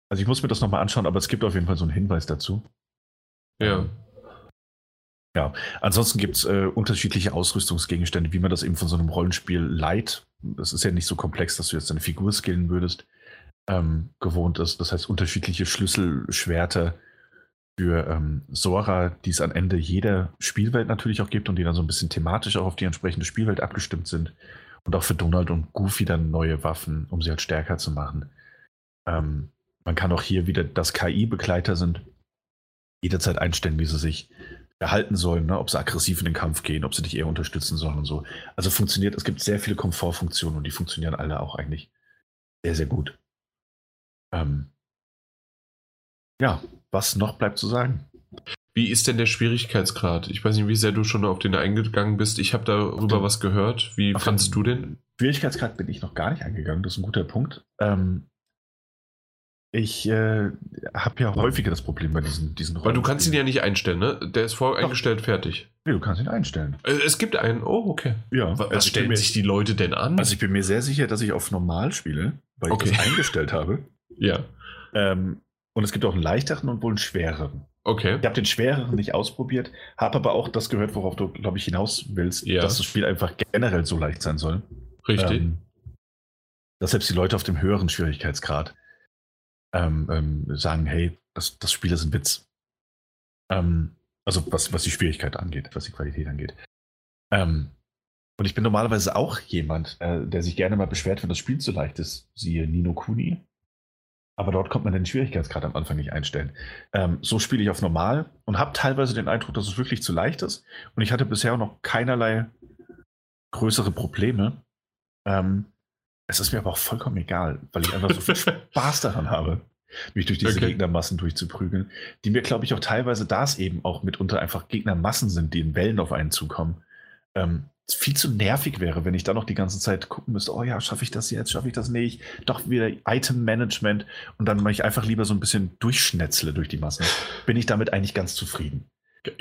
Also ich muss mir das nochmal anschauen, aber es gibt auf jeden Fall so einen Hinweis dazu. Ja. Ähm, ja, ansonsten gibt es äh, unterschiedliche Ausrüstungsgegenstände, wie man das eben von so einem Rollenspiel Light, das ist ja nicht so komplex, dass du jetzt deine Figur skillen würdest, ähm, gewohnt ist. Das heißt, unterschiedliche Schlüsselschwerter für ähm, Sora, die es am Ende jeder Spielwelt natürlich auch gibt und die dann so ein bisschen thematisch auch auf die entsprechende Spielwelt abgestimmt sind. Und auch für Donald und Goofy dann neue Waffen, um sie halt stärker zu machen. Ähm, man kann auch hier wieder, dass KI-Begleiter sind, jederzeit einstellen, wie sie sich erhalten sollen, ne? ob sie aggressiv in den Kampf gehen, ob sie dich eher unterstützen sollen und so. Also funktioniert, es gibt sehr viele Komfortfunktionen und die funktionieren alle auch eigentlich sehr, sehr gut. Ähm, ja, was noch bleibt zu sagen? Wie ist denn der Schwierigkeitsgrad? Ich weiß nicht, wie sehr du schon auf den eingegangen bist. Ich habe darüber was gehört. Wie fandest du den? Schwierigkeitsgrad bin ich noch gar nicht eingegangen. Das ist ein guter Punkt. Ähm, ich äh, habe ja häufiger das Problem bei diesen, diesen Weil du kannst ihn ja nicht einstellen, ne? Der ist voreingestellt, fertig. Nee, du kannst ihn einstellen. Äh, es gibt einen. Oh, okay. Ja. Was also stellen sich die Leute denn an? Also ich bin mir sehr sicher, dass ich auf normal spiele, weil okay. ich das eingestellt habe. Ja. Ähm, und es gibt auch einen leichteren und wohl einen schwereren. Okay. Ich habe den schwereren nicht ausprobiert, habe aber auch das gehört, worauf du, glaube ich, hinaus willst, ja. dass das Spiel einfach generell so leicht sein soll. Richtig. Ähm, dass selbst die Leute auf dem höheren Schwierigkeitsgrad ähm, ähm, sagen, hey, das, das Spiel ist ein Witz. Ähm, also was, was die Schwierigkeit angeht, was die Qualität angeht. Ähm, und ich bin normalerweise auch jemand, äh, der sich gerne mal beschwert, wenn das Spiel zu leicht ist. Siehe Nino Kuni. Aber dort kommt man den Schwierigkeitsgrad am Anfang nicht einstellen. Ähm, so spiele ich auf normal und habe teilweise den Eindruck, dass es wirklich zu leicht ist. Und ich hatte bisher auch noch keinerlei größere Probleme. Ähm, es ist mir aber auch vollkommen egal, weil ich einfach so viel Spaß daran habe, mich durch diese okay. Gegnermassen durchzuprügeln, die mir, glaube ich, auch teilweise, da es eben auch mitunter einfach Gegnermassen sind, die in Wellen auf einen zukommen, ähm, viel zu nervig wäre, wenn ich da noch die ganze Zeit gucken müsste, oh ja, schaffe ich das jetzt, schaffe ich das nicht, doch wieder Item-Management und dann mache ich einfach lieber so ein bisschen durchschnetzle durch die Massen. Bin ich damit eigentlich ganz zufrieden.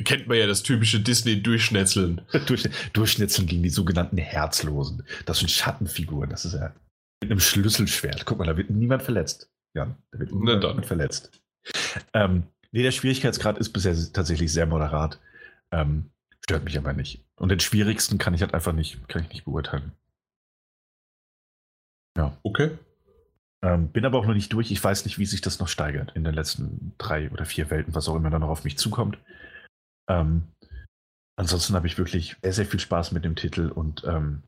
Kennt man ja das typische Disney-Durchschnetzeln. Durch, Durchschnetzeln gegen die sogenannten Herzlosen. Das sind Schattenfiguren, das ist ja mit einem Schlüsselschwert. Guck mal, da wird niemand verletzt. Ja, da wird niemand verletzt. Ähm, nee, der Schwierigkeitsgrad ist bisher tatsächlich sehr moderat. Ähm, Stört mich aber nicht. Und den schwierigsten kann ich halt einfach nicht, kann ich nicht beurteilen. Ja. Okay. Ähm, bin aber auch noch nicht durch. Ich weiß nicht, wie sich das noch steigert in den letzten drei oder vier Welten, was auch immer da noch auf mich zukommt. Ähm, ansonsten habe ich wirklich sehr, sehr viel Spaß mit dem Titel und ähm,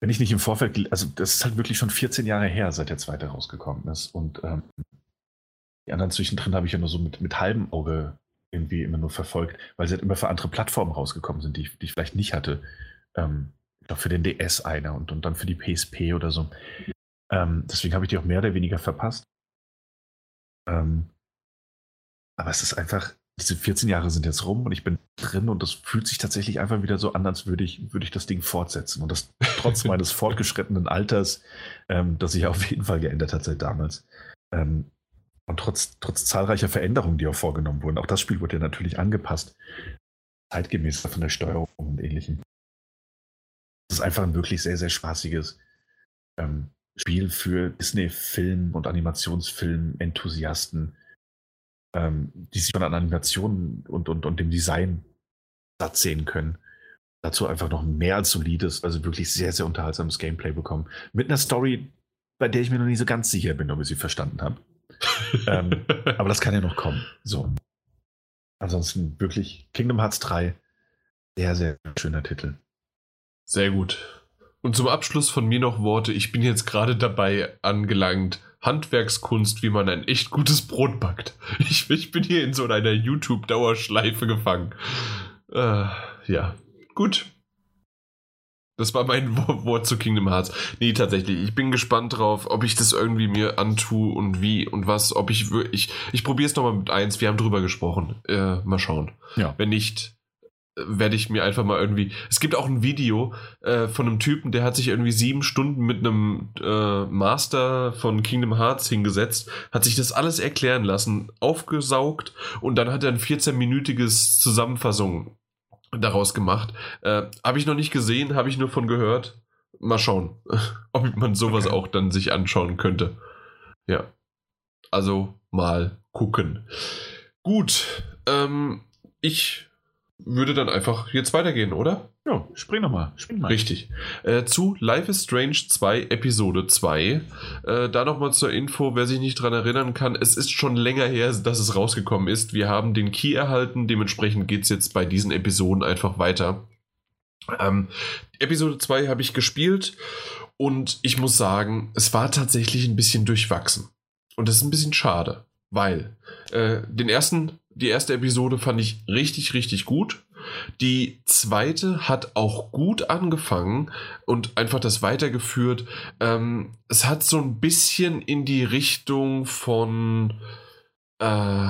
wenn ich nicht im Vorfeld, also das ist halt wirklich schon 14 Jahre her, seit der zweite rausgekommen ist. Und ähm, die anderen zwischendrin habe ich ja nur so mit, mit halbem Auge irgendwie immer nur verfolgt, weil sie halt immer für andere Plattformen rausgekommen sind, die, ich, die ich vielleicht nicht hatte. Ähm, ich glaube für den DS einer und, und dann für die PSP oder so. Ähm, deswegen habe ich die auch mehr oder weniger verpasst. Ähm, aber es ist einfach, diese 14 Jahre sind jetzt rum und ich bin drin und das fühlt sich tatsächlich einfach wieder so an, als würde ich, würde ich das Ding fortsetzen. Und das trotz meines fortgeschrittenen Alters, ähm, das sich auf jeden Fall geändert hat seit damals. Ähm, und trotz, trotz zahlreicher Veränderungen, die auch vorgenommen wurden. Auch das Spiel wurde ja natürlich angepasst. Zeitgemäß von der Steuerung und ähnlichem. Es ist einfach ein wirklich sehr, sehr spaßiges ähm, Spiel für Disney-Film- und Animationsfilm-Enthusiasten ähm, die sich schon an Animationen und, und, und dem Design satt sehen können. Dazu einfach noch mehr als solides, also wirklich sehr, sehr unterhaltsames Gameplay bekommen. Mit einer Story, bei der ich mir noch nicht so ganz sicher bin, ob ich sie verstanden habe. ähm, aber das kann ja noch kommen. So. Ansonsten wirklich Kingdom Hearts 3, sehr, sehr schöner Titel. Sehr gut. Und zum Abschluss von mir noch Worte. Ich bin jetzt gerade dabei angelangt, Handwerkskunst, wie man ein echt gutes Brot backt. Ich, ich bin hier in so einer YouTube-Dauerschleife gefangen. Äh, ja, gut. Das war mein Wort zu Kingdom Hearts. Nee, tatsächlich. Ich bin gespannt drauf, ob ich das irgendwie mir antue und wie und was. Ob ich ich ich probiere es nochmal mit eins. Wir haben drüber gesprochen. Äh, mal schauen. Ja. Wenn nicht, werde ich mir einfach mal irgendwie. Es gibt auch ein Video äh, von einem Typen, der hat sich irgendwie sieben Stunden mit einem äh, Master von Kingdom Hearts hingesetzt, hat sich das alles erklären lassen, aufgesaugt und dann hat er ein 14-minütiges Zusammenfassung daraus gemacht. Äh, habe ich noch nicht gesehen, habe ich nur von gehört. Mal schauen, ob man sowas okay. auch dann sich anschauen könnte. Ja. Also mal gucken. Gut. Ähm, ich würde dann einfach jetzt weitergehen, oder? Ja, spring nochmal. Spring mal. Richtig. Äh, zu Life is Strange 2, Episode 2. Äh, da nochmal zur Info, wer sich nicht dran erinnern kann, es ist schon länger her, dass es rausgekommen ist. Wir haben den Key erhalten, dementsprechend geht es jetzt bei diesen Episoden einfach weiter. Ähm, Episode 2 habe ich gespielt und ich muss sagen, es war tatsächlich ein bisschen durchwachsen. Und das ist ein bisschen schade, weil äh, den ersten die erste Episode fand ich richtig, richtig gut. Die zweite hat auch gut angefangen und einfach das weitergeführt. Ähm, es hat so ein bisschen in die Richtung von. Äh,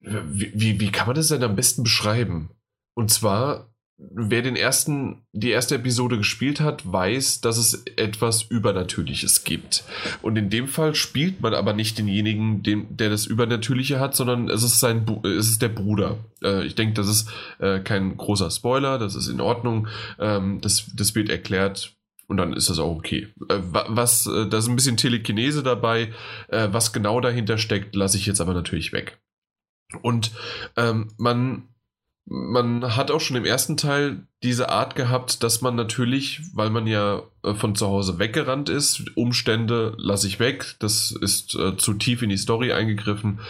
wie, wie, wie kann man das denn am besten beschreiben? Und zwar wer den ersten, die erste Episode gespielt hat, weiß, dass es etwas Übernatürliches gibt. Und in dem Fall spielt man aber nicht denjenigen, dem, der das Übernatürliche hat, sondern es ist sein, es ist der Bruder. Äh, ich denke, das ist äh, kein großer Spoiler, das ist in Ordnung. Ähm, das, das wird erklärt. Und dann ist das auch okay. Äh, was, äh, da ist ein bisschen Telekinese dabei. Äh, was genau dahinter steckt, lasse ich jetzt aber natürlich weg. Und ähm, man man hat auch schon im ersten Teil diese Art gehabt, dass man natürlich, weil man ja äh, von zu Hause weggerannt ist, Umstände lasse ich weg, das ist äh, zu tief in die Story eingegriffen,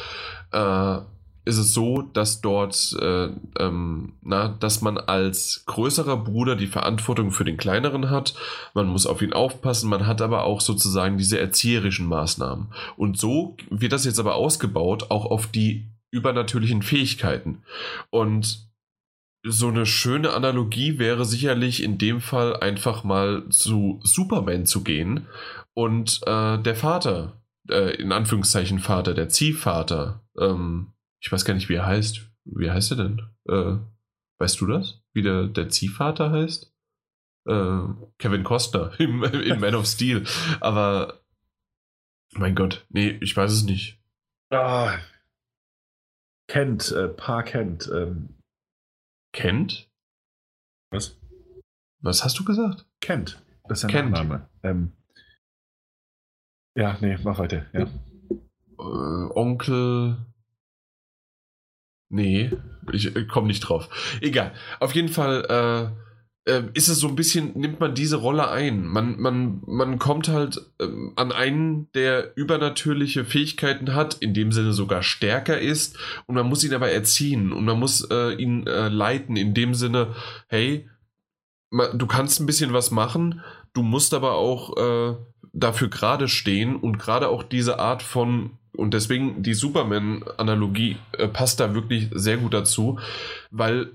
äh, ist es so, dass dort, äh, ähm, na, dass man als größerer Bruder die Verantwortung für den kleineren hat. Man muss auf ihn aufpassen, man hat aber auch sozusagen diese erzieherischen Maßnahmen. Und so wird das jetzt aber ausgebaut, auch auf die übernatürlichen Fähigkeiten. Und so eine schöne Analogie wäre sicherlich in dem Fall einfach mal zu Superman zu gehen und äh, der Vater, äh, in Anführungszeichen Vater, der Ziehvater, ähm, ich weiß gar nicht, wie er heißt. Wie heißt er denn? Äh, weißt du das? Wie der, der Ziehvater heißt? Äh, Kevin Costner im, in Man of Steel. Aber mein Gott, nee, ich weiß es nicht. Ah, Kent, äh, Pa Kent. Ähm, Kent? Was? Was hast du gesagt? Kent. Das ist ein. Name. Ähm, ja, nee, mach weiter. Ja. Äh, Onkel. Nee, ich, ich komme nicht drauf. Egal. Auf jeden Fall äh, ist es so ein bisschen, nimmt man diese Rolle ein. Man, man, man kommt halt ähm, an einen, der übernatürliche Fähigkeiten hat, in dem Sinne sogar stärker ist, und man muss ihn aber erziehen und man muss äh, ihn äh, leiten, in dem Sinne, hey, du kannst ein bisschen was machen, du musst aber auch äh, dafür gerade stehen und gerade auch diese Art von, und deswegen die Superman-Analogie äh, passt da wirklich sehr gut dazu, weil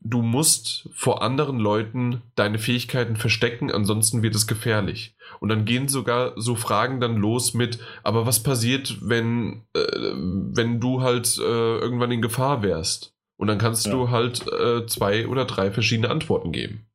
du musst vor anderen Leuten deine Fähigkeiten verstecken, ansonsten wird es gefährlich. Und dann gehen sogar so Fragen dann los mit, aber was passiert, wenn, äh, wenn du halt äh, irgendwann in Gefahr wärst? Und dann kannst ja. du halt äh, zwei oder drei verschiedene Antworten geben.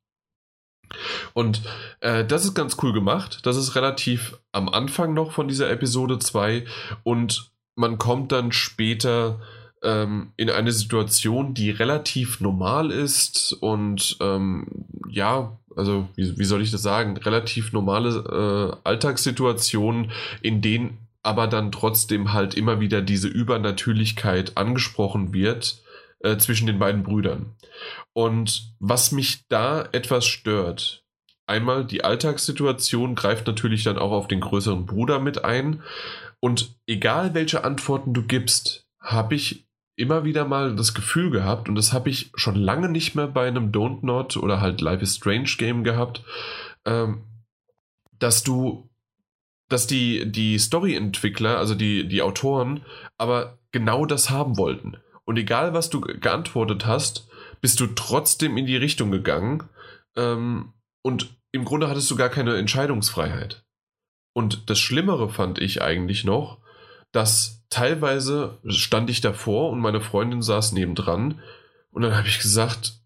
Und äh, das ist ganz cool gemacht. Das ist relativ am Anfang noch von dieser Episode 2 und man kommt dann später ähm, in eine Situation, die relativ normal ist und ähm, ja, also wie, wie, soll ich das sagen, relativ normale äh, Alltagssituationen, in denen aber dann trotzdem halt immer wieder diese Übernatürlichkeit angesprochen wird äh, zwischen den beiden Brüdern. Und was mich da etwas stört, einmal die Alltagssituation greift natürlich dann auch auf den größeren Bruder mit ein. Und egal welche Antworten du gibst, habe ich immer wieder mal das Gefühl gehabt, und das habe ich schon lange nicht mehr bei einem Don't Not oder halt Life is Strange Game gehabt, ähm, dass du, dass die, die Story-Entwickler, also die, die Autoren, aber genau das haben wollten. Und egal, was du geantwortet hast, bist du trotzdem in die Richtung gegangen. Ähm, und im Grunde hattest du gar keine Entscheidungsfreiheit. Und das Schlimmere fand ich eigentlich noch, dass teilweise stand ich davor und meine Freundin saß nebendran und dann habe ich gesagt,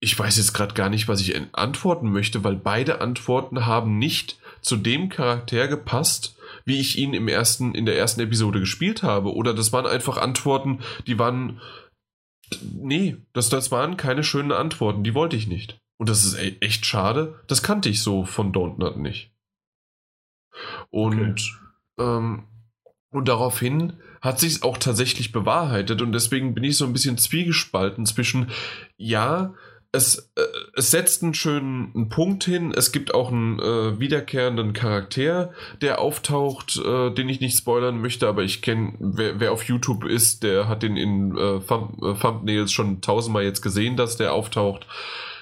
ich weiß jetzt gerade gar nicht, was ich antworten möchte, weil beide Antworten haben nicht zu dem Charakter gepasst, wie ich ihn im ersten, in der ersten Episode gespielt habe. Oder das waren einfach Antworten, die waren. Nee, das, das waren keine schönen Antworten, die wollte ich nicht. Und das ist e-, echt schade. Das kannte ich so von Don't Not nicht. Und okay. ähm, und daraufhin hat sich auch tatsächlich bewahrheitet. Und deswegen bin ich so ein bisschen zwiegespalten zwischen, ja, es, äh, es setzt einen schönen einen Punkt hin, es gibt auch einen äh, wiederkehrenden Charakter, der auftaucht, äh, den ich nicht spoilern möchte, aber ich kenne, wer, wer, auf YouTube ist, der hat den in äh, äh, Thumbnails schon tausendmal jetzt gesehen, dass der auftaucht.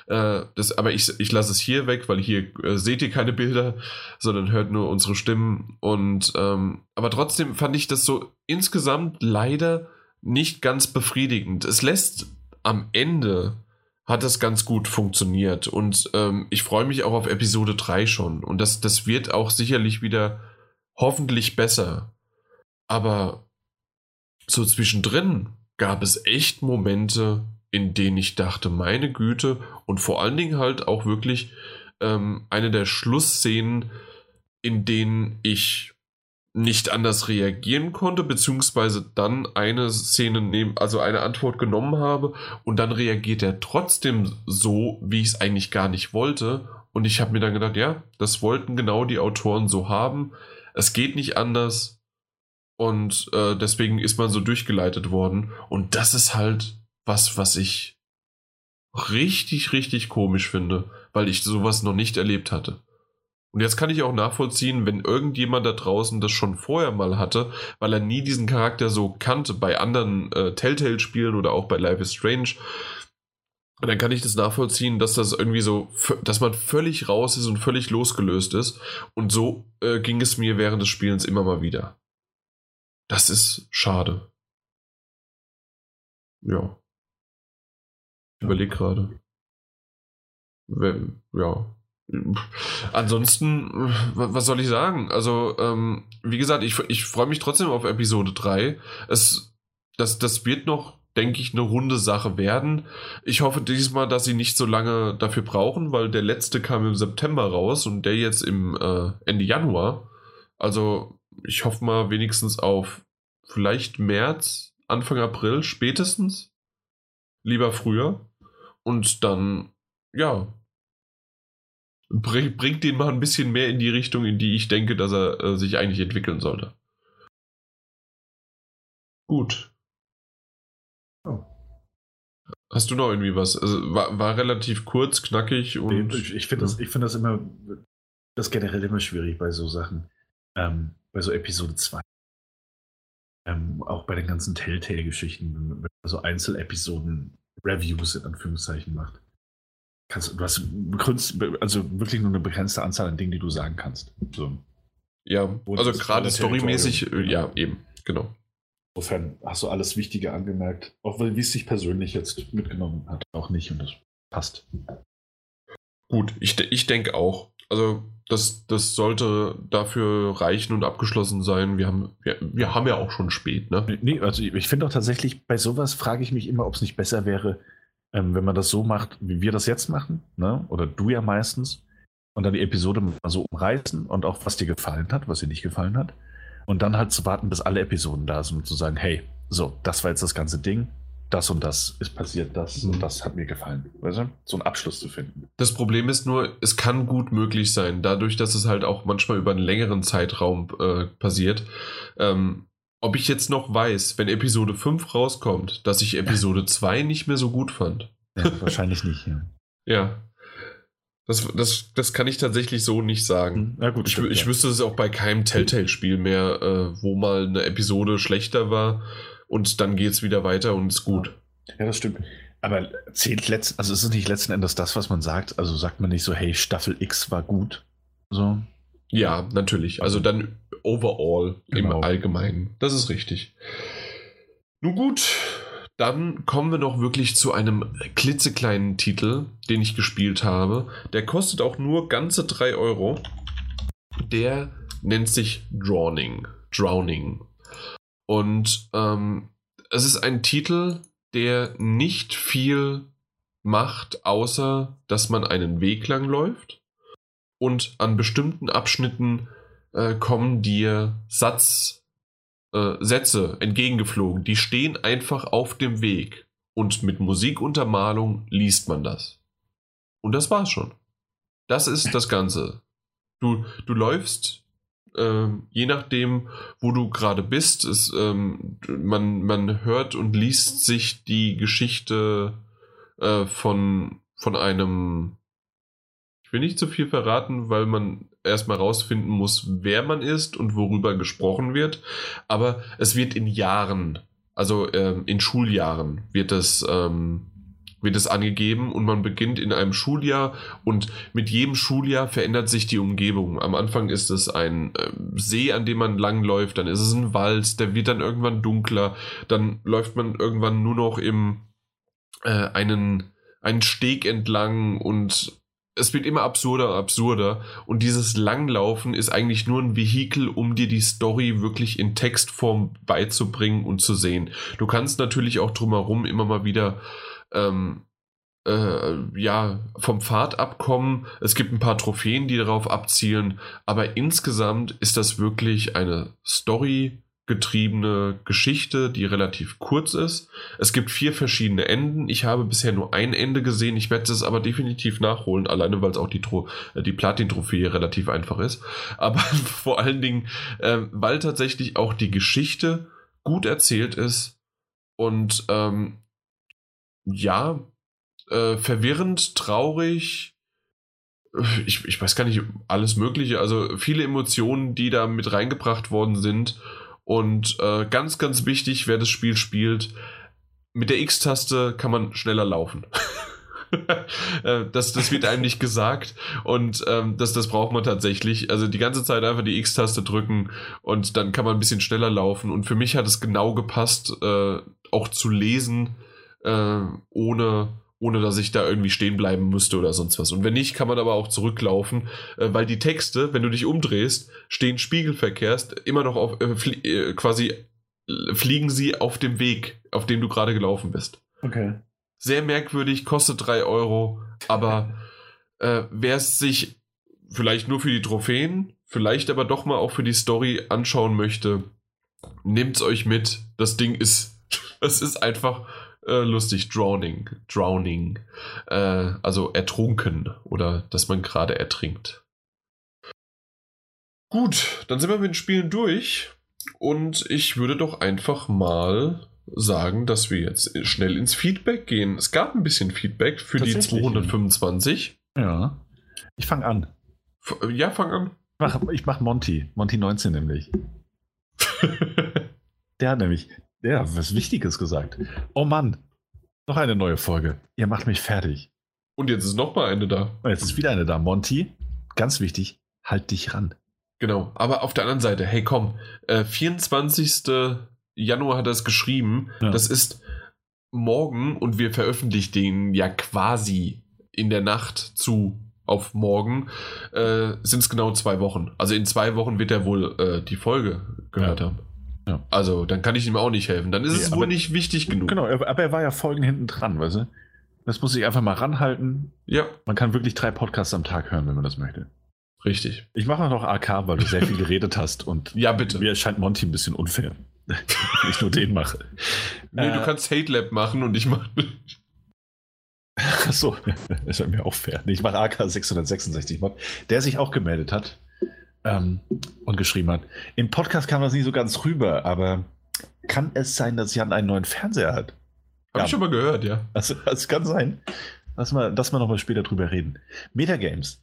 Äh, das, aber ich, ich lasse es hier weg, weil hier äh, seht ihr keine Bilder, sondern hört nur unsere Stimmen. Und ähm, aber trotzdem fand ich das so insgesamt leider nicht ganz befriedigend. Es lässt am Ende hat das ganz gut funktioniert und ähm, ich freue mich auch auf Episode 3 schon und das, das wird auch sicherlich wieder hoffentlich besser. Aber so zwischendrin gab es echt Momente, in denen ich dachte, meine Güte, und vor allen Dingen halt auch wirklich ähm, eine der Schlussszenen, in denen ich nicht anders reagieren konnte, beziehungsweise dann eine Szene nehmen, also eine Antwort genommen habe und dann reagiert er trotzdem so, wie ich es eigentlich gar nicht wollte. Und ich habe mir dann gedacht, ja, das wollten genau die Autoren so haben. Es geht nicht anders. Und äh, deswegen ist man so durchgeleitet worden. Und das ist halt was, was ich richtig, richtig komisch finde, weil ich sowas noch nicht erlebt hatte. Und jetzt kann ich auch nachvollziehen, wenn irgendjemand da draußen das schon vorher mal hatte, weil er nie diesen Charakter so kannte bei anderen äh, Telltale-Spielen oder auch bei Life is Strange. Und dann kann ich das nachvollziehen, dass das irgendwie so, dass man völlig raus ist und völlig losgelöst ist. Und so äh, ging es mir während des Spielens immer mal wieder. Das ist schade. Ja. Ich überleg gerade. Ja. Ansonsten, was soll ich sagen? Also, ähm, wie gesagt, ich, ich freue mich trotzdem auf Episode 3. Es, das, das wird noch, denke ich, eine runde Sache werden. Ich hoffe diesmal, dass sie nicht so lange dafür brauchen, weil der letzte kam im September raus und der jetzt im äh, Ende Januar. Also, ich hoffe mal wenigstens auf vielleicht März, Anfang April spätestens. Lieber früher. Und dann, ja, bringt den mal ein bisschen mehr in die Richtung, in die ich denke, dass er äh, sich eigentlich entwickeln sollte. Gut. Oh. Hast du noch irgendwie was? Also war, war relativ kurz, knackig und. Ich, ich finde das, find das immer, das generell immer schwierig bei so Sachen. Ähm, bei so Episode 2. Ähm, auch bei den ganzen Telltale-Geschichten, wenn man so Einzelepisoden Reviews in Anführungszeichen macht. kannst, du hast also wirklich nur eine begrenzte Anzahl an Dingen, die du sagen kannst. So. Ja, Und also gerade storymäßig, äh, ja, eben, genau. Insofern hast du alles Wichtige angemerkt, auch wie es sich persönlich jetzt mitgenommen hat, auch nicht und das passt. Gut, ich, ich denke auch. Also das, das sollte dafür reichen und abgeschlossen sein. Wir haben, wir, wir haben ja auch schon spät, ne? Nee, also ich finde auch tatsächlich, bei sowas frage ich mich immer, ob es nicht besser wäre, ähm, wenn man das so macht, wie wir das jetzt machen, ne? oder du ja meistens, und dann die Episode mal so umreißen und auch was dir gefallen hat, was dir nicht gefallen hat. Und dann halt zu warten, bis alle Episoden da sind und zu sagen, hey, so, das war jetzt das ganze Ding das und das ist passiert, das mhm. und das hat mir gefallen. Weißt du? So einen Abschluss zu finden. Das Problem ist nur, es kann gut möglich sein, dadurch, dass es halt auch manchmal über einen längeren Zeitraum äh, passiert. Ähm, ob ich jetzt noch weiß, wenn Episode 5 rauskommt, dass ich Episode 2 nicht mehr so gut fand. Ja, wahrscheinlich nicht, ja. ja. Das, das, das kann ich tatsächlich so nicht sagen. Ja, gut, ich, stimmt, ich ja. wüsste es auch bei keinem Telltale-Spiel mehr, äh, wo mal eine Episode schlechter war und dann geht es wieder weiter und ist gut. Ja, das stimmt. Aber zählt letzten, also ist es nicht letzten Endes das, was man sagt? Also sagt man nicht so, hey, Staffel X war gut? So. Ja, natürlich. Also dann overall genau. im Allgemeinen. Das ist richtig. Nun gut, dann kommen wir noch wirklich zu einem klitzekleinen Titel, den ich gespielt habe. Der kostet auch nur ganze 3 Euro. Der nennt sich Drowning. Drowning. Und ähm, es ist ein Titel, der nicht viel macht, außer dass man einen Weg lang läuft und an bestimmten Abschnitten äh, kommen dir Satz, äh, Sätze entgegengeflogen. Die stehen einfach auf dem Weg und mit Musikuntermalung liest man das. Und das war's schon. Das ist das Ganze. Du, du läufst ähm, je nachdem, wo du gerade bist, ist, ähm, man, man hört und liest sich die Geschichte äh, von, von einem. Ich will nicht zu viel verraten, weil man erstmal rausfinden muss, wer man ist und worüber gesprochen wird. Aber es wird in Jahren, also ähm, in Schuljahren, wird es ähm, wird es angegeben und man beginnt in einem Schuljahr und mit jedem Schuljahr verändert sich die Umgebung. Am Anfang ist es ein äh, See, an dem man langläuft, dann ist es ein Wald, der wird dann irgendwann dunkler, dann läuft man irgendwann nur noch im äh, einen, einen Steg entlang und es wird immer absurder, absurder. Und dieses Langlaufen ist eigentlich nur ein Vehikel, um dir die Story wirklich in Textform beizubringen und zu sehen. Du kannst natürlich auch drumherum immer mal wieder ähm, äh, ja, vom Pfad abkommen. Es gibt ein paar Trophäen, die darauf abzielen, aber insgesamt ist das wirklich eine Story getriebene Geschichte, die relativ kurz ist. Es gibt vier verschiedene Enden. Ich habe bisher nur ein Ende gesehen. Ich werde es aber definitiv nachholen, alleine weil es auch die, äh, die Platin-Trophäe relativ einfach ist. Aber vor allen Dingen, äh, weil tatsächlich auch die Geschichte gut erzählt ist und ähm, ja, äh, verwirrend, traurig. Ich, ich weiß gar nicht, alles Mögliche. Also viele Emotionen, die da mit reingebracht worden sind. Und äh, ganz, ganz wichtig, wer das Spiel spielt, mit der X-Taste kann man schneller laufen. Äh, das, das wird einem nicht gesagt und ähm, das, das braucht man tatsächlich. Also die ganze Zeit einfach die X-Taste drücken und dann kann man ein bisschen schneller laufen. Und für mich hat es genau gepasst, äh, auch zu lesen, äh, ohne, ohne dass ich da irgendwie stehen bleiben müsste oder sonst was. Und wenn nicht, kann man aber auch zurücklaufen, äh, weil die Texte, wenn du dich umdrehst, stehen spiegelverkehrst, immer noch auf, äh, flie äh, quasi äh, fliegen sie auf dem Weg, auf dem du gerade gelaufen bist. Okay. Sehr merkwürdig, kostet 3 Euro, aber äh, wer es sich vielleicht nur für die Trophäen, vielleicht aber doch mal auch für die Story anschauen möchte, nehmt's euch mit. Das Ding ist, es ist einfach äh, lustig, Drowning. Drowning. Äh, also ertrunken oder dass man gerade ertrinkt. Gut, dann sind wir mit den Spielen durch. Und ich würde doch einfach mal sagen, dass wir jetzt schnell ins Feedback gehen. Es gab ein bisschen Feedback für die 225. Ja. Ich fange an. Ja, fang an. Ich mache ich mach Monty. Monty 19 nämlich. Der hat nämlich, hat was Wichtiges gesagt. Oh Mann, noch eine neue Folge. Ihr macht mich fertig. Und jetzt ist noch mal eine da. Und jetzt ist wieder eine da. Monty, ganz wichtig, halt dich ran. Genau, aber auf der anderen Seite, hey komm, äh, 24. Januar hat er es geschrieben. Ja. Das ist morgen und wir veröffentlichen den ja quasi in der Nacht zu auf morgen. Äh, Sind es genau zwei Wochen. Also in zwei Wochen wird er wohl äh, die Folge gehört Ja. haben. Ja. Also dann kann ich ihm auch nicht helfen. Dann ist Nee, es aber- wohl nicht wichtig genug. Genau, aber er war ja Folgen hinten dran, weißt du? Das muss ich einfach mal ranhalten. Ja, Man kann wirklich drei Podcasts am Tag hören, wenn man das möchte. richtig. Ich mache noch AK, weil du sehr viel geredet hast und Ja, bitte. mir erscheint Monty ein bisschen unfair. wenn ich nur den mache. Nee, du Äh, kannst Hate Lab machen und ich mache. Achso, das ist mir auch fair. Ich mache AK 666 Mod, der sich auch gemeldet hat ähm, und geschrieben hat. Im Podcast kam das nie so ganz rüber, aber kann es sein, dass Jan einen neuen Fernseher hat? Hab Ja. ich schon mal gehört, ja. Also, das kann sein. Lass mal, lass mal nochmal später drüber reden. Metagames.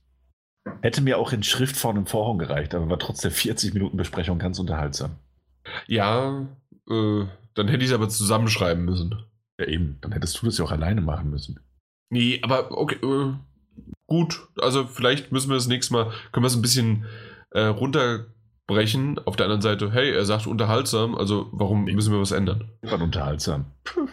Hätte mir auch in Schriftform im Vorhang gereicht, aber war trotzdem 40 Minuten Besprechung ganz unterhaltsam. Ja, äh, dann hätte ich es aber zusammenschreiben müssen. Ja, eben. Dann hättest du das ja auch alleine machen müssen. Nee, aber okay, äh, gut. Also vielleicht müssen wir das nächste Mal, können wir es ein bisschen äh, runterbrechen. Auf der anderen Seite, hey, er sagt unterhaltsam, also warum müssen wir was ändern? War unterhaltsam. Puh.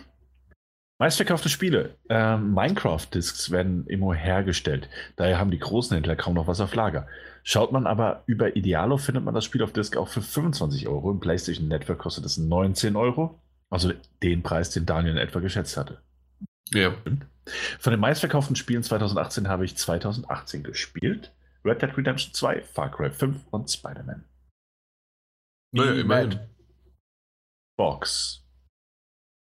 Meistverkaufte Spiele. Ähm, Minecraft-Discs werden immer hergestellt. Daher haben die großen Händler kaum noch was auf Lager. Schaut man aber über Idealo, findet man das Spiel auf Disc auch für 25 Euro. Im PlayStation Network kostet es 19 Euro. Also den Preis, den Daniel in etwa geschätzt hatte. Ja. Von den meistverkauften Spielen 2018 habe ich 2018 gespielt. Red Dead Redemption 2, Far Cry 5 und Spider-Man. Naja, immerhin. Box.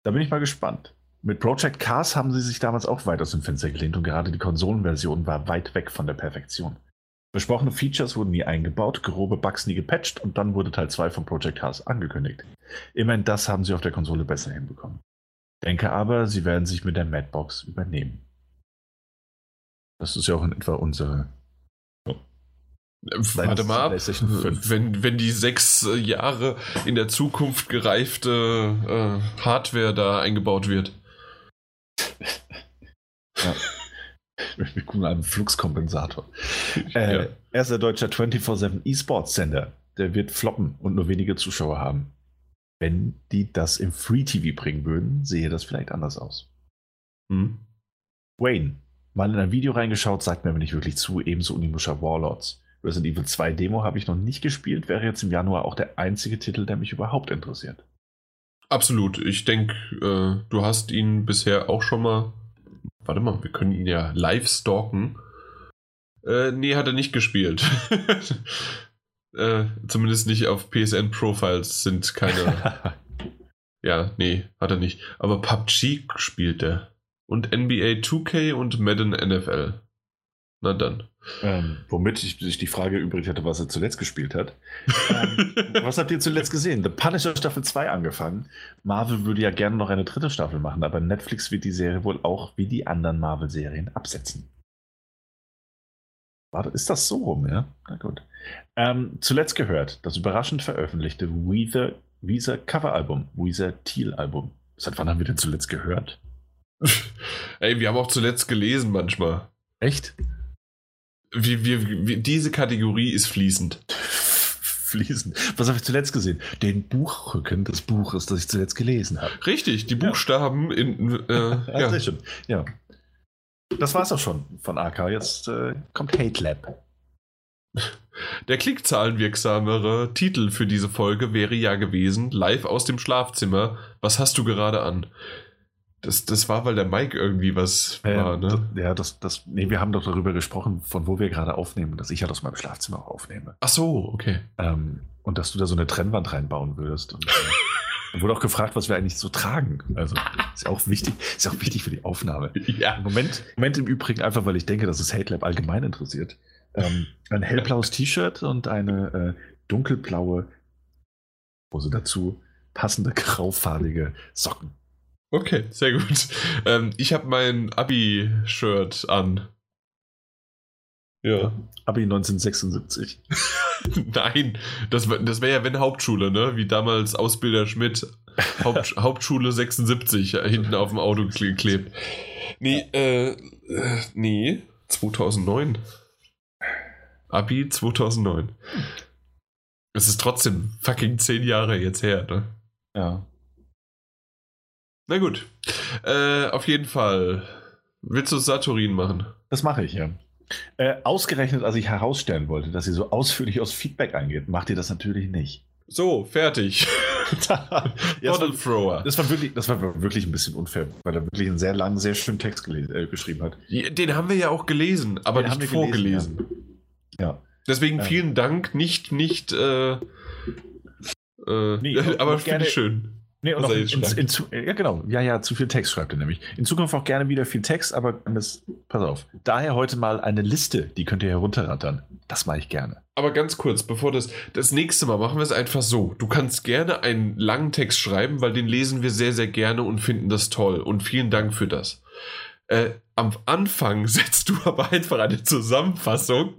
Da bin ich mal gespannt. Mit Project Cars haben sie sich damals auch weit aus dem Fenster gelehnt und gerade die Konsolenversion war weit weg von der Perfektion. Besprochene Features wurden nie eingebaut, grobe Bugs nie gepatcht und dann wurde Teil 2 von Project Cars angekündigt. Immerhin das haben sie auf der Konsole besser hinbekommen. Denke aber, sie werden sich mit der Madbox übernehmen. Das ist ja auch in etwa unsere. Warte mal ab. PlayStation 5. Wenn, wenn die sechs äh, Jahre in der Zukunft gereifte äh, Hardware da eingebaut wird. Wir gucken einen Fluxkompensator. Äh, Ja. Erster deutscher 24-7 E-Sports-Sender. Der wird floppen und nur wenige Zuschauer haben. Wenn die das im Free-TV bringen würden, sehe das vielleicht anders aus. Hm? Wayne, mal in ein Video reingeschaut, sagt mir aber nicht wirklich zu, ebenso Unimusha Warlords. Resident Evil 2 Demo habe ich noch nicht gespielt, wäre jetzt im Januar auch der einzige Titel, der mich überhaupt interessiert. Absolut. Ich denke, äh, du hast ihn bisher auch schon mal. Warte mal, wir können ihn ja live stalken. Äh, nee, hat er nicht gespielt. äh, zumindest nicht auf PSN Profiles sind keine. ja, nee, hat er nicht. Aber PUBG spielt er. Und NBA 2K und Madden NFL. Na dann. ähm, womit ich, sich die Frage übrig hatte, was er zuletzt gespielt hat. Ähm, Was habt ihr zuletzt gesehen? The Punisher Staffel 2 angefangen. Marvel würde ja gerne noch eine dritte Staffel machen, aber Netflix wird die Serie wohl auch wie die anderen Marvel-Serien absetzen. Warte, ist das so rum, ja? Na gut. Ähm, zuletzt gehört das überraschend veröffentlichte Weezer, Weezer Coveralbum, Weezer Teal-Album. Seit wann haben wir denn zuletzt gehört? Ey, wir haben auch zuletzt gelesen manchmal. Echt? Wir, wir, wir, diese Kategorie ist fließend. Fließen. Was habe ich zuletzt gesehen? Den Buchrücken des Buches, das ich zuletzt gelesen habe. Richtig, die Buchstaben in. Äh, Ja, ja. sehr schön. Ja. Das war's auch schon von AK. Jetzt äh, kommt Hate Lab. Der klickzahlenwirksamere Titel für diese Folge wäre ja gewesen: Live aus dem Schlafzimmer. Was hast du gerade an? Das, das war, weil der Mike irgendwie was war, Ähm, ne? d- Ja, das, das, nee, wir haben doch darüber gesprochen, von wo wir gerade aufnehmen, dass ich ja aus meinem Schlafzimmer auch aufnehme. Ach so, okay. Ähm, und dass du da so eine Trennwand reinbauen würdest. Und, äh, wurde auch gefragt, was wir eigentlich so tragen. Also ist ja auch wichtig, ist ja auch wichtig für die Aufnahme. Ja. Im Moment, im Moment im Übrigen einfach, weil ich denke, dass es Hate Lab allgemein interessiert. Ähm, ein hellblaues T-Shirt und eine äh, dunkelblaue Hose dazu, passende graufarbige Socken. Okay, sehr gut. Ähm, ich habe mein Abi-Shirt an. Ja. Abi 1976. Nein, das, das wäre ja, wenn Hauptschule, ne? Wie damals Ausbilder Schmidt. Haupt, Hauptschule 76 hinten auf dem Auto geklebt. Nee, äh, äh, nee, 2009. Abi 2009. Es ist trotzdem fucking zehn Jahre jetzt her, ne? Ja. Na gut. Äh, auf jeden Fall. Willst du Saturin machen? Das mache ich, ja. Äh, ausgerechnet, als ich herausstellen wollte, dass sie so ausführlich aus Feedback eingeht, macht ihr das natürlich nicht. So, fertig. ja, das, war, Thrower. Das, war wirklich, das war wirklich ein bisschen unfair, weil er wirklich einen sehr langen, sehr schönen Text äh, geschrieben hat. Den haben wir ja auch gelesen, aber Den nicht vorgelesen. Gelesen, ja. ja. Deswegen vielen Dank, nicht, nicht, äh, äh, nee, aber finde ich schön. Nee, und auch in, in, in, ja, genau. Ja, ja, zu viel Text schreibt er nämlich. In Zukunft auch gerne wieder viel Text, aber das, pass auf. Daher heute mal eine Liste, die könnt ihr herunterrattern. Das mache ich gerne. Aber ganz kurz, bevor das, das nächste Mal machen wir es einfach so. Du kannst gerne einen langen Text schreiben, weil den lesen wir sehr, sehr gerne und finden das toll. Und vielen Dank für das. Äh, am Anfang setzt du aber einfach eine Zusammenfassung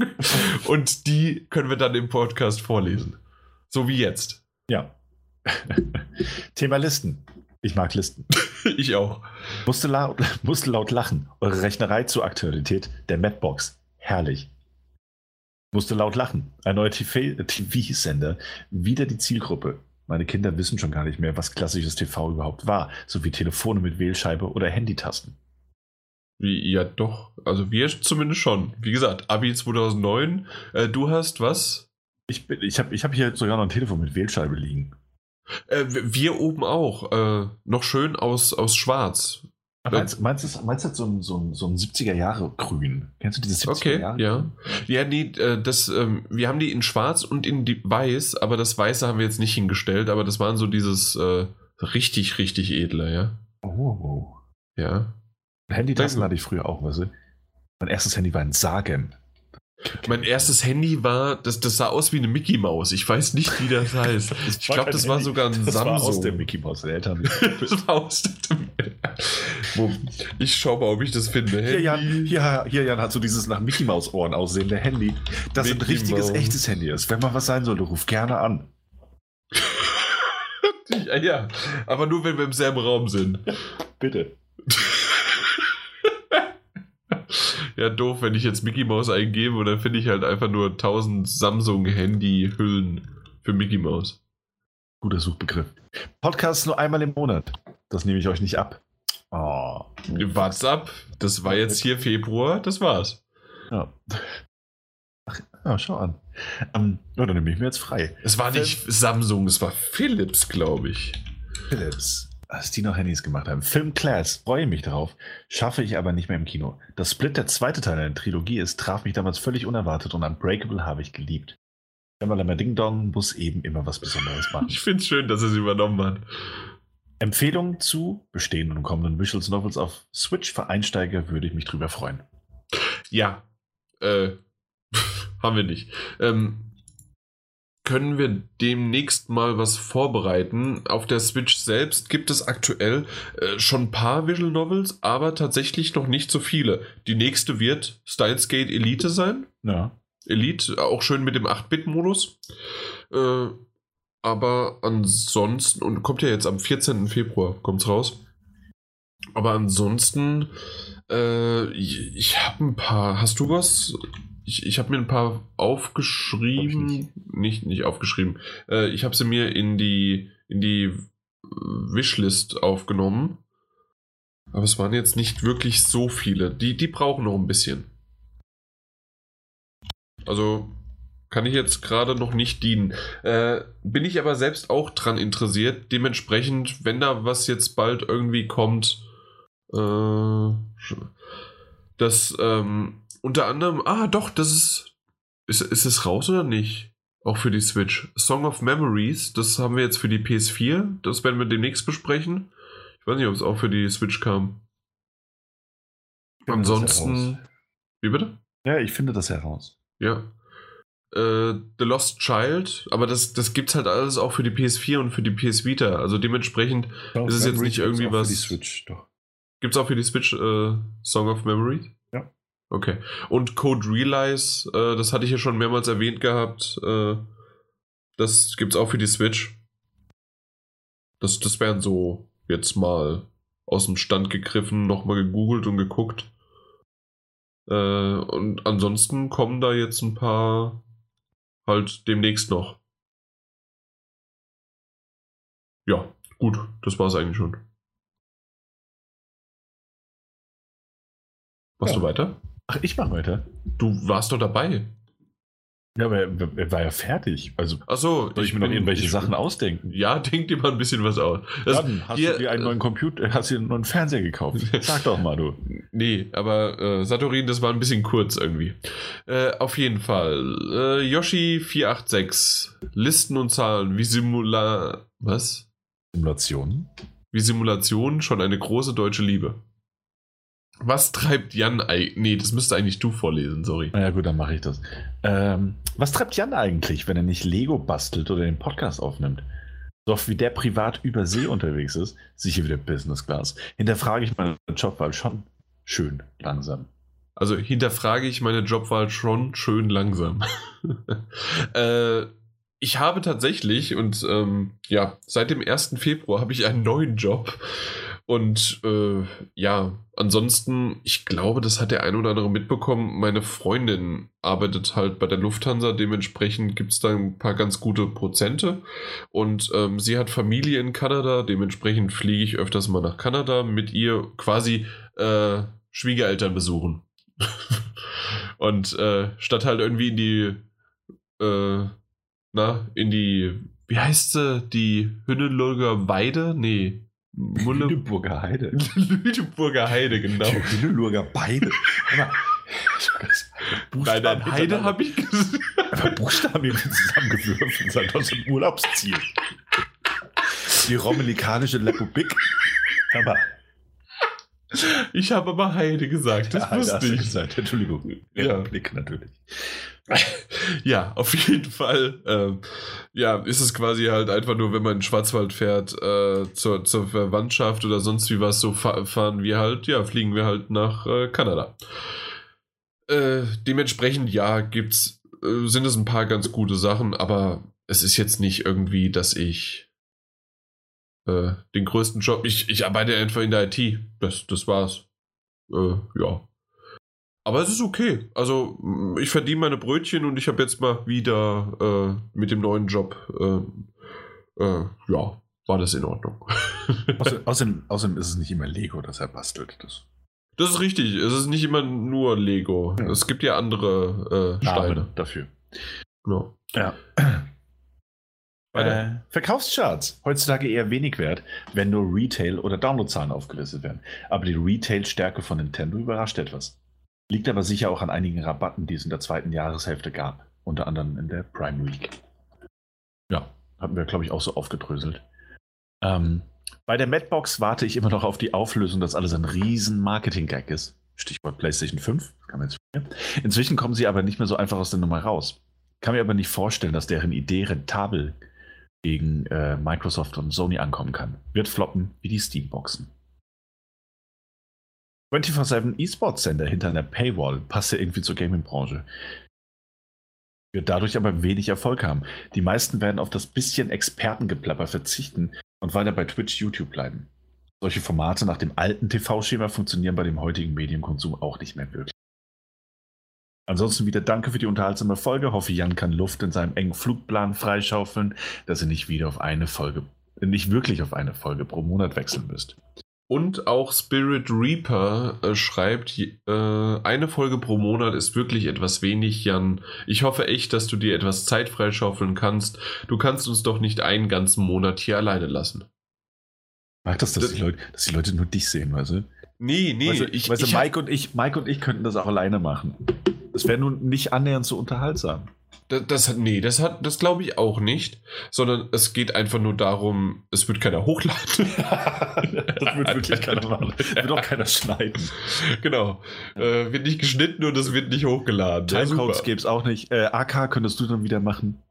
und die können wir dann im Podcast vorlesen. So wie jetzt. Ja. Thema Listen. Ich mag Listen. ich auch. Musste laut, musste laut lachen. Eure Rechnerei zur Aktualität der Mapbox. Herrlich. Musste laut lachen. Ein neuer TV-Sender. Wieder die Zielgruppe. Meine Kinder wissen schon gar nicht mehr, was klassisches TV überhaupt war, sowie Telefone mit Wählscheibe oder Handytasten. Wie, ja, doch. Also wir zumindest schon. Wie gesagt, Abi 2009. Äh, du hast was? Ich, ich habe ich hab hier sogar noch ein Telefon mit Wählscheibe liegen. Äh, wir oben auch. Äh, noch schön aus, aus Schwarz. Meinst, meinst, du, meinst du so ein, so ein, so ein 70er Jahre Grün? Kennst du dieses 70er okay? Ja. Ja, nee, äh, das, ähm, wir haben die in Schwarz und in Weiß, aber das Weiße haben wir jetzt nicht hingestellt, aber das waren so dieses äh, richtig, richtig edle, ja. Oh. Ja. Handytasten hatte ich früher auch, weißt du? Mein erstes Handy war ein Sagen. Mein erstes Handy war, das, das sah aus wie eine Mickey Maus. Ich weiß nicht, wie das heißt. ich glaube, das Handy. war sogar ein das Samsung. War aus der Mickey Maus, der Eltern. das war aus dem Ich schau mal, ob ich das finde. Hier Jan, hier, hier, Jan hat so dieses nach Mickey Maus Ohren aussehende Handy, das Mickey ein richtiges, Maus. echtes Handy ist. Wenn mal was sein sollte, ruf gerne an. ja, aber nur, wenn wir im selben Raum sind. Bitte. Ja, doof, wenn ich jetzt Mickey Mouse eingebe und dann finde ich halt einfach nur 1000 Samsung-Handy-Hüllen für Mickey Mouse. Guter Suchbegriff. Podcast nur einmal im Monat. Das nehme ich euch nicht ab. Oh. WhatsApp, das war jetzt hier Februar, das war's. Ja. Ach, ja, schau an. Um, oh, dann nehme ich mir jetzt frei. Es war nicht Samsung, es war Philips, glaube ich. Philips als die noch Handys gemacht haben. Film Class, freue mich darauf. Schaffe ich aber nicht mehr im Kino. Das Split der zweite Teil der Trilogie ist, traf mich damals völlig unerwartet und Unbreakable habe ich geliebt. Schemmerlemmer Ding Dong muss eben immer was Besonderes machen. Ich finde es schön, dass er es übernommen hat. Empfehlung zu bestehenden und kommenden Visuals Novels auf Switch für Einsteiger würde ich mich drüber freuen. Ja, äh, haben wir nicht. Ähm, können wir demnächst mal was vorbereiten. Auf der Switch selbst gibt es aktuell äh, schon ein paar Visual Novels, aber tatsächlich noch nicht so viele. Die nächste wird Stylesgate Elite sein. Ja. Elite, auch schön mit dem 8-Bit-Modus. Äh, aber ansonsten, und kommt ja jetzt am 14. Februar, kommt's raus. Aber ansonsten, äh, ich, ich habe ein paar. Hast du was ich, ich habe mir ein paar aufgeschrieben. Nicht. nicht. nicht, aufgeschrieben. Äh, ich habe sie mir in die, in die Wishlist aufgenommen. Aber es waren jetzt nicht wirklich so viele. Die, die brauchen noch ein bisschen. Also kann ich jetzt gerade noch nicht dienen. Äh, bin ich aber selbst auch dran interessiert. Dementsprechend, wenn da was jetzt bald irgendwie kommt, äh, das ähm, unter anderem, ah doch, das ist, ist, ist es raus oder nicht? Auch für die Switch. Song of Memories, das haben wir jetzt für die PS4, das werden wir demnächst besprechen. Ich weiß nicht, ob es auch für die Switch kam. Ansonsten, wie bitte? Ja, ich finde das heraus. Ja. Äh, The Lost Child, aber das, das es halt alles auch für die PS4 und für die PS Vita. Also dementsprechend Song ist es jetzt nicht irgendwie was. Für die Switch, doch. Gibt es auch für die Switch äh, Song of Memories? Okay. Und Code Realize, äh, das hatte ich ja schon mehrmals erwähnt gehabt. Äh, das es auch für die Switch. Das, das wären so jetzt mal aus dem Stand gegriffen, nochmal gegoogelt und geguckt. Äh, und ansonsten kommen da jetzt ein paar halt demnächst noch. Ja, gut, das war es eigentlich schon. Machst ja. du weiter? Ach, ich mach weiter. Du warst doch dabei. Ja, aber er, er, war ja fertig. Also Ach so, soll ich, ich mir noch irgendwelche ich, Sachen ausdenken? Ja, denk dir mal ein bisschen was aus. Das, Dann hast hier, du dir einen neuen Computer, hast dir einen neuen Fernseher gekauft. Sag doch mal, du. Nee, aber äh, Satorin, das war ein bisschen kurz irgendwie. Äh, auf jeden Fall. Äh, Yoshi 486. Listen und Zahlen wie Simula... Was? Simulationen? Wie Simulationen schon eine große deutsche Liebe. Was treibt Jan eigentlich? Nee, das müsste eigentlich du vorlesen, sorry. Na ja, gut, dann mache ich das. Ähm, was treibt Jan eigentlich, wenn er nicht Lego bastelt oder den Podcast aufnimmt? So oft wie der privat über See unterwegs ist, sicher wieder Business Class. Hinterfrage ich meine Jobwahl schon schön langsam. Also hinterfrage ich meine Jobwahl schon schön langsam. äh, ich habe tatsächlich und ähm, ja, seit dem 1. Februar habe ich einen neuen Job. Und äh, ja, ansonsten, ich glaube, das hat der ein oder andere mitbekommen. Meine Freundin arbeitet halt bei der Lufthansa, dementsprechend gibt es da ein paar ganz gute Prozente. Und ähm, sie hat Familie in Kanada, dementsprechend fliege ich öfters mal nach Kanada mit ihr quasi äh, Schwiegereltern besuchen. Und äh, statt halt irgendwie in die, äh, na, in die, wie heißt sie, die Hünnenlurger Weide? Nee, Mulle Lüneburger Heide. Lüneburger Heide, genau. Die Lüneburger Beide. Nein, nein, Heide habe ich gesagt. Aber Buchstaben zusammengewürfelt sind aus dem Urlaubsziel. Die Romelikanische Republik. Aber. Ich habe aber Heide gesagt, das ja, wusste ich. Gesagt. Entschuldigung. Ja. Republik natürlich. ja, auf jeden Fall. Ähm, ja, ist es quasi halt einfach nur, wenn man in Schwarzwald fährt, äh, zur, zur Verwandtschaft oder sonst wie was, so fahren wir halt, ja, fliegen wir halt nach äh, Kanada. Äh, dementsprechend, ja, gibt's, äh, sind es ein paar ganz gute Sachen, aber es ist jetzt nicht irgendwie, dass ich äh, den größten Job, ich, ich arbeite einfach in der IT. Das, das war's. Äh, ja. Aber es ist okay. Also ich verdiene meine Brötchen und ich habe jetzt mal wieder äh, mit dem neuen Job, äh, äh, ja, war das in Ordnung. außerdem, außerdem, ist es nicht immer Lego, das er bastelt. Das, das ist richtig. Es ist nicht immer nur Lego. Ja. Es gibt ja andere äh, Steine. dafür. Genau. Ja. Äh, Verkaufscharts. Heutzutage eher wenig wert, wenn nur Retail- oder Downloadzahlen aufgelistet werden. Aber die Retail-Stärke von Nintendo überrascht etwas. Liegt aber sicher auch an einigen Rabatten, die es in der zweiten Jahreshälfte gab. Unter anderem in der Prime Week. Ja, hatten wir, glaube ich, auch so aufgedröselt. Ähm, bei der Madbox warte ich immer noch auf die Auflösung, dass alles ein riesen Marketing-Gag ist. Stichwort PlayStation 5. Inzwischen kommen sie aber nicht mehr so einfach aus der Nummer raus. Kann mir aber nicht vorstellen, dass deren Idee rentabel gegen äh, Microsoft und Sony ankommen kann. Wird floppen wie die Steamboxen. 24-7 E-Sports-Sender hinter einer Paywall passt ja irgendwie zur Gaming-Branche. Wird dadurch aber wenig Erfolg haben. Die meisten werden auf das bisschen Expertengeplapper verzichten und weiter bei Twitch, YouTube bleiben. Solche Formate nach dem alten TV-Schema funktionieren bei dem heutigen Medienkonsum auch nicht mehr wirklich. Ansonsten wieder danke für die unterhaltsame Folge. Hoffe, Jan kann Luft in seinem engen Flugplan freischaufeln, dass ihr nicht wieder auf eine Folge, nicht wirklich auf eine Folge pro Monat wechseln müsst. Und auch Spirit Reaper äh, schreibt, äh, eine Folge pro Monat ist wirklich etwas wenig, Jan. Ich hoffe echt, dass du dir etwas Zeit freischaufeln kannst. Du kannst uns doch nicht einen ganzen Monat hier alleine lassen. Mag das, dass, das, die, Leute, dass die Leute nur dich sehen, weißt du? Nee, nee. Weißt du, ich, weißt du, ich Mike, und ich, Mike und ich könnten das auch alleine machen. Das wäre nun nicht annähernd so unterhaltsam. Das, das, nee, das hat, das glaube ich auch nicht, sondern es geht einfach nur darum, es wird keiner hochladen. das wird wirklich keiner machen. Das wird auch keiner schneiden. Genau. Äh, wird nicht geschnitten und es wird nicht hochgeladen. Timecodes ja, gäbe es auch nicht. Äh, AK könntest du dann wieder machen.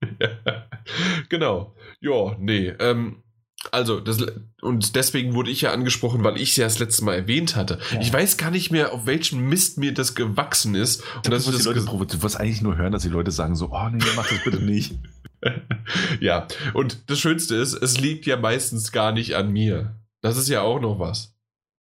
genau. Ja, nee. Ähm, also, das, und deswegen wurde ich ja angesprochen, weil ich es ja das letzte Mal erwähnt hatte. Ja. Ich weiß gar nicht mehr, auf welchem Mist mir das gewachsen ist. Und das Leute du wirst eigentlich nur hören, dass die Leute sagen so, oh nee, mach das bitte nicht. ja, und das Schönste ist, es liegt ja meistens gar nicht an mir. Das ist ja auch noch was.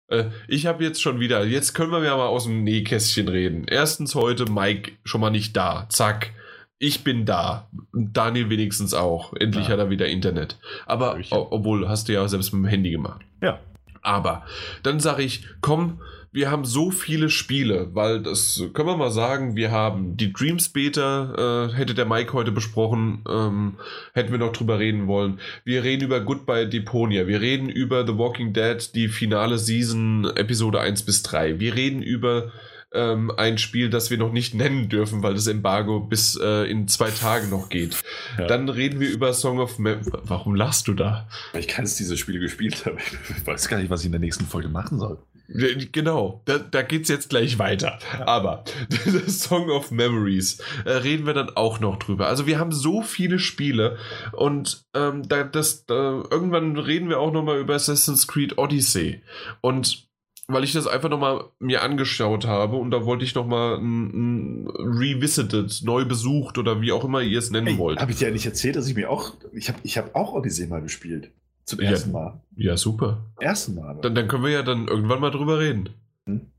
Äh, ich habe jetzt schon wieder, jetzt können wir ja mal aus dem Nähkästchen reden. Erstens heute Mike schon mal nicht da. Zack. Ich bin da. Daniel wenigstens auch. Endlich ja. hat er wieder Internet. Aber, obwohl, hast du ja selbst mit dem Handy gemacht. Ja. Aber dann sage ich, komm, wir haben so viele Spiele, weil das können wir mal sagen, wir haben die Dreams Beta, äh, hätte der Mike heute besprochen, ähm, hätten wir noch drüber reden wollen. Wir reden über Goodbye Deponia, wir reden über The Walking Dead, die finale Season, Episode 1 bis 3. Wir reden über ähm, ein Spiel, das wir noch nicht nennen dürfen, weil das Embargo bis äh, in zwei Tagen noch geht. Ja. Dann reden wir über Song of Mem Warum lachst du da? Weil ich keines dieser Spiele gespielt habe. Ich weiß gar nicht, was ich in der nächsten Folge machen soll. Genau, da, da geht es jetzt gleich weiter. Ja. Aber Song of Memories äh, reden wir dann auch noch drüber. Also wir haben so viele Spiele und ähm, da, das, da, irgendwann reden wir auch noch mal über Assassin's Creed Odyssey. Und weil ich das einfach noch mal mir angeschaut habe und da wollte ich noch mal ein, ein revisited, neu besucht oder wie auch immer ihr es nennen Ey, wollt. Habe ich dir ja nicht erzählt, dass ich mir auch, ich habe ich hab auch Odyssey mal gespielt. Zum ersten ja, Mal. Ja, super. Ersten Mal. Dann, dann können wir ja dann irgendwann mal drüber reden. Hm?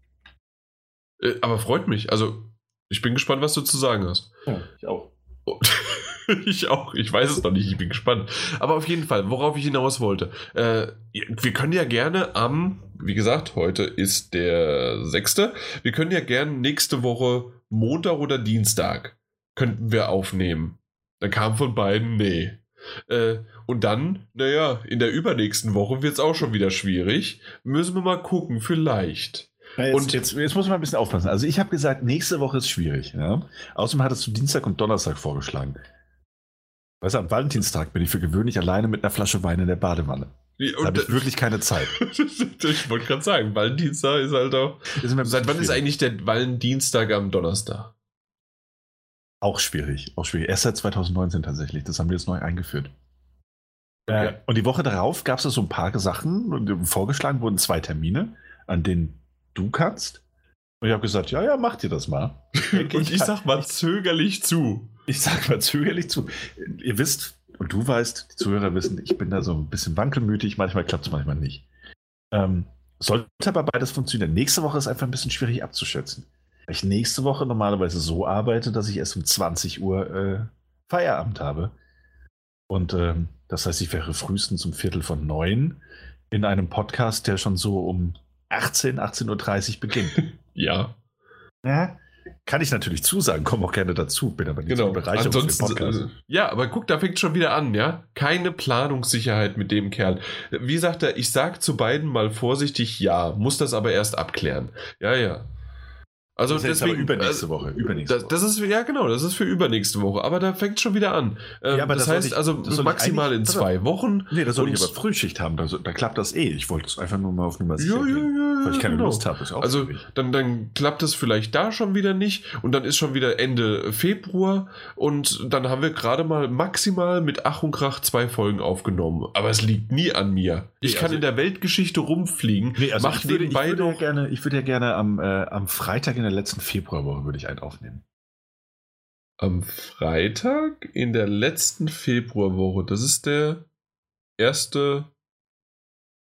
Äh, aber freut mich. Also, ich bin gespannt, was du zu sagen hast. Ja, ich auch. Ich auch. Ich weiß es noch nicht. Ich bin gespannt. Aber auf jeden Fall, worauf ich hinaus wollte. Äh, wir können ja gerne am, wie gesagt, heute ist der 6. Wir können ja gerne nächste Woche Montag oder Dienstag könnten wir aufnehmen. Dann kam von beiden, nee. Äh, und dann, naja, in der übernächsten Woche wird es auch schon wieder schwierig. Müssen wir mal gucken, vielleicht. jetzt, und jetzt, jetzt muss man ein bisschen aufpassen. Also ich habe gesagt, nächste Woche ist schwierig. Ja? Außerdem hattest du Dienstag und Donnerstag vorgeschlagen. Weißt du, am Valentinstag bin ich für gewöhnlich alleine mit einer Flasche Wein in der Badewanne. da habe ich wirklich keine Zeit. ich wollte gerade sagen, Valentinstag ist halt auch. Ist Seit wann ist eigentlich der Valentinstag am Donnerstag? Auch schwierig, auch schwierig. Erst seit 2019 tatsächlich. Das haben wir jetzt neu eingeführt. Okay. Äh, und die Woche darauf gab es so ein paar Sachen. Vorgeschlagen wurden zwei Termine, an denen du kannst. Und ich habe gesagt, ja, ja, mach dir das mal. und ich, ich sag mal zögerlich zu. Ich sag mal zögerlich zu. Ihr wisst, und du weißt, die Zuhörer wissen, ich bin da so ein bisschen wankelmütig. Manchmal klappt es, manchmal nicht. Ähm, sollte aber beides funktionieren. Nächste Woche ist einfach ein bisschen schwierig abzuschätzen weil ich nächste Woche normalerweise so arbeite, dass ich erst um 20 Uhr äh, Feierabend habe. Und ähm, das heißt, ich wäre frühestens um Viertel von neun in einem Podcast, der schon so um 18, 18.30 Uhr beginnt. ja. Ja. Kann ich natürlich zusagen, komme auch gerne dazu, bin aber nicht genau. so Bereicherung Ansonsten, Podcast. Äh, ja, aber guck, da fängt schon wieder an, ja? Keine Planungssicherheit mit dem Kerl. Wie sagt er, ich sag zu beiden mal vorsichtig ja, muss das aber erst abklären. Ja, ja. Also das deswegen, aber übernächste Woche. Übernächste das, das, ist ja genau, das ist für übernächste Woche. Aber da fängt schon wieder an. Ähm, ja, aber das, das heißt ich, also das maximal in zwei Wochen. Nee, da soll ich aber Frühschicht haben. Da, da, klappt das eh. Ich wollte es einfach nur mal auf Nummer sicher ja, ja, ja, weil ich keine genau. Lust habe. Also dann, dann klappt es vielleicht da schon wieder nicht und dann ist schon wieder Ende Februar und dann haben wir gerade mal maximal mit Ach und Krach zwei Folgen aufgenommen. Aber es liegt nie an mir. Ich nee, kann also, in der Weltgeschichte rumfliegen. Nee, also ich würde, ich würde ja gerne, ich würde ja gerne am, äh, am Freitag in der letzten Februarwoche würde ich einen aufnehmen. Am Freitag in der letzten Februarwoche, das ist der 1.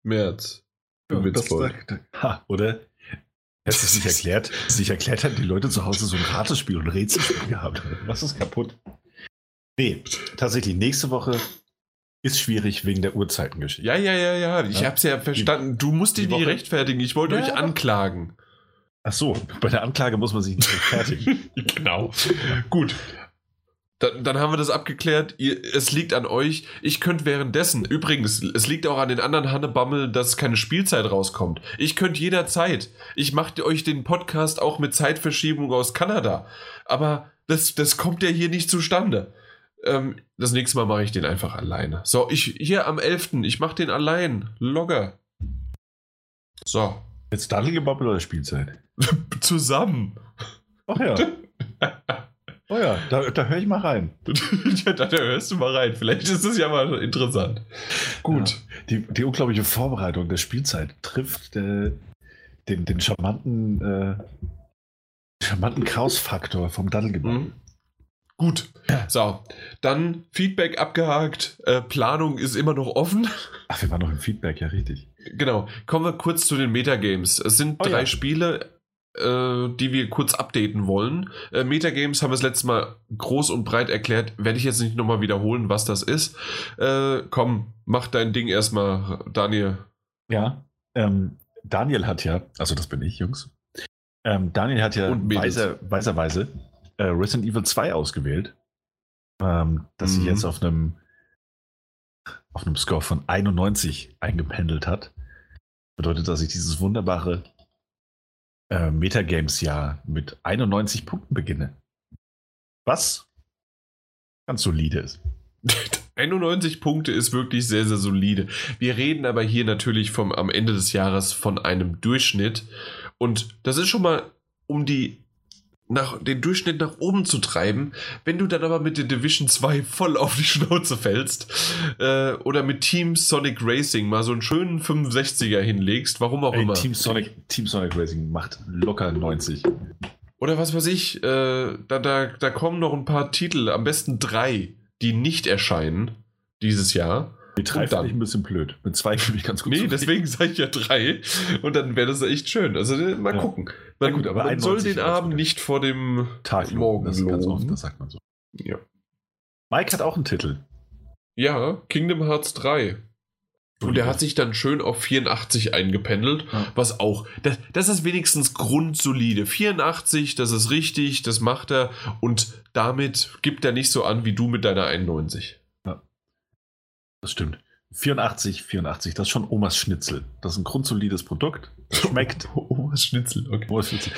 März. Ja, das sagt, ha, oder? Hast du sich erklärt, sich erklärt hat, die Leute zu Hause so ein Ratespiel und Rätselspiel gehabt. Was ist kaputt? Nee, tatsächlich, nächste Woche ist schwierig wegen der Uhrzeitengeschichte. Ja, ja, ja, ja. Ich ja? hab's ja verstanden. Du musst dich nicht rechtfertigen. Ich wollte ja, euch anklagen. Ach so, bei der Anklage muss man sich nicht rechtfertigen. genau. Gut. Dann, dann, haben wir das abgeklärt. Ihr, es liegt an euch. Ich könnte währenddessen, übrigens, es liegt auch an den anderen Hannebammel, dass keine Spielzeit rauskommt. Ich könnte jederzeit. Ich mache euch den Podcast auch mit Zeitverschiebung aus Kanada. Aber das, das kommt ja hier nicht zustande. Ähm, das nächste Mal mache ich den einfach alleine. So, ich hier am 11. Ich mache den allein. Logger. So. Jetzt Daddelgebabbel oder Spielzeit? Zusammen. Ach ja. Oh ja, da, da höre ich mal rein. ja, da, da, hörst du mal rein. Vielleicht ist es ja mal interessant. Gut. Ja, die, die unglaubliche Vorbereitung der Spielzeit trifft äh, den, den charmanten, äh, charmanten Kraus-Faktor vom Daddelgebabbel. Mhm. Gut. So, dann Feedback abgehakt. Äh, Planung ist immer noch offen. Ach, wir waren noch im Feedback, ja, richtig. Genau. Kommen wir kurz zu den Metagames. Es sind Oh drei ja. Spiele, die wir kurz updaten wollen. Äh, Metagames haben wir das letzte Mal groß und breit erklärt. Werde ich jetzt nicht nochmal wiederholen, was das ist. Äh, komm, mach dein Ding erstmal, Daniel. Ja. Ähm, Daniel hat ja, also das bin ich, Jungs. Ähm, Daniel hat ja weiser, weiserweise äh, Resident Evil 2 ausgewählt. Ähm, das sich Mhm. jetzt auf einem auf einem Score von 91 eingependelt hat. Bedeutet, dass ich dieses wunderbare äh, Metagames-Jahr mit 91 Punkten beginne. Was ganz solide ist. 91 Punkte ist wirklich sehr, sehr solide. Wir reden aber hier natürlich vom, am Ende des Jahres von einem Durchschnitt. Und das ist schon mal, um die nach, den Durchschnitt nach oben zu treiben. Wenn du dann aber mit der Division 2 voll auf die Schnauze fällst äh, oder mit Team Sonic Racing mal so einen schönen 65er hinlegst, warum auch Ey, immer. Team, Sonic, Team Sonic Racing macht locker 90. Oder was weiß ich, äh, da, da, da kommen noch ein paar Titel, am besten drei, die nicht erscheinen dieses Jahr. Mit drei finde ich ein bisschen blöd. Mit zwei finde ich ganz gut. Nee, deswegen sage ich ja drei. Und dann wäre das echt schön. Also äh, mal Ja. gucken. Man, Ja gut, aber man soll 91 den Abend nicht vor dem Tag morgen das ganz oft, das sagt man so. Ja. Mike hat auch einen Titel. ja, Kingdom Hearts 3. Und der hat sich dann schön auf 84 eingependelt, Ja. was auch, das, das ist wenigstens grundsolide. 84, das ist richtig, das macht er und damit gibt er nicht so an wie du mit deiner 91. Das stimmt. 84, 84, das ist schon Omas Schnitzel. Das ist ein grundsolides Produkt. Das schmeckt. Was Schnitzel, okay. Omas Schnitzel.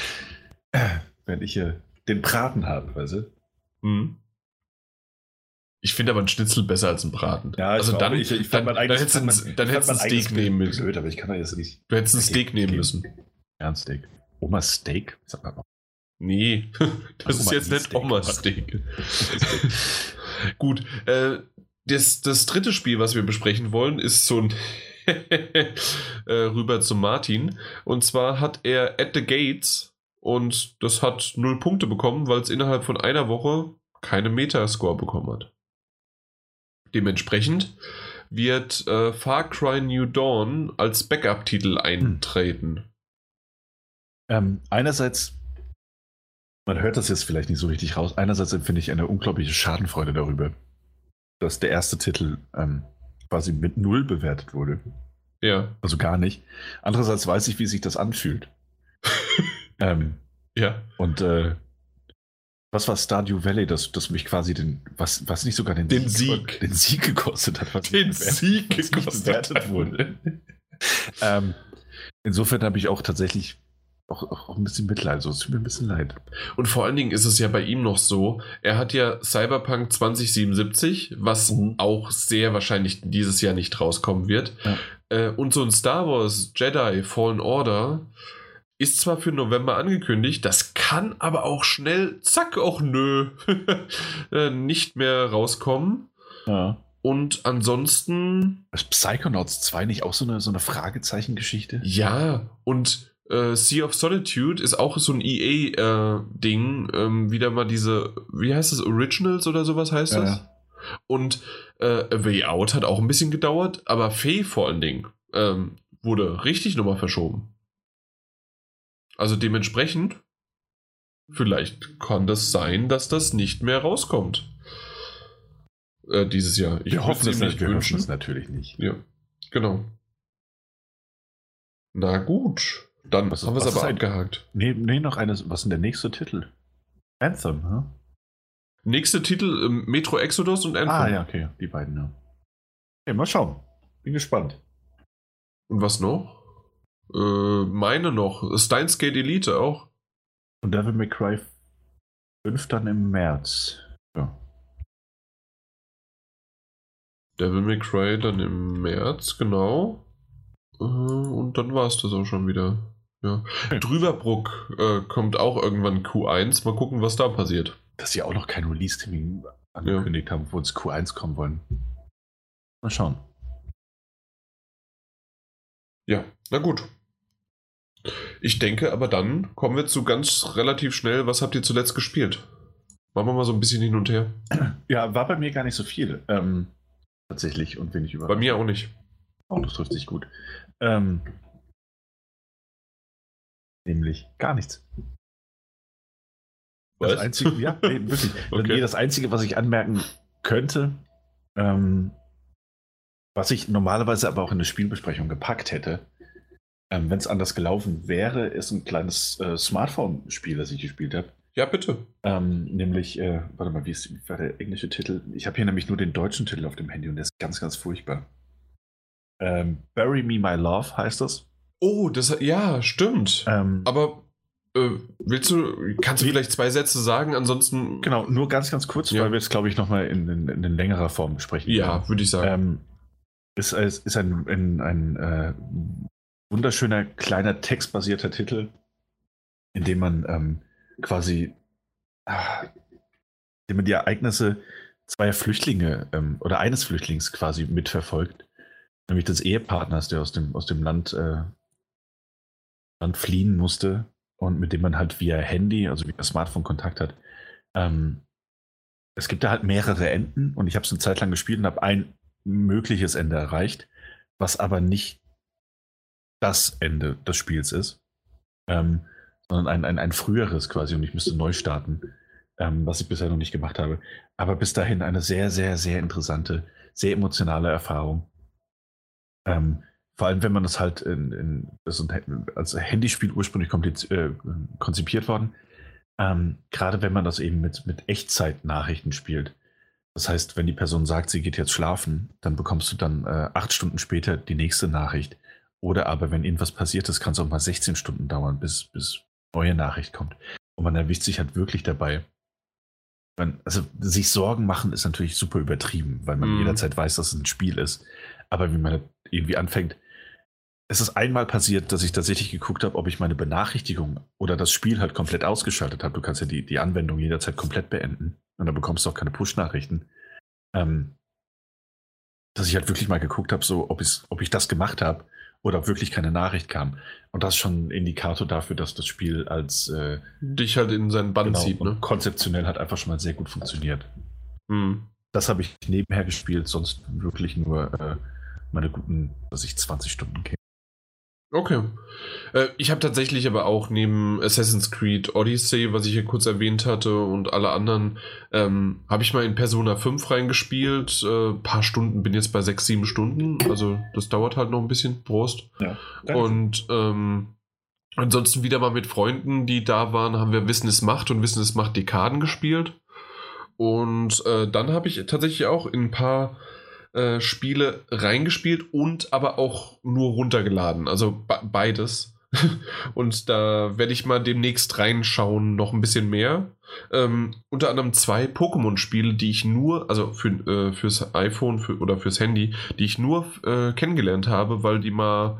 Äh, Wenn ich hier den Braten habe, weißt du? Mhm. Ich finde aber ein Schnitzel besser als ein Braten. also glaube, dann, ich, ich dann, dann hättest du ein, Steak nehmen müssen. Blöd, aber ich kann da jetzt nicht. Du hättest ein Steak nehmen müssen. Ja, ein Steak. Omas Steak? Man auch. Nee, das Also ist jetzt nicht Steak. Omas Steak. Gut, äh, das, das dritte Spiel, was wir besprechen wollen, ist so ein äh, rüber zu Martin. Und zwar hat er At the Gates und das hat null Punkte bekommen, weil es innerhalb von einer Woche keine Metascore bekommen hat. Dementsprechend wird äh, Far Cry New Dawn als Backup-Titel eintreten. Ähm, einerseits, man hört das jetzt vielleicht nicht so richtig raus, einerseits empfinde ich eine unglaubliche Schadenfreude darüber, dass der erste Titel ähm, quasi mit Null bewertet wurde. Ja, Also gar nicht. Andererseits weiß ich, wie sich das anfühlt. ähm, ja. und äh, was war Stardew Valley, das, das mich quasi den, was, was nicht sogar den, Den Sieg. den Sieg gekostet hat, was Den Sieg gekostet bewertet hat. wurde. ähm, insofern habe ich auch tatsächlich auch, auch ein bisschen Mitleid. Also, es tut mir ein bisschen leid. Und vor allen Dingen ist es ja bei ihm noch so, er hat ja Cyberpunk 2077, was Mhm. auch sehr wahrscheinlich dieses Jahr nicht rauskommen wird. Ja. Äh, und so ein Star Wars Jedi Fallen Order ist zwar für November angekündigt, das kann aber auch schnell, zack, auch nö, äh, nicht mehr rauskommen. Ja. Und ansonsten, Ist Psychonauts 2 nicht auch so eine, so eine Fragezeichengeschichte? ja, und äh, Sea of Solitude ist auch so ein EA-Ding. ähm, wieder mal diese, wie heißt das, Originals oder sowas heißt Ja, das? ja. Und äh, A Way Out hat auch ein bisschen gedauert, aber Fee vor allen Dingen ähm, wurde richtig nochmal verschoben. Also dementsprechend, vielleicht kann das sein, dass das nicht mehr rauskommt. Äh, dieses Jahr. Ich Wir hoffen es nicht, wir hoffen es natürlich nicht. Ja, genau. Na gut, dann Was ist- haben wir es aber abgehakt. Nee, nee, noch eines. Was ist denn der nächste Titel? Anthem, hm? Nächster Titel, ähm, Metro Exodus und Anthem. Ah, ja, okay, die beiden, ja. Okay, mal schauen. Bin gespannt. Und was noch? Äh, meine noch. Steins Gate Elite auch. Und Devil May Cry 5 dann im März. Ja. Devil May Cry dann im März, genau. Äh, und dann war es das auch schon wieder. Ja. Drüberbruck äh, kommt auch irgendwann Q1. Mal gucken, was da passiert. Dass sie auch noch kein Release-Termin angekündigt haben, wo ins Q1 kommen wollen. Mal schauen. Ja, na gut. Ich denke, aber dann kommen wir zu ganz relativ schnell. Was habt ihr zuletzt gespielt? Machen wir mal so ein bisschen hin und her. Ja, war bei mir gar nicht so viel. Ähm, tatsächlich und wenig über. Bei mir auch nicht. Oh, das trifft sich gut. Ähm, nämlich gar nichts. Was? Das Einzige, ja, nee, wirklich. Okay. Nee, das Einzige, was ich anmerken könnte, ähm, was ich normalerweise aber auch in eine Spielbesprechung gepackt hätte, ähm, wenn es anders gelaufen wäre, ist ein kleines äh, Smartphone-Spiel, das ich gespielt habe. Ja, bitte. Ähm, nämlich, äh, warte mal, wie, ist, wie war der englische Titel? Ich habe hier nämlich nur den deutschen Titel auf dem Handy und der ist ganz, ganz furchtbar. Ähm, Bury Me My Love heißt das. Oh, das ja, stimmt. Ähm, Aber äh, willst du, kannst du vielleicht zwei Sätze sagen? Ansonsten. genau, nur ganz, ganz kurz, Ja. weil wir es, glaube ich, nochmal in, in, in längerer Form besprechen. Ja, würde ich sagen. Ähm, ist, ist, ein, ein, ein äh, wunderschöner, kleiner textbasierter Titel, in dem man ähm, quasi ah, dem man die Ereignisse zweier Flüchtlinge ähm, oder eines Flüchtlings quasi mitverfolgt, nämlich des Ehepartners, der aus dem, aus dem Land, äh, Land fliehen musste und mit dem man halt via Handy, also via Smartphone Kontakt hat. Ähm, es gibt da halt mehrere Enden und ich habe es eine Zeit lang gespielt und habe ein mögliches Ende erreicht, was aber nicht das Ende des Spiels ist, ähm, sondern ein, ein, ein früheres quasi und ich müsste neu starten, ähm, was ich bisher noch nicht gemacht habe. Aber bis dahin eine sehr, sehr, sehr interessante, sehr emotionale Erfahrung. Ähm, vor allem, wenn man das halt in, in, ein- als Handyspiel ursprünglich äh, konzipiert worden, ähm, gerade wenn man das eben mit, mit Echtzeit-Nachrichten spielt. Das heißt, wenn die Person sagt, sie geht jetzt schlafen, dann bekommst du dann äh, acht Stunden später die nächste Nachricht. Oder aber, wenn irgendwas passiert ist, kann es auch mal 16 Stunden dauern, bis, bis neue Nachricht kommt. Und man erwischt sich halt wirklich dabei. Man, also sich Sorgen machen ist natürlich super übertrieben, weil man Mhm. jederzeit weiß, dass es ein Spiel ist. Aber wie man irgendwie anfängt, es ist einmal passiert, dass ich tatsächlich geguckt habe, ob ich meine Benachrichtigung oder das Spiel halt komplett ausgeschaltet habe. Du kannst ja die, die Anwendung jederzeit komplett beenden und dann bekommst du auch keine Push-Nachrichten. Ähm, dass ich halt wirklich mal geguckt habe, so, ob, ob ich das gemacht habe oder ob wirklich keine Nachricht kam. Und das ist schon ein Indikator dafür, dass das Spiel als äh, Dich halt in seinen Bann genau, zieht, ne? konzeptionell hat einfach schon mal sehr gut funktioniert. Hm. Das habe ich nebenher gespielt, sonst wirklich nur äh, meine guten, was ich 20 Stunden kenne. Okay. Äh, ich habe tatsächlich aber auch neben Assassin's Creed Odyssey, was ich hier kurz erwähnt hatte, und alle anderen, ähm, habe ich mal in Persona 5 reingespielt. Äh, paar Stunden, bin jetzt bei 6, 7 Stunden. Also das dauert halt noch ein bisschen. Prost. Ja. Und ähm, ansonsten wieder mal mit Freunden, die da waren, haben wir Wissen es macht und Wissen es macht Dekaden gespielt. Und äh, dann habe ich tatsächlich auch in ein paar äh, Spiele reingespielt und aber auch nur runtergeladen. Also be- beides. und da werde ich mal demnächst reinschauen, noch ein bisschen mehr. Ähm, unter anderem zwei Pokémon-Spiele, die ich nur, also für, äh, fürs iPhone für, oder fürs Handy, die ich nur äh, kennengelernt habe, weil die mal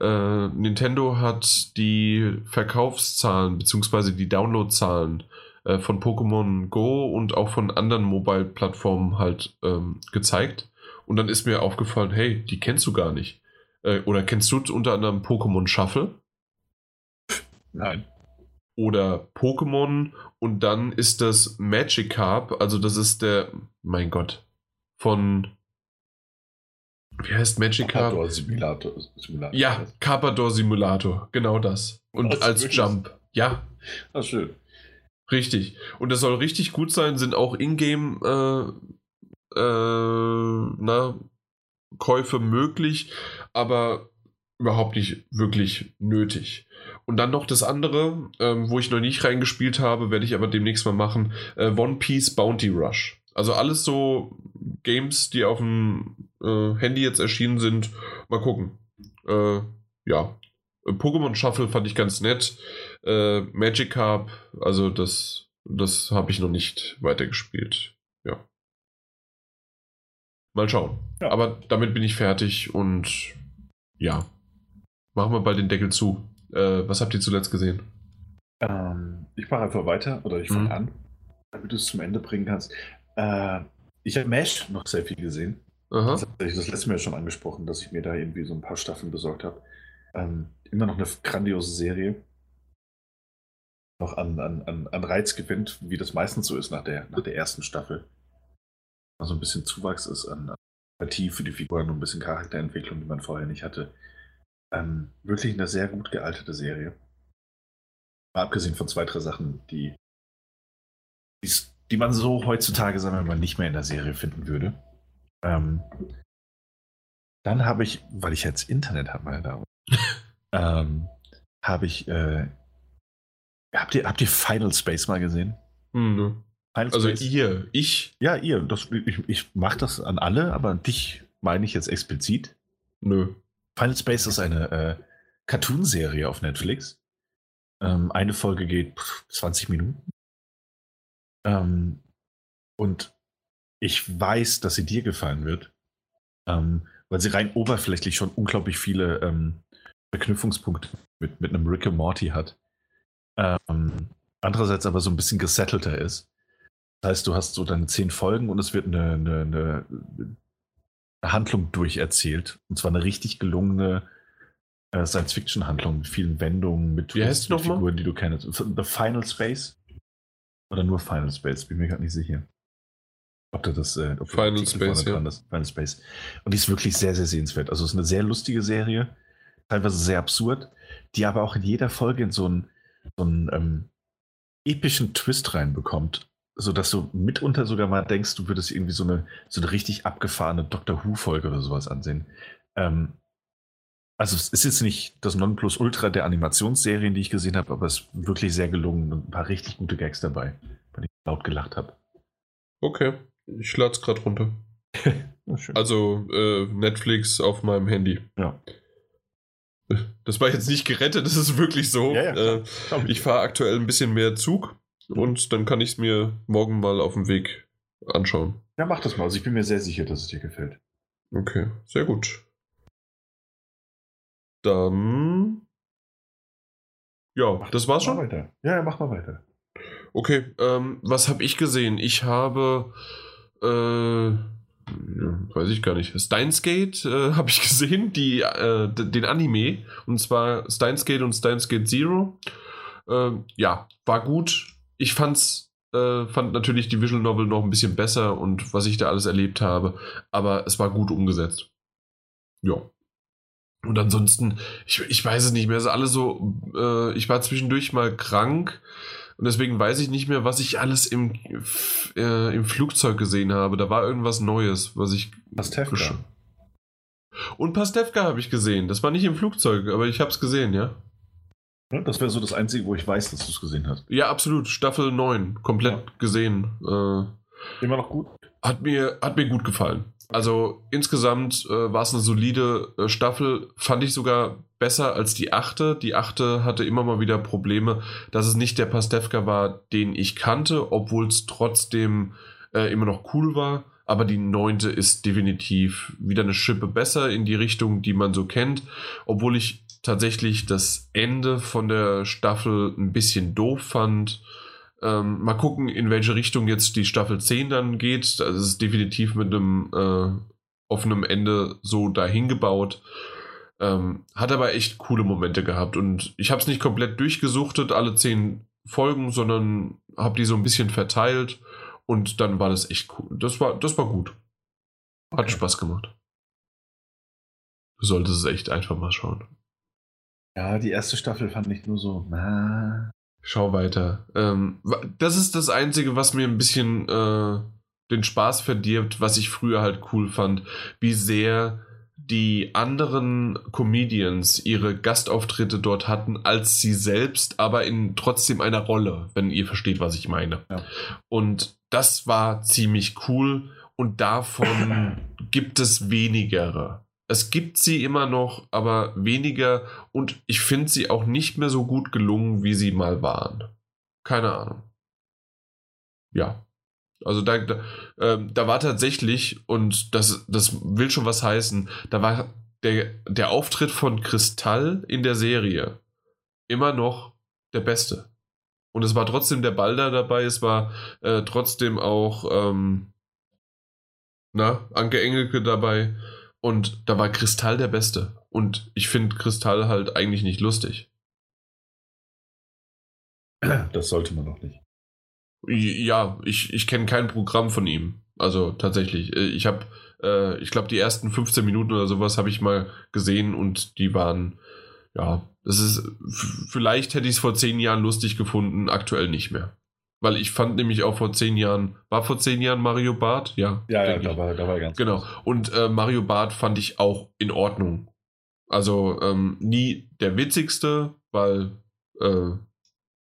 äh, Nintendo hat die Verkaufszahlen bzw. die Downloadzahlen äh, von Pokémon Go und auch von anderen Mobile-Plattformen halt ähm, gezeigt. Und dann ist mir aufgefallen, hey, die kennst du gar nicht. Äh, oder kennst du unter anderem Pokémon Shuffle? Nein. oder Pokémon und dann ist das Magikarp, also das ist der, mein Gott, von, wie heißt Magikarp? Outdoor Simulator. Simulator. Ja, Carpador Simulator, genau das. Und Was, als? Jump, ja, Ah, schön. richtig. Und das soll richtig gut sein, sind auch Ingame äh, äh, na, Käufe möglich, aber überhaupt nicht wirklich nötig. Und dann noch das andere, ähm, wo ich noch nicht reingespielt habe, werde ich aber demnächst mal machen, äh, One Piece Bounty Rush. Also alles so Games, die auf dem äh, Handy jetzt erschienen sind. Mal gucken. Äh, ja. Äh, Pokémon Shuffle fand ich ganz nett. Äh, Magikarp, also das, das habe ich noch nicht weitergespielt. Ja. Mal schauen. Ja. Aber damit bin ich fertig und ja. Machen wir bald den Deckel zu. Äh, was habt ihr zuletzt gesehen? Ähm, ich mache einfach weiter oder ich fange Mhm. an, damit du es zum Ende bringen kannst. Äh, ich habe Mesh noch sehr viel gesehen. Aha. Das hatte ich das letzte Mal schon angesprochen, dass ich mir da irgendwie so ein paar Staffeln besorgt habe. Ähm, immer noch eine grandiose Serie. Noch an, an, an, an Reiz gewinnt, wie das meistens so ist nach der, nach der ersten Staffel. Also ein bisschen Zuwachs ist an, Sympathie für die Figuren und ein bisschen Charakterentwicklung, die man vorher nicht hatte. Ähm, wirklich eine sehr gut gealterte Serie. Mal abgesehen von zwei, drei Sachen, die, die man so heutzutage, sagen wir mal, nicht mehr in der Serie finden würde. Ähm, dann habe ich, weil ich jetzt Internet habe, meine Damen, ähm, habe ich, äh, habt ihr, habt ihr Final Space mal gesehen? Mhm. Also Space? ihr, ich? Ja, ihr. Das, ich ich mache das an alle, aber an dich meine ich jetzt explizit. Nö. Final Space ist eine äh, Cartoon-Serie auf Netflix. Ähm, eine Folge geht 20 Minuten. Ähm, und ich weiß, dass sie dir gefallen wird, ähm, weil sie rein oberflächlich schon unglaublich viele ähm, Verknüpfungspunkte mit, mit einem Rick and Morty hat. Ähm, andererseits aber so ein bisschen gesettelter ist. Das heißt, du hast so deine zehn Folgen und es wird eine, eine, eine Handlung durcherzählt. Und zwar eine richtig gelungene äh, Science-Fiction-Handlung mit vielen Wendungen, mit, Wie heißt mit Figuren, mal? die du kennst. The Final Space? Oder nur Final Space? Bin mir gerade nicht sicher. Ob da das äh, ob Final Space, ja. ist. Final Space. Und die ist wirklich sehr, sehr sehenswert. Also es ist eine sehr lustige Serie, teilweise sehr absurd, die aber auch in jeder Folge in so einen, so einen ähm, epischen Twist reinbekommt so dass du mitunter sogar mal denkst, du würdest irgendwie so eine, so eine richtig abgefahrene Doctor Who-Folge oder sowas ansehen. Ähm, also es ist jetzt nicht das Nonplusultra der Animationsserien, die ich gesehen habe, aber es ist wirklich sehr gelungen und ein paar richtig gute Gags dabei, bei denen ich laut gelacht habe. Okay, ich lade es gerade runter. also äh, Netflix auf meinem Handy. Ja. Das war jetzt nicht gerettet, das ist wirklich so. Ja, ja, äh, ich fahre aktuell ein bisschen mehr Zug und dann kann ich es mir morgen mal auf dem Weg anschauen. Ja, mach das mal. Also ich bin mir sehr sicher, dass es dir gefällt. Okay, sehr gut. Dann. Ja, mach das war's schon. Weiter. Ja, mach mal weiter. Okay, ähm, was habe ich gesehen? Ich habe. Äh, weiß ich gar nicht. Steins Gate äh, habe ich gesehen, die, äh, den Anime. Und zwar Steins Gate und Steins Gate Zero. Äh, ja, war gut ich fand's, äh, fand natürlich die Visual Novel noch ein bisschen besser und was ich da alles erlebt habe, aber es war gut umgesetzt. Ja. Und ansonsten, ich, ich weiß es nicht mehr, es ist alles so, äh, ich war zwischendurch mal krank und deswegen weiß ich nicht mehr, was ich alles im, äh, im Flugzeug gesehen habe. Da war irgendwas Neues, was ich. Pastewka. Und Pastewka habe ich gesehen. Das war nicht im Flugzeug, aber ich habe es gesehen, ja. Das wäre so das Einzige, wo ich weiß, dass du es gesehen hast. Ja, absolut. Staffel 9. Komplett ja. gesehen. Äh, Immer noch gut? Hat mir, hat mir gut gefallen. Also insgesamt äh, war es eine solide äh, Staffel. Fand ich sogar besser als die achte. Die achte hatte immer mal wieder Probleme, dass es nicht der Pastewka war, den ich kannte, obwohl es trotzdem äh, immer noch cool war. Aber die neunte ist definitiv wieder eine Schippe besser in die Richtung, die man so kennt. Obwohl ich tatsächlich das Ende von der Staffel ein bisschen doof fand. Ähm, mal gucken, in welche Richtung jetzt die Staffel 10 dann geht. Das ist definitiv mit einem äh, offenen Ende so dahin gebaut. Ähm, hat aber echt coole Momente gehabt und ich habe es nicht komplett durchgesuchtet, alle zehn Folgen, sondern habe die so ein bisschen verteilt und dann war das echt cool. Das war, das war gut. Hat okay. Spaß gemacht. Du solltest es echt einfach mal schauen. Ja, die erste Staffel fand ich nur so, na. Schau weiter. Ähm, das ist das Einzige, was mir ein bisschen äh, den Spaß verdirbt, was ich früher halt cool fand, wie sehr die anderen Comedians ihre Gastauftritte dort hatten als sie selbst, aber in trotzdem einer Rolle, wenn ihr versteht, was ich meine. Ja. Und das war ziemlich cool und davon gibt es wenigere es gibt sie immer noch, aber weniger und ich finde sie auch nicht mehr so gut gelungen, wie sie mal waren. Keine Ahnung. Ja. Also da, da, äh, da war tatsächlich, und das, das will schon was heißen, da war der, der Auftritt von Kristall in der Serie immer noch der beste. Und es war trotzdem der Balder dabei, es war äh, trotzdem auch ähm, na, Anke Engelke dabei. Und da war Kristall der Beste. Und ich finde Kristall halt eigentlich nicht lustig. Das sollte man doch nicht. Ja, ich, ich kenne kein Programm von ihm. Also tatsächlich. Äh, ich habe, äh, ich glaube, die ersten 15 Minuten oder sowas habe ich mal gesehen und die waren, ja, das ist, vielleicht hätte ich es vor zehn Jahren lustig gefunden, aktuell nicht mehr. Weil ich fand nämlich auch vor zehn Jahren, war vor zehn Jahren Mario Bart? Ja. Ja, ja, da war, da war ganz Genau. Und äh, Mario Bart fand ich auch in Ordnung. Also ähm, nie der witzigste, weil äh,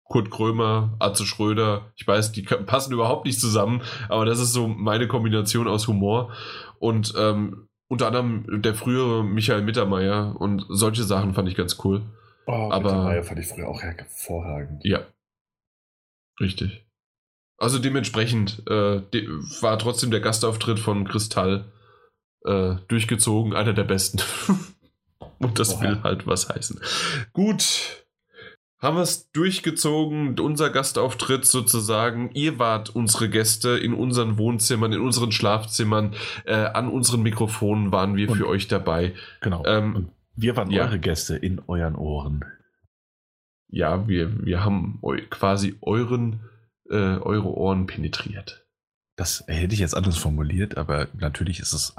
Kurt Krömer, Atze Schröder, ich weiß, die passen überhaupt nicht zusammen, aber das ist so meine Kombination aus Humor. Und ähm, unter anderem der frühere Michael Mittermeier und solche Sachen fand ich ganz cool. Oh, aber Mittermeier fand ich früher auch hervorragend. Ja, Richtig. Also dementsprechend äh, de war trotzdem der Gastauftritt von Kristall äh, durchgezogen, einer der besten. Und das Oha. will halt was heißen. Gut. Haben wir es durchgezogen, unser Gastauftritt sozusagen. Ihr wart unsere Gäste in unseren Wohnzimmern, in unseren Schlafzimmern, äh, an unseren Mikrofonen waren wir Und, für euch dabei. Genau. Ähm, wir waren ja. eure Gäste in euren Ohren ja, wir, wir haben eu quasi euren, äh, eure Ohren penetriert. Das hätte ich jetzt anders formuliert, aber natürlich ist es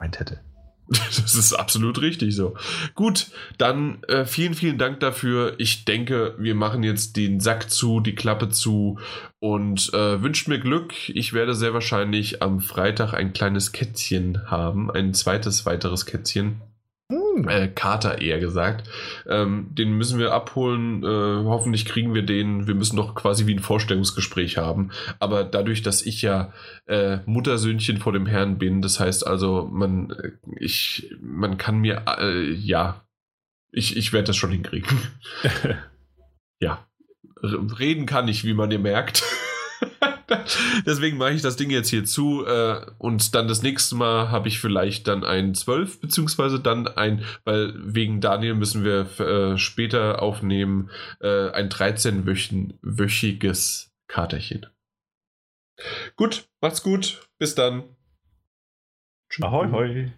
meint hätte. Das ist absolut richtig so. Gut, dann äh, vielen, vielen Dank dafür. Ich denke, wir machen jetzt den Sack zu, die Klappe zu und äh, wünscht mir Glück. Ich werde sehr wahrscheinlich am Freitag ein kleines Kätzchen haben, ein zweites weiteres Kätzchen. Hm. Äh, Kater eher gesagt. Ähm, den müssen wir abholen. Äh, hoffentlich kriegen wir den. Wir müssen doch quasi wie ein Vorstellungsgespräch haben. Aber dadurch, dass ich ja äh, Muttersöhnchen vor dem Herrn bin, das heißt also, man, äh, ich, man kann mir, äh, ja, ich, ich werde das schon hinkriegen. ja. Reden kann ich, wie man ihr merkt. Deswegen mache ich das Ding jetzt hier zu äh, und dann das nächste Mal habe ich vielleicht dann ein 12, beziehungsweise dann ein, weil wegen Daniel müssen wir äh, später aufnehmen, äh, ein 13-wöchiges Katerchen. Gut, macht's gut. Bis dann. Ahoi, hoi.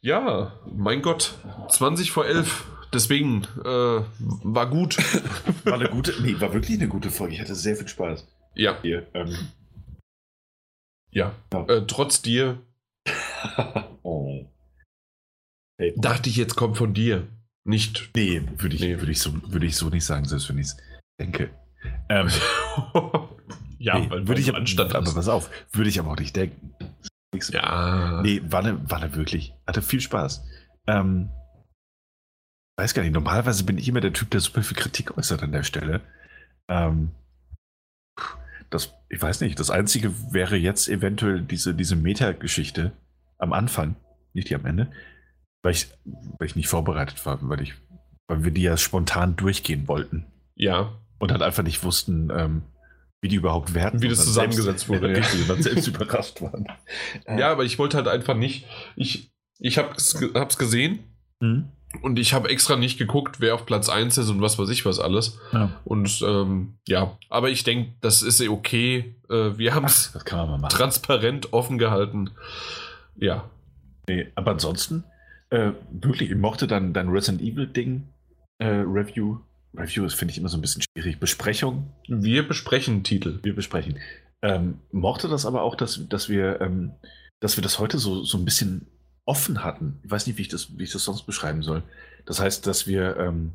Ja, mein Gott, 20 vor 11. Deswegen äh, war gut. War eine gute, nee, war wirklich eine gute Folge. Ich hatte sehr viel Spaß. Ja. Hier, ähm. Ja. ja. Äh, trotz dir. oh. Hey. Dachte ich, jetzt kommt von dir. Nicht. Nee, würde ich, nee. Würd ich, so, würd ich so nicht sagen, selbst wenn ich es denke. Ähm, ja, nee, würde ich anstand. Aber pass auf, würde ich aber auch nicht denken. Ja. Nee, war eine, war eine wirklich. Hatte viel Spaß. Ähm, weiß gar nicht, normalerweise bin ich immer der Typ, der super viel Kritik äußert an der Stelle. Ähm, das, ich weiß nicht, das Einzige wäre jetzt eventuell diese, diese Meta-Geschichte am Anfang, nicht die am Ende, weil ich, weil ich nicht vorbereitet war, weil, ich, weil wir die ja spontan durchgehen wollten. Ja. Und halt einfach nicht wussten, ähm, wie die überhaupt werden. Wie das zusammengesetzt selbst, wurde. Ja, ja. Wie selbst überrascht waren. Ja, aber ich wollte halt einfach nicht. Ich, ich hab's, hab's gesehen. Mhm. Und ich habe extra nicht geguckt, wer auf Platz 1 ist und was weiß ich was alles. Ja. Und ähm, ja, aber ich denke, das ist eh okay. Äh, wir haben es transparent offen gehalten. Ja. Nee, aber ansonsten, äh, wirklich, ich mochte dann dein Resident Evil-Ding, äh, Review. Review ist, finde ich, immer so ein bisschen schwierig. Besprechung. Wir besprechen Titel. Wir besprechen. Ähm, mochte das aber auch, dass, dass wir, ähm, dass wir das heute so, so ein bisschen offen hatten. Ich weiß nicht, wie ich das, wie ich das sonst beschreiben soll. Das heißt, dass wir ähm,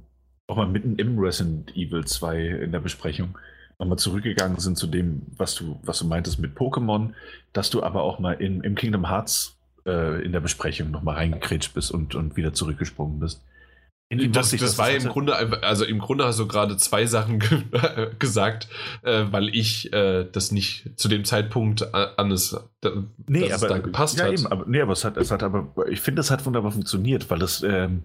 auch mal mitten im Resident Evil 2 in der Besprechung nochmal zurückgegangen sind zu dem, was du, was du meintest mit Pokémon, dass du aber auch mal in, im Kingdom Hearts äh, in der Besprechung nochmal reingekretscht bist und, und wieder zurückgesprungen bist. Das, das, das war im Grunde, also im Grunde hast du gerade zwei Sachen ge gesagt, äh, weil ich äh, das nicht zu dem Zeitpunkt an es, da, nee, aber, da gepasst ja, hat. Eben, aber, nee, aber es hat, es hat aber, ich finde, es hat wunderbar funktioniert, weil das, ähm,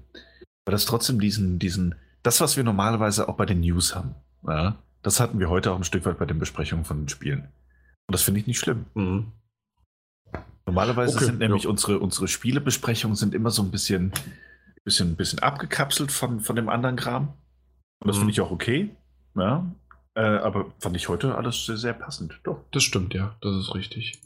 weil das trotzdem diesen, diesen, das, was wir normalerweise auch bei den News haben, ja, das hatten wir heute auch ein Stück weit bei den Besprechungen von den Spielen. Und das finde ich nicht schlimm. Mhm. Normalerweise okay, sind nämlich ja. unsere, unsere Spielebesprechungen sind immer so ein bisschen bisschen, bisschen abgekapselt von, von dem anderen Kram. Und das mhm. finde ich auch okay. Ja. Äh, aber fand ich heute alles sehr, sehr passend. Doch. Das stimmt, ja. Das ist richtig.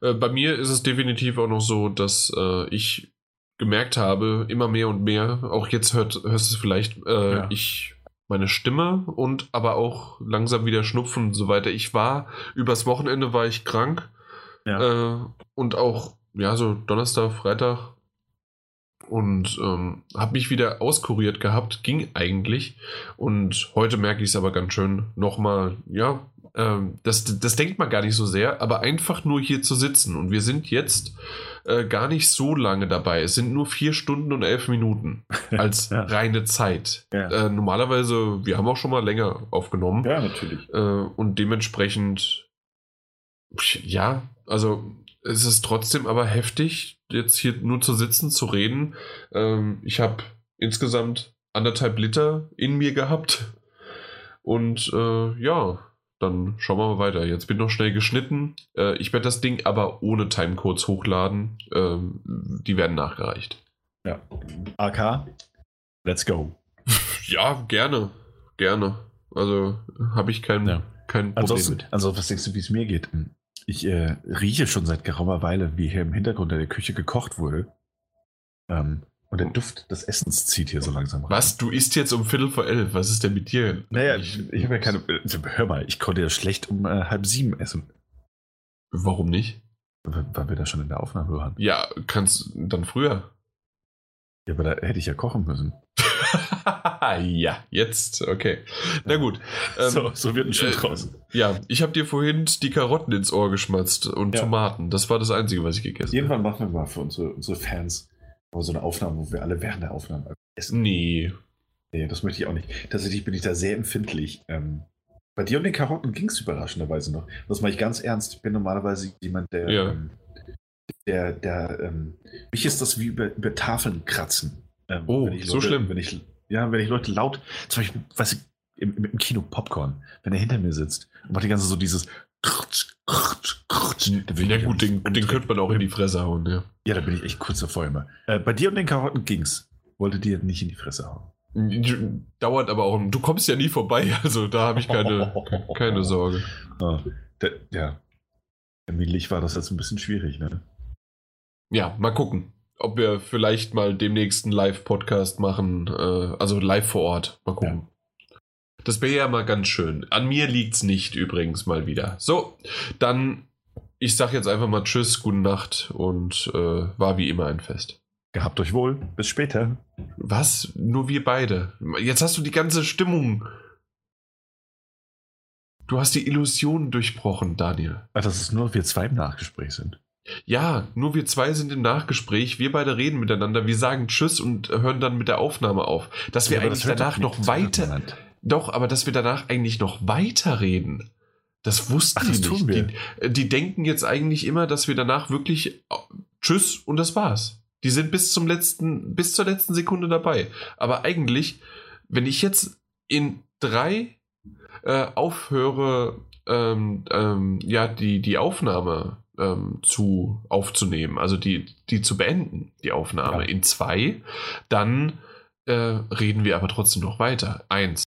Äh, bei mir ist es definitiv auch noch so, dass äh, ich gemerkt habe, immer mehr und mehr, auch jetzt hört, hörst du es vielleicht, äh, ja. ich meine Stimme und aber auch langsam wieder Schnupfen und so weiter. Ich war, übers Wochenende war ich krank. Ja. Äh, und auch, ja, so Donnerstag, Freitag und ähm, habe mich wieder auskuriert gehabt, ging eigentlich. Und heute merke ich es aber ganz schön nochmal, ja, ähm, das, das denkt man gar nicht so sehr, aber einfach nur hier zu sitzen. Und wir sind jetzt äh, gar nicht so lange dabei. Es sind nur vier Stunden und elf Minuten als ja. reine Zeit. Ja. Äh, normalerweise, wir haben auch schon mal länger aufgenommen. Ja, natürlich. Äh, und dementsprechend, ja, also es ist trotzdem aber heftig, jetzt hier nur zu sitzen, zu reden. Ähm, ich habe insgesamt anderthalb Liter in mir gehabt. Und äh, ja, dann schauen wir mal weiter. Jetzt bin ich noch schnell geschnitten. Äh, ich werde das Ding aber ohne Timecodes hochladen. Ähm, die werden nachgereicht. Ja. AK, let's go. ja, gerne. Gerne. Also habe ich kein, ja. kein Problem Ansonsten, mit. Also, was denkst du, wie es mir geht? Ich äh, rieche schon seit geraumer Weile, wie hier im Hintergrund in der Küche gekocht wurde. Ähm, und der Duft des Essens zieht hier so langsam rein. Was? Du isst jetzt um Viertel vor elf? Was ist denn mit dir? Naja, ich, ich habe ja keine. Also, hör mal, ich konnte ja schlecht um äh, halb sieben essen. Warum nicht? Weil wir da schon in der Aufnahme waren. Ja, kannst dann früher. Ja, aber da hätte ich ja kochen müssen. ja, jetzt, okay. Na gut. Ähm, so, so wird ein Schuh äh, draus. Ja, ich habe dir vorhin die Karotten ins Ohr geschmatzt und ja. Tomaten. Das war das Einzige, was ich gegessen habe. Irgendwann machen wir mal für unsere, unsere Fans so eine Aufnahme, wo wir alle während der Aufnahme essen. Nee. Nee, das möchte ich auch nicht. Tatsächlich bin ich da sehr empfindlich. Ähm, bei dir und den Karotten ging es überraschenderweise noch. Das mache ich ganz ernst. Ich bin normalerweise jemand, der. Ja. Ähm, der, der, ähm, mich ist das wie über, über Tafeln kratzen. Ähm, oh, Leute, so schlimm. Wenn ich, ja, wenn ich Leute laut, zum Beispiel, weiß ich, im, im Kino Popcorn, wenn er hinter mir sitzt und macht die ganze so dieses ja gut, den, den könnte man auch in die Fresse hauen, ja. Ja, da bin ich echt kurz davor immer. Äh, bei dir und den Karotten ging's. Wollte dir nicht in die Fresse hauen. Dauert aber auch. Du kommst ja nie vorbei, also da habe ich keine, keine Sorge. Ah, der, ja. Terminlich war das jetzt ein bisschen schwierig, ne? Ja, mal gucken, ob wir vielleicht mal demnächst einen Live-Podcast machen. Äh, also live vor Ort. Mal gucken. Ja. Das wäre ja mal ganz schön. An mir liegt es nicht übrigens mal wieder. So, dann, ich sag jetzt einfach mal Tschüss, gute Nacht und äh, war wie immer ein Fest. Gehabt euch wohl. Bis später. Was? Nur wir beide. Jetzt hast du die ganze Stimmung. Du hast die Illusion durchbrochen, Daniel. Ach, dass es nur wir zwei im Nachgespräch sind. Ja, nur wir zwei sind im Nachgespräch. Wir beide reden miteinander. Wir sagen Tschüss und hören dann mit der Aufnahme auf. Dass wir ja, eigentlich das danach noch weiter. Doch, aber dass wir danach eigentlich noch weiterreden, das wussten Ach, das die nicht. Die, äh, die, denken jetzt eigentlich immer, dass wir danach wirklich äh, Tschüss und das war's. Die sind bis zum letzten, bis zur letzten Sekunde dabei. Aber eigentlich, wenn ich jetzt in drei äh, aufhöre, ähm, ähm, ja, die, die Aufnahme ähm, zu aufzunehmen, also die, die zu beenden, die Aufnahme ja. in zwei, dann äh, reden wir aber trotzdem noch weiter. Eins,